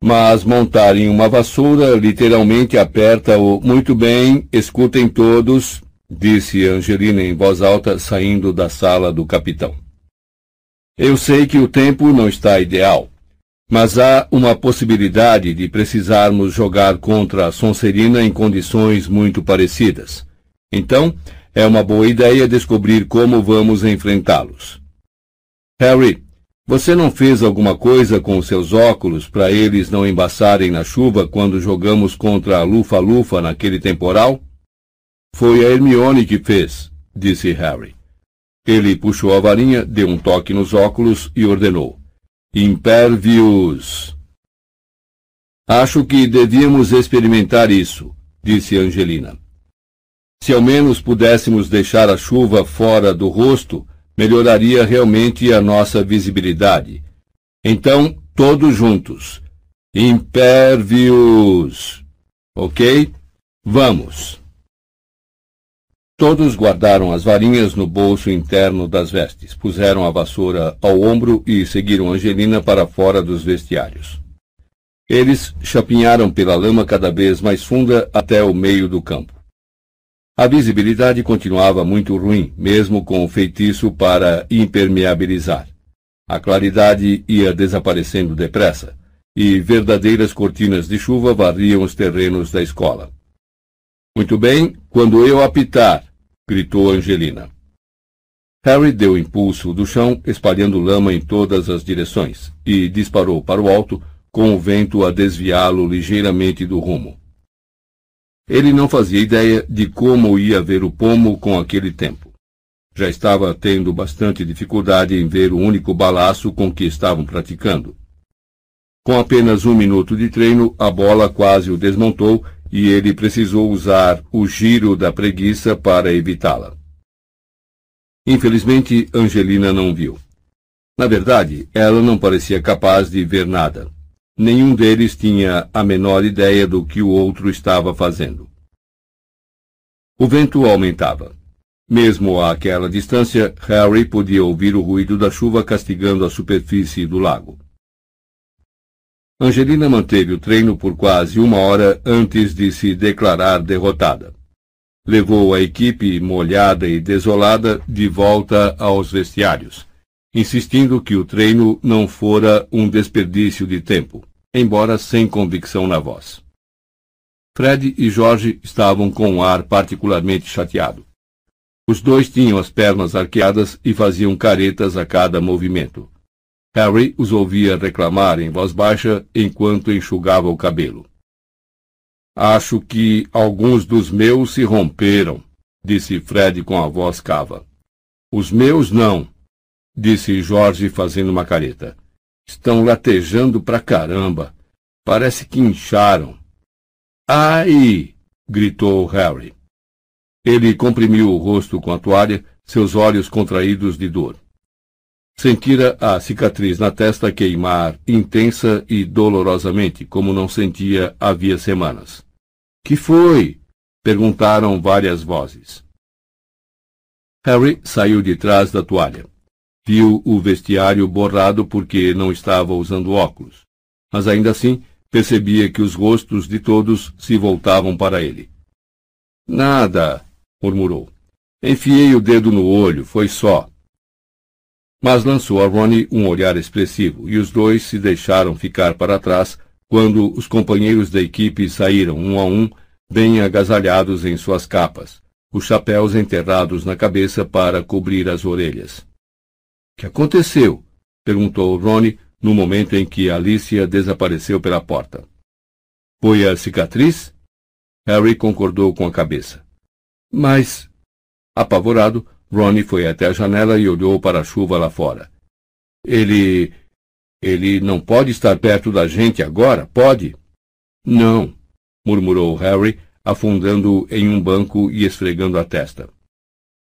Mas montar em uma vassoura literalmente aperta-o muito bem, escutem todos, disse Angelina em voz alta, saindo da sala do capitão. Eu sei que o tempo não está ideal, mas há uma possibilidade de precisarmos jogar contra a Sonserina em condições muito parecidas. Então, é uma boa ideia descobrir como vamos enfrentá-los. Harry, você não fez alguma coisa com seus óculos para eles não embaçarem na chuva quando jogamos contra a Lufa-Lufa naquele temporal? Foi a Hermione que fez, disse Harry. Ele puxou a varinha, deu um toque nos óculos e ordenou. Impervius. Acho que devíamos experimentar isso, disse Angelina. Se ao menos pudéssemos deixar a chuva fora do rosto, melhoraria realmente a nossa visibilidade. Então, todos juntos. Impervius. Ok? Vamos. Todos guardaram as varinhas no bolso interno das vestes, puseram a vassoura ao ombro e seguiram Angelina para fora dos vestiários. Eles chapinharam pela lama cada vez mais funda até o meio do campo. A visibilidade continuava muito ruim, mesmo com o feitiço para impermeabilizar. A claridade ia desaparecendo depressa, e verdadeiras cortinas de chuva varriam os terrenos da escola. Muito bem, quando eu apitar, gritou Angelina. Harry deu impulso do chão, espalhando lama em todas as direções, e disparou para o alto, com o vento a desviá-lo ligeiramente do rumo. Ele não fazia ideia de como ia ver o pomo com aquele tempo. Já estava tendo bastante dificuldade em ver o único balaço com que estavam praticando. Com apenas um minuto de treino, a bola quase o desmontou e ele precisou usar o giro da preguiça para evitá-la. Infelizmente, Angelina não viu. Na verdade, ela não parecia capaz de ver nada. Nenhum deles tinha a menor ideia do que o outro estava fazendo. O vento aumentava. Mesmo àquela distância, Harry podia ouvir o ruído da chuva castigando a superfície do lago. Angelina manteve o treino por quase uma hora antes de se declarar derrotada. Levou a equipe molhada e desolada de volta aos vestiários, insistindo que o treino não fora um desperdício de tempo. embora sem convicção na voz. Fred e Jorge estavam com um ar particularmente chateado. Os dois tinham as pernas arqueadas e faziam caretas a cada movimento. Harry os ouvia reclamar em voz baixa enquanto enxugava o cabelo. Acho que alguns dos meus se romperam, disse Fred com a voz cava. Os meus não, disse Jorge fazendo uma careta. Estão latejando pra caramba. Parece que incharam. Ai! gritou Harry. Ele comprimiu o rosto com a toalha, seus olhos contraídos de dor. Sentira a cicatriz na testa queimar intensa e dolorosamente, como não sentia havia semanas. Que foi? perguntaram várias vozes. Harry saiu de trás da toalha. Viu o vestiário borrado porque não estava usando óculos. Mas ainda assim, percebia que os rostos de todos se voltavam para ele. Nada, murmurou. Enfiei o dedo no olho, foi só. Mas lançou a Ronnie um olhar expressivo, e os dois se deixaram ficar para trás quando os companheiros da equipe saíram um a um, bem agasalhados em suas capas, os chapéus enterrados na cabeça para cobrir as orelhas. Que aconteceu? perguntou Ronnie no momento em que Alicia desapareceu pela porta. Foi a cicatriz? Harry concordou com a cabeça. Mas, apavorado, Ronnie foi até a janela e olhou para a chuva lá fora. Ele. Ele não pode estar perto da gente agora, pode? Não, murmurou Harry, afundando em um banco e esfregando a testa.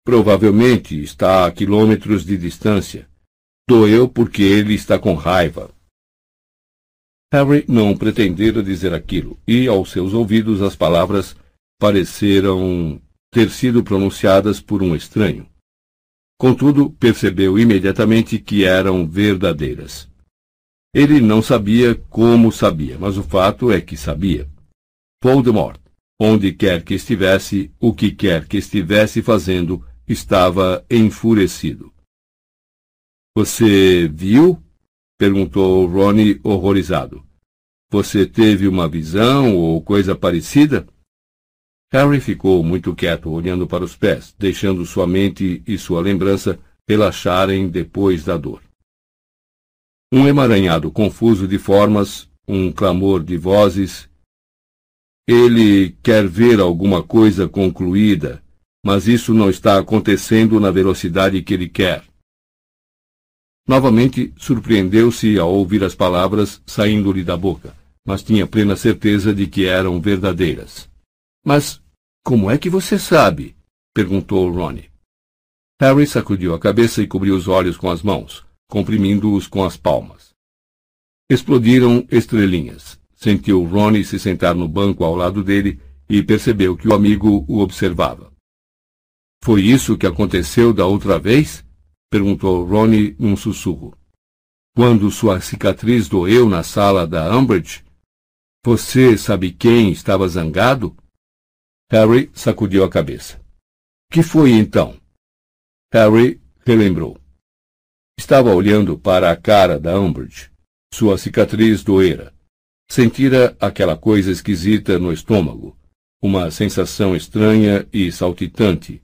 Provavelmente está a quilômetros de distância. Doeu porque ele está com raiva. Harry não pretendera dizer aquilo, e aos seus ouvidos as palavras pareceram ter sido pronunciadas por um estranho. Contudo, percebeu imediatamente que eram verdadeiras. Ele não sabia como sabia, mas o fato é que sabia. Voldemort, onde quer que estivesse, o que quer que estivesse fazendo, estava enfurecido. Você viu? perguntou Ronnie horrorizado. Você teve uma visão ou coisa parecida? Harry ficou muito quieto, olhando para os pés, deixando sua mente e sua lembrança relaxarem depois da dor. Um emaranhado confuso de formas, um clamor de vozes. Ele quer ver alguma coisa concluída, mas isso não está acontecendo na velocidade que ele quer. Novamente surpreendeu-se ao ouvir as palavras saindo-lhe da boca, mas tinha plena certeza de que eram verdadeiras. Mas como é que você sabe? perguntou Ronnie. Harry sacudiu a cabeça e cobriu os olhos com as mãos, comprimindo-os com as palmas. Explodiram estrelinhas. Sentiu Ronnie se sentar no banco ao lado dele e percebeu que o amigo o observava. Foi isso que aconteceu da outra vez? perguntou Ronnie num sussurro. Quando sua cicatriz doeu na sala da Umbridge? Você sabe quem estava zangado? Harry sacudiu a cabeça. Que foi então? Harry relembrou. Estava olhando para a cara da Umbridge. Sua cicatriz doera. Sentira aquela coisa esquisita no estômago, uma sensação estranha e saltitante,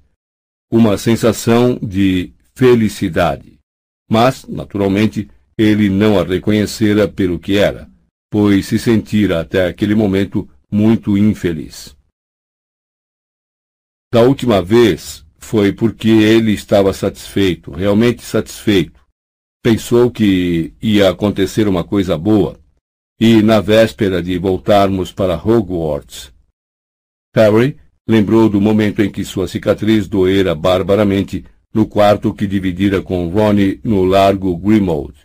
uma sensação de felicidade. Mas, naturalmente, ele não a reconhecera pelo que era, pois se sentira até aquele momento muito infeliz. Da última vez foi porque ele estava satisfeito, realmente satisfeito. Pensou que ia acontecer uma coisa boa, e na véspera de voltarmos para Hogwarts, Harry Lembrou do momento em que sua cicatriz doera barbaramente no quarto que dividira com Ronnie no largo Grimald.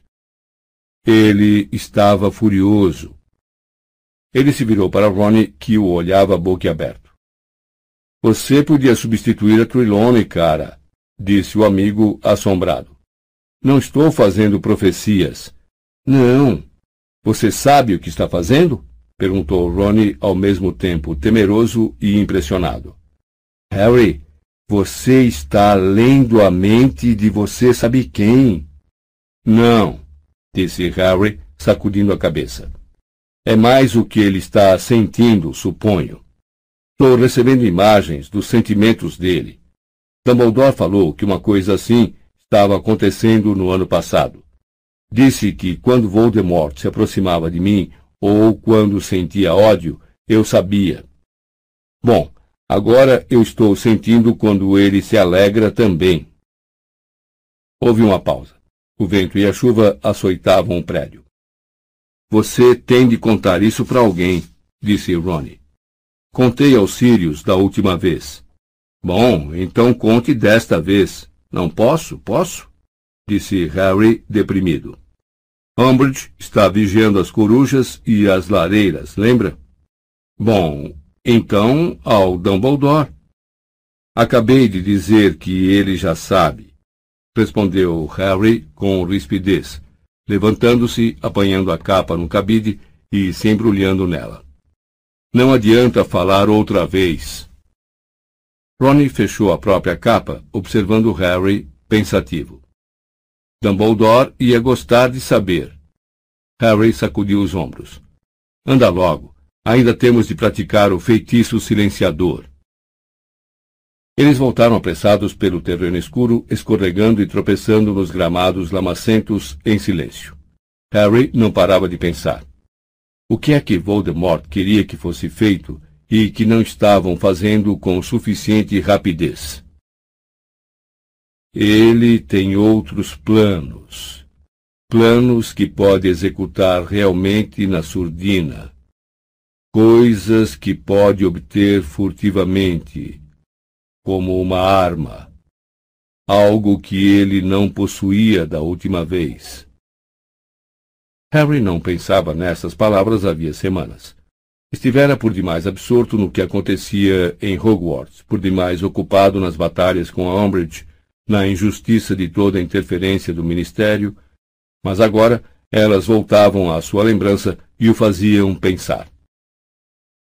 Ele estava furioso. Ele se virou para Ronnie, que o olhava boquiaberto. Você podia substituir a Trelawney, cara, disse o amigo assombrado. Não estou fazendo profecias. Não. Você sabe o que está fazendo? Perguntou Ronnie ao mesmo tempo temeroso e impressionado. Harry, você está lendo a mente de você sabe quem. Não, disse Harry, sacudindo a cabeça. É mais o que ele está sentindo, suponho. Estou recebendo imagens dos sentimentos dele. Dumbledore falou que uma coisa assim estava acontecendo no ano passado. Disse que quando Voldemort se aproximava de mim, ou quando sentia ódio, eu sabia. Bom, agora eu estou sentindo quando ele se alegra também. Houve uma pausa. O vento e a chuva açoitavam o prédio. Você tem de contar isso para alguém, disse Ronnie. Contei aos Sirius da última vez. Bom, então conte desta vez. Não posso, posso? disse Harry, deprimido. Umbridge está vigiando as corujas e as lareiras, lembra? Bom, então ao Dumbledore. Acabei de dizer que ele já sabe, respondeu Harry com rispidez, levantando-se, apanhando a capa no cabide e se embrulhando nela. Não adianta falar outra vez. Ronnie fechou a própria capa, observando Harry, pensativo. Dumbledore ia gostar de saber. Harry sacudiu os ombros. Anda logo. Ainda temos de praticar o feitiço silenciador. Eles voltaram apressados pelo terreno escuro, escorregando e tropeçando nos gramados lamacentos em silêncio. Harry não parava de pensar. O que é que Voldemort queria que fosse feito e que não estavam fazendo com suficiente rapidez? Ele tem outros planos. Planos que pode executar realmente na surdina. Coisas que pode obter furtivamente, como uma arma. Algo que ele não possuía da última vez. Harry não pensava nessas palavras havia semanas. Estivera por demais absorto no que acontecia em Hogwarts, por demais ocupado nas batalhas com a Umbridge, na injustiça de toda a interferência do Ministério, mas agora elas voltavam à sua lembrança e o faziam pensar.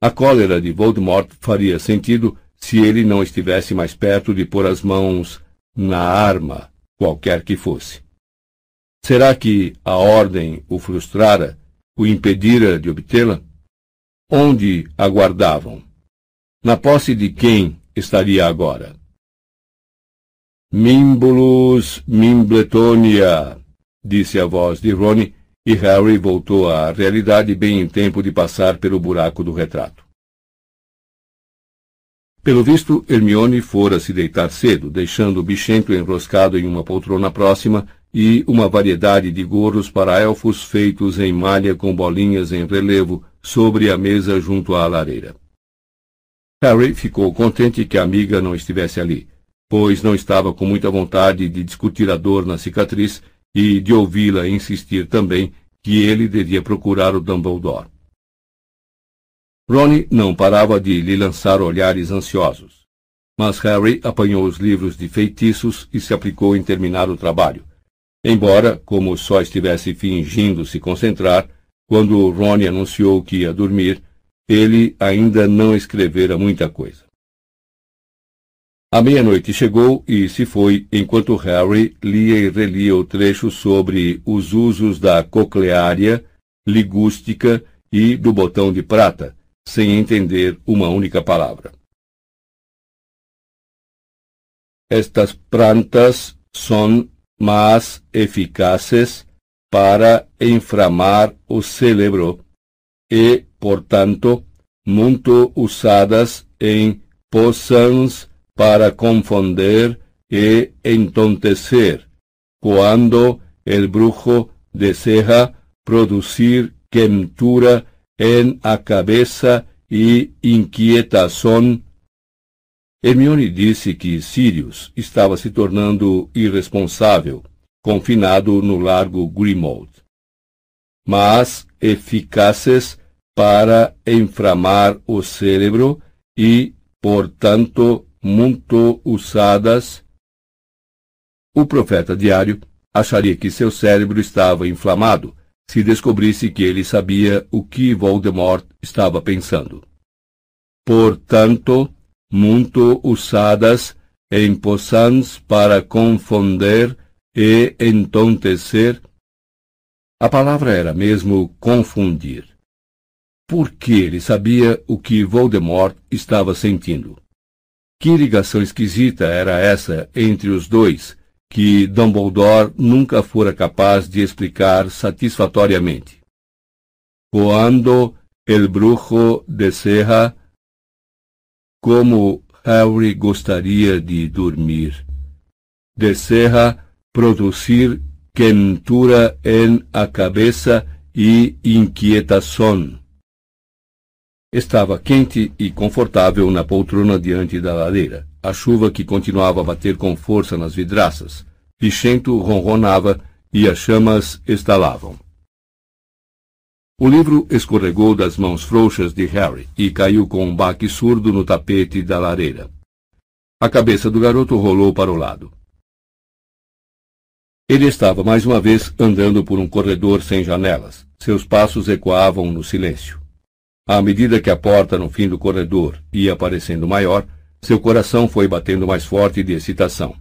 A cólera de Voldemort faria sentido se ele não estivesse mais perto de pôr as mãos na arma, qualquer que fosse. Será que a ordem o frustrara, o impedira de obtê-la? Onde aguardavam? Na posse de quem estaria agora? Mimbulus Mimbletonia, disse a voz de Rony, e Harry voltou à realidade bem em tempo de passar pelo buraco do retrato. Pelo visto, Hermione fora se deitar cedo, deixando o bichento enroscado em uma poltrona próxima e uma variedade de gorros para elfos feitos em malha com bolinhas em relevo sobre a mesa junto à lareira. Harry ficou contente que a amiga não estivesse ali pois não estava com muita vontade de discutir a dor na cicatriz e de ouvi-la insistir também que ele devia procurar o Dumbledore. Ronnie não parava de lhe lançar olhares ansiosos. Mas Harry apanhou os livros de feitiços e se aplicou em terminar o trabalho. Embora, como só estivesse fingindo se concentrar, quando Ronnie anunciou que ia dormir, ele ainda não escrevera muita coisa. A meia-noite chegou e se foi enquanto Harry lia e relia o trecho sobre os usos da cocleária, ligústica e do botão de prata, sem entender uma única palavra. Estas plantas são mais eficazes para inflamar o cérebro e, portanto, muito usadas em poções para confonder e entontecer, cuando el brujo desea producir quentura en a cabeça e inquietação. Hermione disse que Sirius estava se tornando irresponsável, confinado no largo Grimmauld. Mas eficazes para inflamar o cérebro e, portanto, muito usadas, o profeta diário acharia que seu cérebro estava inflamado se descobrisse que ele sabia o que Voldemort estava pensando. Portanto, muito usadas em poções para confonder e entontecer. A palavra era mesmo confundir. porque ele sabia o que Voldemort estava sentindo. Que ligação esquisita era essa entre os dois, que Dumbledore nunca fora capaz de explicar satisfatoriamente. Quando el brujo deseja, como Harry gostaria de dormir. Deseja produzir quentura em a cabeça e inquietação. Estava quente e confortável na poltrona diante da lareira. A chuva que continuava a bater com força nas vidraças. Pichento ronronava e as chamas estalavam. O livro escorregou das mãos frouxas de Harry e caiu com um baque surdo no tapete da lareira. A cabeça do garoto rolou para o lado. Ele estava mais uma vez andando por um corredor sem janelas. Seus passos ecoavam no silêncio. À medida que a porta no fim do corredor ia parecendo maior, seu coração foi batendo mais forte de excitação.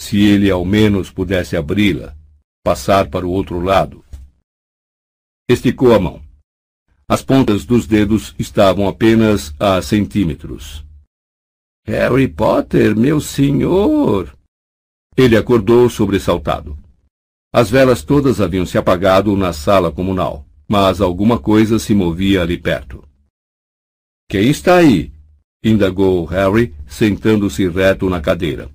Se ele ao menos pudesse abri-la, passar para o outro lado. Esticou a mão. As pontas dos dedos estavam apenas a centímetros. Harry Potter, meu senhor! Ele acordou sobressaltado. As velas todas haviam se apagado na sala comunal, mas alguma coisa se movia ali perto. Quem está aí? indagou Harry, sentando-se reto na cadeira.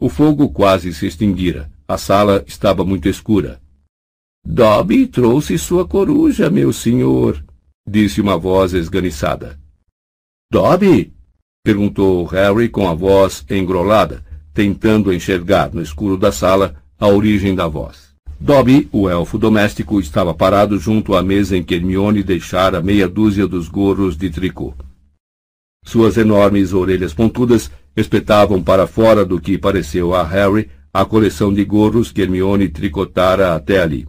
O fogo quase se extinguira. A sala estava muito escura. Dobby trouxe sua coruja, meu senhor, disse uma voz esganiçada. Dobby? perguntou Harry com a voz engrolada, tentando enxergar no escuro da sala a origem da voz. Dobby, o elfo doméstico, estava parado junto à mesa em que Hermione deixara meia dúzia dos gorros de tricô. Suas enormes orelhas pontudas espetavam para fora do que pareceu a Harry a coleção de gorros que Hermione tricotara até ali.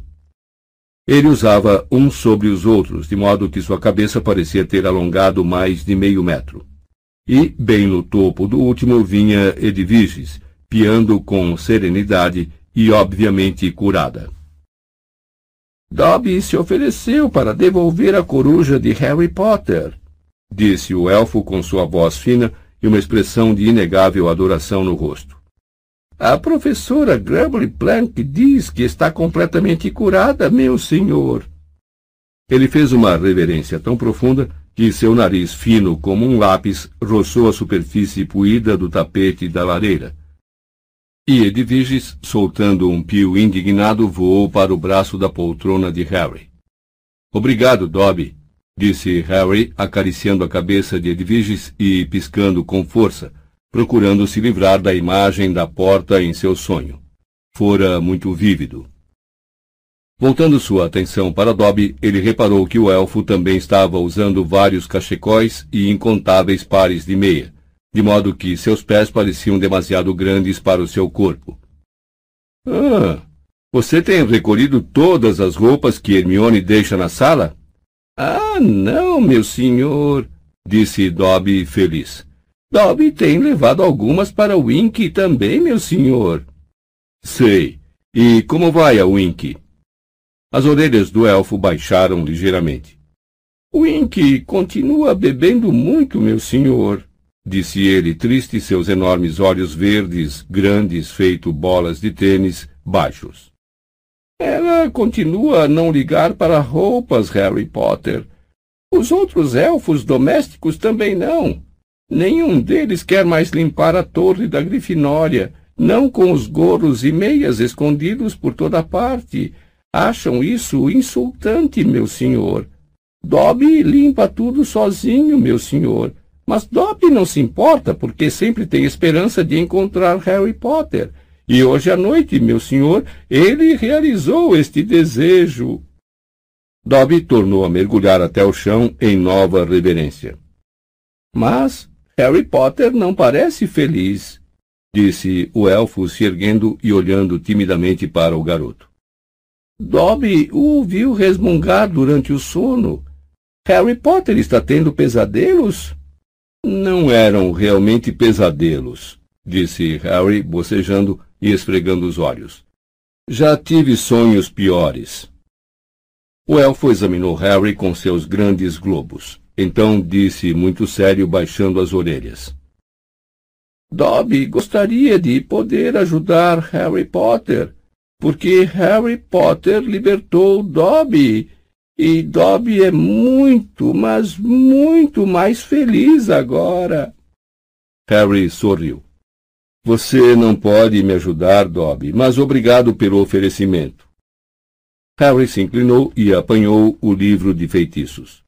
Ele usava uns sobre os outros, de modo que sua cabeça parecia ter alongado mais de meio metro. E, bem no topo do último, vinha Edviges, piando com serenidade e obviamente curada. Dobby se ofereceu para devolver a coruja de Harry Potter, disse o elfo com sua voz fina e uma expressão de inegável adoração no rosto. A professora Grubbly Plank diz que está completamente curada, meu senhor. Ele fez uma reverência tão profunda que seu nariz fino como um lápis roçou a superfície puída do tapete da lareira, e Edviges, soltando um pio indignado, voou para o braço da poltrona de Harry. Obrigado, Dobby, disse Harry, acariciando a cabeça de Edviges e piscando com força, procurando se livrar da imagem da porta em seu sonho. Fora muito vívido. Voltando sua atenção para Dobby, ele reparou que o elfo também estava usando vários cachecóis e incontáveis pares de meia, de modo que seus pés pareciam demasiado grandes para o seu corpo. Ah, você tem recolhido todas as roupas que Hermione deixa na sala? Ah, não, meu senhor, disse Dobby feliz. Dobby tem levado algumas para Wink também, meu senhor. Sei. E como vai a Wink? As orelhas do elfo baixaram ligeiramente. Wink continua bebendo muito, meu senhor disse ele, triste, seus enormes olhos verdes, grandes, feito bolas de tênis, baixos. Ela continua a não ligar para roupas, Harry Potter. Os outros elfos domésticos também não. Nenhum deles quer mais limpar a torre da Grifinória, não com os gorros e meias escondidos por toda parte. Acham isso insultante, meu senhor. Dobby limpa tudo sozinho, meu senhor. Mas Dobby não se importa, porque sempre tem esperança de encontrar Harry Potter. E hoje à noite, meu senhor, ele realizou este desejo. Dobby tornou a mergulhar até o chão em nova reverência. Mas Harry Potter não parece feliz, disse o elfo se erguendo e olhando timidamente para o garoto. Dobby o ouviu resmungar durante o sono. Harry Potter está tendo pesadelos? Não eram realmente pesadelos, disse Harry, bocejando e esfregando os olhos. Já tive sonhos piores. O elfo examinou Harry com seus grandes globos. Então disse muito sério, baixando as orelhas. Dobby gostaria de poder ajudar Harry Potter, porque Harry Potter libertou Dobby, e Dobby é muito, mas muito mais feliz agora. Harry sorriu. Você não pode me ajudar, Dobby, mas obrigado pelo oferecimento. Harry se inclinou e apanhou o livro de feitiços.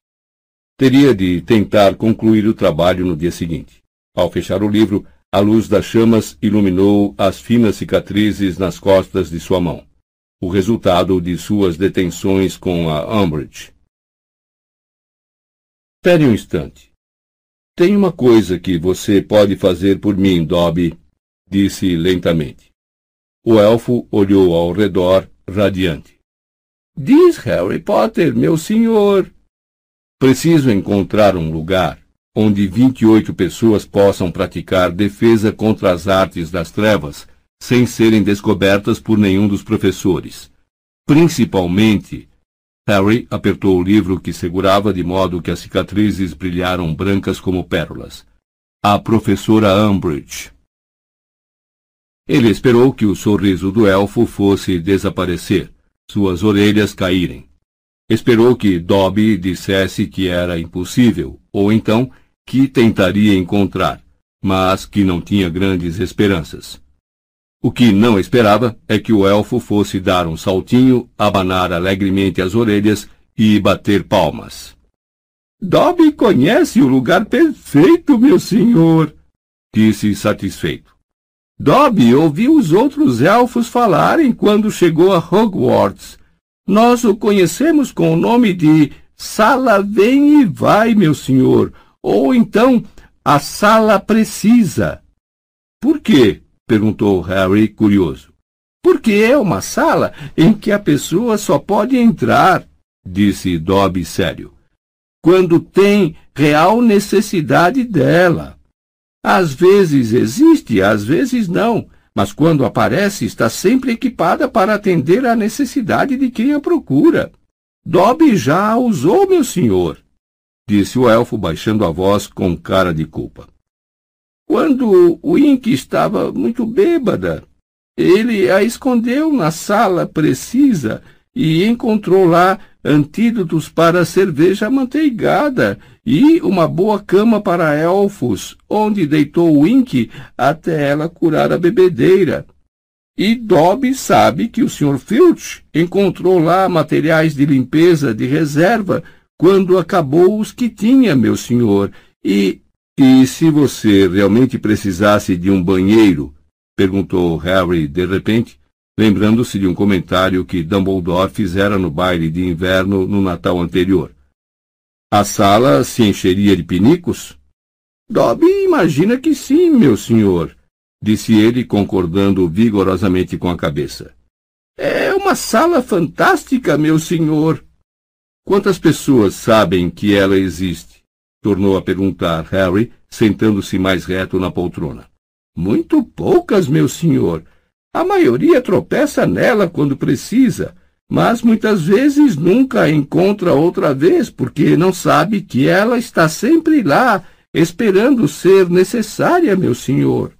Teria de tentar concluir o trabalho no dia seguinte. Ao fechar o livro, a luz das chamas iluminou as finas cicatrizes nas costas de sua mão, o resultado de suas detenções com a Umbridge. Espere um instante. Tem uma coisa que você pode fazer por mim, Dobby, disse lentamente. O elfo olhou ao redor, radiante. Diz Harry Potter, meu senhor. Preciso encontrar um lugar onde 28 pessoas possam praticar defesa contra as artes das trevas sem serem descobertas por nenhum dos professores. Principalmente, Harry apertou o livro que segurava de modo que as cicatrizes brilharam brancas como pérolas. A professora Umbridge. Ele esperou que o sorriso do elfo fosse desaparecer suas orelhas caírem. Esperou que Dobby dissesse que era impossível, ou então que tentaria encontrar, mas que não tinha grandes esperanças. O que não esperava é que o elfo fosse dar um saltinho, abanar alegremente as orelhas e bater palmas. Dobby conhece o lugar perfeito, meu senhor, disse satisfeito. Dobby ouviu os outros elfos falarem quando chegou a Hogwarts. Nós o conhecemos com o nome de Sala Vem e Vai, meu senhor, ou então a Sala Precisa. Por quê? Perguntou Harry, curioso. Porque é uma sala em que a pessoa só pode entrar, disse Dobby sério, quando tem real necessidade dela. Às vezes existe, às vezes não, mas quando aparece está sempre equipada para atender à necessidade de quem a procura. Dobby já a usou, meu senhor, disse o elfo baixando a voz com cara de culpa. Quando o Ink estava muito bêbada, ele a escondeu na sala precisa e encontrou lá antídotos para cerveja amanteigada e uma boa cama para elfos, onde deitou Wink até ela curar a bebedeira. E Dobby sabe que o Sr. Filch encontrou lá materiais de limpeza de reserva quando acabou os que tinha, meu senhor. E, e se você realmente precisasse de um banheiro? perguntou Harry de repente lembrando-se de um comentário que Dumbledore fizera no baile de inverno no Natal anterior. A sala se encheria de pinicos? Dobby imagina que sim, meu senhor, disse ele, concordando vigorosamente com a cabeça. É uma sala fantástica, meu senhor. Quantas pessoas sabem que ela existe? Tornou a perguntar Harry, sentando-se mais reto na poltrona. Muito poucas, meu senhor. A maioria tropeça nela quando precisa, mas muitas vezes nunca a encontra outra vez porque não sabe que ela está sempre lá, esperando ser necessária, meu senhor.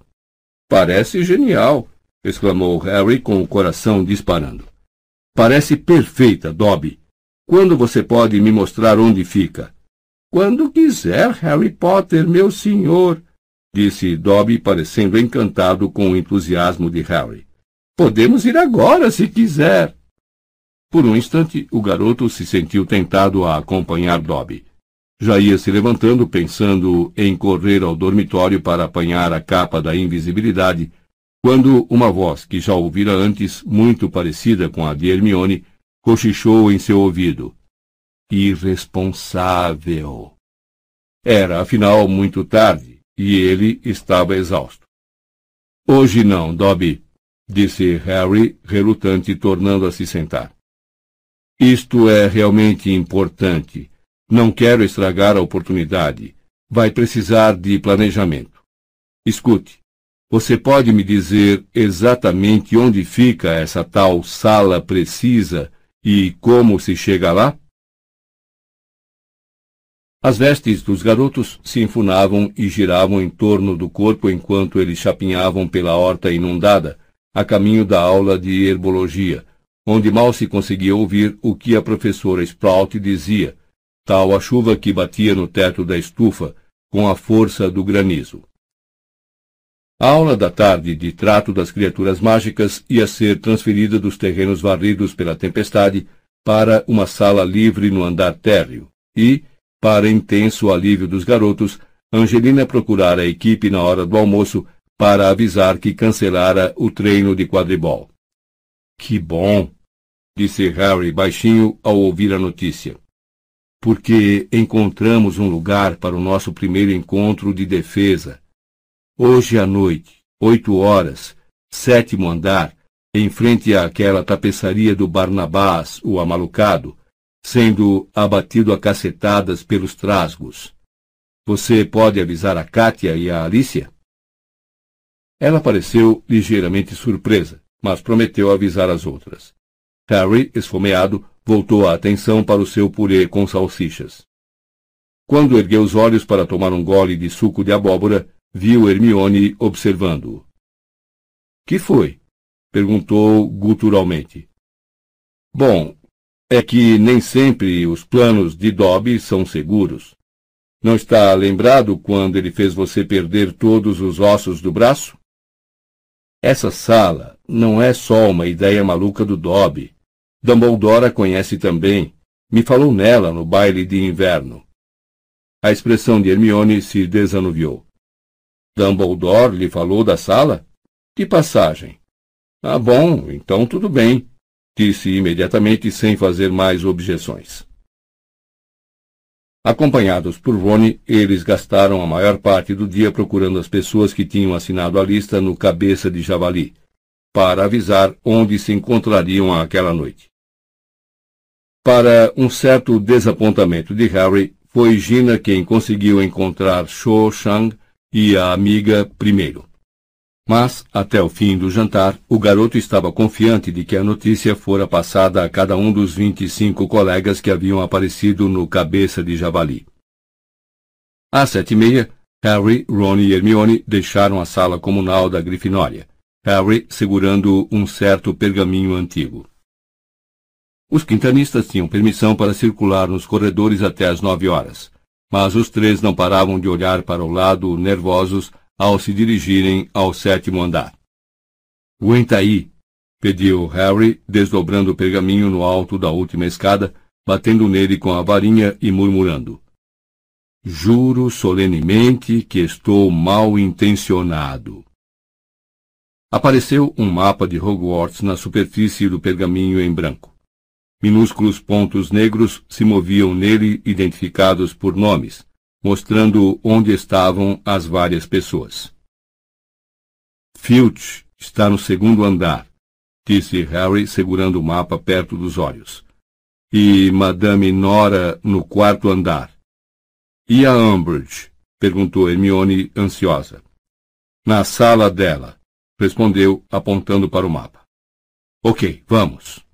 Parece genial, exclamou Harry com o coração disparando. Parece perfeita, Dobby. Quando você pode me mostrar onde fica? Quando quiser, Harry Potter, meu senhor, disse Dobby, parecendo encantado com o entusiasmo de Harry. Podemos ir agora, se quiser. Por um instante, o garoto se sentiu tentado a acompanhar Dobby. Já ia se levantando, pensando em correr ao dormitório para apanhar a capa da invisibilidade, quando uma voz que já ouvira antes, muito parecida com a de Hermione, cochichou em seu ouvido. Irresponsável. Era, afinal, muito tarde e ele estava exausto. Hoje não, Dobby, disse Harry, relutante, tornando a se sentar. Isto é realmente importante. Não quero estragar a oportunidade. Vai precisar de planejamento. Escute, você pode me dizer exatamente onde fica essa tal sala precisa E como se chega lá? As vestes dos garotos se enfunavam e giravam em torno do corpo enquanto eles chapinhavam pela horta inundada, a caminho da aula de herbologia, onde mal se conseguia ouvir o que a professora Sprout dizia, tal a chuva que batia no teto da estufa, com a força do granizo. A aula da tarde de trato das criaturas mágicas ia ser transferida dos terrenos varridos pela tempestade para uma sala livre no andar térreo, e, para intenso alívio dos garotos, Angelina procurara a equipe na hora do almoço para avisar que cancelara o treino de quadribol. Que bom! disse Harry baixinho ao ouvir a notícia. Porque encontramos um lugar para o nosso primeiro encontro de defesa. Hoje à noite, oito horas, sétimo andar, em frente àquela tapeçaria do Barnabás, o amalucado, sendo abatido a cacetadas pelos trasgos. Você pode avisar a Kátia e a Alicia? Ela pareceu ligeiramente surpresa, mas prometeu avisar as outras. Harry, esfomeado, voltou a atenção para o seu purê com salsichas. Quando ergueu os olhos para tomar um gole de suco de abóbora, viu Hermione observando-o. Que foi? perguntou guturalmente. Bom, é que nem sempre os planos de Dobby são seguros. Não está lembrado quando ele fez você perder todos os ossos do braço? Essa sala não é só uma ideia maluca do Dobby. Dumbledore a conhece também. Me falou nela no baile de inverno. A expressão de Hermione se desanuviou. Dumbledore lhe falou da sala? Que passagem? Ah, bom, então tudo bem disse imediatamente sem fazer mais objeções. Acompanhados por Rony, eles gastaram a maior parte do dia procurando as pessoas que tinham assinado a lista no Cabeça de Javali, para avisar onde se encontrariam aquela noite. Para um certo desapontamento de Harry, foi Gina quem conseguiu encontrar Cho Chang e a amiga primeiro. Mas, até o fim do jantar, o garoto estava confiante de que a notícia fora passada a cada um dos vinte e cinco colegas que haviam aparecido no cabeça de javali. Às sete e meia, Harry, Ron e Hermione deixaram a sala comunal da Grifinória, Harry segurando um certo pergaminho antigo. Os quintanistas tinham permissão para circular nos corredores até às nove horas, mas os três não paravam de olhar para o lado nervosos ao se dirigirem ao sétimo andar. Aguenta aí, pediu Harry, desdobrando o pergaminho no alto da última escada, batendo nele com a varinha e murmurando. Juro solenemente que estou mal intencionado. Apareceu um mapa de Hogwarts na superfície do pergaminho em branco. Minúsculos pontos negros se moviam nele identificados por nomes, mostrando onde estavam as várias pessoas. Filch está no segundo andar, disse Harry, segurando o mapa perto dos olhos. E Madame Nora no quarto andar. E a Umbridge? perguntou Hermione, ansiosa. Na sala dela, respondeu, apontando para o mapa. Ok, vamos.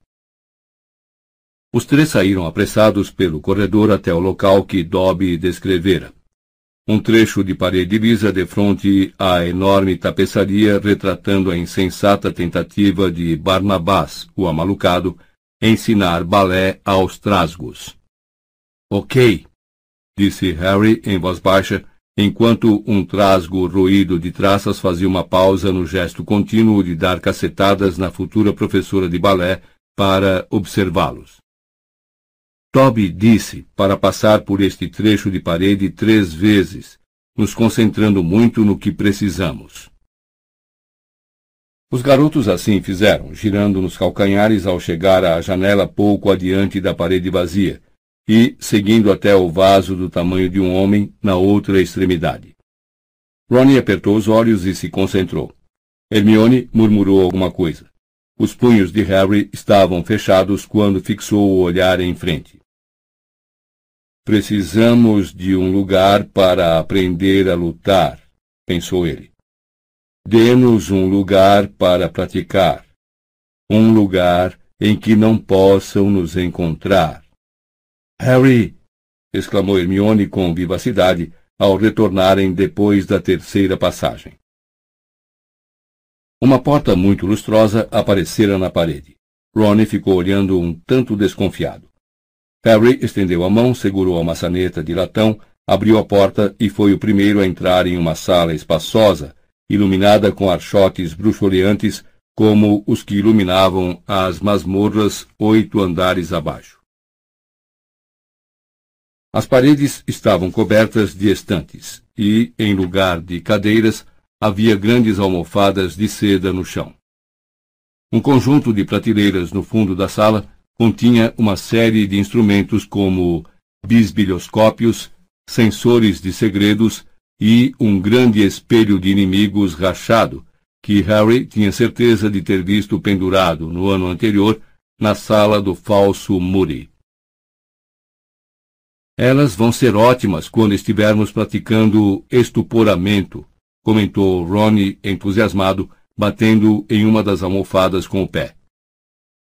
Os três saíram apressados pelo corredor até o local que Dobby descrevera. Um trecho de parede lisa defronte à enorme tapeçaria retratando a insensata tentativa de Barnabás, o amalucado, ensinar balé aos trasgos. Ok, disse Harry em voz baixa, enquanto um trasgo roído de traças fazia uma pausa no gesto contínuo de dar cacetadas na futura professora de balé para observá-los. Toby disse para passar por este trecho de parede três vezes, nos concentrando muito no que precisamos. Os garotos assim fizeram, girando nos calcanhares ao chegar à janela pouco adiante da parede vazia e seguindo até o vaso do tamanho de um homem na outra extremidade. Ronnie apertou os olhos e se concentrou. Hermione murmurou alguma coisa. Os punhos de Harry estavam fechados quando fixou o olhar em frente. Precisamos de um lugar para aprender a lutar, pensou ele. Dê-nos um lugar para praticar. Um lugar em que não possam nos encontrar. Harry! exclamou Hermione com vivacidade ao retornarem depois da terceira passagem. Uma porta muito lustrosa aparecera na parede. Ron ficou olhando um tanto desconfiado. Harry estendeu a mão, segurou a maçaneta de latão, abriu a porta e foi o primeiro a entrar em uma sala espaçosa, iluminada com archotes bruxuleantes como os que iluminavam as masmorras oito andares abaixo. As paredes estavam cobertas de estantes e, em lugar de cadeiras, havia grandes almofadas de seda no chão. Um conjunto de prateleiras no fundo da sala continha uma série de instrumentos como bisbilhoscópios, sensores de segredos e um grande espelho de inimigos rachado, que Harry tinha certeza de ter visto pendurado no ano anterior na sala do falso Moody. Elas vão ser ótimas quando estivermos praticando estuporamento, comentou Ronnie entusiasmado, batendo em uma das almofadas com o pé.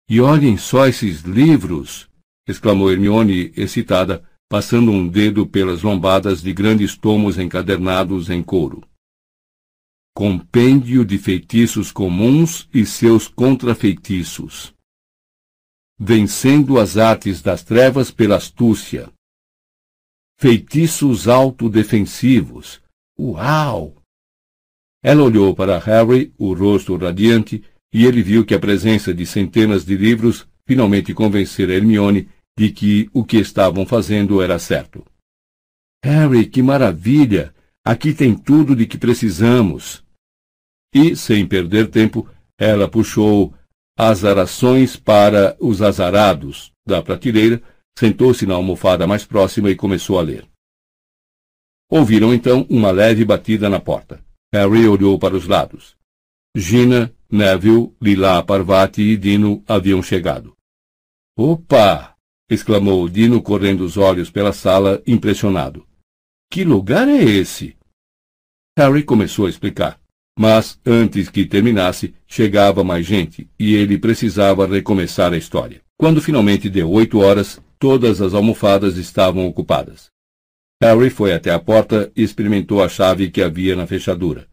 E olhem só esses livros! exclamou Hermione, excitada, passando um dedo pelas lombadas de grandes tomos encadernados em couro. Compêndio de feitiços comuns e seus contrafeitiços. Vencendo as artes das trevas pela astúcia. Feitiços autodefensivos. Uau! Ela olhou para Harry, o rosto radiante, e ele viu que a presença de centenas de livros finalmente convencera Hermione de que o que estavam fazendo era certo. Harry, que maravilha! Aqui tem tudo de que precisamos. E, sem perder tempo, ela puxou azarações para os azarados da prateleira, sentou-se na almofada mais próxima e começou a ler. Ouviram então uma leve batida na porta. Harry olhou para os lados. Gina Neville, Lila Parvati e Dino haviam chegado. Opa! exclamou Dino, correndo os olhos pela sala, impressionado. Que lugar é esse? Harry começou a explicar, mas antes que terminasse, chegava mais gente e ele precisava recomeçar a história. Quando finalmente deu oito horas, todas as almofadas estavam ocupadas. Harry foi até a porta e experimentou a chave que havia na fechadura.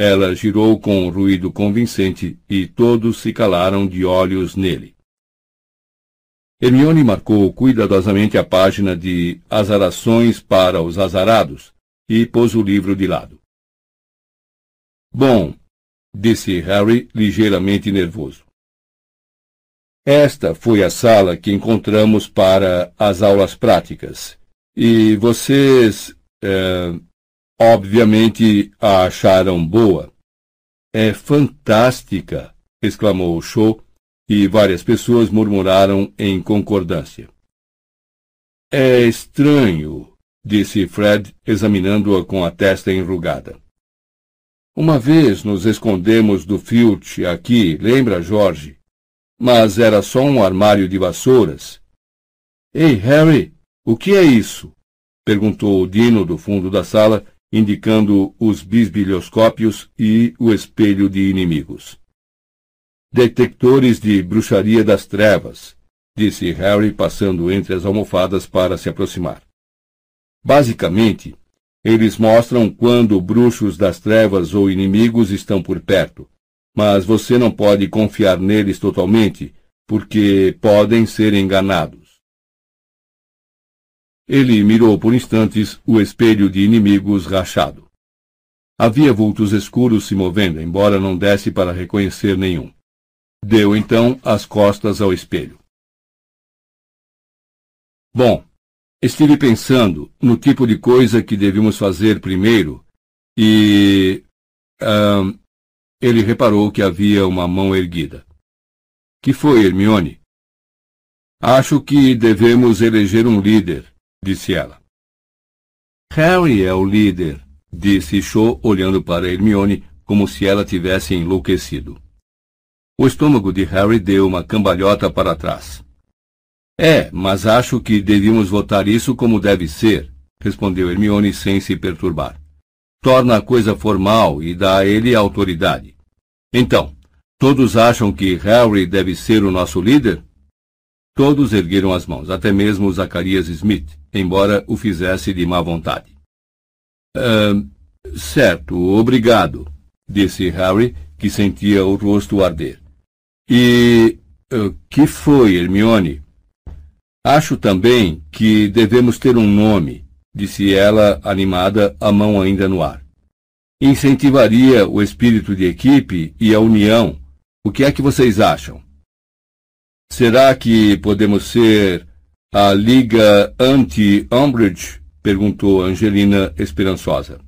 Ela girou com um ruído convincente e todos se calaram de olhos nele. Hermione marcou cuidadosamente a página de Azarações para os Azarados e pôs o livro de lado. Bom, disse Harry, ligeiramente nervoso. Esta foi a sala que encontramos para as aulas práticas. E vocês. Eh, Obviamente a acharam boa. É fantástica! exclamou o show, e várias pessoas murmuraram em concordância. É estranho, disse Fred, examinando-a com a testa enrugada. Uma vez nos escondemos do Filch aqui, lembra, Jorge? Mas era só um armário de vassouras. Ei, Harry, o que é isso? perguntou Dino do fundo da sala, indicando os bisbilhoscópios e o espelho de inimigos. Detectores de bruxaria das trevas, disse Harry, passando entre as almofadas para se aproximar. Basicamente, eles mostram quando bruxos das trevas ou inimigos estão por perto, mas você não pode confiar neles totalmente, porque podem ser enganados. Ele mirou por instantes o espelho de inimigos rachado. Havia vultos escuros se movendo, embora não desse para reconhecer nenhum. Deu então as costas ao espelho. Bom, estive pensando no tipo de coisa que devíamos fazer primeiro e. Ele reparou que havia uma mão erguida. Que foi, Hermione? Acho que devemos eleger um líder, disse ela. Harry é o líder, disse Cho, olhando para Hermione como se ela tivesse enlouquecido. O estômago de Harry deu uma cambalhota para trás. É, mas acho que devíamos votar isso como deve ser, respondeu Hermione sem se perturbar. Torna a coisa formal e dá a ele autoridade. Então, Todos acham que Harry deve ser o nosso líder? Todos ergueram as mãos, até mesmo Zacarias Smith, embora o fizesse de má vontade. Uh, certo, obrigado, disse Harry, que sentia o rosto arder. E uh, que foi, Hermione? Acho também que devemos ter um nome, disse ela, animada, a mão ainda no ar. Incentivaria o espírito de equipe e a união. O que é que vocês acham? Será que podemos ser a Liga Anti-Umbridge? perguntou Angelina esperançosa.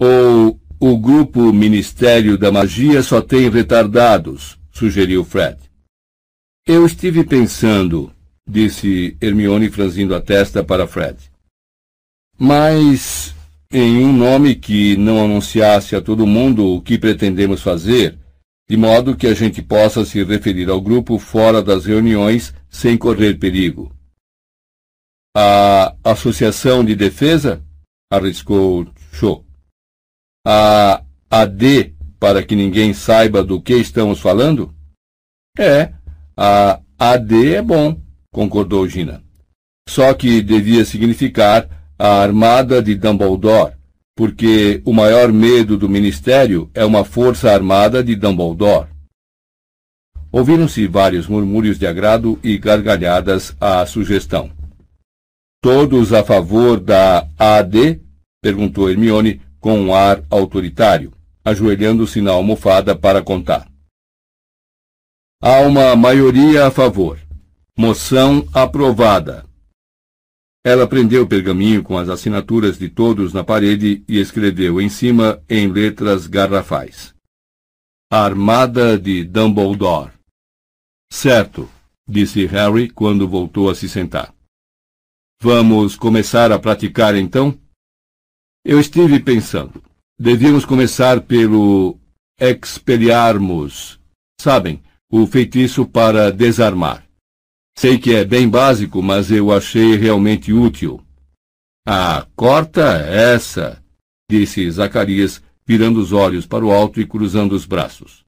Ou o grupo Ministério da Magia só tem retardados, sugeriu Fred. Eu estive pensando, disse Hermione franzindo a testa para Fred. Mas em um nome que não anunciasse a todo mundo o que pretendemos fazer de modo que a gente possa se referir ao grupo fora das reuniões sem correr perigo. A Associação de Defesa? arriscou Cho. A AD, para que ninguém saiba do que estamos falando? É, a AD é bom, concordou Gina. Só que devia significar a Armada de Dumbledore, porque o maior medo do ministério é uma força armada de Dumbledore. Ouviram-se vários murmúrios de agrado e gargalhadas à sugestão. Todos a favor da AD? perguntou Hermione com um ar autoritário, ajoelhando-se na almofada para contar. Há uma maioria a favor. Moção aprovada. Ela prendeu o pergaminho com as assinaturas de todos na parede e escreveu em cima em letras garrafais. Armada de Dumbledore. Certo, disse Harry quando voltou a se sentar. Vamos começar a praticar então? Eu estive pensando. Devíamos começar pelo Expelliarmus. Sabem, o feitiço para desarmar. Sei que é bem básico, mas eu achei realmente útil. Ah, corta essa, disse Zacarias, virando os olhos para o alto e cruzando os braços.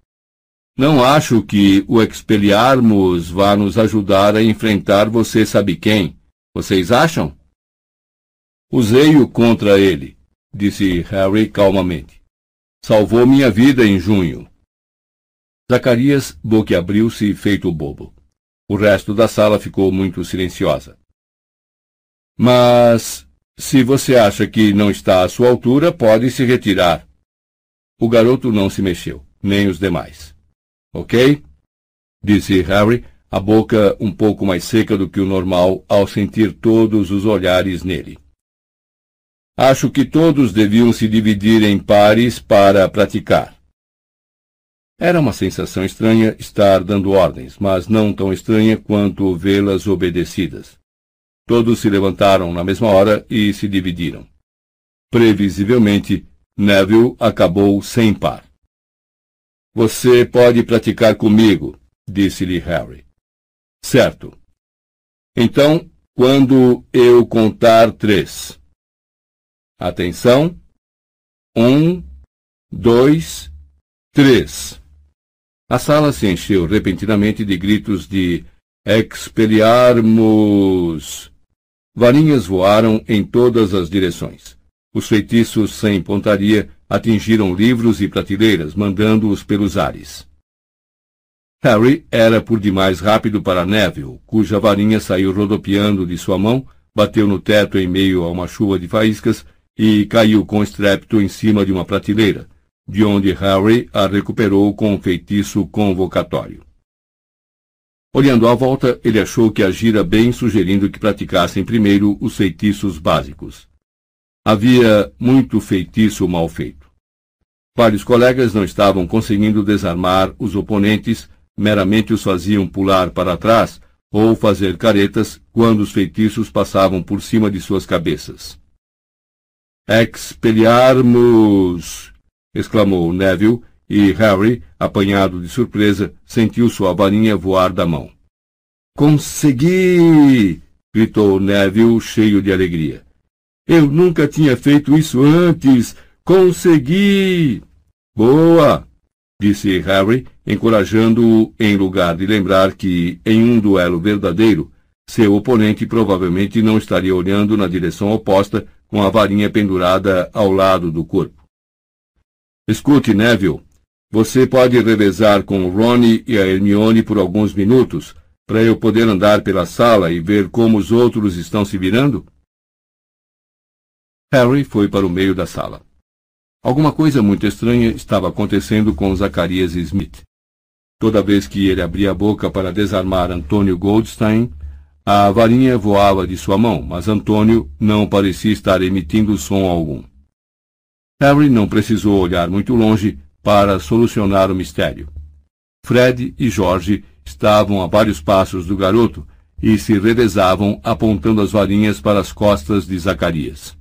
Não acho que o expeliarmos vá nos ajudar a enfrentar você sabe quem. Vocês acham? Usei-o contra ele, disse Harry calmamente. Salvou minha vida em junho. Zacarias boquiabriu-se feito bobo. O resto da sala ficou muito silenciosa. Mas, se você acha que não está à sua altura, pode se retirar. O garoto não se mexeu, nem os demais. Ok? Disse Harry, a boca um pouco mais seca do que o normal ao sentir todos os olhares nele. Acho que todos deviam se dividir em pares para praticar. Era uma sensação estranha estar dando ordens, mas não tão estranha quanto vê-las obedecidas. Todos se levantaram na mesma hora e se dividiram. Previsivelmente, Neville acabou sem par. Você pode praticar comigo, disse-lhe Harry. Certo. Então, quando eu contar três. Atenção. Um, dois, três. A sala se encheu repentinamente de gritos de Expeliarmos! Varinhas voaram em todas as direções. Os feitiços sem pontaria atingiram livros e prateleiras, mandando-os pelos ares. Harry era por demais rápido para Neville, cuja varinha saiu rodopiando de sua mão, bateu no teto em meio a uma chuva de faíscas e caiu com estrépito em cima de uma prateleira, de onde Harry a recuperou com um feitiço convocatório. Olhando à volta, ele achou que agira bem sugerindo que praticassem primeiro os feitiços básicos. Havia muito feitiço mal feito. Vários colegas não estavam conseguindo desarmar os oponentes, meramente os faziam pular para trás ou fazer caretas quando os feitiços passavam por cima de suas cabeças. Expelliarmus! Exclamou Neville, e Harry, apanhado de surpresa, sentiu sua varinha voar da mão. Consegui! gritou Neville, cheio de alegria. Eu nunca tinha feito isso antes! Consegui! Boa! disse Harry, encorajando-o em lugar de lembrar que, em um duelo verdadeiro, seu oponente provavelmente não estaria olhando na direção oposta com a varinha pendurada ao lado do corpo. Escute, Neville. Você pode revezar com o Ronnie e a Hermione por alguns minutos, para eu poder andar pela sala e ver como os outros estão se virando? Harry foi para o meio da sala. Alguma coisa muito estranha estava acontecendo com Zacarias Smith. Toda vez que ele abria a boca para desarmar Antônio Goldstein, a varinha voava de sua mão, mas Antônio não parecia estar emitindo som algum. Harry não precisou olhar muito longe para solucionar o mistério. Fred e Jorge estavam a vários passos do garoto e se revezavam apontando as varinhas para as costas de Zacarias.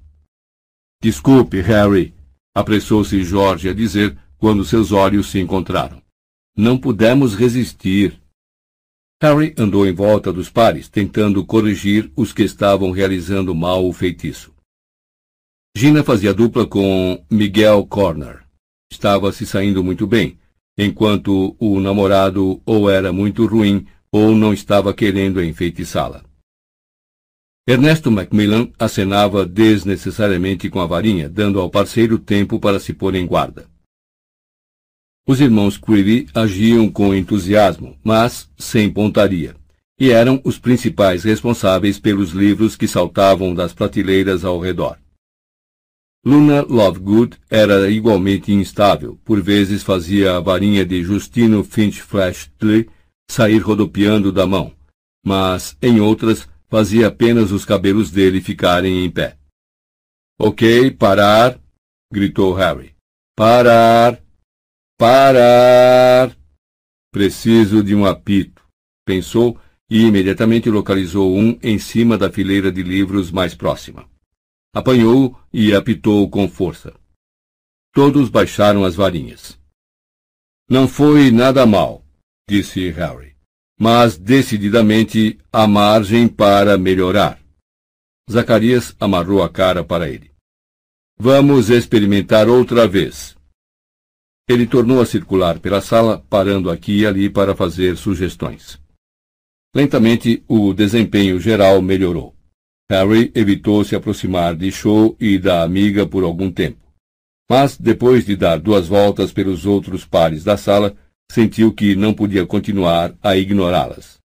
Desculpe, Harry, apressou-se Jorge a dizer quando seus olhos se encontraram. Não pudemos resistir. Harry andou em volta dos pares, tentando corrigir os que estavam realizando mal o feitiço. Gina fazia dupla com Miguel Corner. Estava se saindo muito bem, enquanto o namorado ou era muito ruim ou não estava querendo enfeitiçá-la. Ernesto Macmillan acenava desnecessariamente com a varinha, dando ao parceiro tempo para se pôr em guarda. Os irmãos Creevy agiam com entusiasmo, mas sem pontaria, e eram os principais responsáveis pelos livros que saltavam das prateleiras ao redor. Luna Lovegood era igualmente instável, por vezes fazia a varinha de Justino Finch Flashley sair rodopiando da mão, mas, em outras, fazia apenas os cabelos dele ficarem em pé. Ok, parar! gritou Harry. Parar! Parar! Preciso de um apito, pensou e imediatamente localizou um em cima da fileira de livros mais próxima. Apanhou e apitou com força. Todos baixaram as varinhas. Não foi nada mal, disse Harry, mas decididamente há margem para melhorar. Zacarias amarrou a cara para ele. Vamos experimentar outra vez. Ele tornou a circular pela sala, parando aqui e ali para fazer sugestões. Lentamente, o desempenho geral melhorou. Harry evitou se aproximar de Cho e da amiga por algum tempo. Mas, depois de dar duas voltas pelos outros pares da sala, sentiu que não podia continuar a ignorá-las.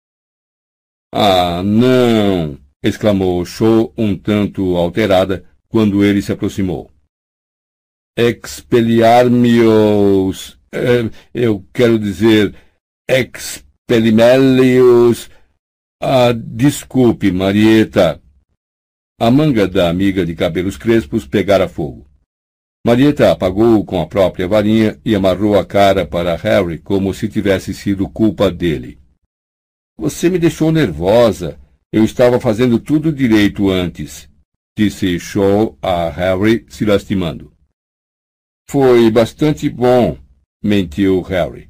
Ah, não! exclamou Cho um tanto alterada quando ele se aproximou expeliarmios, eh, eu quero dizer, expelimelios. Ah, desculpe, Marieta. A manga da amiga de cabelos crespos pegara fogo. Marieta apagou-o com a própria varinha e amarrou a cara para Harry como se tivesse sido culpa dele. Você me deixou nervosa. Eu estava fazendo tudo direito antes, disse Shaw a Harry, se lastimando. Foi bastante bom, mentiu Harry.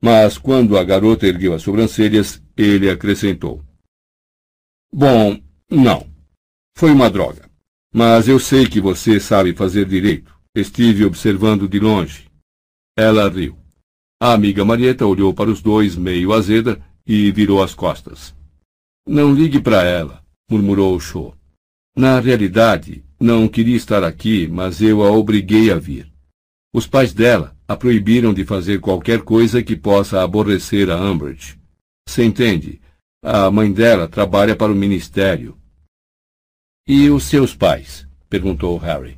Mas quando a garota ergueu as sobrancelhas, ele acrescentou. Bom, não. Foi uma droga. Mas eu sei que você sabe fazer direito. Estive observando de longe. Ela riu. A amiga Marieta olhou para os dois meio azeda e virou as costas. Não ligue para ela, murmurou o Cho. Na realidade, não queria estar aqui, mas eu a obriguei a vir. Os pais dela a proibiram de fazer qualquer coisa que possa aborrecer a Umbridge. Você entende? A mãe dela trabalha para o ministério. E os seus pais? perguntou Harry.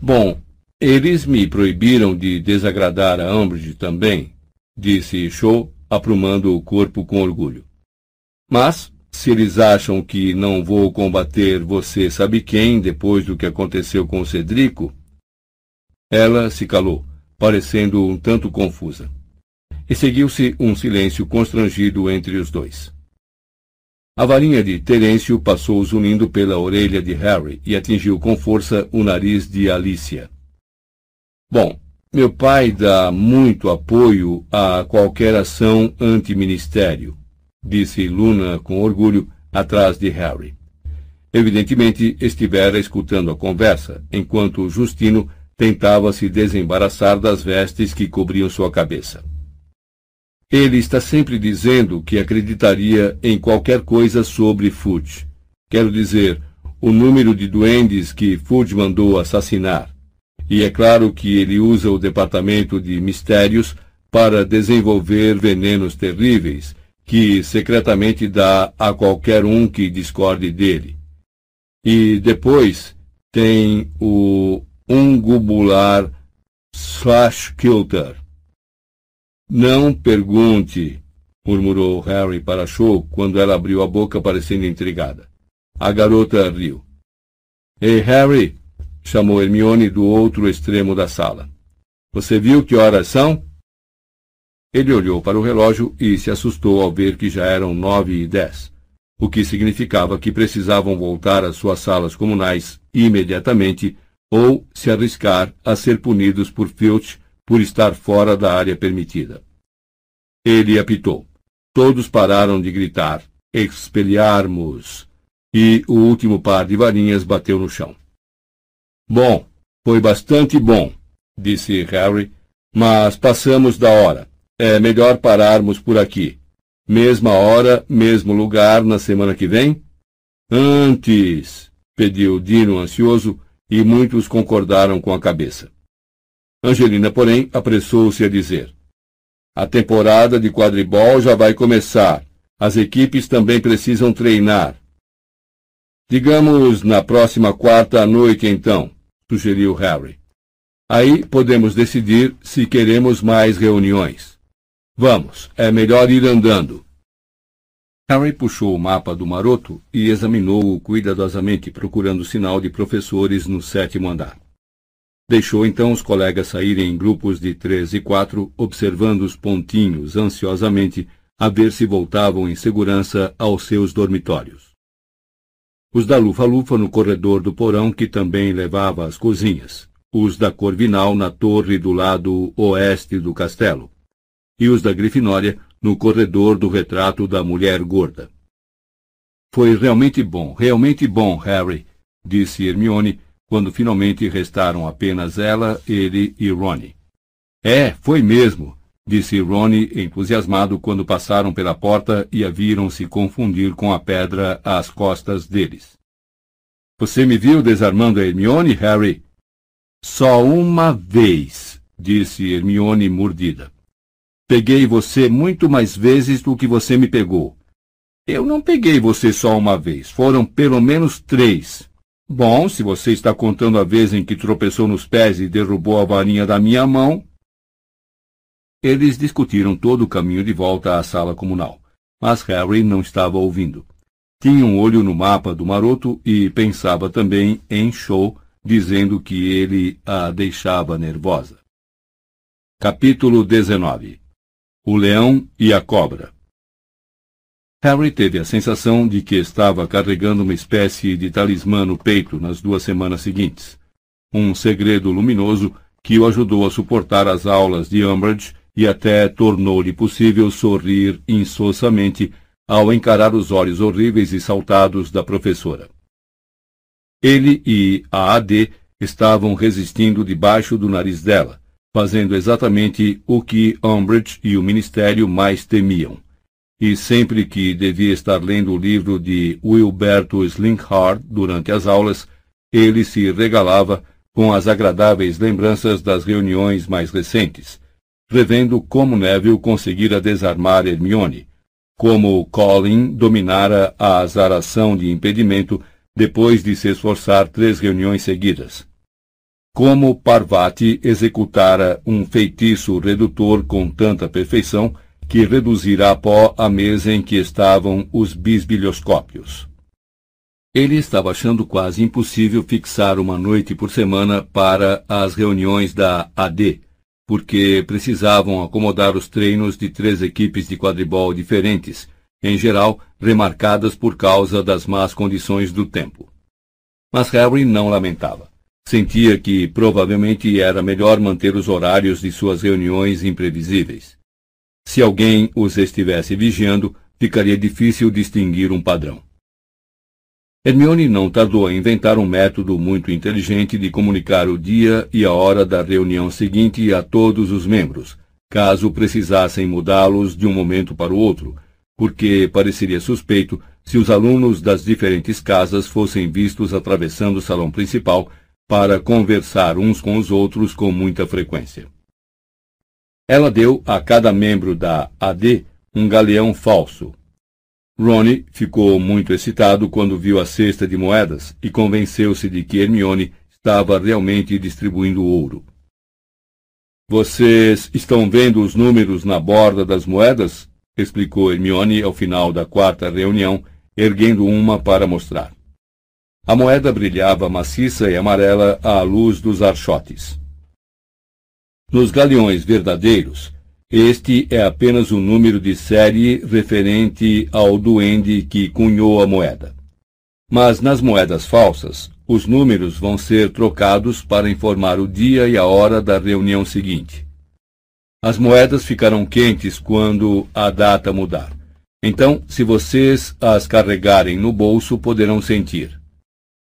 Bom, eles me proibiram de desagradar a Umbridge também, disse Shaw, aprumando o corpo com orgulho. Mas, se eles acham que não vou combater você sabe quem depois do que aconteceu com o Cedrico, ela se calou, parecendo um tanto confusa. E seguiu-se um silêncio constrangido entre os dois. A varinha de Terêncio passou zunindo pela orelha de Harry e atingiu com força o nariz de Alicia. Bom, meu pai dá muito apoio a qualquer ação anti-ministério, disse Luna com orgulho atrás de Harry. Evidentemente estivera escutando a conversa, enquanto Justino tentava se desembaraçar das vestes que cobriam sua cabeça. Ele está sempre dizendo que acreditaria em qualquer coisa sobre Fudge. Quero dizer, o número de duendes que Fudge mandou assassinar. E é claro que ele usa o departamento de mistérios para desenvolver venenos terríveis, que secretamente dá a qualquer um que discorde dele. E depois tem o ungubular slash kilter, não pergunte, murmurou Harry para Cho quando ela abriu a boca parecendo intrigada. A garota riu. Ei, Harry! chamou Hermione do outro extremo da sala. Você viu que horas são? Ele olhou para o relógio e se assustou ao ver que já eram nove e dez, o que significava que precisavam voltar às suas salas comunais imediatamente ou se arriscar a ser punidos por Filch por estar fora da área permitida. Ele apitou. Todos pararam de gritar: Expelharmos! E o último par de varinhas bateu no chão. Bom, foi bastante bom, disse Harry, mas passamos da hora. É melhor pararmos por aqui. Mesma hora, mesmo lugar na semana que vem? Antes, pediu Dino ansioso, e muitos concordaram com a cabeça. Angelina, porém, apressou-se a dizer: A temporada de quadribol já vai começar. As equipes também precisam treinar. Digamos na próxima quarta à noite, então, sugeriu Harry. Aí podemos decidir se queremos mais reuniões. Vamos, é melhor ir andando. Harry puxou o mapa do maroto e examinou-o cuidadosamente, procurando sinal de professores no sétimo andar. Deixou então os colegas saírem em grupos de três e quatro, observando os pontinhos ansiosamente, a ver se voltavam em segurança aos seus dormitórios. Os da Lufa-Lufa no corredor do porão que também levava às cozinhas, os da Corvinal na torre do lado oeste do castelo, e os da Grifinória no corredor do retrato da mulher gorda. Foi realmente bom, realmente bom, Harry, disse Hermione, quando finalmente restaram apenas ela, ele e Ronnie. É, foi mesmo, disse Ronnie entusiasmado quando passaram pela porta e a viram se confundir com a pedra às costas deles. Você me viu desarmando a Hermione, Harry? Só uma vez, disse Hermione mordida. Peguei você muito mais vezes do que você me pegou. Eu não peguei você só uma vez, foram pelo menos três. Bom, se você está contando a vez em que tropeçou nos pés e derrubou a varinha da minha mão. Eles discutiram todo o caminho de volta à sala comunal, mas Harry não estava ouvindo. Tinha um olho no mapa do maroto e pensava também em Show, dizendo que ele a deixava nervosa. Capítulo 19 O Leão e a Cobra Harry teve a sensação de que estava carregando uma espécie de talismã no peito nas duas semanas seguintes. Um segredo luminoso que o ajudou a suportar as aulas de Umbridge e até tornou-lhe possível sorrir insossamente ao encarar os olhos horríveis e saltados da professora. Ele e a AD estavam resistindo debaixo do nariz dela, fazendo exatamente o que Umbridge e o Ministério mais temiam e sempre que devia estar lendo o livro de Wilberto Slinkhard durante as aulas, ele se regalava com as agradáveis lembranças das reuniões mais recentes, revendo como Neville conseguira desarmar Hermione, como Colin dominara a azaração de impedimento depois de se esforçar três reuniões seguidas. Como Parvati executara um feitiço redutor com tanta perfeição que reduzirá a pó a mesa em que estavam os bisbilhoscópios. Ele estava achando quase impossível fixar uma noite por semana para as reuniões da AD, porque precisavam acomodar os treinos de três equipes de quadribol diferentes, em geral remarcadas por causa das más condições do tempo. Mas Harry não lamentava. Sentia que provavelmente era melhor manter os horários de suas reuniões imprevisíveis. Se alguém os estivesse vigiando, ficaria difícil distinguir um padrão. Hermione não tardou a inventar um método muito inteligente de comunicar o dia e a hora da reunião seguinte a todos os membros, caso precisassem mudá-los de um momento para o outro, porque pareceria suspeito se os alunos das diferentes casas fossem vistos atravessando o salão principal para conversar uns com os outros com muita frequência. Ela deu a cada membro da AD um galeão falso, Ronnie ficou muito excitado quando viu a cesta de moedas e convenceu-se de que Hermione estava realmente distribuindo ouro. Vocês estão vendo os números na borda das moedas? explicou Hermione ao final da quarta reunião, erguendo uma para mostrar. A moeda brilhava maciça e amarela à luz dos archotes. Nos galeões verdadeiros, este é apenas o número de série referente ao duende que cunhou a moeda. Mas nas moedas falsas, os números vão ser trocados para informar o dia e a hora da reunião seguinte. As moedas ficarão quentes quando a data mudar. Então, se vocês as carregarem no bolso, poderão sentir.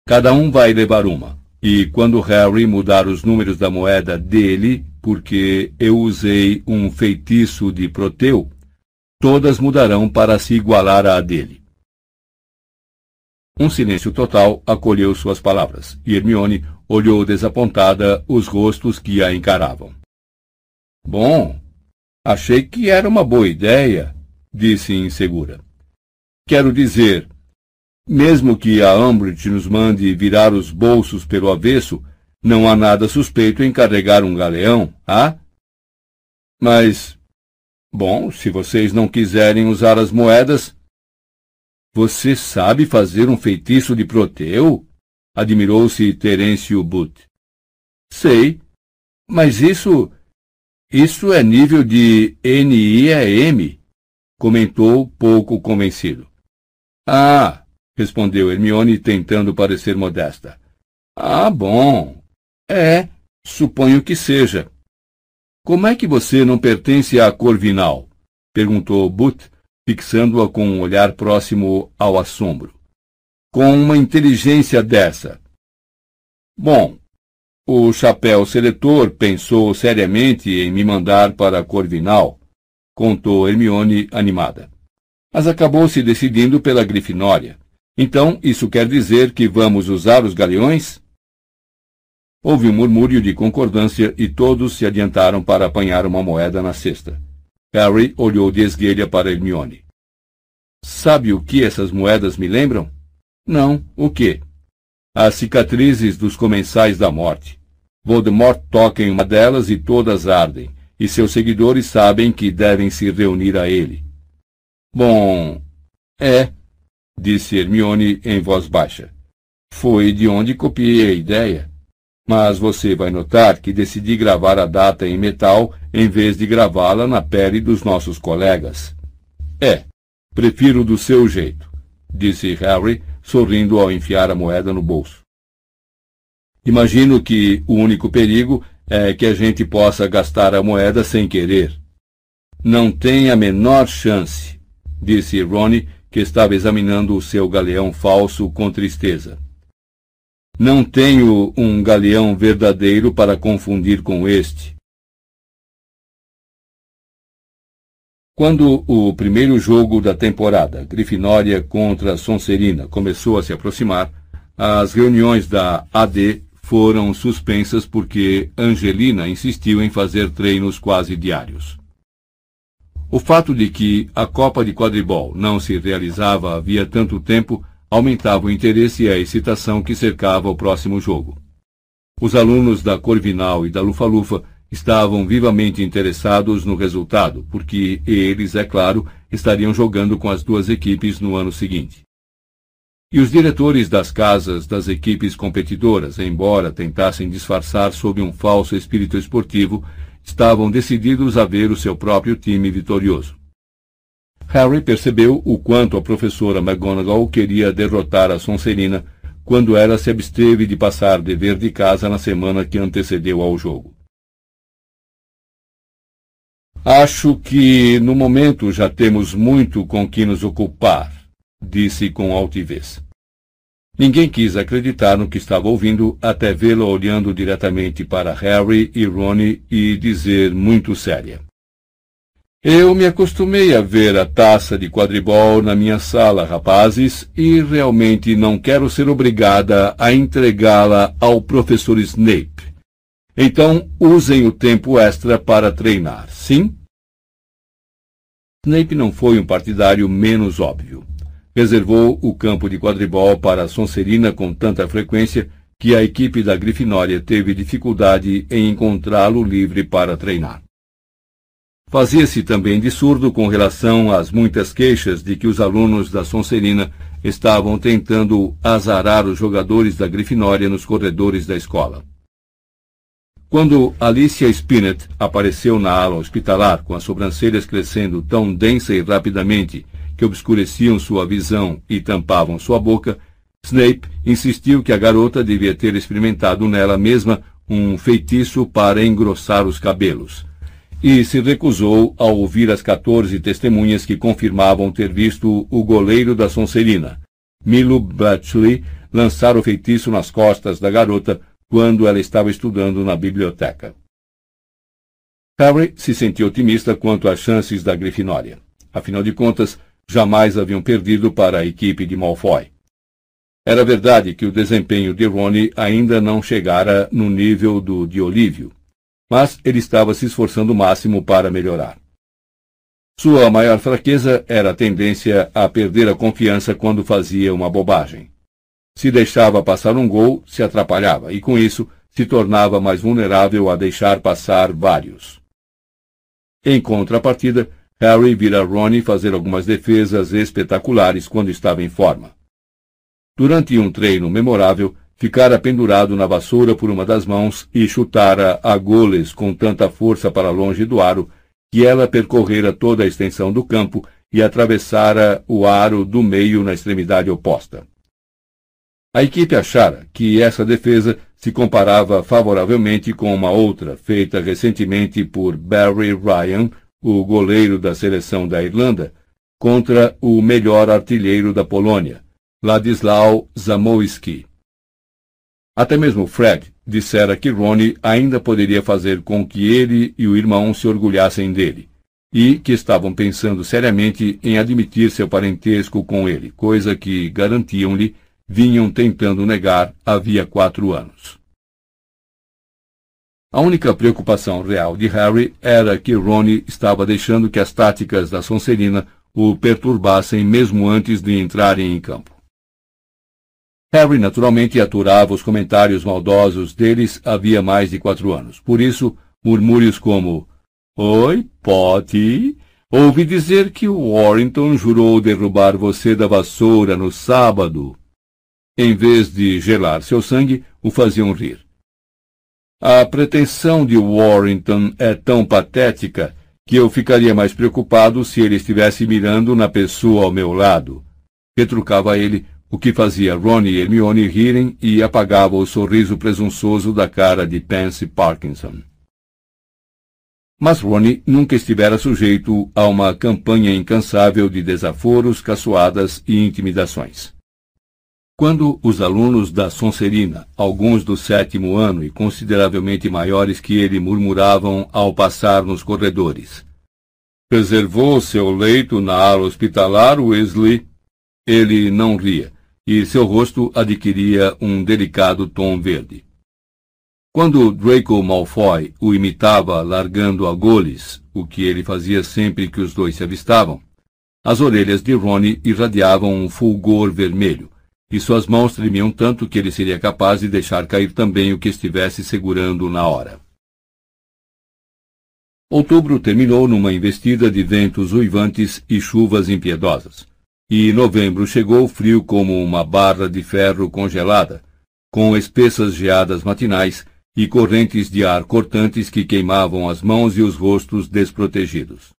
Cada um vai levar uma. E quando Harry mudar os números da moeda dele, porque eu usei um feitiço de Proteu, todas mudarão para se igualar à dele. Um silêncio total acolheu suas palavras, e Hermione olhou desapontada os rostos que a encaravam. Bom, achei que era uma boa ideia, disse insegura. Quero dizer, mesmo que a Umbridge nos mande virar os bolsos pelo avesso, não há nada suspeito em carregar um galeão, há? Mas, bom, se vocês não quiserem usar as moedas. Você sabe fazer um feitiço de Proteu? Admirou-se Terêncio But. Sei, mas isso. Isso é nível de NIEM, comentou pouco convencido. Ah, respondeu Hermione, tentando parecer modesta. Ah, bom, é, suponho que seja. Como é que você não pertence à Corvinal? perguntou But, fixando-a com um olhar próximo ao assombro. Com uma inteligência dessa. Bom, o chapéu seletor pensou seriamente em me mandar para a Corvinal, contou Hermione animada. Mas acabou se decidindo pela Grifinória. Então, isso quer dizer que vamos usar os galeões? Houve um murmúrio de concordância e todos se adiantaram para apanhar uma moeda na cesta. Harry olhou de esguelha para Hermione. Sabe o que essas moedas me lembram? Não, o quê? As cicatrizes dos comensais da morte. Voldemort toca em uma delas e todas ardem, e seus seguidores sabem que devem se reunir a ele. Bom, é, disse Hermione em voz baixa. Foi de onde copiei a ideia. Mas você vai notar que decidi gravar a data em metal em vez de gravá-la na pele dos nossos colegas. É, prefiro do seu jeito, disse Harry, sorrindo ao enfiar a moeda no bolso. Imagino que o único perigo é que a gente possa gastar a moeda sem querer. Não tem a menor chance, disse Ronnie, que estava examinando o seu galeão falso com tristeza. Não tenho um galeão verdadeiro para confundir com este. Quando o primeiro jogo da temporada, Grifinória contra Sonserina, começou a se aproximar, as reuniões da AD foram suspensas porque Angelina insistiu em fazer treinos quase diários. O fato de que a Copa de Quadribol não se realizava havia tanto tempo aumentava o interesse e a excitação que cercava o próximo jogo. Os alunos da Corvinal e da Lufa-Lufa estavam vivamente interessados no resultado, porque eles, é claro, estariam jogando com as duas equipes no ano seguinte. E os diretores das casas das equipes competidoras, embora tentassem disfarçar sob um falso espírito esportivo, estavam decididos a ver o seu próprio time vitorioso. Harry percebeu o quanto a professora McGonagall queria derrotar a Sonserina quando ela se absteve de passar dever de casa na semana que antecedeu ao jogo. Acho que, no momento, já temos muito com que nos ocupar, disse com altivez. Ninguém quis acreditar no que estava ouvindo até vê-la olhando diretamente para Harry e Ronnie e dizer muito séria. Eu me acostumei a ver a taça de quadribol na minha sala, rapazes, e realmente não quero ser obrigada a entregá-la ao professor Snape. Então, usem o tempo extra para treinar, sim? Snape não foi um partidário menos óbvio reservou o campo de quadribol para a Sonserina com tanta frequência que a equipe da Grifinória teve dificuldade em encontrá-lo livre para treinar. Fazia-se também de surdo com relação às muitas queixas de que os alunos da Sonserina estavam tentando azarar os jogadores da Grifinória nos corredores da escola. Quando Alicia Spinett apareceu na ala hospitalar com as sobrancelhas crescendo tão densa e rapidamente que obscureciam sua visão e tampavam sua boca, Snape insistiu que a garota devia ter experimentado nela mesma um feitiço para engrossar os cabelos, e se recusou a ouvir as 14 testemunhas que confirmavam ter visto o goleiro da Sonserina, Milo Bletchley, lançar o feitiço nas costas da garota quando ela estava estudando na biblioteca. Harry se sentiu otimista quanto às chances da Grifinória. Afinal de contas, jamais haviam perdido para a equipe de Malfoy. Era verdade que o desempenho de Rony ainda não chegara no nível do de Olívio, mas ele estava se esforçando o máximo para melhorar. Sua maior fraqueza era a tendência a perder a confiança quando fazia uma bobagem. Se deixava passar um gol, se atrapalhava e, com isso, se tornava mais vulnerável a deixar passar vários. Em contrapartida, Harry vira Ronnie fazer algumas defesas espetaculares quando estava em forma. Durante um treino memorável, ficara pendurado na vassoura por uma das mãos e chutara a goles com tanta força para longe do aro que ela percorrera toda a extensão do campo e atravessara o aro do meio na extremidade oposta. A equipe achara que essa defesa se comparava favoravelmente com uma outra feita recentemente por Barry Ryan o goleiro da seleção da Irlanda, contra o melhor artilheiro da Polônia, Ladislau Zamoyski. Até mesmo Fred dissera que Ronnie ainda poderia fazer com que ele e o irmão se orgulhassem dele, e que estavam pensando seriamente em admitir seu parentesco com ele, coisa que, garantiam-lhe, vinham tentando negar havia quatro anos. A única preocupação real de Harry era que Ronnie estava deixando que as táticas da Sonserina o perturbassem mesmo antes de entrarem em campo. Harry naturalmente aturava os comentários maldosos deles havia mais de quatro anos. Por isso, murmúrios como Oi, Potty, ouvi dizer que o Warrington jurou derrubar você da vassoura no sábado. Em vez de gelar seu sangue, o faziam rir. A pretensão de Warrington é tão patética que eu ficaria mais preocupado se ele estivesse mirando na pessoa ao meu lado. Retrucava ele, o que fazia Ron e Hermione rirem e apagava o sorriso presunçoso da cara de Pansy Parkinson. Mas Ronnie nunca estivera sujeito a uma campanha incansável de desaforos, caçoadas e intimidações. Quando os alunos da Sonserina, alguns do sétimo ano e consideravelmente maiores que ele, murmuravam ao passar nos corredores. Reservou seu leito na ala hospitalar, Wesley. Ele não ria, e seu rosto adquiria um delicado tom verde. Quando Draco Malfoy o imitava largando a goles, o que ele fazia sempre que os dois se avistavam, as orelhas de Rony irradiavam um fulgor vermelho, e suas mãos tremiam tanto que ele seria capaz de deixar cair também o que estivesse segurando na hora. Outubro terminou numa investida de ventos uivantes e chuvas impiedosas. E novembro chegou frio como uma barra de ferro congelada, com espessas geadas matinais e correntes de ar cortantes que queimavam as mãos e os rostos desprotegidos.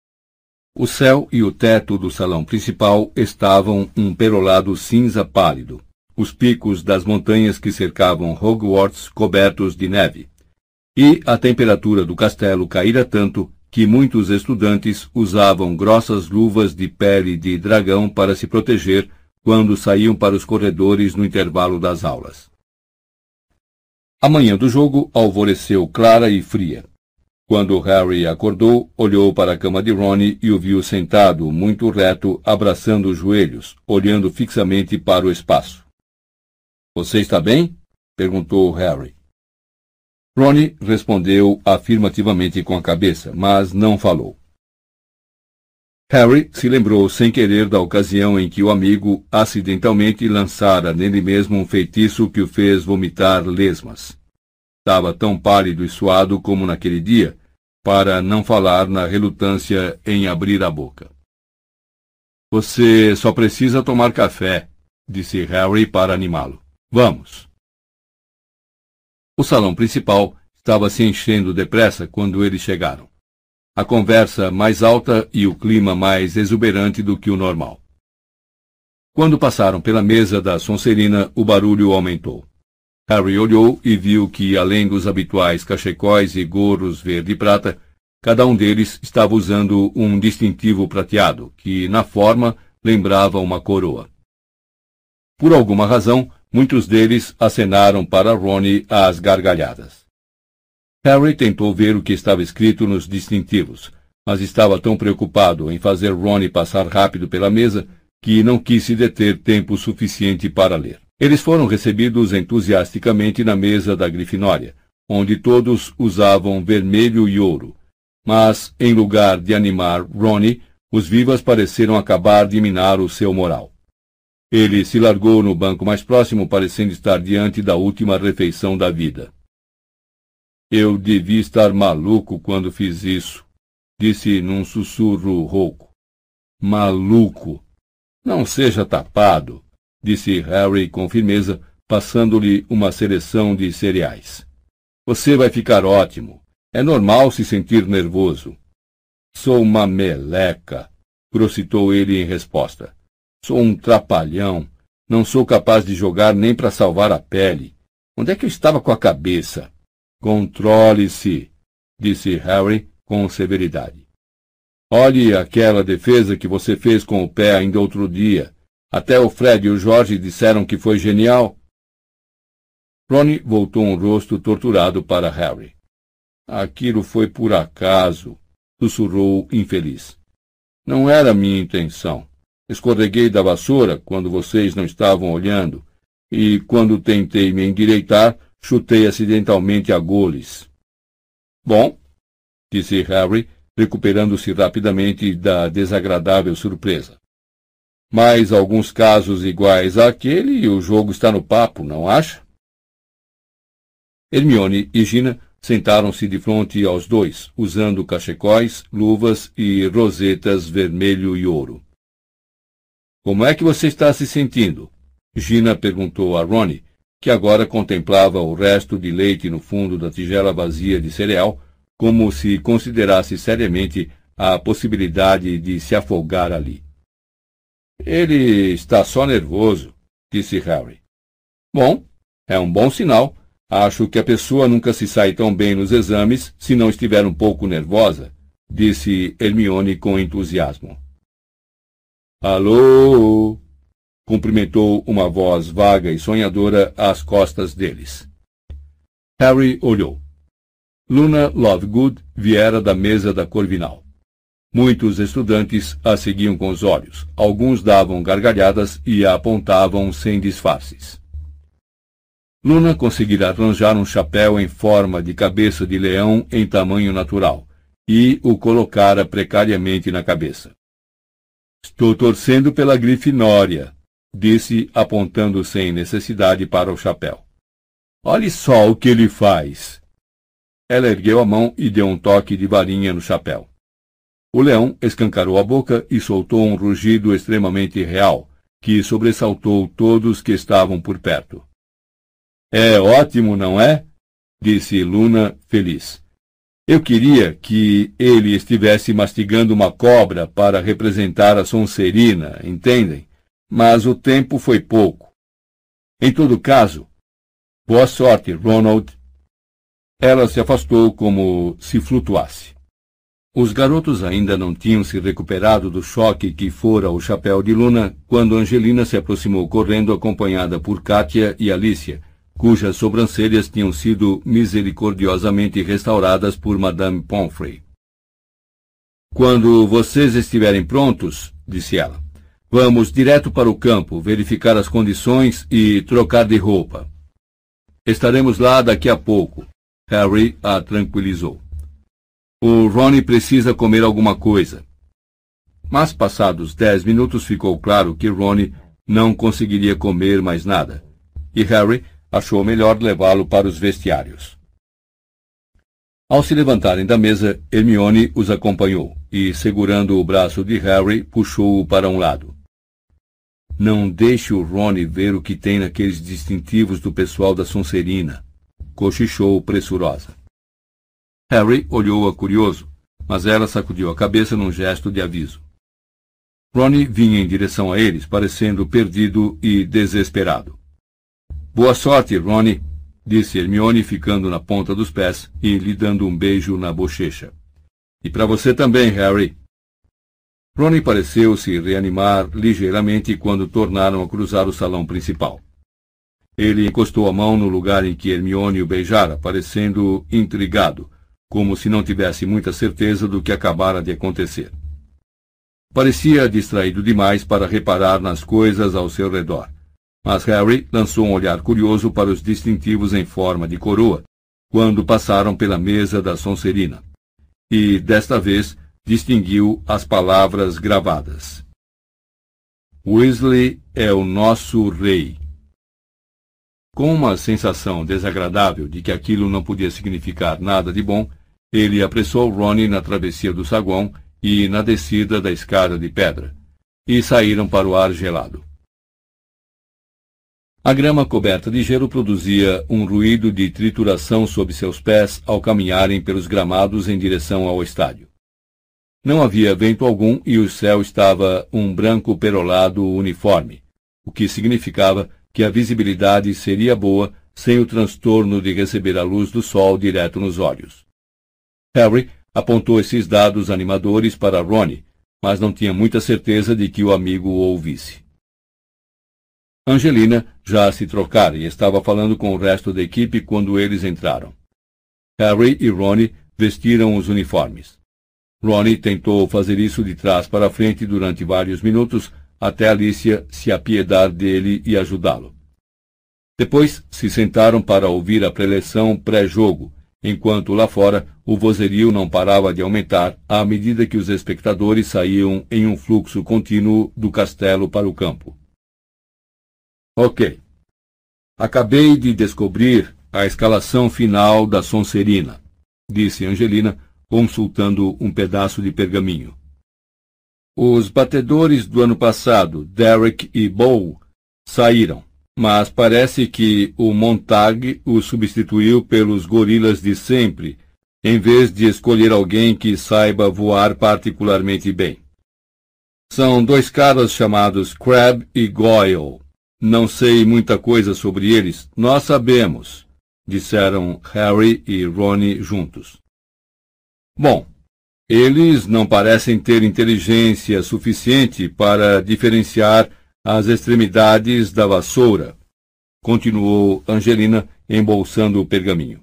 O céu e o teto do salão principal estavam um perolado cinza pálido, os picos das montanhas que cercavam Hogwarts cobertos de neve. E a temperatura do castelo caíra tanto que muitos estudantes usavam grossas luvas de pele de dragão para se proteger quando saíam para os corredores no intervalo das aulas. A manhã do jogo alvoreceu clara e fria. Quando Harry acordou, olhou para a cama de Ronnie e o viu sentado, muito reto, abraçando os joelhos, olhando fixamente para o espaço. Você está bem? perguntou Harry. Ronnie respondeu afirmativamente com a cabeça, mas não falou. Harry se lembrou sem querer da ocasião em que o amigo acidentalmente lançara nele mesmo um feitiço que o fez vomitar lesmas. Estava tão pálido e suado como naquele dia, para não falar na relutância em abrir a boca. Você só precisa tomar café, disse Harry para animá-lo. Vamos. O salão principal estava se enchendo depressa quando eles chegaram. A conversa mais alta e o clima mais exuberante do que o normal. Quando passaram pela mesa da Sonserina, o barulho aumentou. Harry olhou e viu que, além dos habituais cachecóis e gorros verde prata, cada um deles estava usando um distintivo prateado, que, na forma, lembrava uma coroa. Por alguma razão, muitos deles acenaram para Ronnie às gargalhadas. Harry tentou ver o que estava escrito nos distintivos, mas estava tão preocupado em fazer Ronnie passar rápido pela mesa que não quis se deter tempo suficiente para ler. Eles foram recebidos entusiasticamente na mesa da Grifinória, onde todos usavam vermelho e ouro. Mas, em lugar de animar Ronnie, os vivas pareceram acabar de minar o seu moral. Ele se largou no banco mais próximo, parecendo estar diante da última refeição da vida. Eu devia estar maluco quando fiz isso, disse num sussurro rouco. Maluco! Não seja tapado disse Harry com firmeza, passando-lhe uma seleção de cereais. Você vai ficar ótimo. É normal se sentir nervoso. Sou uma meleca, crocitou ele em resposta. Sou um trapalhão. Não sou capaz de jogar nem para salvar a pele. Onde é que eu estava com a cabeça? Controle-se, disse Harry com severidade. Olhe aquela defesa que você fez com o pé ainda outro dia. Até o Fred e o Jorge disseram que foi genial. Ronnie voltou um rosto torturado para Harry. Aquilo foi por acaso, sussurrou infeliz. Não era minha intenção. Escorreguei da vassoura quando vocês não estavam olhando, e quando tentei me endireitar, chutei acidentalmente a goles. Bom, disse Harry, recuperando-se rapidamente da desagradável surpresa. Mais alguns casos iguais àquele e o jogo está no papo, não acha? Hermione e Gina sentaram-se de frente aos dois, usando cachecóis, luvas e rosetas vermelho e ouro. Como é que você está se sentindo? Gina perguntou a Ronnie, que agora contemplava o resto de leite no fundo da tigela vazia de cereal, como se considerasse seriamente a possibilidade de se afogar ali. Ele está só nervoso, disse Harry. Bom, é um bom sinal. Acho que a pessoa nunca se sai tão bem nos exames se não estiver um pouco nervosa, disse Hermione com entusiasmo. Alô! cumprimentou uma voz vaga e sonhadora às costas deles. Harry olhou. Luna Lovegood viera da mesa da Corvinal. Muitos estudantes a seguiam com os olhos. Alguns davam gargalhadas e a apontavam sem disfarces. Luna conseguira arranjar um chapéu em forma de cabeça de leão em tamanho natural e o colocara precariamente na cabeça. Estou torcendo pela Grifinória, disse, apontando sem necessidade para o chapéu. Olhe só o que ele faz. Ela ergueu a mão e deu um toque de varinha no chapéu. O leão escancarou a boca e soltou um rugido extremamente real, que sobressaltou todos que estavam por perto. É ótimo, não é? disse Luna, feliz. Eu queria que ele estivesse mastigando uma cobra para representar a Sonserina, entendem? Mas o tempo foi pouco. Em todo caso, boa sorte, Ronald. Ela se afastou como se flutuasse. Os garotos ainda não tinham se recuperado do choque que fora o chapéu de Luna quando Angelina se aproximou correndo acompanhada por Kátia e Alicia, cujas sobrancelhas tinham sido misericordiosamente restauradas por Madame Pomfrey. Quando vocês estiverem prontos, disse ela, vamos direto para o campo, verificar as condições e trocar de roupa. Estaremos lá daqui a pouco. Harry a tranquilizou. O Ronnie precisa comer alguma coisa. Mas passados dez minutos ficou claro que Ronnie não conseguiria comer mais nada, e Harry achou melhor levá-lo para os vestiários. Ao se levantarem da mesa, Hermione os acompanhou e, segurando o braço de Harry, puxou-o para um lado. Não deixe o Ronnie ver o que tem naqueles distintivos do pessoal da Sonserina, cochichou pressurosa. Harry olhou-a curioso, mas ela sacudiu a cabeça num gesto de aviso. Ronnie vinha em direção a eles, parecendo perdido e desesperado. Boa sorte, Ronnie, disse Hermione, ficando na ponta dos pés e lhe dando um beijo na bochecha. E para você também, Harry. Ronnie pareceu se reanimar ligeiramente quando tornaram a cruzar o salão principal. Ele encostou a mão no lugar em que Hermione o beijara, parecendo intrigado, como se não tivesse muita certeza do que acabara de acontecer. Parecia distraído demais para reparar nas coisas ao seu redor. Mas Harry lançou um olhar curioso para os distintivos em forma de coroa, quando passaram pela mesa da Sonserina. E, desta vez, distinguiu as palavras gravadas. Weasley é o nosso rei. Com uma sensação desagradável de que aquilo não podia significar nada de bom, ele apressou Ronnie na travessia do saguão e na descida da escada de pedra, e saíram para o ar gelado. A grama coberta de gelo produzia um ruído de trituração sob seus pés ao caminharem pelos gramados em direção ao estádio. Não havia vento algum e o céu estava um branco perolado uniforme, o que significava que a visibilidade seria boa sem o transtorno de receber a luz do sol direto nos olhos. Harry apontou esses dados animadores para Ronnie, mas não tinha muita certeza de que o amigo o ouvisse. Angelina já se trocara e estava falando com o resto da equipe quando eles entraram. Harry e Ronnie vestiram os uniformes. Ronnie tentou fazer isso de trás para frente durante vários minutos, até Alicia se apiedar dele e ajudá-lo. Depois se sentaram para ouvir a preleção pré-jogo, enquanto lá fora o vozerio não parava de aumentar à medida que os espectadores saíam em um fluxo contínuo do castelo para o campo. Ok. Acabei de descobrir a escalação final da Sonserina, disse Angelina, consultando um pedaço de pergaminho. Os batedores do ano passado, Derek e Bow, saíram, mas parece que o Montag o substituiu pelos gorilas de sempre, em vez de escolher alguém que saiba voar particularmente bem. São dois caras chamados Crab e Goyle. Não sei muita coisa sobre eles. Nós sabemos, disseram Harry e Ronnie juntos. Bom, eles não parecem ter inteligência suficiente para diferenciar as extremidades da vassoura, continuou Angelina, embolsando o pergaminho.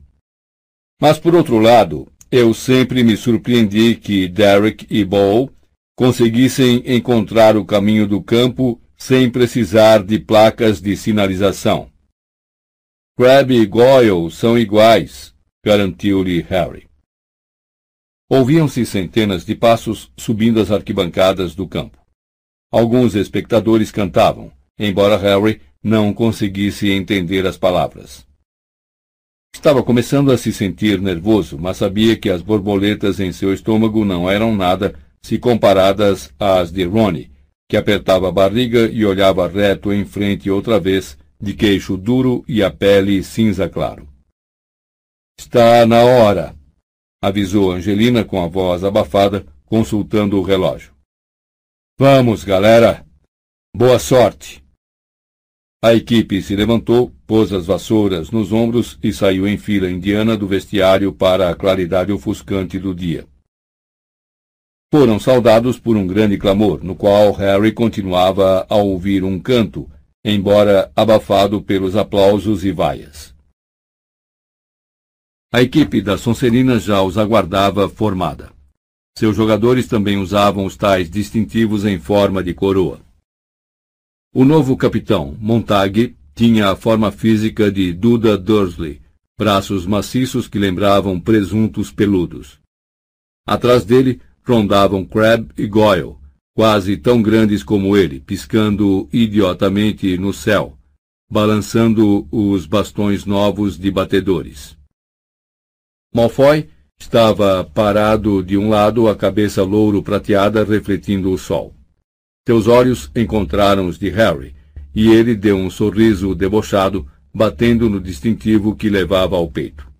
Mas, por outro lado, eu sempre me surpreendi que Derek e Ball conseguissem encontrar o caminho do campo sem precisar de placas de sinalização. Crab e Goyle são iguais, garantiu-lhe Harry. Ouviam-se centenas de passos subindo as arquibancadas do campo. Alguns espectadores cantavam, embora Harry não conseguisse entender as palavras. Estava começando a se sentir nervoso, mas sabia que as borboletas em seu estômago não eram nada se comparadas às de Ronnie, que apertava a barriga e olhava reto em frente outra vez, de queixo duro e a pele cinza claro. Está na hora, avisou Angelina com a voz abafada, consultando o relógio. Vamos, galera! Boa sorte! A equipe se levantou, pôs as vassouras nos ombros e saiu em fila indiana do vestiário para a claridade ofuscante do dia. Foram saudados por um grande clamor, no qual Harry continuava a ouvir um canto, embora abafado pelos aplausos e vaias. A equipe da Sonserina já os aguardava formada. Seus jogadores também usavam os tais distintivos em forma de coroa. O novo capitão, Montague, tinha a forma física de Duda Dursley, braços maciços que lembravam presuntos peludos. Atrás dele, rondavam Crab e Goyle, quase tão grandes como ele, piscando idiotamente no céu, balançando os bastões novos de batedores. Malfoy estava parado de um lado, a cabeça louro prateada refletindo o sol. Seus olhos encontraram os de Harry, e ele deu um sorriso debochado, batendo no distintivo que levava ao peito.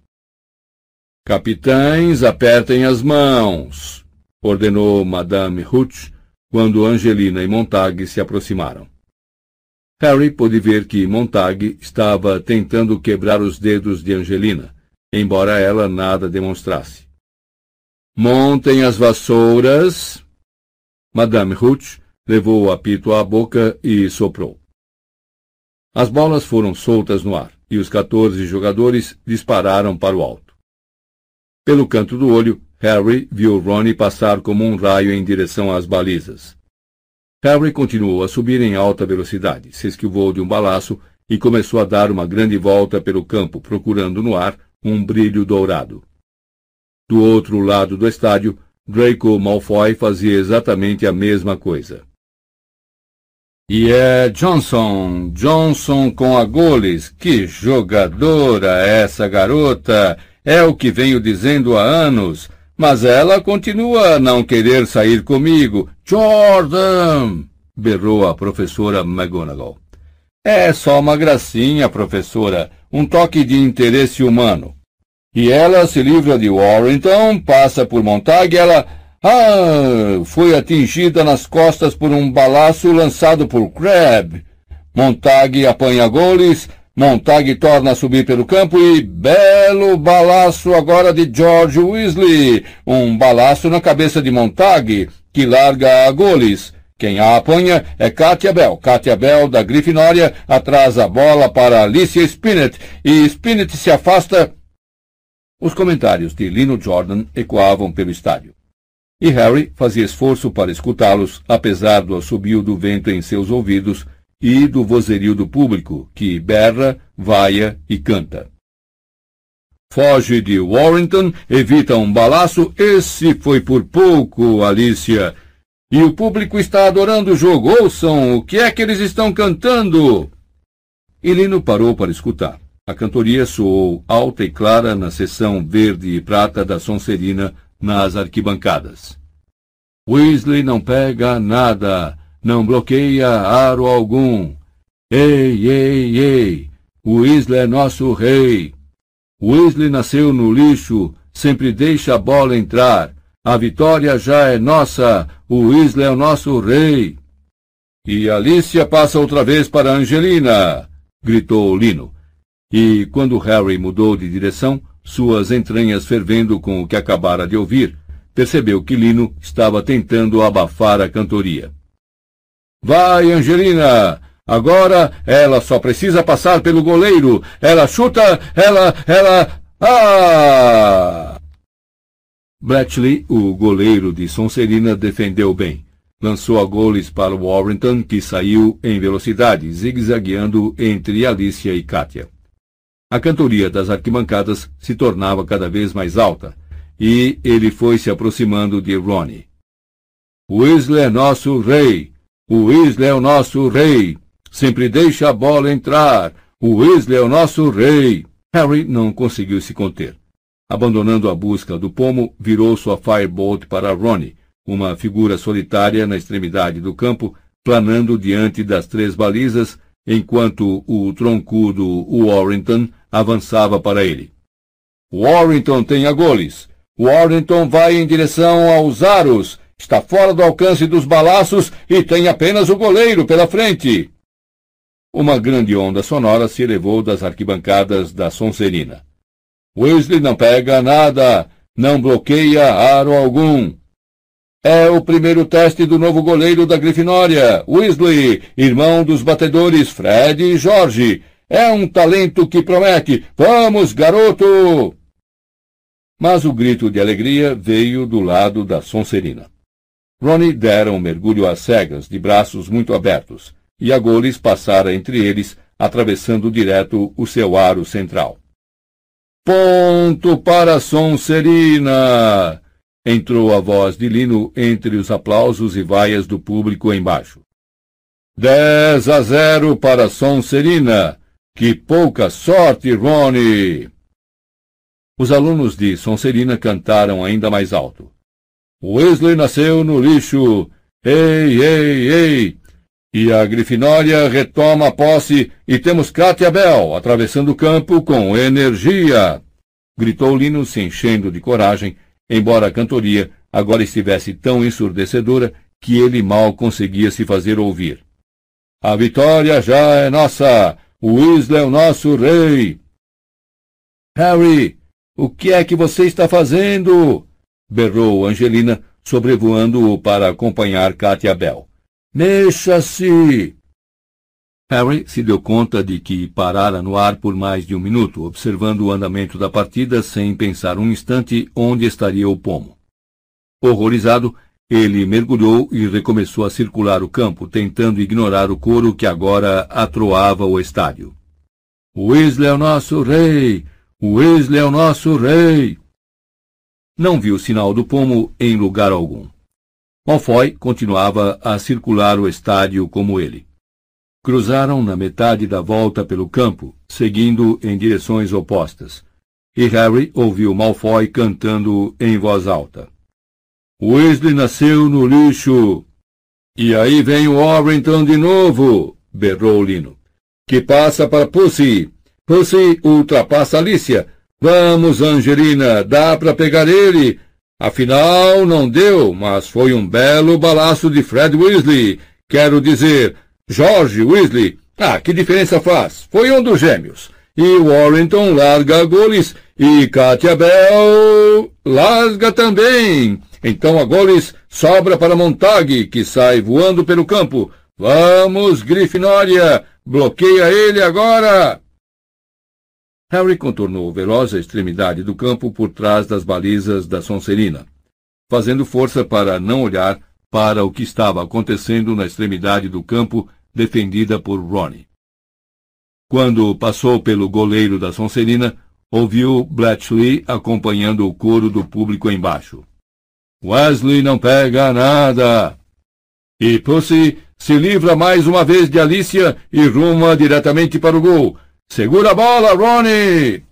Capitães, apertem as mãos! Ordenou Madame Hooch quando Angelina e Montague se aproximaram. Harry pôde ver que Montague estava tentando quebrar os dedos de Angelina, embora ela nada demonstrasse. Montem as vassouras. Madame Hooch levou o apito à boca e soprou. As bolas foram soltas no ar e os quatorze jogadores dispararam para o alto. Pelo canto do olho, Harry viu Ronnie passar como um raio em direção às balizas. Harry continuou a subir em alta velocidade, se esquivou de um balaço e começou a dar uma grande volta pelo campo, procurando no ar um brilho dourado. Do outro lado do estádio, Draco Malfoy fazia exatamente a mesma coisa. E é Johnson, Johnson com a goles. Que jogadora essa garota! É o que venho dizendo há anos. Mas ela continua a não querer sair comigo. Jordan! berrou a professora McGonagall. É só uma gracinha, professora, um toque de interesse humano. E ela se livra de Warrington, passa por Montague, ela... Ah, foi atingida nas costas por um balaço lançado por Crab. Montague apanha goles, Montague torna a subir pelo campo e belo balaço agora de George Weasley. Um balaço na cabeça de Montague, que larga a goles. Quem a apanha é Katia Bell. Katia Bell, da Grifinória, atrasa a bola para Alicia Spinett e Spinett se afasta. Os comentários de Lino Jordan ecoavam pelo estádio. E Harry fazia esforço para escutá-los, apesar do assobio do vento em seus ouvidos e do vozerio do público, que berra, vaia e canta. Foge de Warrington, evita um balaço, esse foi por pouco, Alicia. E o público está adorando o jogo, ouçam, o que é que eles estão cantando? E Lino parou para escutar. A cantoria soou alta e clara na seção verde e prata da Sonserina nas arquibancadas. Weasley não pega nada, não bloqueia aro algum. Ei, ei, ei, Weasley é nosso rei. Weasley nasceu no lixo, sempre deixa a bola entrar. A vitória já é nossa, o Weasley é o nosso rei. E Alicia passa outra vez para Angelina, gritou Lino. E quando Harry mudou de direção, suas entranhas fervendo com o que acabara de ouvir, percebeu que Lino estava tentando abafar a cantoria. Vai, Angelina! Agora ela só precisa passar pelo goleiro. Ela chuta, ela, ela. Ah! Bletchley, o goleiro de Sonserina, defendeu bem. Lançou a goles para Warrington, que saiu em velocidade, zigue-zagueando entre Alicia e Katia. A cantoria das arquibancadas se tornava cada vez mais alta, e ele foi se aproximando de Ronnie. Weasley é nosso rei! O Weasley é o nosso rei. Sempre deixa a bola entrar. O Weasley é o nosso rei. Harry não conseguiu se conter. Abandonando a busca do pomo, virou sua firebolt para Ronnie, uma figura solitária na extremidade do campo, planando diante das três balizas, enquanto o troncudo Warrington avançava para ele. Warrington tem a goles. Warrington vai em direção aos aros. Está fora do alcance dos balaços e tem apenas o goleiro pela frente. Uma grande onda sonora se elevou das arquibancadas da Sonserina. Weasley não pega nada, não bloqueia aro algum. É o primeiro teste do novo goleiro da Grifinória, Weasley, irmão dos batedores Fred e Jorge. É um talento que promete. Vamos, garoto! Mas o grito de alegria veio do lado da Sonserina. Ronnie dera um mergulho às cegas, de braços muito abertos, e a Goles passara entre eles, atravessando direto o seu aro central. Ponto para Sonserina! Entrou a voz de Lino entre os aplausos e vaias do público embaixo. Dez a zero para Sonserina! Que pouca sorte, Ronnie! Os alunos de Sonserina cantaram ainda mais alto. Wesley nasceu no lixo. Ei, ei, ei! E a Grifinória retoma a posse e temos Katia Bell atravessando o campo com energia! Gritou Lino se enchendo de coragem, embora a cantoria agora estivesse tão ensurdecedora que ele mal conseguia se fazer ouvir. A vitória já é nossa! O Weasley é o nosso rei! Harry, o que é que você está fazendo? Berrou Angelina, sobrevoando-o para acompanhar Katia Bell. Mexa-se! Harry se deu conta de que parara no ar por mais de um minuto, observando o andamento da partida sem pensar um instante onde estaria o pomo. Horrorizado, ele mergulhou e recomeçou a circular o campo, tentando ignorar o coro que agora atroava o estádio. Weasley é o nosso rei! Weasley é o nosso rei! Não viu sinal do pomo em lugar algum. Malfoy continuava a circular o estádio como ele. Cruzaram na metade da volta pelo campo, seguindo em direções opostas, e Harry ouviu Malfoy cantando em voz alta. Weasley nasceu no lixo. E aí vem o Warrington de novo, berrou Lino. Que passa para Pussy. Pussy ultrapassa Alicia, Vamos, Angelina, dá para pegar ele. Afinal, não deu, mas foi um belo balaço de Fred Weasley. Quero dizer, George Weasley. Ah, que diferença faz? Foi um dos gêmeos. E Warrington larga goles e Katia Bell larga também. Então a goles sobra para Montague, que sai voando pelo campo. Vamos, Grifinória! Bloqueia ele agora! Harry contornou veloz a extremidade do campo por trás das balizas da Sonserina, fazendo força para não olhar para o que estava acontecendo na extremidade do campo defendida por Ronnie. Quando passou pelo goleiro da Sonserina, ouviu Bletchley acompanhando o coro do público embaixo. Wesley não pega nada! E Pussy se livra mais uma vez de Alicia e ruma diretamente para o gol, Segura a bola, Ronnie!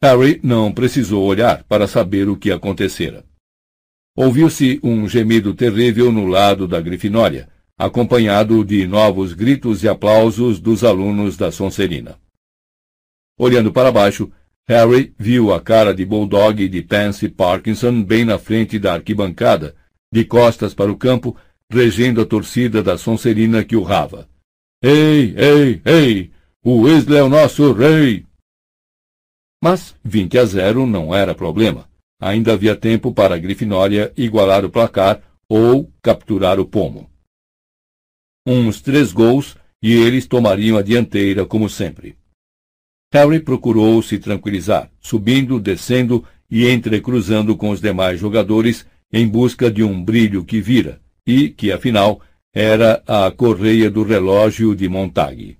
Harry não precisou olhar para saber o que acontecera. Ouviu-se um gemido terrível no lado da Grifinória, acompanhado de novos gritos e aplausos dos alunos da Sonserina. Olhando para baixo, Harry viu a cara de Bulldog de Pansy Parkinson bem na frente da arquibancada, de costas para o campo, regendo a torcida da Sonserina que urrava. Ei, ei, ei! O Weasley é o nosso rei! Mas 20 a 0 não era problema. Ainda havia tempo para a Grifinória igualar o placar ou capturar o pomo. Uns três gols e eles tomariam a dianteira como sempre. Harry procurou se tranquilizar, subindo, descendo e entrecruzando com os demais jogadores em busca de um brilho que vira e que, afinal, era a correia do relógio de Montague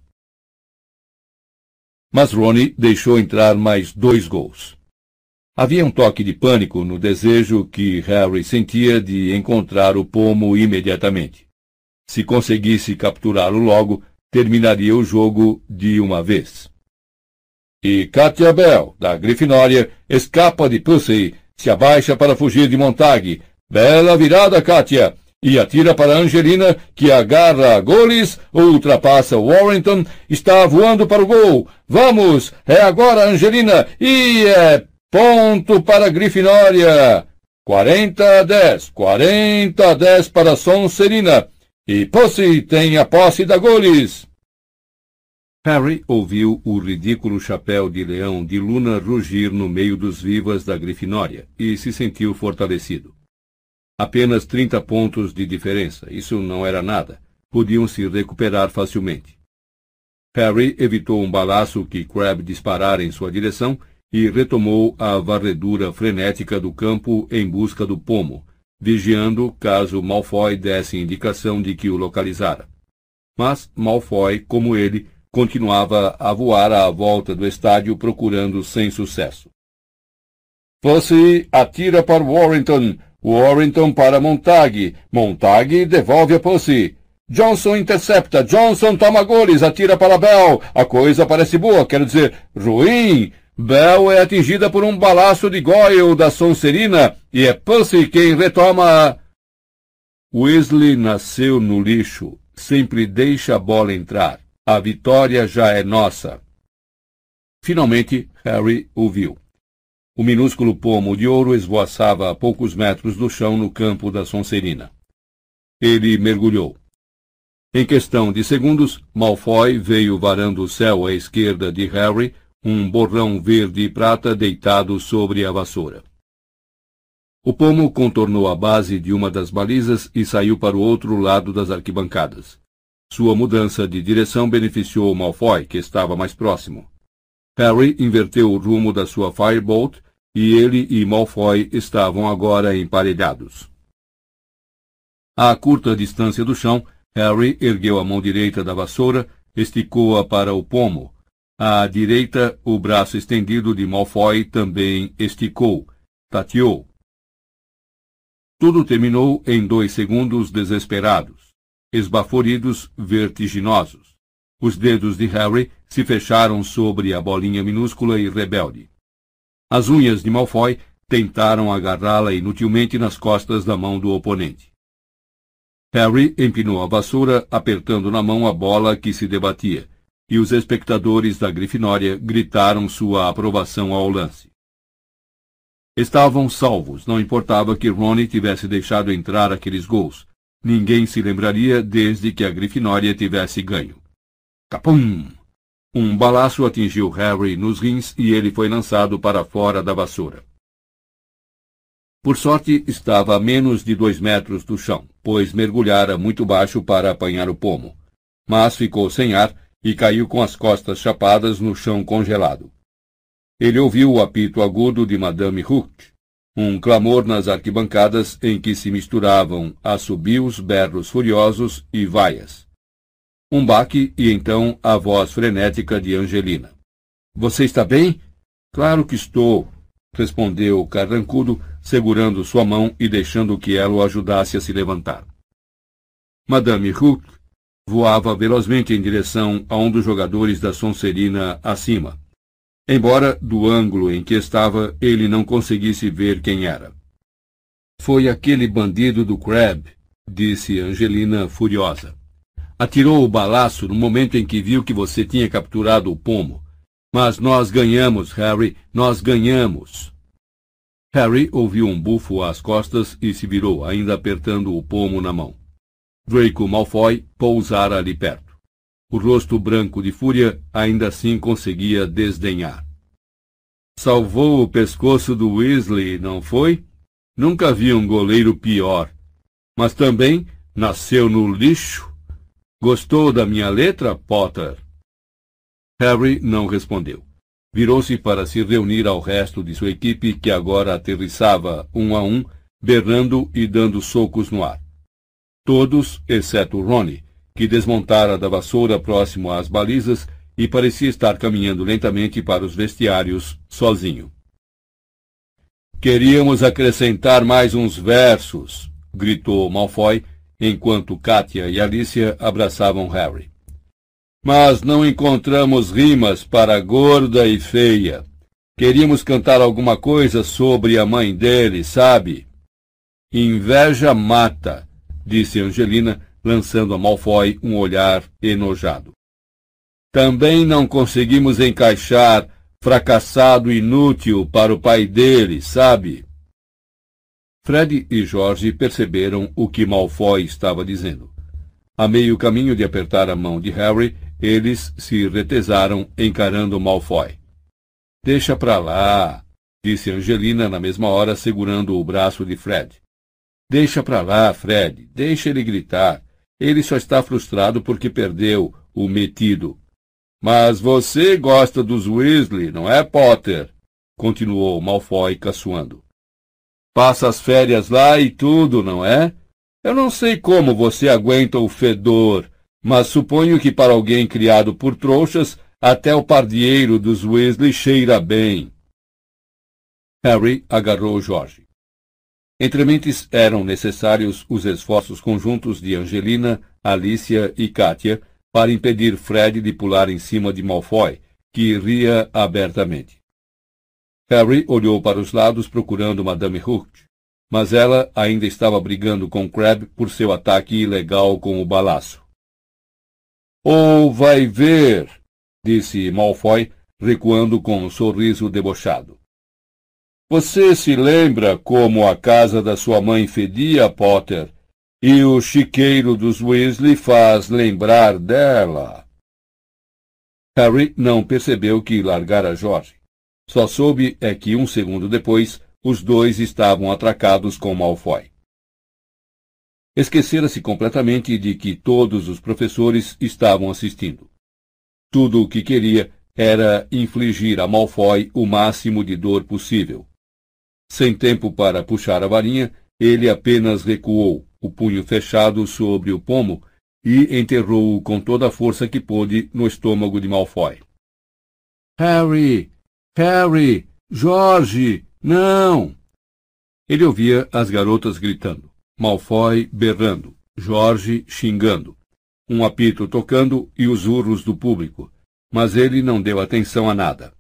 mas Ronnie deixou entrar mais dois gols. Havia um toque de pânico no desejo que Harry sentia de encontrar o pomo imediatamente. Se conseguisse capturá-lo logo, terminaria o jogo de uma vez. E Katia Bell, da Grifinória, escapa de Pussy, se abaixa para fugir de Montague. Bela virada, Katia! E atira para Angelina, que agarra a goles, ultrapassa Warrington, está voando para o gol. Vamos, é agora Angelina, e é ponto para a Grifinória. 40 a 10, 40 a 10 para Sonserina. E Pussy tem a posse da goles. Harry ouviu o ridículo chapéu de leão de Luna rugir no meio dos vivas da Grifinória e se sentiu fortalecido. Apenas 30 pontos de diferença. Isso não era nada. Podiam se recuperar facilmente. Harry evitou um balaço que Crabbe disparara em sua direção e retomou a varredura frenética do campo em busca do pomo, vigiando caso Malfoy desse indicação de que o localizara. Mas Malfoy, como ele, continuava a voar à volta do estádio procurando sem sucesso. Pussy atira para Warrington. Warrington para Montag. Montag devolve a Pussy. Johnson intercepta. Johnson toma goles. Atira para Bell. A coisa parece boa, quero dizer, ruim. Bell é atingida por um balaço de Goyle da Sonserina e é Pussy quem retoma. Weasley nasceu no lixo. Sempre deixa a bola entrar. A vitória já é nossa. Finalmente, Harry ouviu. O minúsculo pomo de ouro esvoaçava a poucos metros do chão no campo da Sonserina. Ele mergulhou. Em questão de segundos, Malfoy veio varando o céu à esquerda de Harry, um borrão verde e prata deitado sobre a vassoura. O pomo contornou a base de uma das balizas e saiu para o outro lado das arquibancadas. Sua mudança de direção beneficiou Malfoy, que estava mais próximo. Harry inverteu o rumo da sua Firebolt e ele e Malfoy estavam agora emparelhados. À curta distância do chão, Harry ergueu a mão direita da vassoura, esticou-a para o pomo. À direita, o braço estendido de Malfoy também esticou, tateou. Tudo terminou em dois segundos desesperados, esbaforidos, vertiginosos. Os dedos de Harry se fecharam sobre a bolinha minúscula e rebelde. As unhas de Malfoy tentaram agarrá-la inutilmente nas costas da mão do oponente. Harry empinou a vassoura, apertando na mão a bola que se debatia, e os espectadores da Grifinória gritaram sua aprovação ao lance. Estavam salvos, não importava que Ronnie tivesse deixado entrar aqueles gols. Ninguém se lembraria desde que a Grifinória tivesse ganho. Capum! Um balaço atingiu Harry nos rins e ele foi lançado para fora da vassoura. Por sorte, estava a menos de dois metros do chão, pois mergulhara muito baixo para apanhar o pomo. Mas ficou sem ar e caiu com as costas chapadas no chão congelado. Ele ouviu o apito agudo de Madame Hook, um clamor nas arquibancadas em que se misturavam assobios, berros furiosos e vaias. Um baque e então a voz frenética de Angelina. Você está bem? Claro que estou, respondeu carrancudo, segurando sua mão e deixando que ela o ajudasse a se levantar. Madame Hook voava velozmente em direção a um dos jogadores da Sonserina acima, embora do ângulo em que estava ele não conseguisse ver quem era. Foi aquele bandido do Crab, disse Angelina furiosa. Atirou o balaço no momento em que viu que você tinha capturado o pomo. Mas nós ganhamos, Harry, nós ganhamos. Harry ouviu um bufo às costas e se virou, ainda apertando o pomo na mão. Draco Malfoy pousara ali perto. O rosto branco de fúria ainda assim conseguia desdenhar. Salvou o pescoço do Weasley, não foi? Nunca vi um goleiro pior. Mas também nasceu no lixo Gostou da minha letra, Potter? Harry não respondeu. Virou-se para se reunir ao resto de sua equipe, que agora aterrissava um a um, berrando e dando socos no ar. Todos, exceto Ronnie, que desmontara da vassoura próximo às balizas e parecia estar caminhando lentamente para os vestiários, sozinho. Queríamos acrescentar mais uns versos, gritou Malfoy, enquanto Katia e Alicia abraçavam Harry. Mas não encontramos rimas para gorda e feia. Queríamos cantar alguma coisa sobre a mãe dele, sabe? Inveja mata, disse Angelina, lançando a Malfoy um olhar enojado. Também não conseguimos encaixar fracassado inútil para o pai dele, sabe? Fred e Jorge perceberam o que Malfoy estava dizendo. A meio caminho de apertar a mão de Harry, eles se retesaram encarando Malfoy. Deixa pra lá, disse Angelina na mesma hora, segurando o braço de Fred. Deixa pra lá, Fred. Deixa ele gritar. Ele só está frustrado porque perdeu o metido. Mas você gosta dos Weasley, não é, Potter? Continuou Malfoy caçoando. Passa as férias lá e tudo, não é? Eu não sei como você aguenta o fedor, mas suponho que para alguém criado por trouxas, até o pardieiro dos Weasley cheira bem. Harry agarrou Jorge. Entre mentes eram necessários os esforços conjuntos de Angelina, Alicia e Katia para impedir Fred de pular em cima de Malfoy, que ria abertamente. Harry olhou para os lados procurando Madame Hooch, mas ela ainda estava brigando com Crabbe por seu ataque ilegal com o balaço. Ou oh, vai ver, disse Malfoy, recuando com um sorriso debochado. Você se lembra como a casa da sua mãe fedia, Potter, e o chiqueiro dos Weasley faz lembrar dela? Harry não percebeu que largara Jorge. Só soube é que um segundo depois os dois estavam atracados com Malfoy. Esquecera-se completamente de que todos os professores estavam assistindo. Tudo o que queria era infligir a Malfoy o máximo de dor possível. Sem tempo para puxar a varinha, ele apenas recuou, o punho fechado sobre o pomo, e enterrou-o com toda a força que pôde no estômago de Malfoy. Harry! Harry! Jorge! Não! Ele ouvia as garotas gritando, Malfoy berrando, Jorge xingando, um apito tocando e os urros do público, mas ele não deu atenção a nada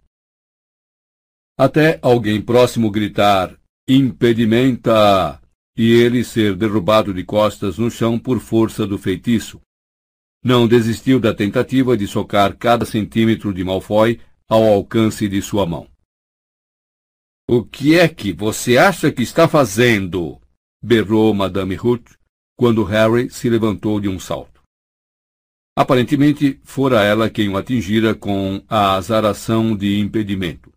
até alguém próximo gritar impedimenta e ele ser derrubado de costas no chão por força do feitiço. Não desistiu da tentativa de socar cada centímetro de Malfoy ao alcance de sua mão. O que é que você acha que está fazendo? berrou Madame Ruth quando Harry se levantou de um salto. Aparentemente, fora ela quem o atingira com a azaração de impedimento.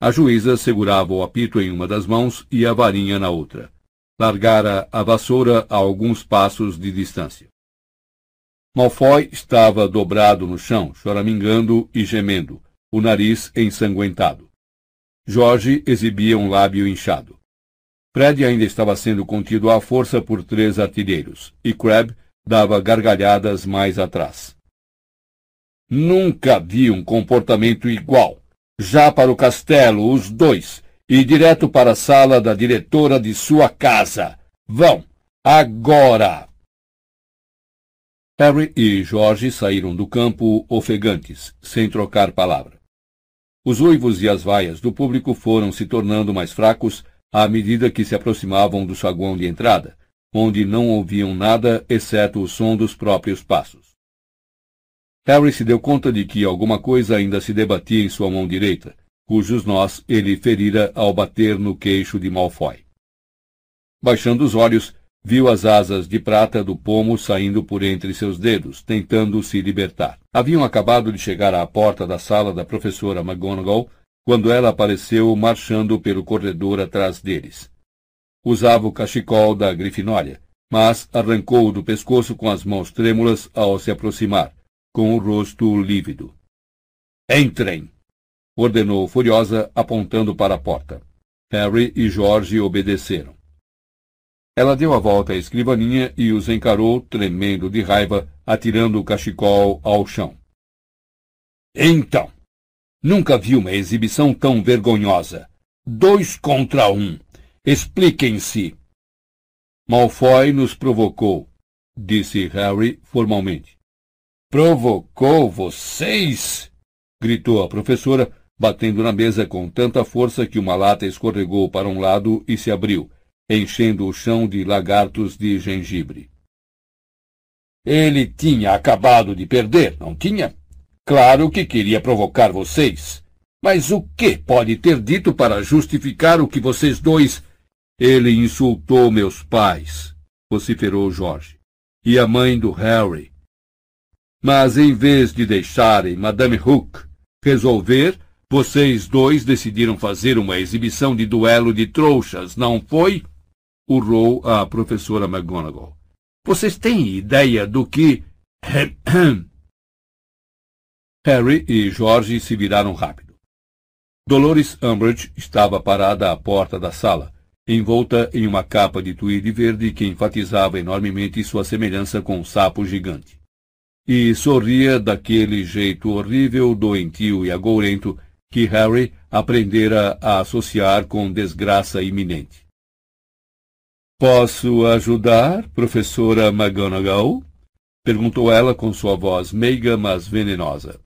A juíza segurava o apito em uma das mãos e a varinha na outra. Largara a vassoura a alguns passos de distância. Malfoy estava dobrado no chão, choramingando e gemendo, o nariz ensanguentado. Jorge exibia um lábio inchado. Fred ainda estava sendo contido à força por três artilheiros, e Crabbe dava gargalhadas mais atrás. Nunca vi um comportamento igual, já para o castelo, os dois, e direto para a sala da diretora de sua casa. Vão, agora! Harry e George saíram do campo ofegantes, sem trocar palavra. Os uivos e as vaias do público foram se tornando mais fracos à medida que se aproximavam do saguão de entrada, onde não ouviam nada exceto o som dos próprios passos. Harry se deu conta de que alguma coisa ainda se debatia em sua mão direita, cujos nós ele ferira ao bater no queixo de Malfoy. Baixando os olhos, viu as asas de prata do pomo saindo por entre seus dedos, tentando se libertar. Haviam acabado de chegar à porta da sala da professora McGonagall quando ela apareceu marchando pelo corredor atrás deles. Usava o cachecol da Grifinória, mas arrancou-o do pescoço com as mãos trêmulas ao se aproximar com o rosto lívido. Entrem! ordenou furiosa, apontando para a porta. Harry e George obedeceram. Ela deu a volta à escrivaninha e os encarou, tremendo de raiva, atirando o cachecol ao chão. Então, nunca vi uma exibição tão vergonhosa. Dois contra um. Expliquem-se. Malfoy nos provocou, disse Harry formalmente. Provocou vocês? gritou a professora, batendo na mesa com tanta força que uma lata escorregou para um lado e se abriu, enchendo o chão de lagartos de gengibre. Ele tinha acabado de perder, não tinha? Claro que queria provocar vocês. Mas o que pode ter dito para justificar o que vocês dois. Ele insultou meus pais, vociferou Jorge. E a mãe do Harry. Mas em vez de deixarem Madame Hook resolver, vocês dois decidiram fazer uma exibição de duelo de trouxas, não foi? Urrou a professora McGonagall. Vocês têm ideia do que... Harry e George se viraram rápido. Dolores Umbridge estava parada à porta da sala, envolta em uma capa de tweed verde que enfatizava enormemente sua semelhança com um sapo gigante. E sorria daquele jeito horrível, doentio e agourento que Harry aprendera a associar com desgraça iminente. Posso ajudar, professora McGonagall? perguntou ela com sua voz meiga, mas venenosa.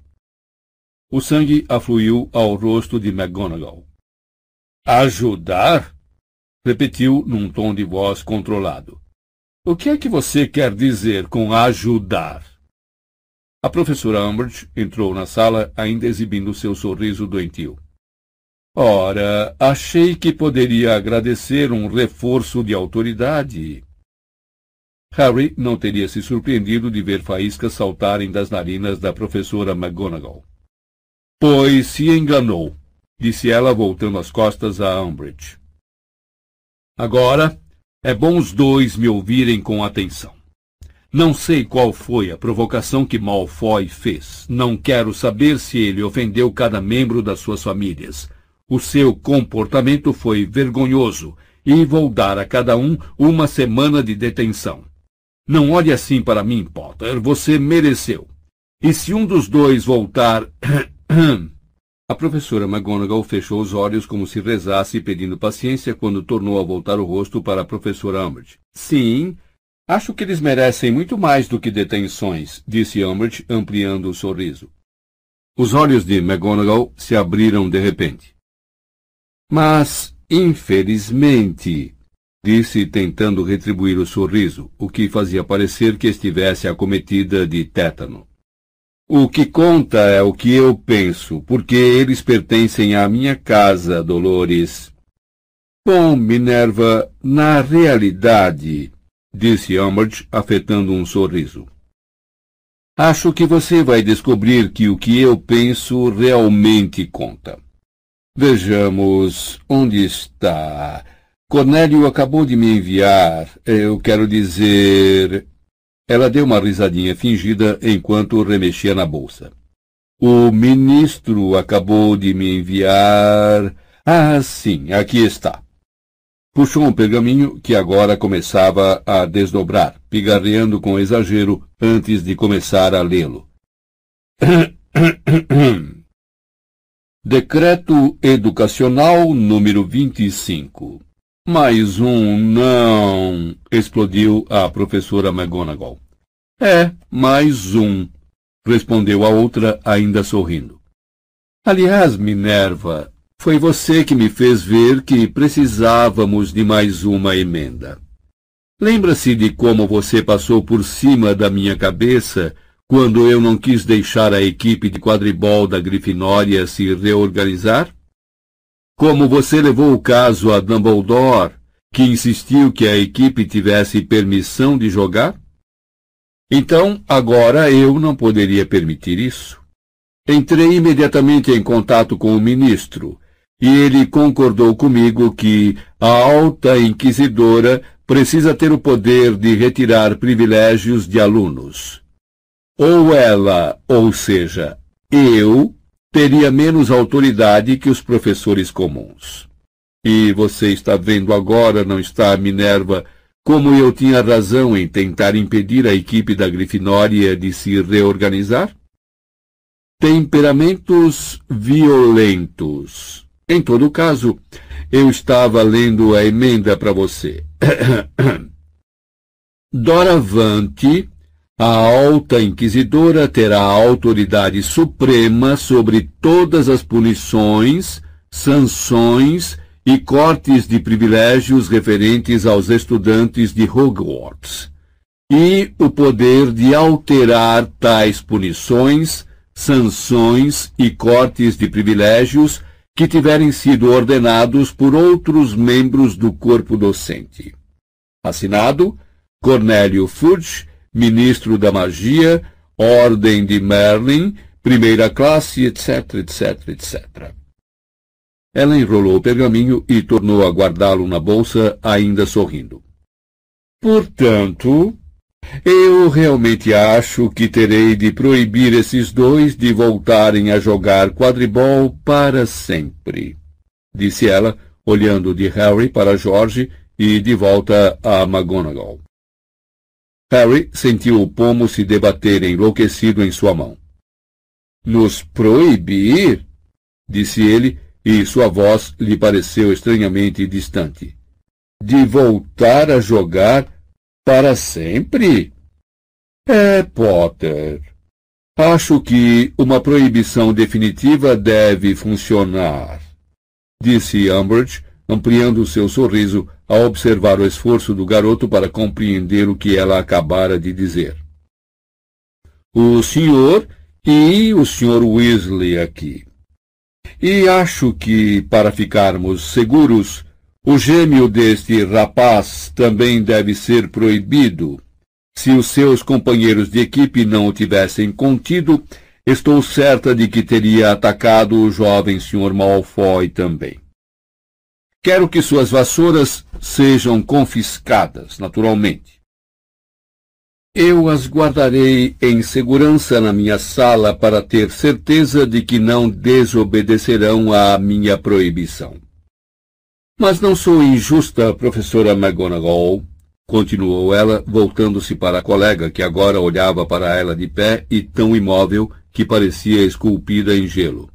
O sangue afluiu ao rosto de McGonagall. Ajudar? repetiu num tom de voz controlado. O que é que você quer dizer com ajudar? A professora Umbridge entrou na sala, ainda exibindo seu sorriso doentio. Ora, achei que poderia agradecer um reforço de autoridade. Harry não teria se surpreendido de ver faíscas saltarem das narinas da professora McGonagall. Pois se enganou, disse ela voltando as costas a Umbridge. Agora, é bom os dois me ouvirem com atenção. Não sei qual foi a provocação que Malfoy fez. Não quero saber se ele ofendeu cada membro das suas famílias. O seu comportamento foi vergonhoso e vou dar a cada um uma semana de detenção. Não olhe assim para mim, Potter. Você mereceu. E se um dos dois voltar A professora McGonagall fechou os olhos como se rezasse pedindo paciência quando tornou a voltar o rosto para a professora Umbridge. Sim, acho que eles merecem muito mais do que detenções, disse Umbridge, ampliando o sorriso. Os olhos de McGonagall se abriram de repente. Mas, infelizmente, disse tentando retribuir o sorriso, o que fazia parecer que estivesse acometida de tétano. O que conta é o que eu penso, porque eles pertencem à minha casa, Dolores. Bom, Minerva, na realidade, disse Umbridge, afetando um sorriso. Acho que você vai descobrir que o que eu penso realmente conta. Vejamos, onde está? Cornélio acabou de me enviar, eu quero dizer, ela deu uma risadinha fingida enquanto remexia na bolsa. O ministro acabou de me enviar. Ah, sim, aqui está. Puxou um pergaminho que agora começava a desdobrar, pigarreando com exagero antes de começar a lê-lo. Decreto Educacional número 25. Mais um não! explodiu a professora McGonagall. É, mais um, respondeu a outra, ainda sorrindo. Aliás, Minerva, foi você que me fez ver que precisávamos de mais uma emenda. Lembra-se de como você passou por cima da minha cabeça quando eu não quis deixar a equipe de quadribol da Grifinória se reorganizar? Como você levou o caso a Dumbledore, que insistiu que a equipe tivesse permissão de jogar? Então, agora eu não poderia permitir isso. Entrei imediatamente em contato com o ministro, e ele concordou comigo que a alta inquisidora precisa ter o poder de retirar privilégios de alunos. Ou ela, ou seja, eu, teria menos autoridade que os professores comuns. E você está vendo agora, não está, Minerva, como eu tinha razão em tentar impedir a equipe da Grifinória de se reorganizar? Temperamentos violentos. Em todo caso, eu estava lendo a emenda para você. Doravante a alta inquisidora terá autoridade suprema sobre todas as punições, sanções e cortes de privilégios referentes aos estudantes de Hogwarts, e o poder de alterar tais punições, sanções e cortes de privilégios que tiverem sido ordenados por outros membros do corpo docente. Assinado Cornélio Fudge, ministro da magia, ordem de Merlin, primeira classe, etc, etc, etc. Ela enrolou o pergaminho e tornou a guardá-lo na bolsa, ainda sorrindo. Portanto, eu realmente acho que terei de proibir esses dois de voltarem a jogar quadribol para sempre, disse ela, olhando de Harry para George e de volta a McGonagall. Harry sentiu o pomo se debater enlouquecido em sua mão. Nos proibir? disse ele, e sua voz lhe pareceu estranhamente distante. De voltar a jogar para sempre? É, Potter. Acho que uma proibição definitiva deve funcionar, disse Umbridge, ampliando seu sorriso ao observar o esforço do garoto para compreender o que ela acabara de dizer. O senhor e o senhor Weasley aqui. E acho que, para ficarmos seguros, o gêmeo deste rapaz também deve ser proibido. Se os seus companheiros de equipe não o tivessem contido, estou certa de que teria atacado o jovem Sr. Malfoy também. Quero que suas vassouras sejam confiscadas, naturalmente. Eu as guardarei em segurança na minha sala para ter certeza de que não desobedecerão à minha proibição. Mas não sou injusta, professora McGonagall, continuou ela, voltando-se para a colega, que agora olhava para ela de pé e tão imóvel que parecia esculpida em gelo.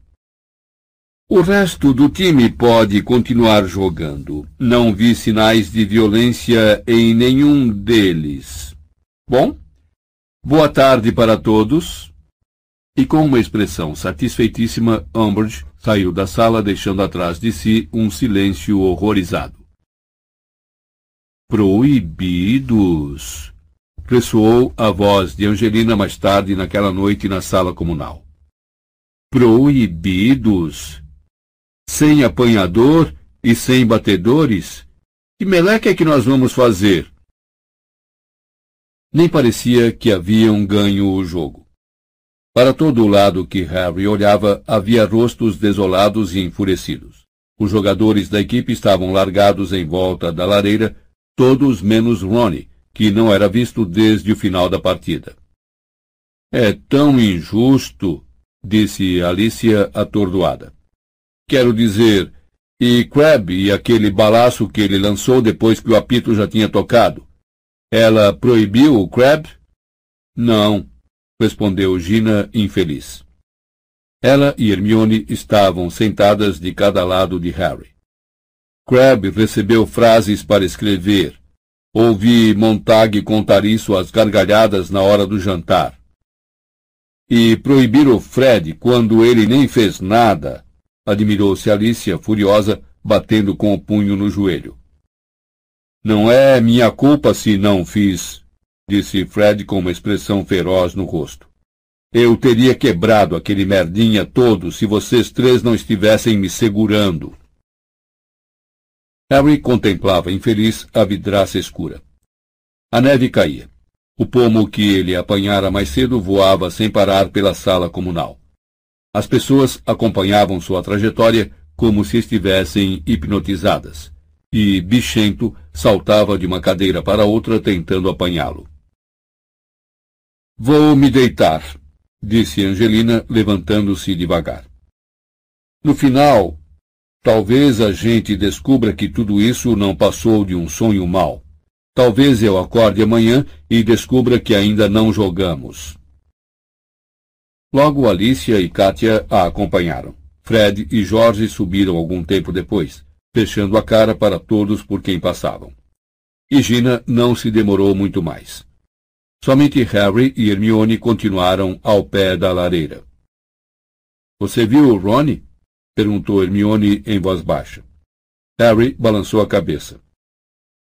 O resto do time pode continuar jogando. Não vi sinais de violência em nenhum deles. Bom, boa tarde para todos. E com uma expressão satisfeitíssima, Umbridge saiu da sala, deixando atrás de si um silêncio horrorizado. Proibidos! ressoou a voz de Angelina mais tarde naquela noite na sala comunal. Proibidos! Sem apanhador e sem batedores? Que meleca é que nós vamos fazer? Nem parecia que haviam ganho o jogo. Para todo o lado que Harry olhava, havia rostos desolados e enfurecidos. Os jogadores da equipe estavam largados em volta da lareira, todos menos Ronnie, que não era visto desde o final da partida. É tão injusto, disse Alicia atordoada. Quero dizer, e Crab e aquele balaço que ele lançou depois que o apito já tinha tocado. Ela proibiu o Crab? Não, respondeu Gina infeliz. Ela e Hermione estavam sentadas de cada lado de Harry. Crab recebeu frases para escrever. Ouvi Montague contar isso às gargalhadas na hora do jantar. E proibir o Fred quando ele nem fez nada, admirou-se Alicia, furiosa, batendo com o punho no joelho. Não é minha culpa se não fiz, disse Fred com uma expressão feroz no rosto. Eu teria quebrado aquele merdinha todo se vocês três não estivessem me segurando. Harry contemplava infeliz a vidraça escura. A neve caía. O pomo que ele apanhara mais cedo voava sem parar pela sala comunal. As pessoas acompanhavam sua trajetória como se estivessem hipnotizadas e, bichento, saltava de uma cadeira para outra tentando apanhá-lo. Vou me deitar, disse Angelina, levantando-se devagar. No final, talvez a gente descubra que tudo isso não passou de um sonho mau. Talvez eu acorde amanhã e descubra que ainda não jogamos. Logo Alicia e Katia a acompanharam. Fred e Jorge subiram algum tempo depois fechando a cara para todos por quem passavam. E Gina não se demorou muito mais. Somente Harry e Hermione continuaram ao pé da lareira. Você viu o Ronnie? perguntou Hermione em voz baixa. Harry balançou a cabeça.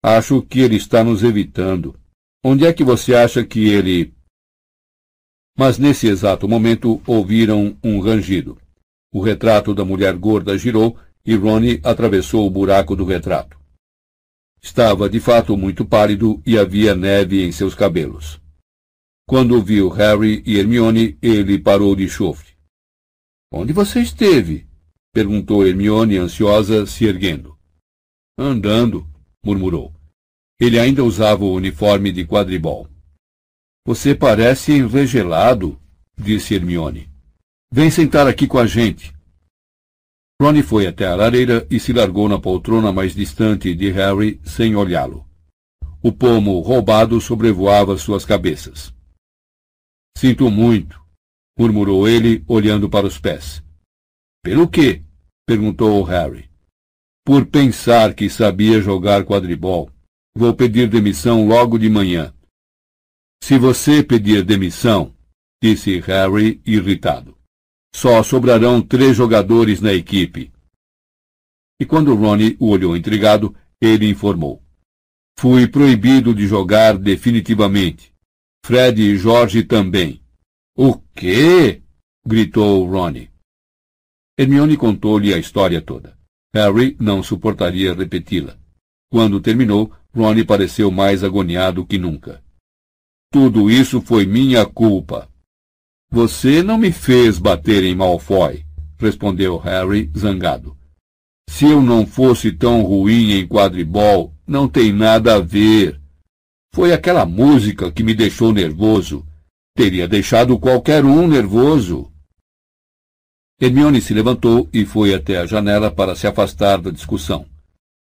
Acho que ele está nos evitando. Onde é que você acha que ele. Mas nesse exato momento ouviram um rangido. O retrato da mulher gorda girou e Ronnie atravessou o buraco do retrato. Estava de fato muito pálido e havia neve em seus cabelos. Quando viu Harry e Hermione, ele parou de chofre. Onde você esteve? perguntou Hermione ansiosa, se erguendo. Andando, murmurou. Ele ainda usava o uniforme de quadribol. Você parece enregelado, disse Hermione. Vem sentar aqui com a gente. Ronnie foi até a lareira e se largou na poltrona mais distante de Harry sem olhá-lo. O pomo roubado sobrevoava suas cabeças. Sinto muito, murmurou ele, olhando para os pés. Pelo quê? perguntou Harry. Por pensar que sabia jogar quadribol. Vou pedir demissão logo de manhã. Se você pedir demissão, disse Harry, irritado, só sobrarão três jogadores na equipe. E quando Ronnie o olhou intrigado, ele informou. Fui proibido de jogar definitivamente. Fred e Jorge também. O quê? gritou Ronnie. Hermione contou-lhe a história toda. Harry não suportaria repeti-la. Quando terminou, Ronnie pareceu mais agoniado que nunca. Tudo isso foi minha culpa. Você não me fez bater em Malfoy, respondeu Harry, zangado. Se eu não fosse tão ruim em quadribol, não tem nada a ver. Foi aquela música que me deixou nervoso. Teria deixado qualquer um nervoso. Hermione se levantou e foi até a janela para se afastar da discussão.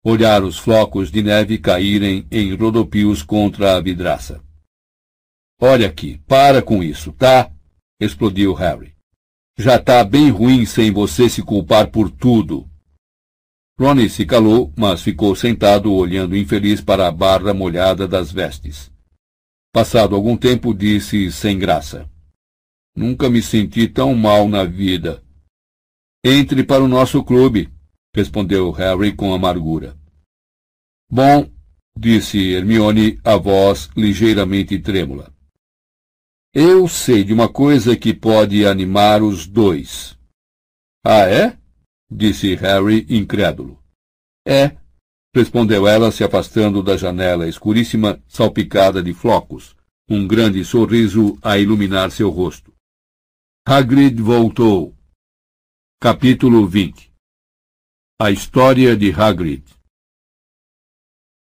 Olhar os flocos de neve caírem em rodopios contra a vidraça. Olha aqui, para com isso, tá? explodiu Harry. Já tá bem ruim sem você se culpar por tudo. Ronnie se calou, mas ficou sentado olhando infeliz para a barra molhada das vestes. Passado algum tempo, disse sem graça. Nunca me senti tão mal na vida. Entre para o nosso clube, respondeu Harry com amargura. Bom, disse Hermione, a voz ligeiramente trêmula. Eu sei de uma coisa que pode animar os dois. Ah, é? disse Harry, incrédulo. É, respondeu ela, se afastando da janela escuríssima, salpicada de flocos, um grande sorriso a iluminar seu rosto. Hagrid voltou. Capítulo 20 A história de Hagrid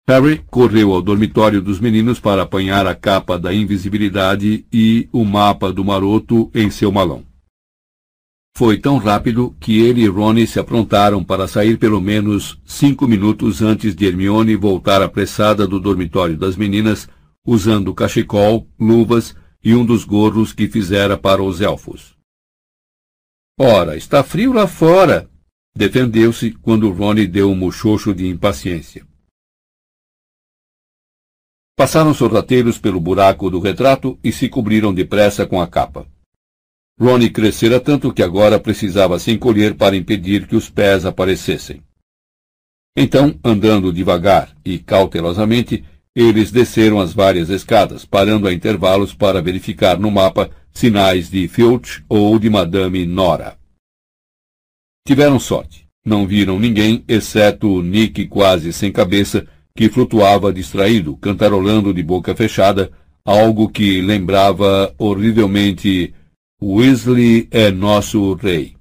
Harry correu ao dormitório dos meninos para apanhar a capa da invisibilidade e o mapa do maroto em seu malão. Foi tão rápido que ele e Ronnie se aprontaram para sair pelo menos cinco minutos antes de Hermione voltar apressada do dormitório das meninas, usando cachecol, luvas e um dos gorros que fizera para os elfos. Ora, está frio lá fora! Defendeu-se quando Ronnie deu um muxoxo de impaciência. Passaram sorrateiros pelo buraco do retrato e se cobriram depressa com a capa. Ronnie crescera tanto que agora precisava se encolher para impedir que os pés aparecessem. Então, andando devagar e cautelosamente, eles desceram as várias escadas, parando a intervalos para verificar no mapa sinais de Filch ou de Madame Nora. Tiveram sorte. Não viram ninguém, exceto Nick quase sem cabeça, que flutuava distraído, cantarolando de boca fechada, algo que lembrava horrivelmente Weasley é nosso rei.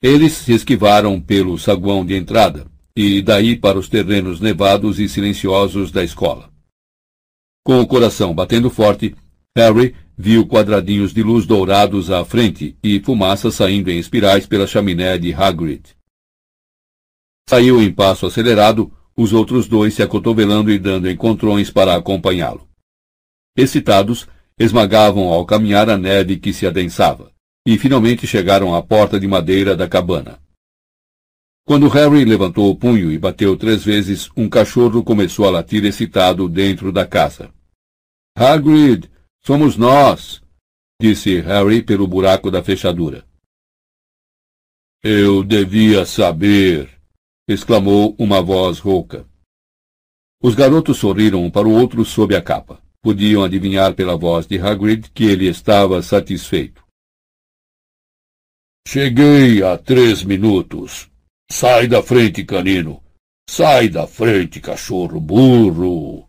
Eles se esquivaram pelo saguão de entrada, e daí para os terrenos nevados e silenciosos da escola. Com o coração batendo forte, Harry viu quadradinhos de luz dourados à frente e fumaça saindo em espirais pela chaminé de Hagrid. Saiu em passo acelerado, os outros dois se acotovelando e dando encontrões para acompanhá-lo. Excitados, esmagavam ao caminhar a neve que se adensava, e finalmente chegaram à porta de madeira da cabana. Quando Harry levantou o punho e bateu três vezes, um cachorro começou a latir excitado dentro da casa. Hagrid, somos nós! disse Harry pelo buraco da fechadura. Eu devia saber! Exclamou uma voz rouca. Os garotos sorriram um para o outro sob a capa. Podiam adivinhar pela voz de Hagrid que ele estava satisfeito. Cheguei há três minutos. Sai da frente, canino. Sai da frente, cachorro burro.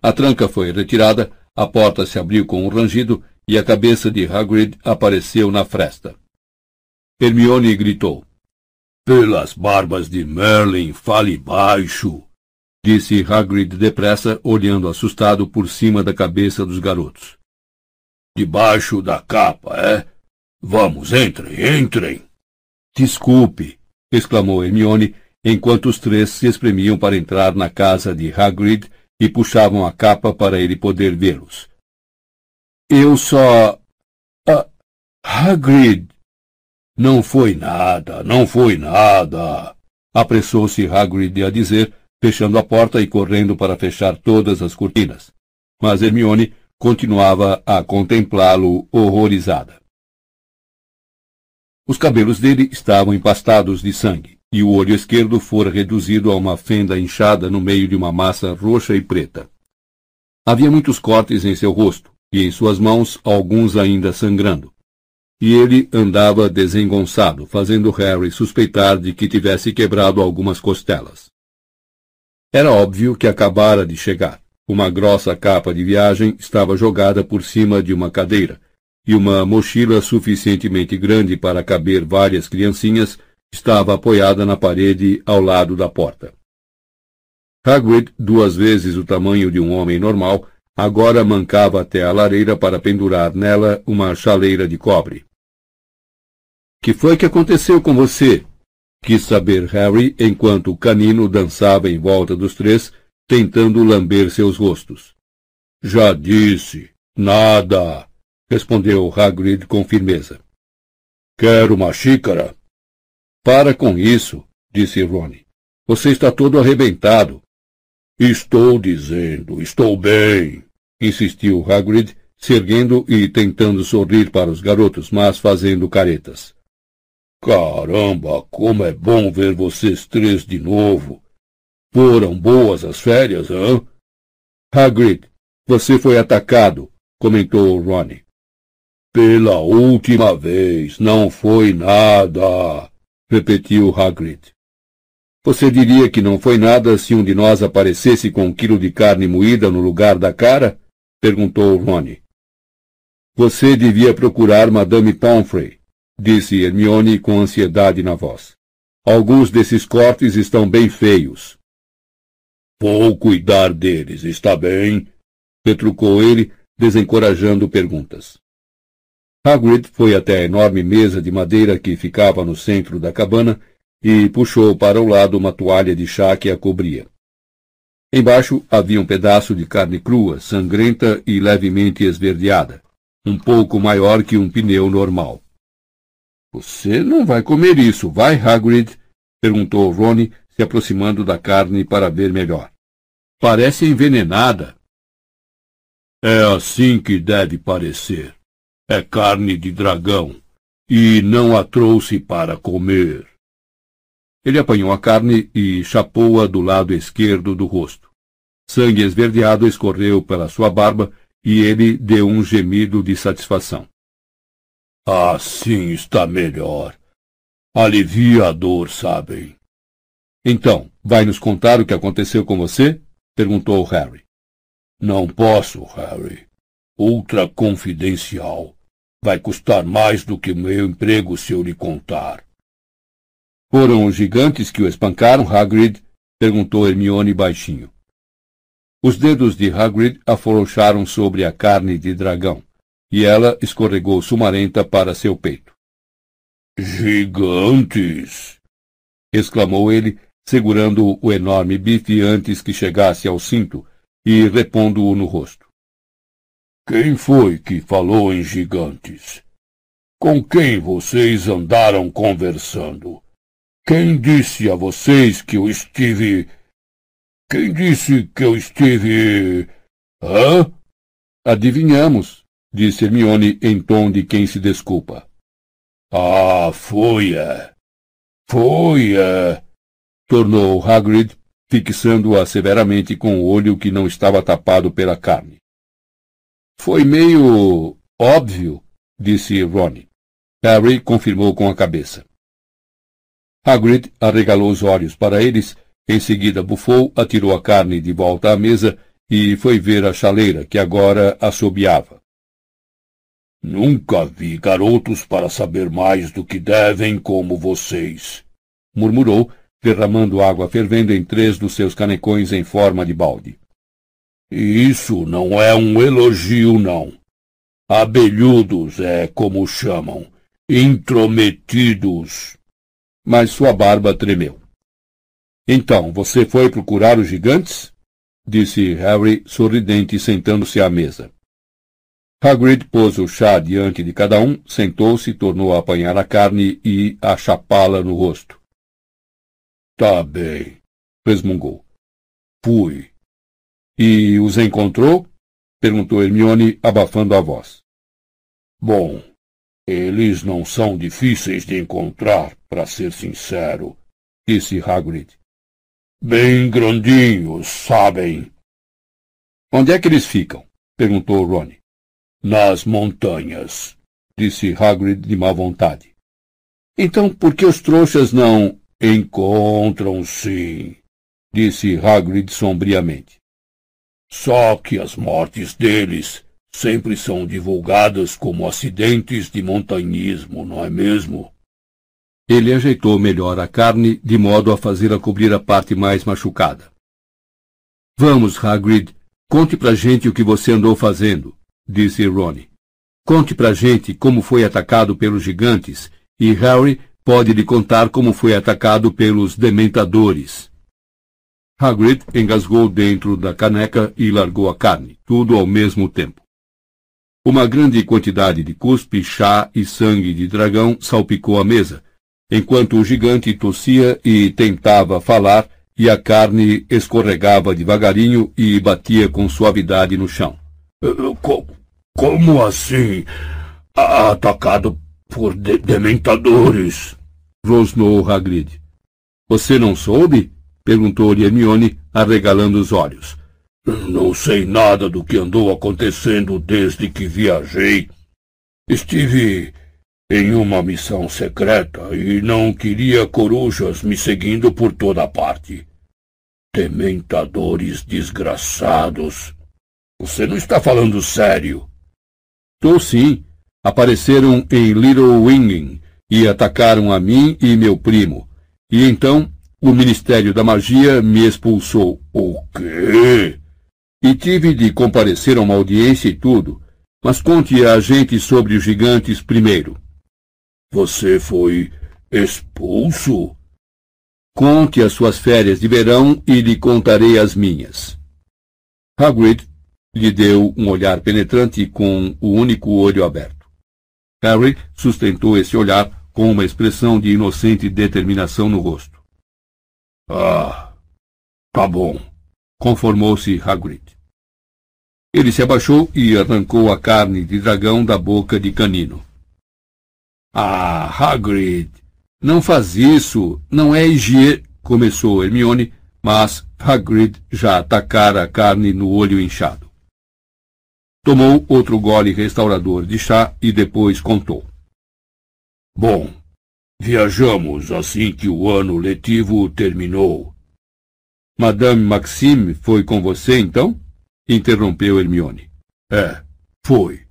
A tranca foi retirada, a porta se abriu com um rangido e a cabeça de Hagrid apareceu na fresta. Hermione gritou. Pelas barbas de Merlin, fale baixo, disse Hagrid depressa, olhando assustado por cima da cabeça dos garotos. Debaixo da capa, é? Vamos, entrem, entrem. Desculpe, exclamou Hermione, enquanto os três se espremiam para entrar na casa de Hagrid e puxavam a capa para ele poder vê-los. Eu só... Ah, Hagrid... Não foi nada, não foi nada, apressou-se Hagrid a dizer, fechando a porta e correndo para fechar todas as cortinas. Mas Hermione continuava a contemplá-lo horrorizada. Os cabelos dele estavam empastados de sangue, e o olho esquerdo fora reduzido a uma fenda inchada no meio de uma massa roxa e preta. Havia muitos cortes em seu rosto, e em suas mãos alguns ainda sangrando. E ele andava desengonçado, fazendo Harry suspeitar de que tivesse quebrado algumas costelas. Era óbvio que acabara de chegar. Uma grossa capa de viagem estava jogada por cima de uma cadeira, e uma mochila suficientemente grande para caber várias criancinhas estava apoiada na parede ao lado da porta. Hagrid, duas vezes o tamanho de um homem normal, agora mancava até a lareira para pendurar nela uma chaleira de cobre. Que foi que aconteceu com você? Quis saber Harry enquanto o canino dançava em volta dos três, tentando lamber seus rostos. Já disse, nada, respondeu Hagrid com firmeza. Quer uma xícara? Para com isso, disse Rony. Você está todo arrebentado. Estou dizendo, estou bem, insistiu Hagrid, se erguendo e tentando sorrir para os garotos, mas fazendo caretas. Caramba, como é bom ver vocês três de novo. Foram boas as férias, hã? Hagrid, você foi atacado, comentou Ronnie. Pela última vez, não foi nada, repetiu Hagrid. Você diria que não foi nada se um de nós aparecesse com um quilo de carne moída no lugar da cara? perguntou Ronnie. Você devia procurar Madame Pomfrey, disse Hermione com ansiedade na voz. Alguns desses cortes estão bem feios. Vou cuidar deles, está bem? retrucou ele, desencorajando perguntas. Hagrid foi até a enorme mesa de madeira que ficava no centro da cabana e puxou para o lado uma toalha de chá que a cobria. Embaixo havia um pedaço de carne crua, sangrenta e levemente esverdeada, um pouco maior que um pneu normal. Você não vai comer isso, vai, Hagrid? perguntou Rony, se aproximando da carne para ver melhor. Parece envenenada. É assim que deve parecer. É carne de dragão, e não a trouxe para comer. Ele apanhou a carne e chapou-a do lado esquerdo do rosto. Sangue esverdeado escorreu pela sua barba e ele deu um gemido de satisfação. Assim está melhor. Alivia a dor, sabem. Então, vai nos contar o que aconteceu com você? perguntou Harry. Não posso, Harry. Ultra confidencial. Vai custar mais do que meu emprego se eu lhe contar. Foram os gigantes que o espancaram, Hagrid? perguntou Hermione baixinho. Os dedos de Hagrid afrouxaram sobre a carne de dragão e ela escorregou sumarenta para seu peito. Gigantes! exclamou ele, segurando o enorme bife antes que chegasse ao cinto e repondo-o no rosto. Quem foi que falou em gigantes? Com quem vocês andaram conversando? Quem disse a vocês que eu estive. Quem disse que eu estive. Hã? Adivinhamos, disse Hermione em tom de quem se desculpa. Ah, foi é. Foi é. Tornou Hagrid, fixando-a severamente com o olho que não estava tapado pela carne. Foi meio óbvio, disse Ronnie. Harry confirmou com a cabeça. Hagrid arregalou os olhos para eles, em seguida bufou, atirou a carne de volta à mesa e foi ver a chaleira, que agora assobiava. Nunca vi garotos para saber mais do que devem como vocês, murmurou, derramando água fervendo em três dos seus canecões em forma de balde. Isso não é um elogio, não. Abelhudos é como chamam, intrometidos. Mas sua barba tremeu. Então, você foi procurar os gigantes? disse Harry, sorridente, sentando-se à mesa. Hagrid pôs o chá diante de cada um, sentou-se, tornou a apanhar a carne e a chapá-la no rosto. Tá bem, resmungou. Fui. E os encontrou? perguntou Hermione, abafando a voz. Bom, eles não são difíceis de encontrar, para ser sincero, disse Hagrid. Bem grandinhos, sabem. Onde é que eles ficam? perguntou Ron. Nas montanhas, disse Hagrid de má vontade. Então por que os trouxas não encontram sim? disse Hagrid sombriamente. Só que as mortes deles sempre são divulgadas como acidentes de montanhismo, não é mesmo? Ele ajeitou melhor a carne, de modo a fazê-la cobrir a parte mais machucada. Vamos, Hagrid, conte pra gente o que você andou fazendo disse Ronnie. Conte pra gente como foi atacado pelos gigantes, e Harry pode lhe contar como foi atacado pelos dementadores. Hagrid engasgou dentro da caneca e largou a carne, tudo ao mesmo tempo. Uma grande quantidade de cuspe, chá e sangue de dragão salpicou a mesa, enquanto o gigante tossia e tentava falar, e a carne escorregava devagarinho e batia com suavidade no chão. Como, como assim? Atacado por de dementadores? Rosnou Hagrid. Você não soube? Perguntou Hermione, arregalando os olhos. Não sei nada do que andou acontecendo desde que viajei. Estive em uma missão secreta e não queria corujas me seguindo por toda parte. Dementadores desgraçados. Você não está falando sério? Estou sim. Apareceram em Little Winging e atacaram a mim e meu primo. E então o Ministério da Magia me expulsou. O quê? E tive de comparecer a uma audiência e tudo. Mas conte a gente sobre os gigantes primeiro. Você foi expulso? Conte as suas férias de verão e lhe contarei as minhas. Hagrid lhe deu um olhar penetrante com o único olho aberto. Harry sustentou esse olhar com uma expressão de inocente determinação no rosto. Ah, tá bom, conformou-se Hagrid. Ele se abaixou e arrancou a carne de dragão da boca de canino. Ah, Hagrid, não faz isso, não é higiene, começou Hermione, mas Hagrid já atacara a carne no olho inchado. Tomou outro gole restaurador de chá e depois contou. Bom, viajamos assim que o ano letivo terminou. Madame Maxime foi com você, então? Interrompeu Hermione. É, foi.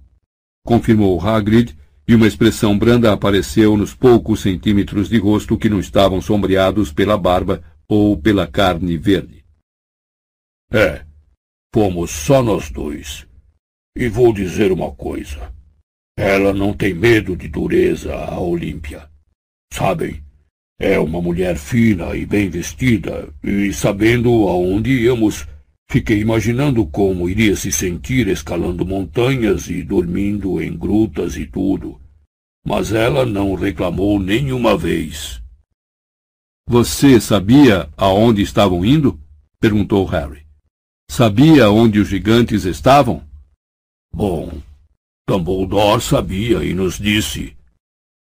Confirmou Hagrid, e uma expressão branda apareceu nos poucos centímetros de rosto que não estavam sombreados pela barba ou pela carne verde. É, fomos só nós dois. E vou dizer uma coisa. Ela não tem medo de dureza, a Olímpia. Sabem, é uma mulher fina e bem vestida, e sabendo aonde íamos, fiquei imaginando como iria se sentir escalando montanhas e dormindo em grutas e tudo. Mas ela não reclamou nenhuma vez. Você sabia aonde estavam indo? perguntou Harry. Sabia onde os gigantes estavam? Bom, Dumbledore sabia e nos disse.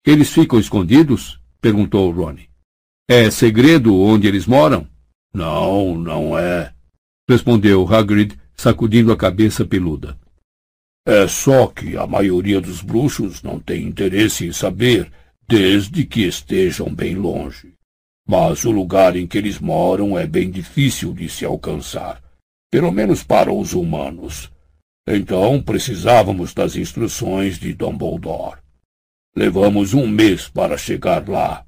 Eles ficam escondidos? perguntou Ronnie. É segredo onde eles moram? Não, não é, respondeu Hagrid, sacudindo a cabeça peluda. É só que a maioria dos bruxos não tem interesse em saber, desde que estejam bem longe. Mas o lugar em que eles moram é bem difícil de se alcançar, pelo menos para os humanos. Então precisávamos das instruções de Dumbledore. Levamos um mês para chegar lá.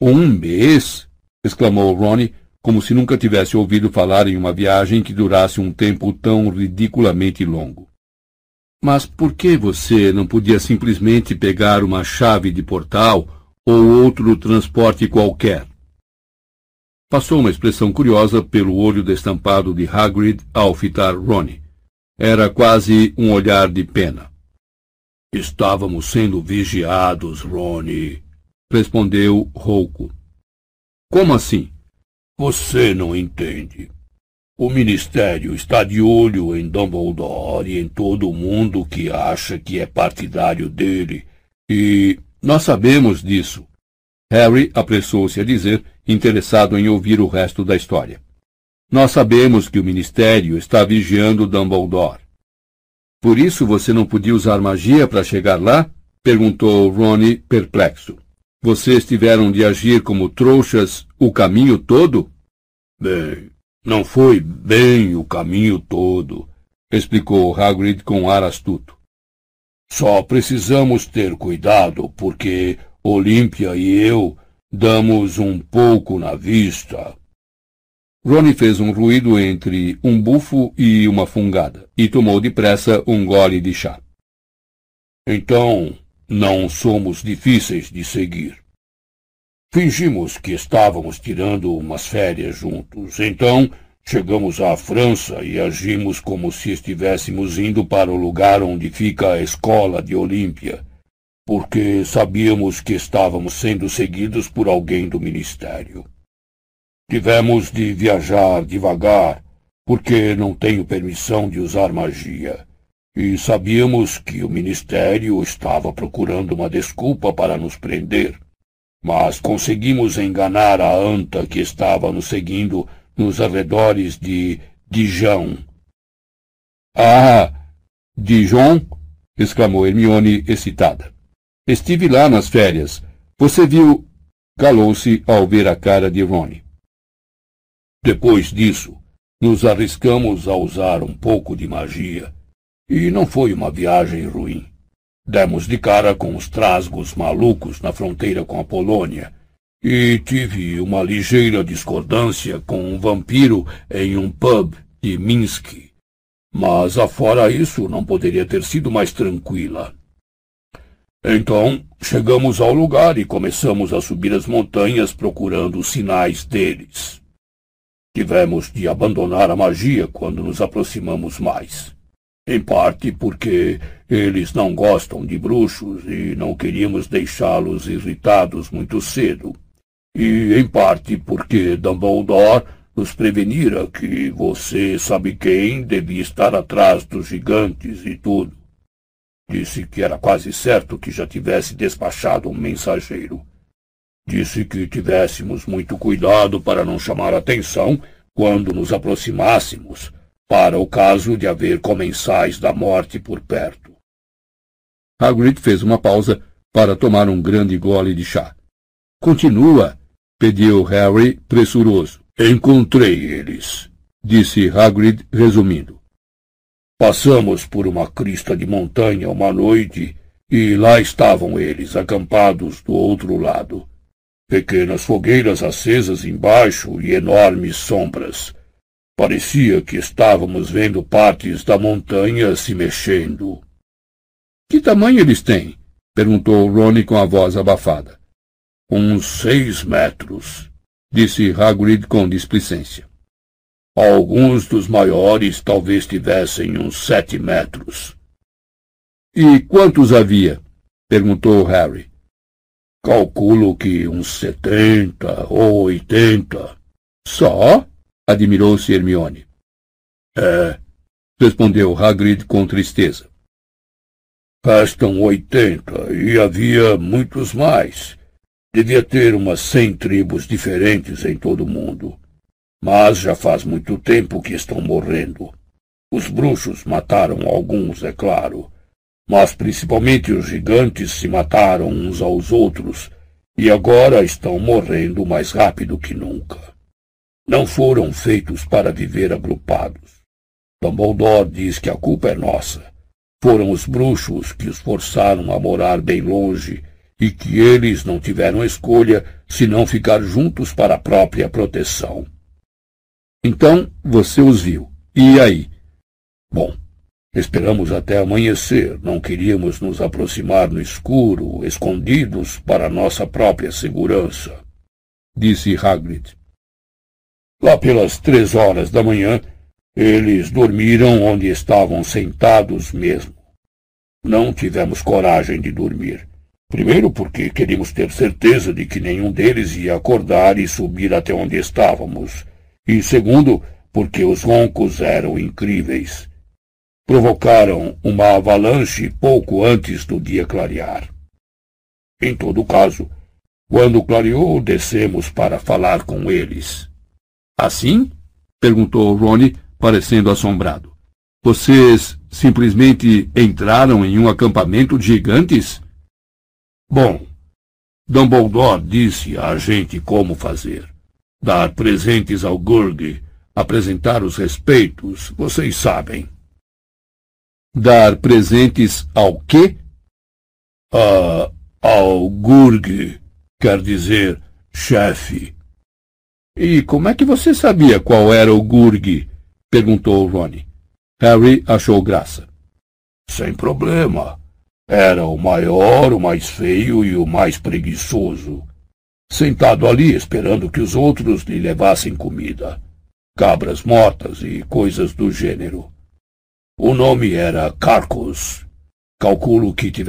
Um mês? exclamou Ronnie, como se nunca tivesse ouvido falar em uma viagem que durasse um tempo tão ridiculamente longo. Mas por que você não podia simplesmente pegar uma chave de portal ou outro transporte qualquer? Passou uma expressão curiosa pelo olho destampado de Hagrid ao fitar Ronnie. Era quase um olhar de pena. Estávamos sendo vigiados, Ronnie, respondeu rouco. Como assim? Você não entende. O Ministério está de olho em Dumbledore e em todo mundo que acha que é partidário dele. E nós sabemos disso. Harry apressou-se a dizer, interessado em ouvir o resto da história. Nós sabemos que o Ministério está vigiando Dumbledore. Por isso você não podia usar magia para chegar lá? perguntou Ronnie, perplexo. Vocês tiveram de agir como trouxas o caminho todo? Bem, não foi bem o caminho todo, explicou Hagrid com ar astuto. Só precisamos ter cuidado, porque Olímpia e eu damos um pouco na vista. Rony fez um ruído entre um bufo e uma fungada, e tomou depressa um gole de chá. Então, não somos difíceis de seguir. Fingimos que estávamos tirando umas férias juntos, então chegamos à França e agimos como se estivéssemos indo para o lugar onde fica a escola de Olímpia, porque sabíamos que estávamos sendo seguidos por alguém do ministério. Tivemos de viajar devagar, porque não tenho permissão de usar magia. E sabíamos que o Ministério estava procurando uma desculpa para nos prender. Mas conseguimos enganar a anta que estava nos seguindo nos arredores de Dijon. Ah, Dijon? exclamou Hermione excitada. Estive lá nas férias. Você viu. Calou-se ao ver a cara de Rony. Depois disso, nos arriscamos a usar um pouco de magia, e não foi uma viagem ruim. Demos de cara com os trasgos malucos na fronteira com a Polônia, e tive uma ligeira discordância com um vampiro em um pub de Minsk. Mas afora isso, não poderia ter sido mais tranquila. Então, chegamos ao lugar e começamos a subir as montanhas procurando os sinais deles. Tivemos de abandonar a magia quando nos aproximamos mais. Em parte porque eles não gostam de bruxos e não queríamos deixá-los irritados muito cedo. E em parte porque Dumbledore nos prevenira que você sabe quem devia estar atrás dos gigantes e tudo. Disse que era quase certo que já tivesse despachado um mensageiro. Disse que tivéssemos muito cuidado para não chamar atenção quando nos aproximássemos, para o caso de haver comensais da morte por perto. Hagrid fez uma pausa para tomar um grande gole de chá. Continua, pediu Harry, pressuroso. Encontrei eles, disse Hagrid, resumindo. Passamos por uma crista de montanha uma noite e lá estavam eles, acampados do outro lado. Pequenas fogueiras acesas embaixo e enormes sombras. Parecia que estávamos vendo partes da montanha se mexendo. Que tamanho eles têm? perguntou Ronnie com a voz abafada. Uns seis metros, disse Hagrid com displicência. Alguns dos maiores talvez tivessem uns sete metros. E quantos havia? perguntou Harry. Calculo que uns setenta ou oitenta. Só? admirou-se Hermione. É, respondeu Hagrid com tristeza. Restam oitenta, e havia muitos mais. Devia ter umas cem tribos diferentes em todo o mundo. Mas já faz muito tempo que estão morrendo. Os bruxos mataram alguns, é claro, mas principalmente os gigantes se mataram uns aos outros e agora estão morrendo mais rápido que nunca. Não foram feitos para viver agrupados. Dumbledore diz que a culpa é nossa. Foram os bruxos que os forçaram a morar bem longe e que eles não tiveram escolha senão ficar juntos para a própria proteção. Então você os viu. E aí? Bom, esperamos até amanhecer. Não queríamos nos aproximar no escuro, escondidos para nossa própria segurança, disse Hagrid. Lá pelas três horas da manhã, eles dormiram onde estavam sentados mesmo. Não tivemos coragem de dormir. Primeiro, porque queríamos ter certeza de que nenhum deles ia acordar e subir até onde estávamos. E segundo, porque os roncos eram incríveis. Provocaram uma avalanche pouco antes do dia clarear. Em todo caso, quando clareou, descemos para falar com eles. Assim? perguntou Ronnie, parecendo assombrado. Vocês simplesmente entraram em um acampamento de gigantes? Bom, Dumbledore disse a gente como fazer. Dar presentes ao Gurg, apresentar os respeitos, vocês sabem. Dar presentes ao quê? Ah, ao Gurg, quer dizer chefe. E como é que você sabia qual era o Gurg? perguntou Ronnie. Harry achou graça. Sem problema. Era o maior, o mais feio e o mais preguiçoso. Sentado ali esperando que os outros lhe levassem comida. Cabras mortas e coisas do gênero. O nome era Carcos. Calculo que tivesse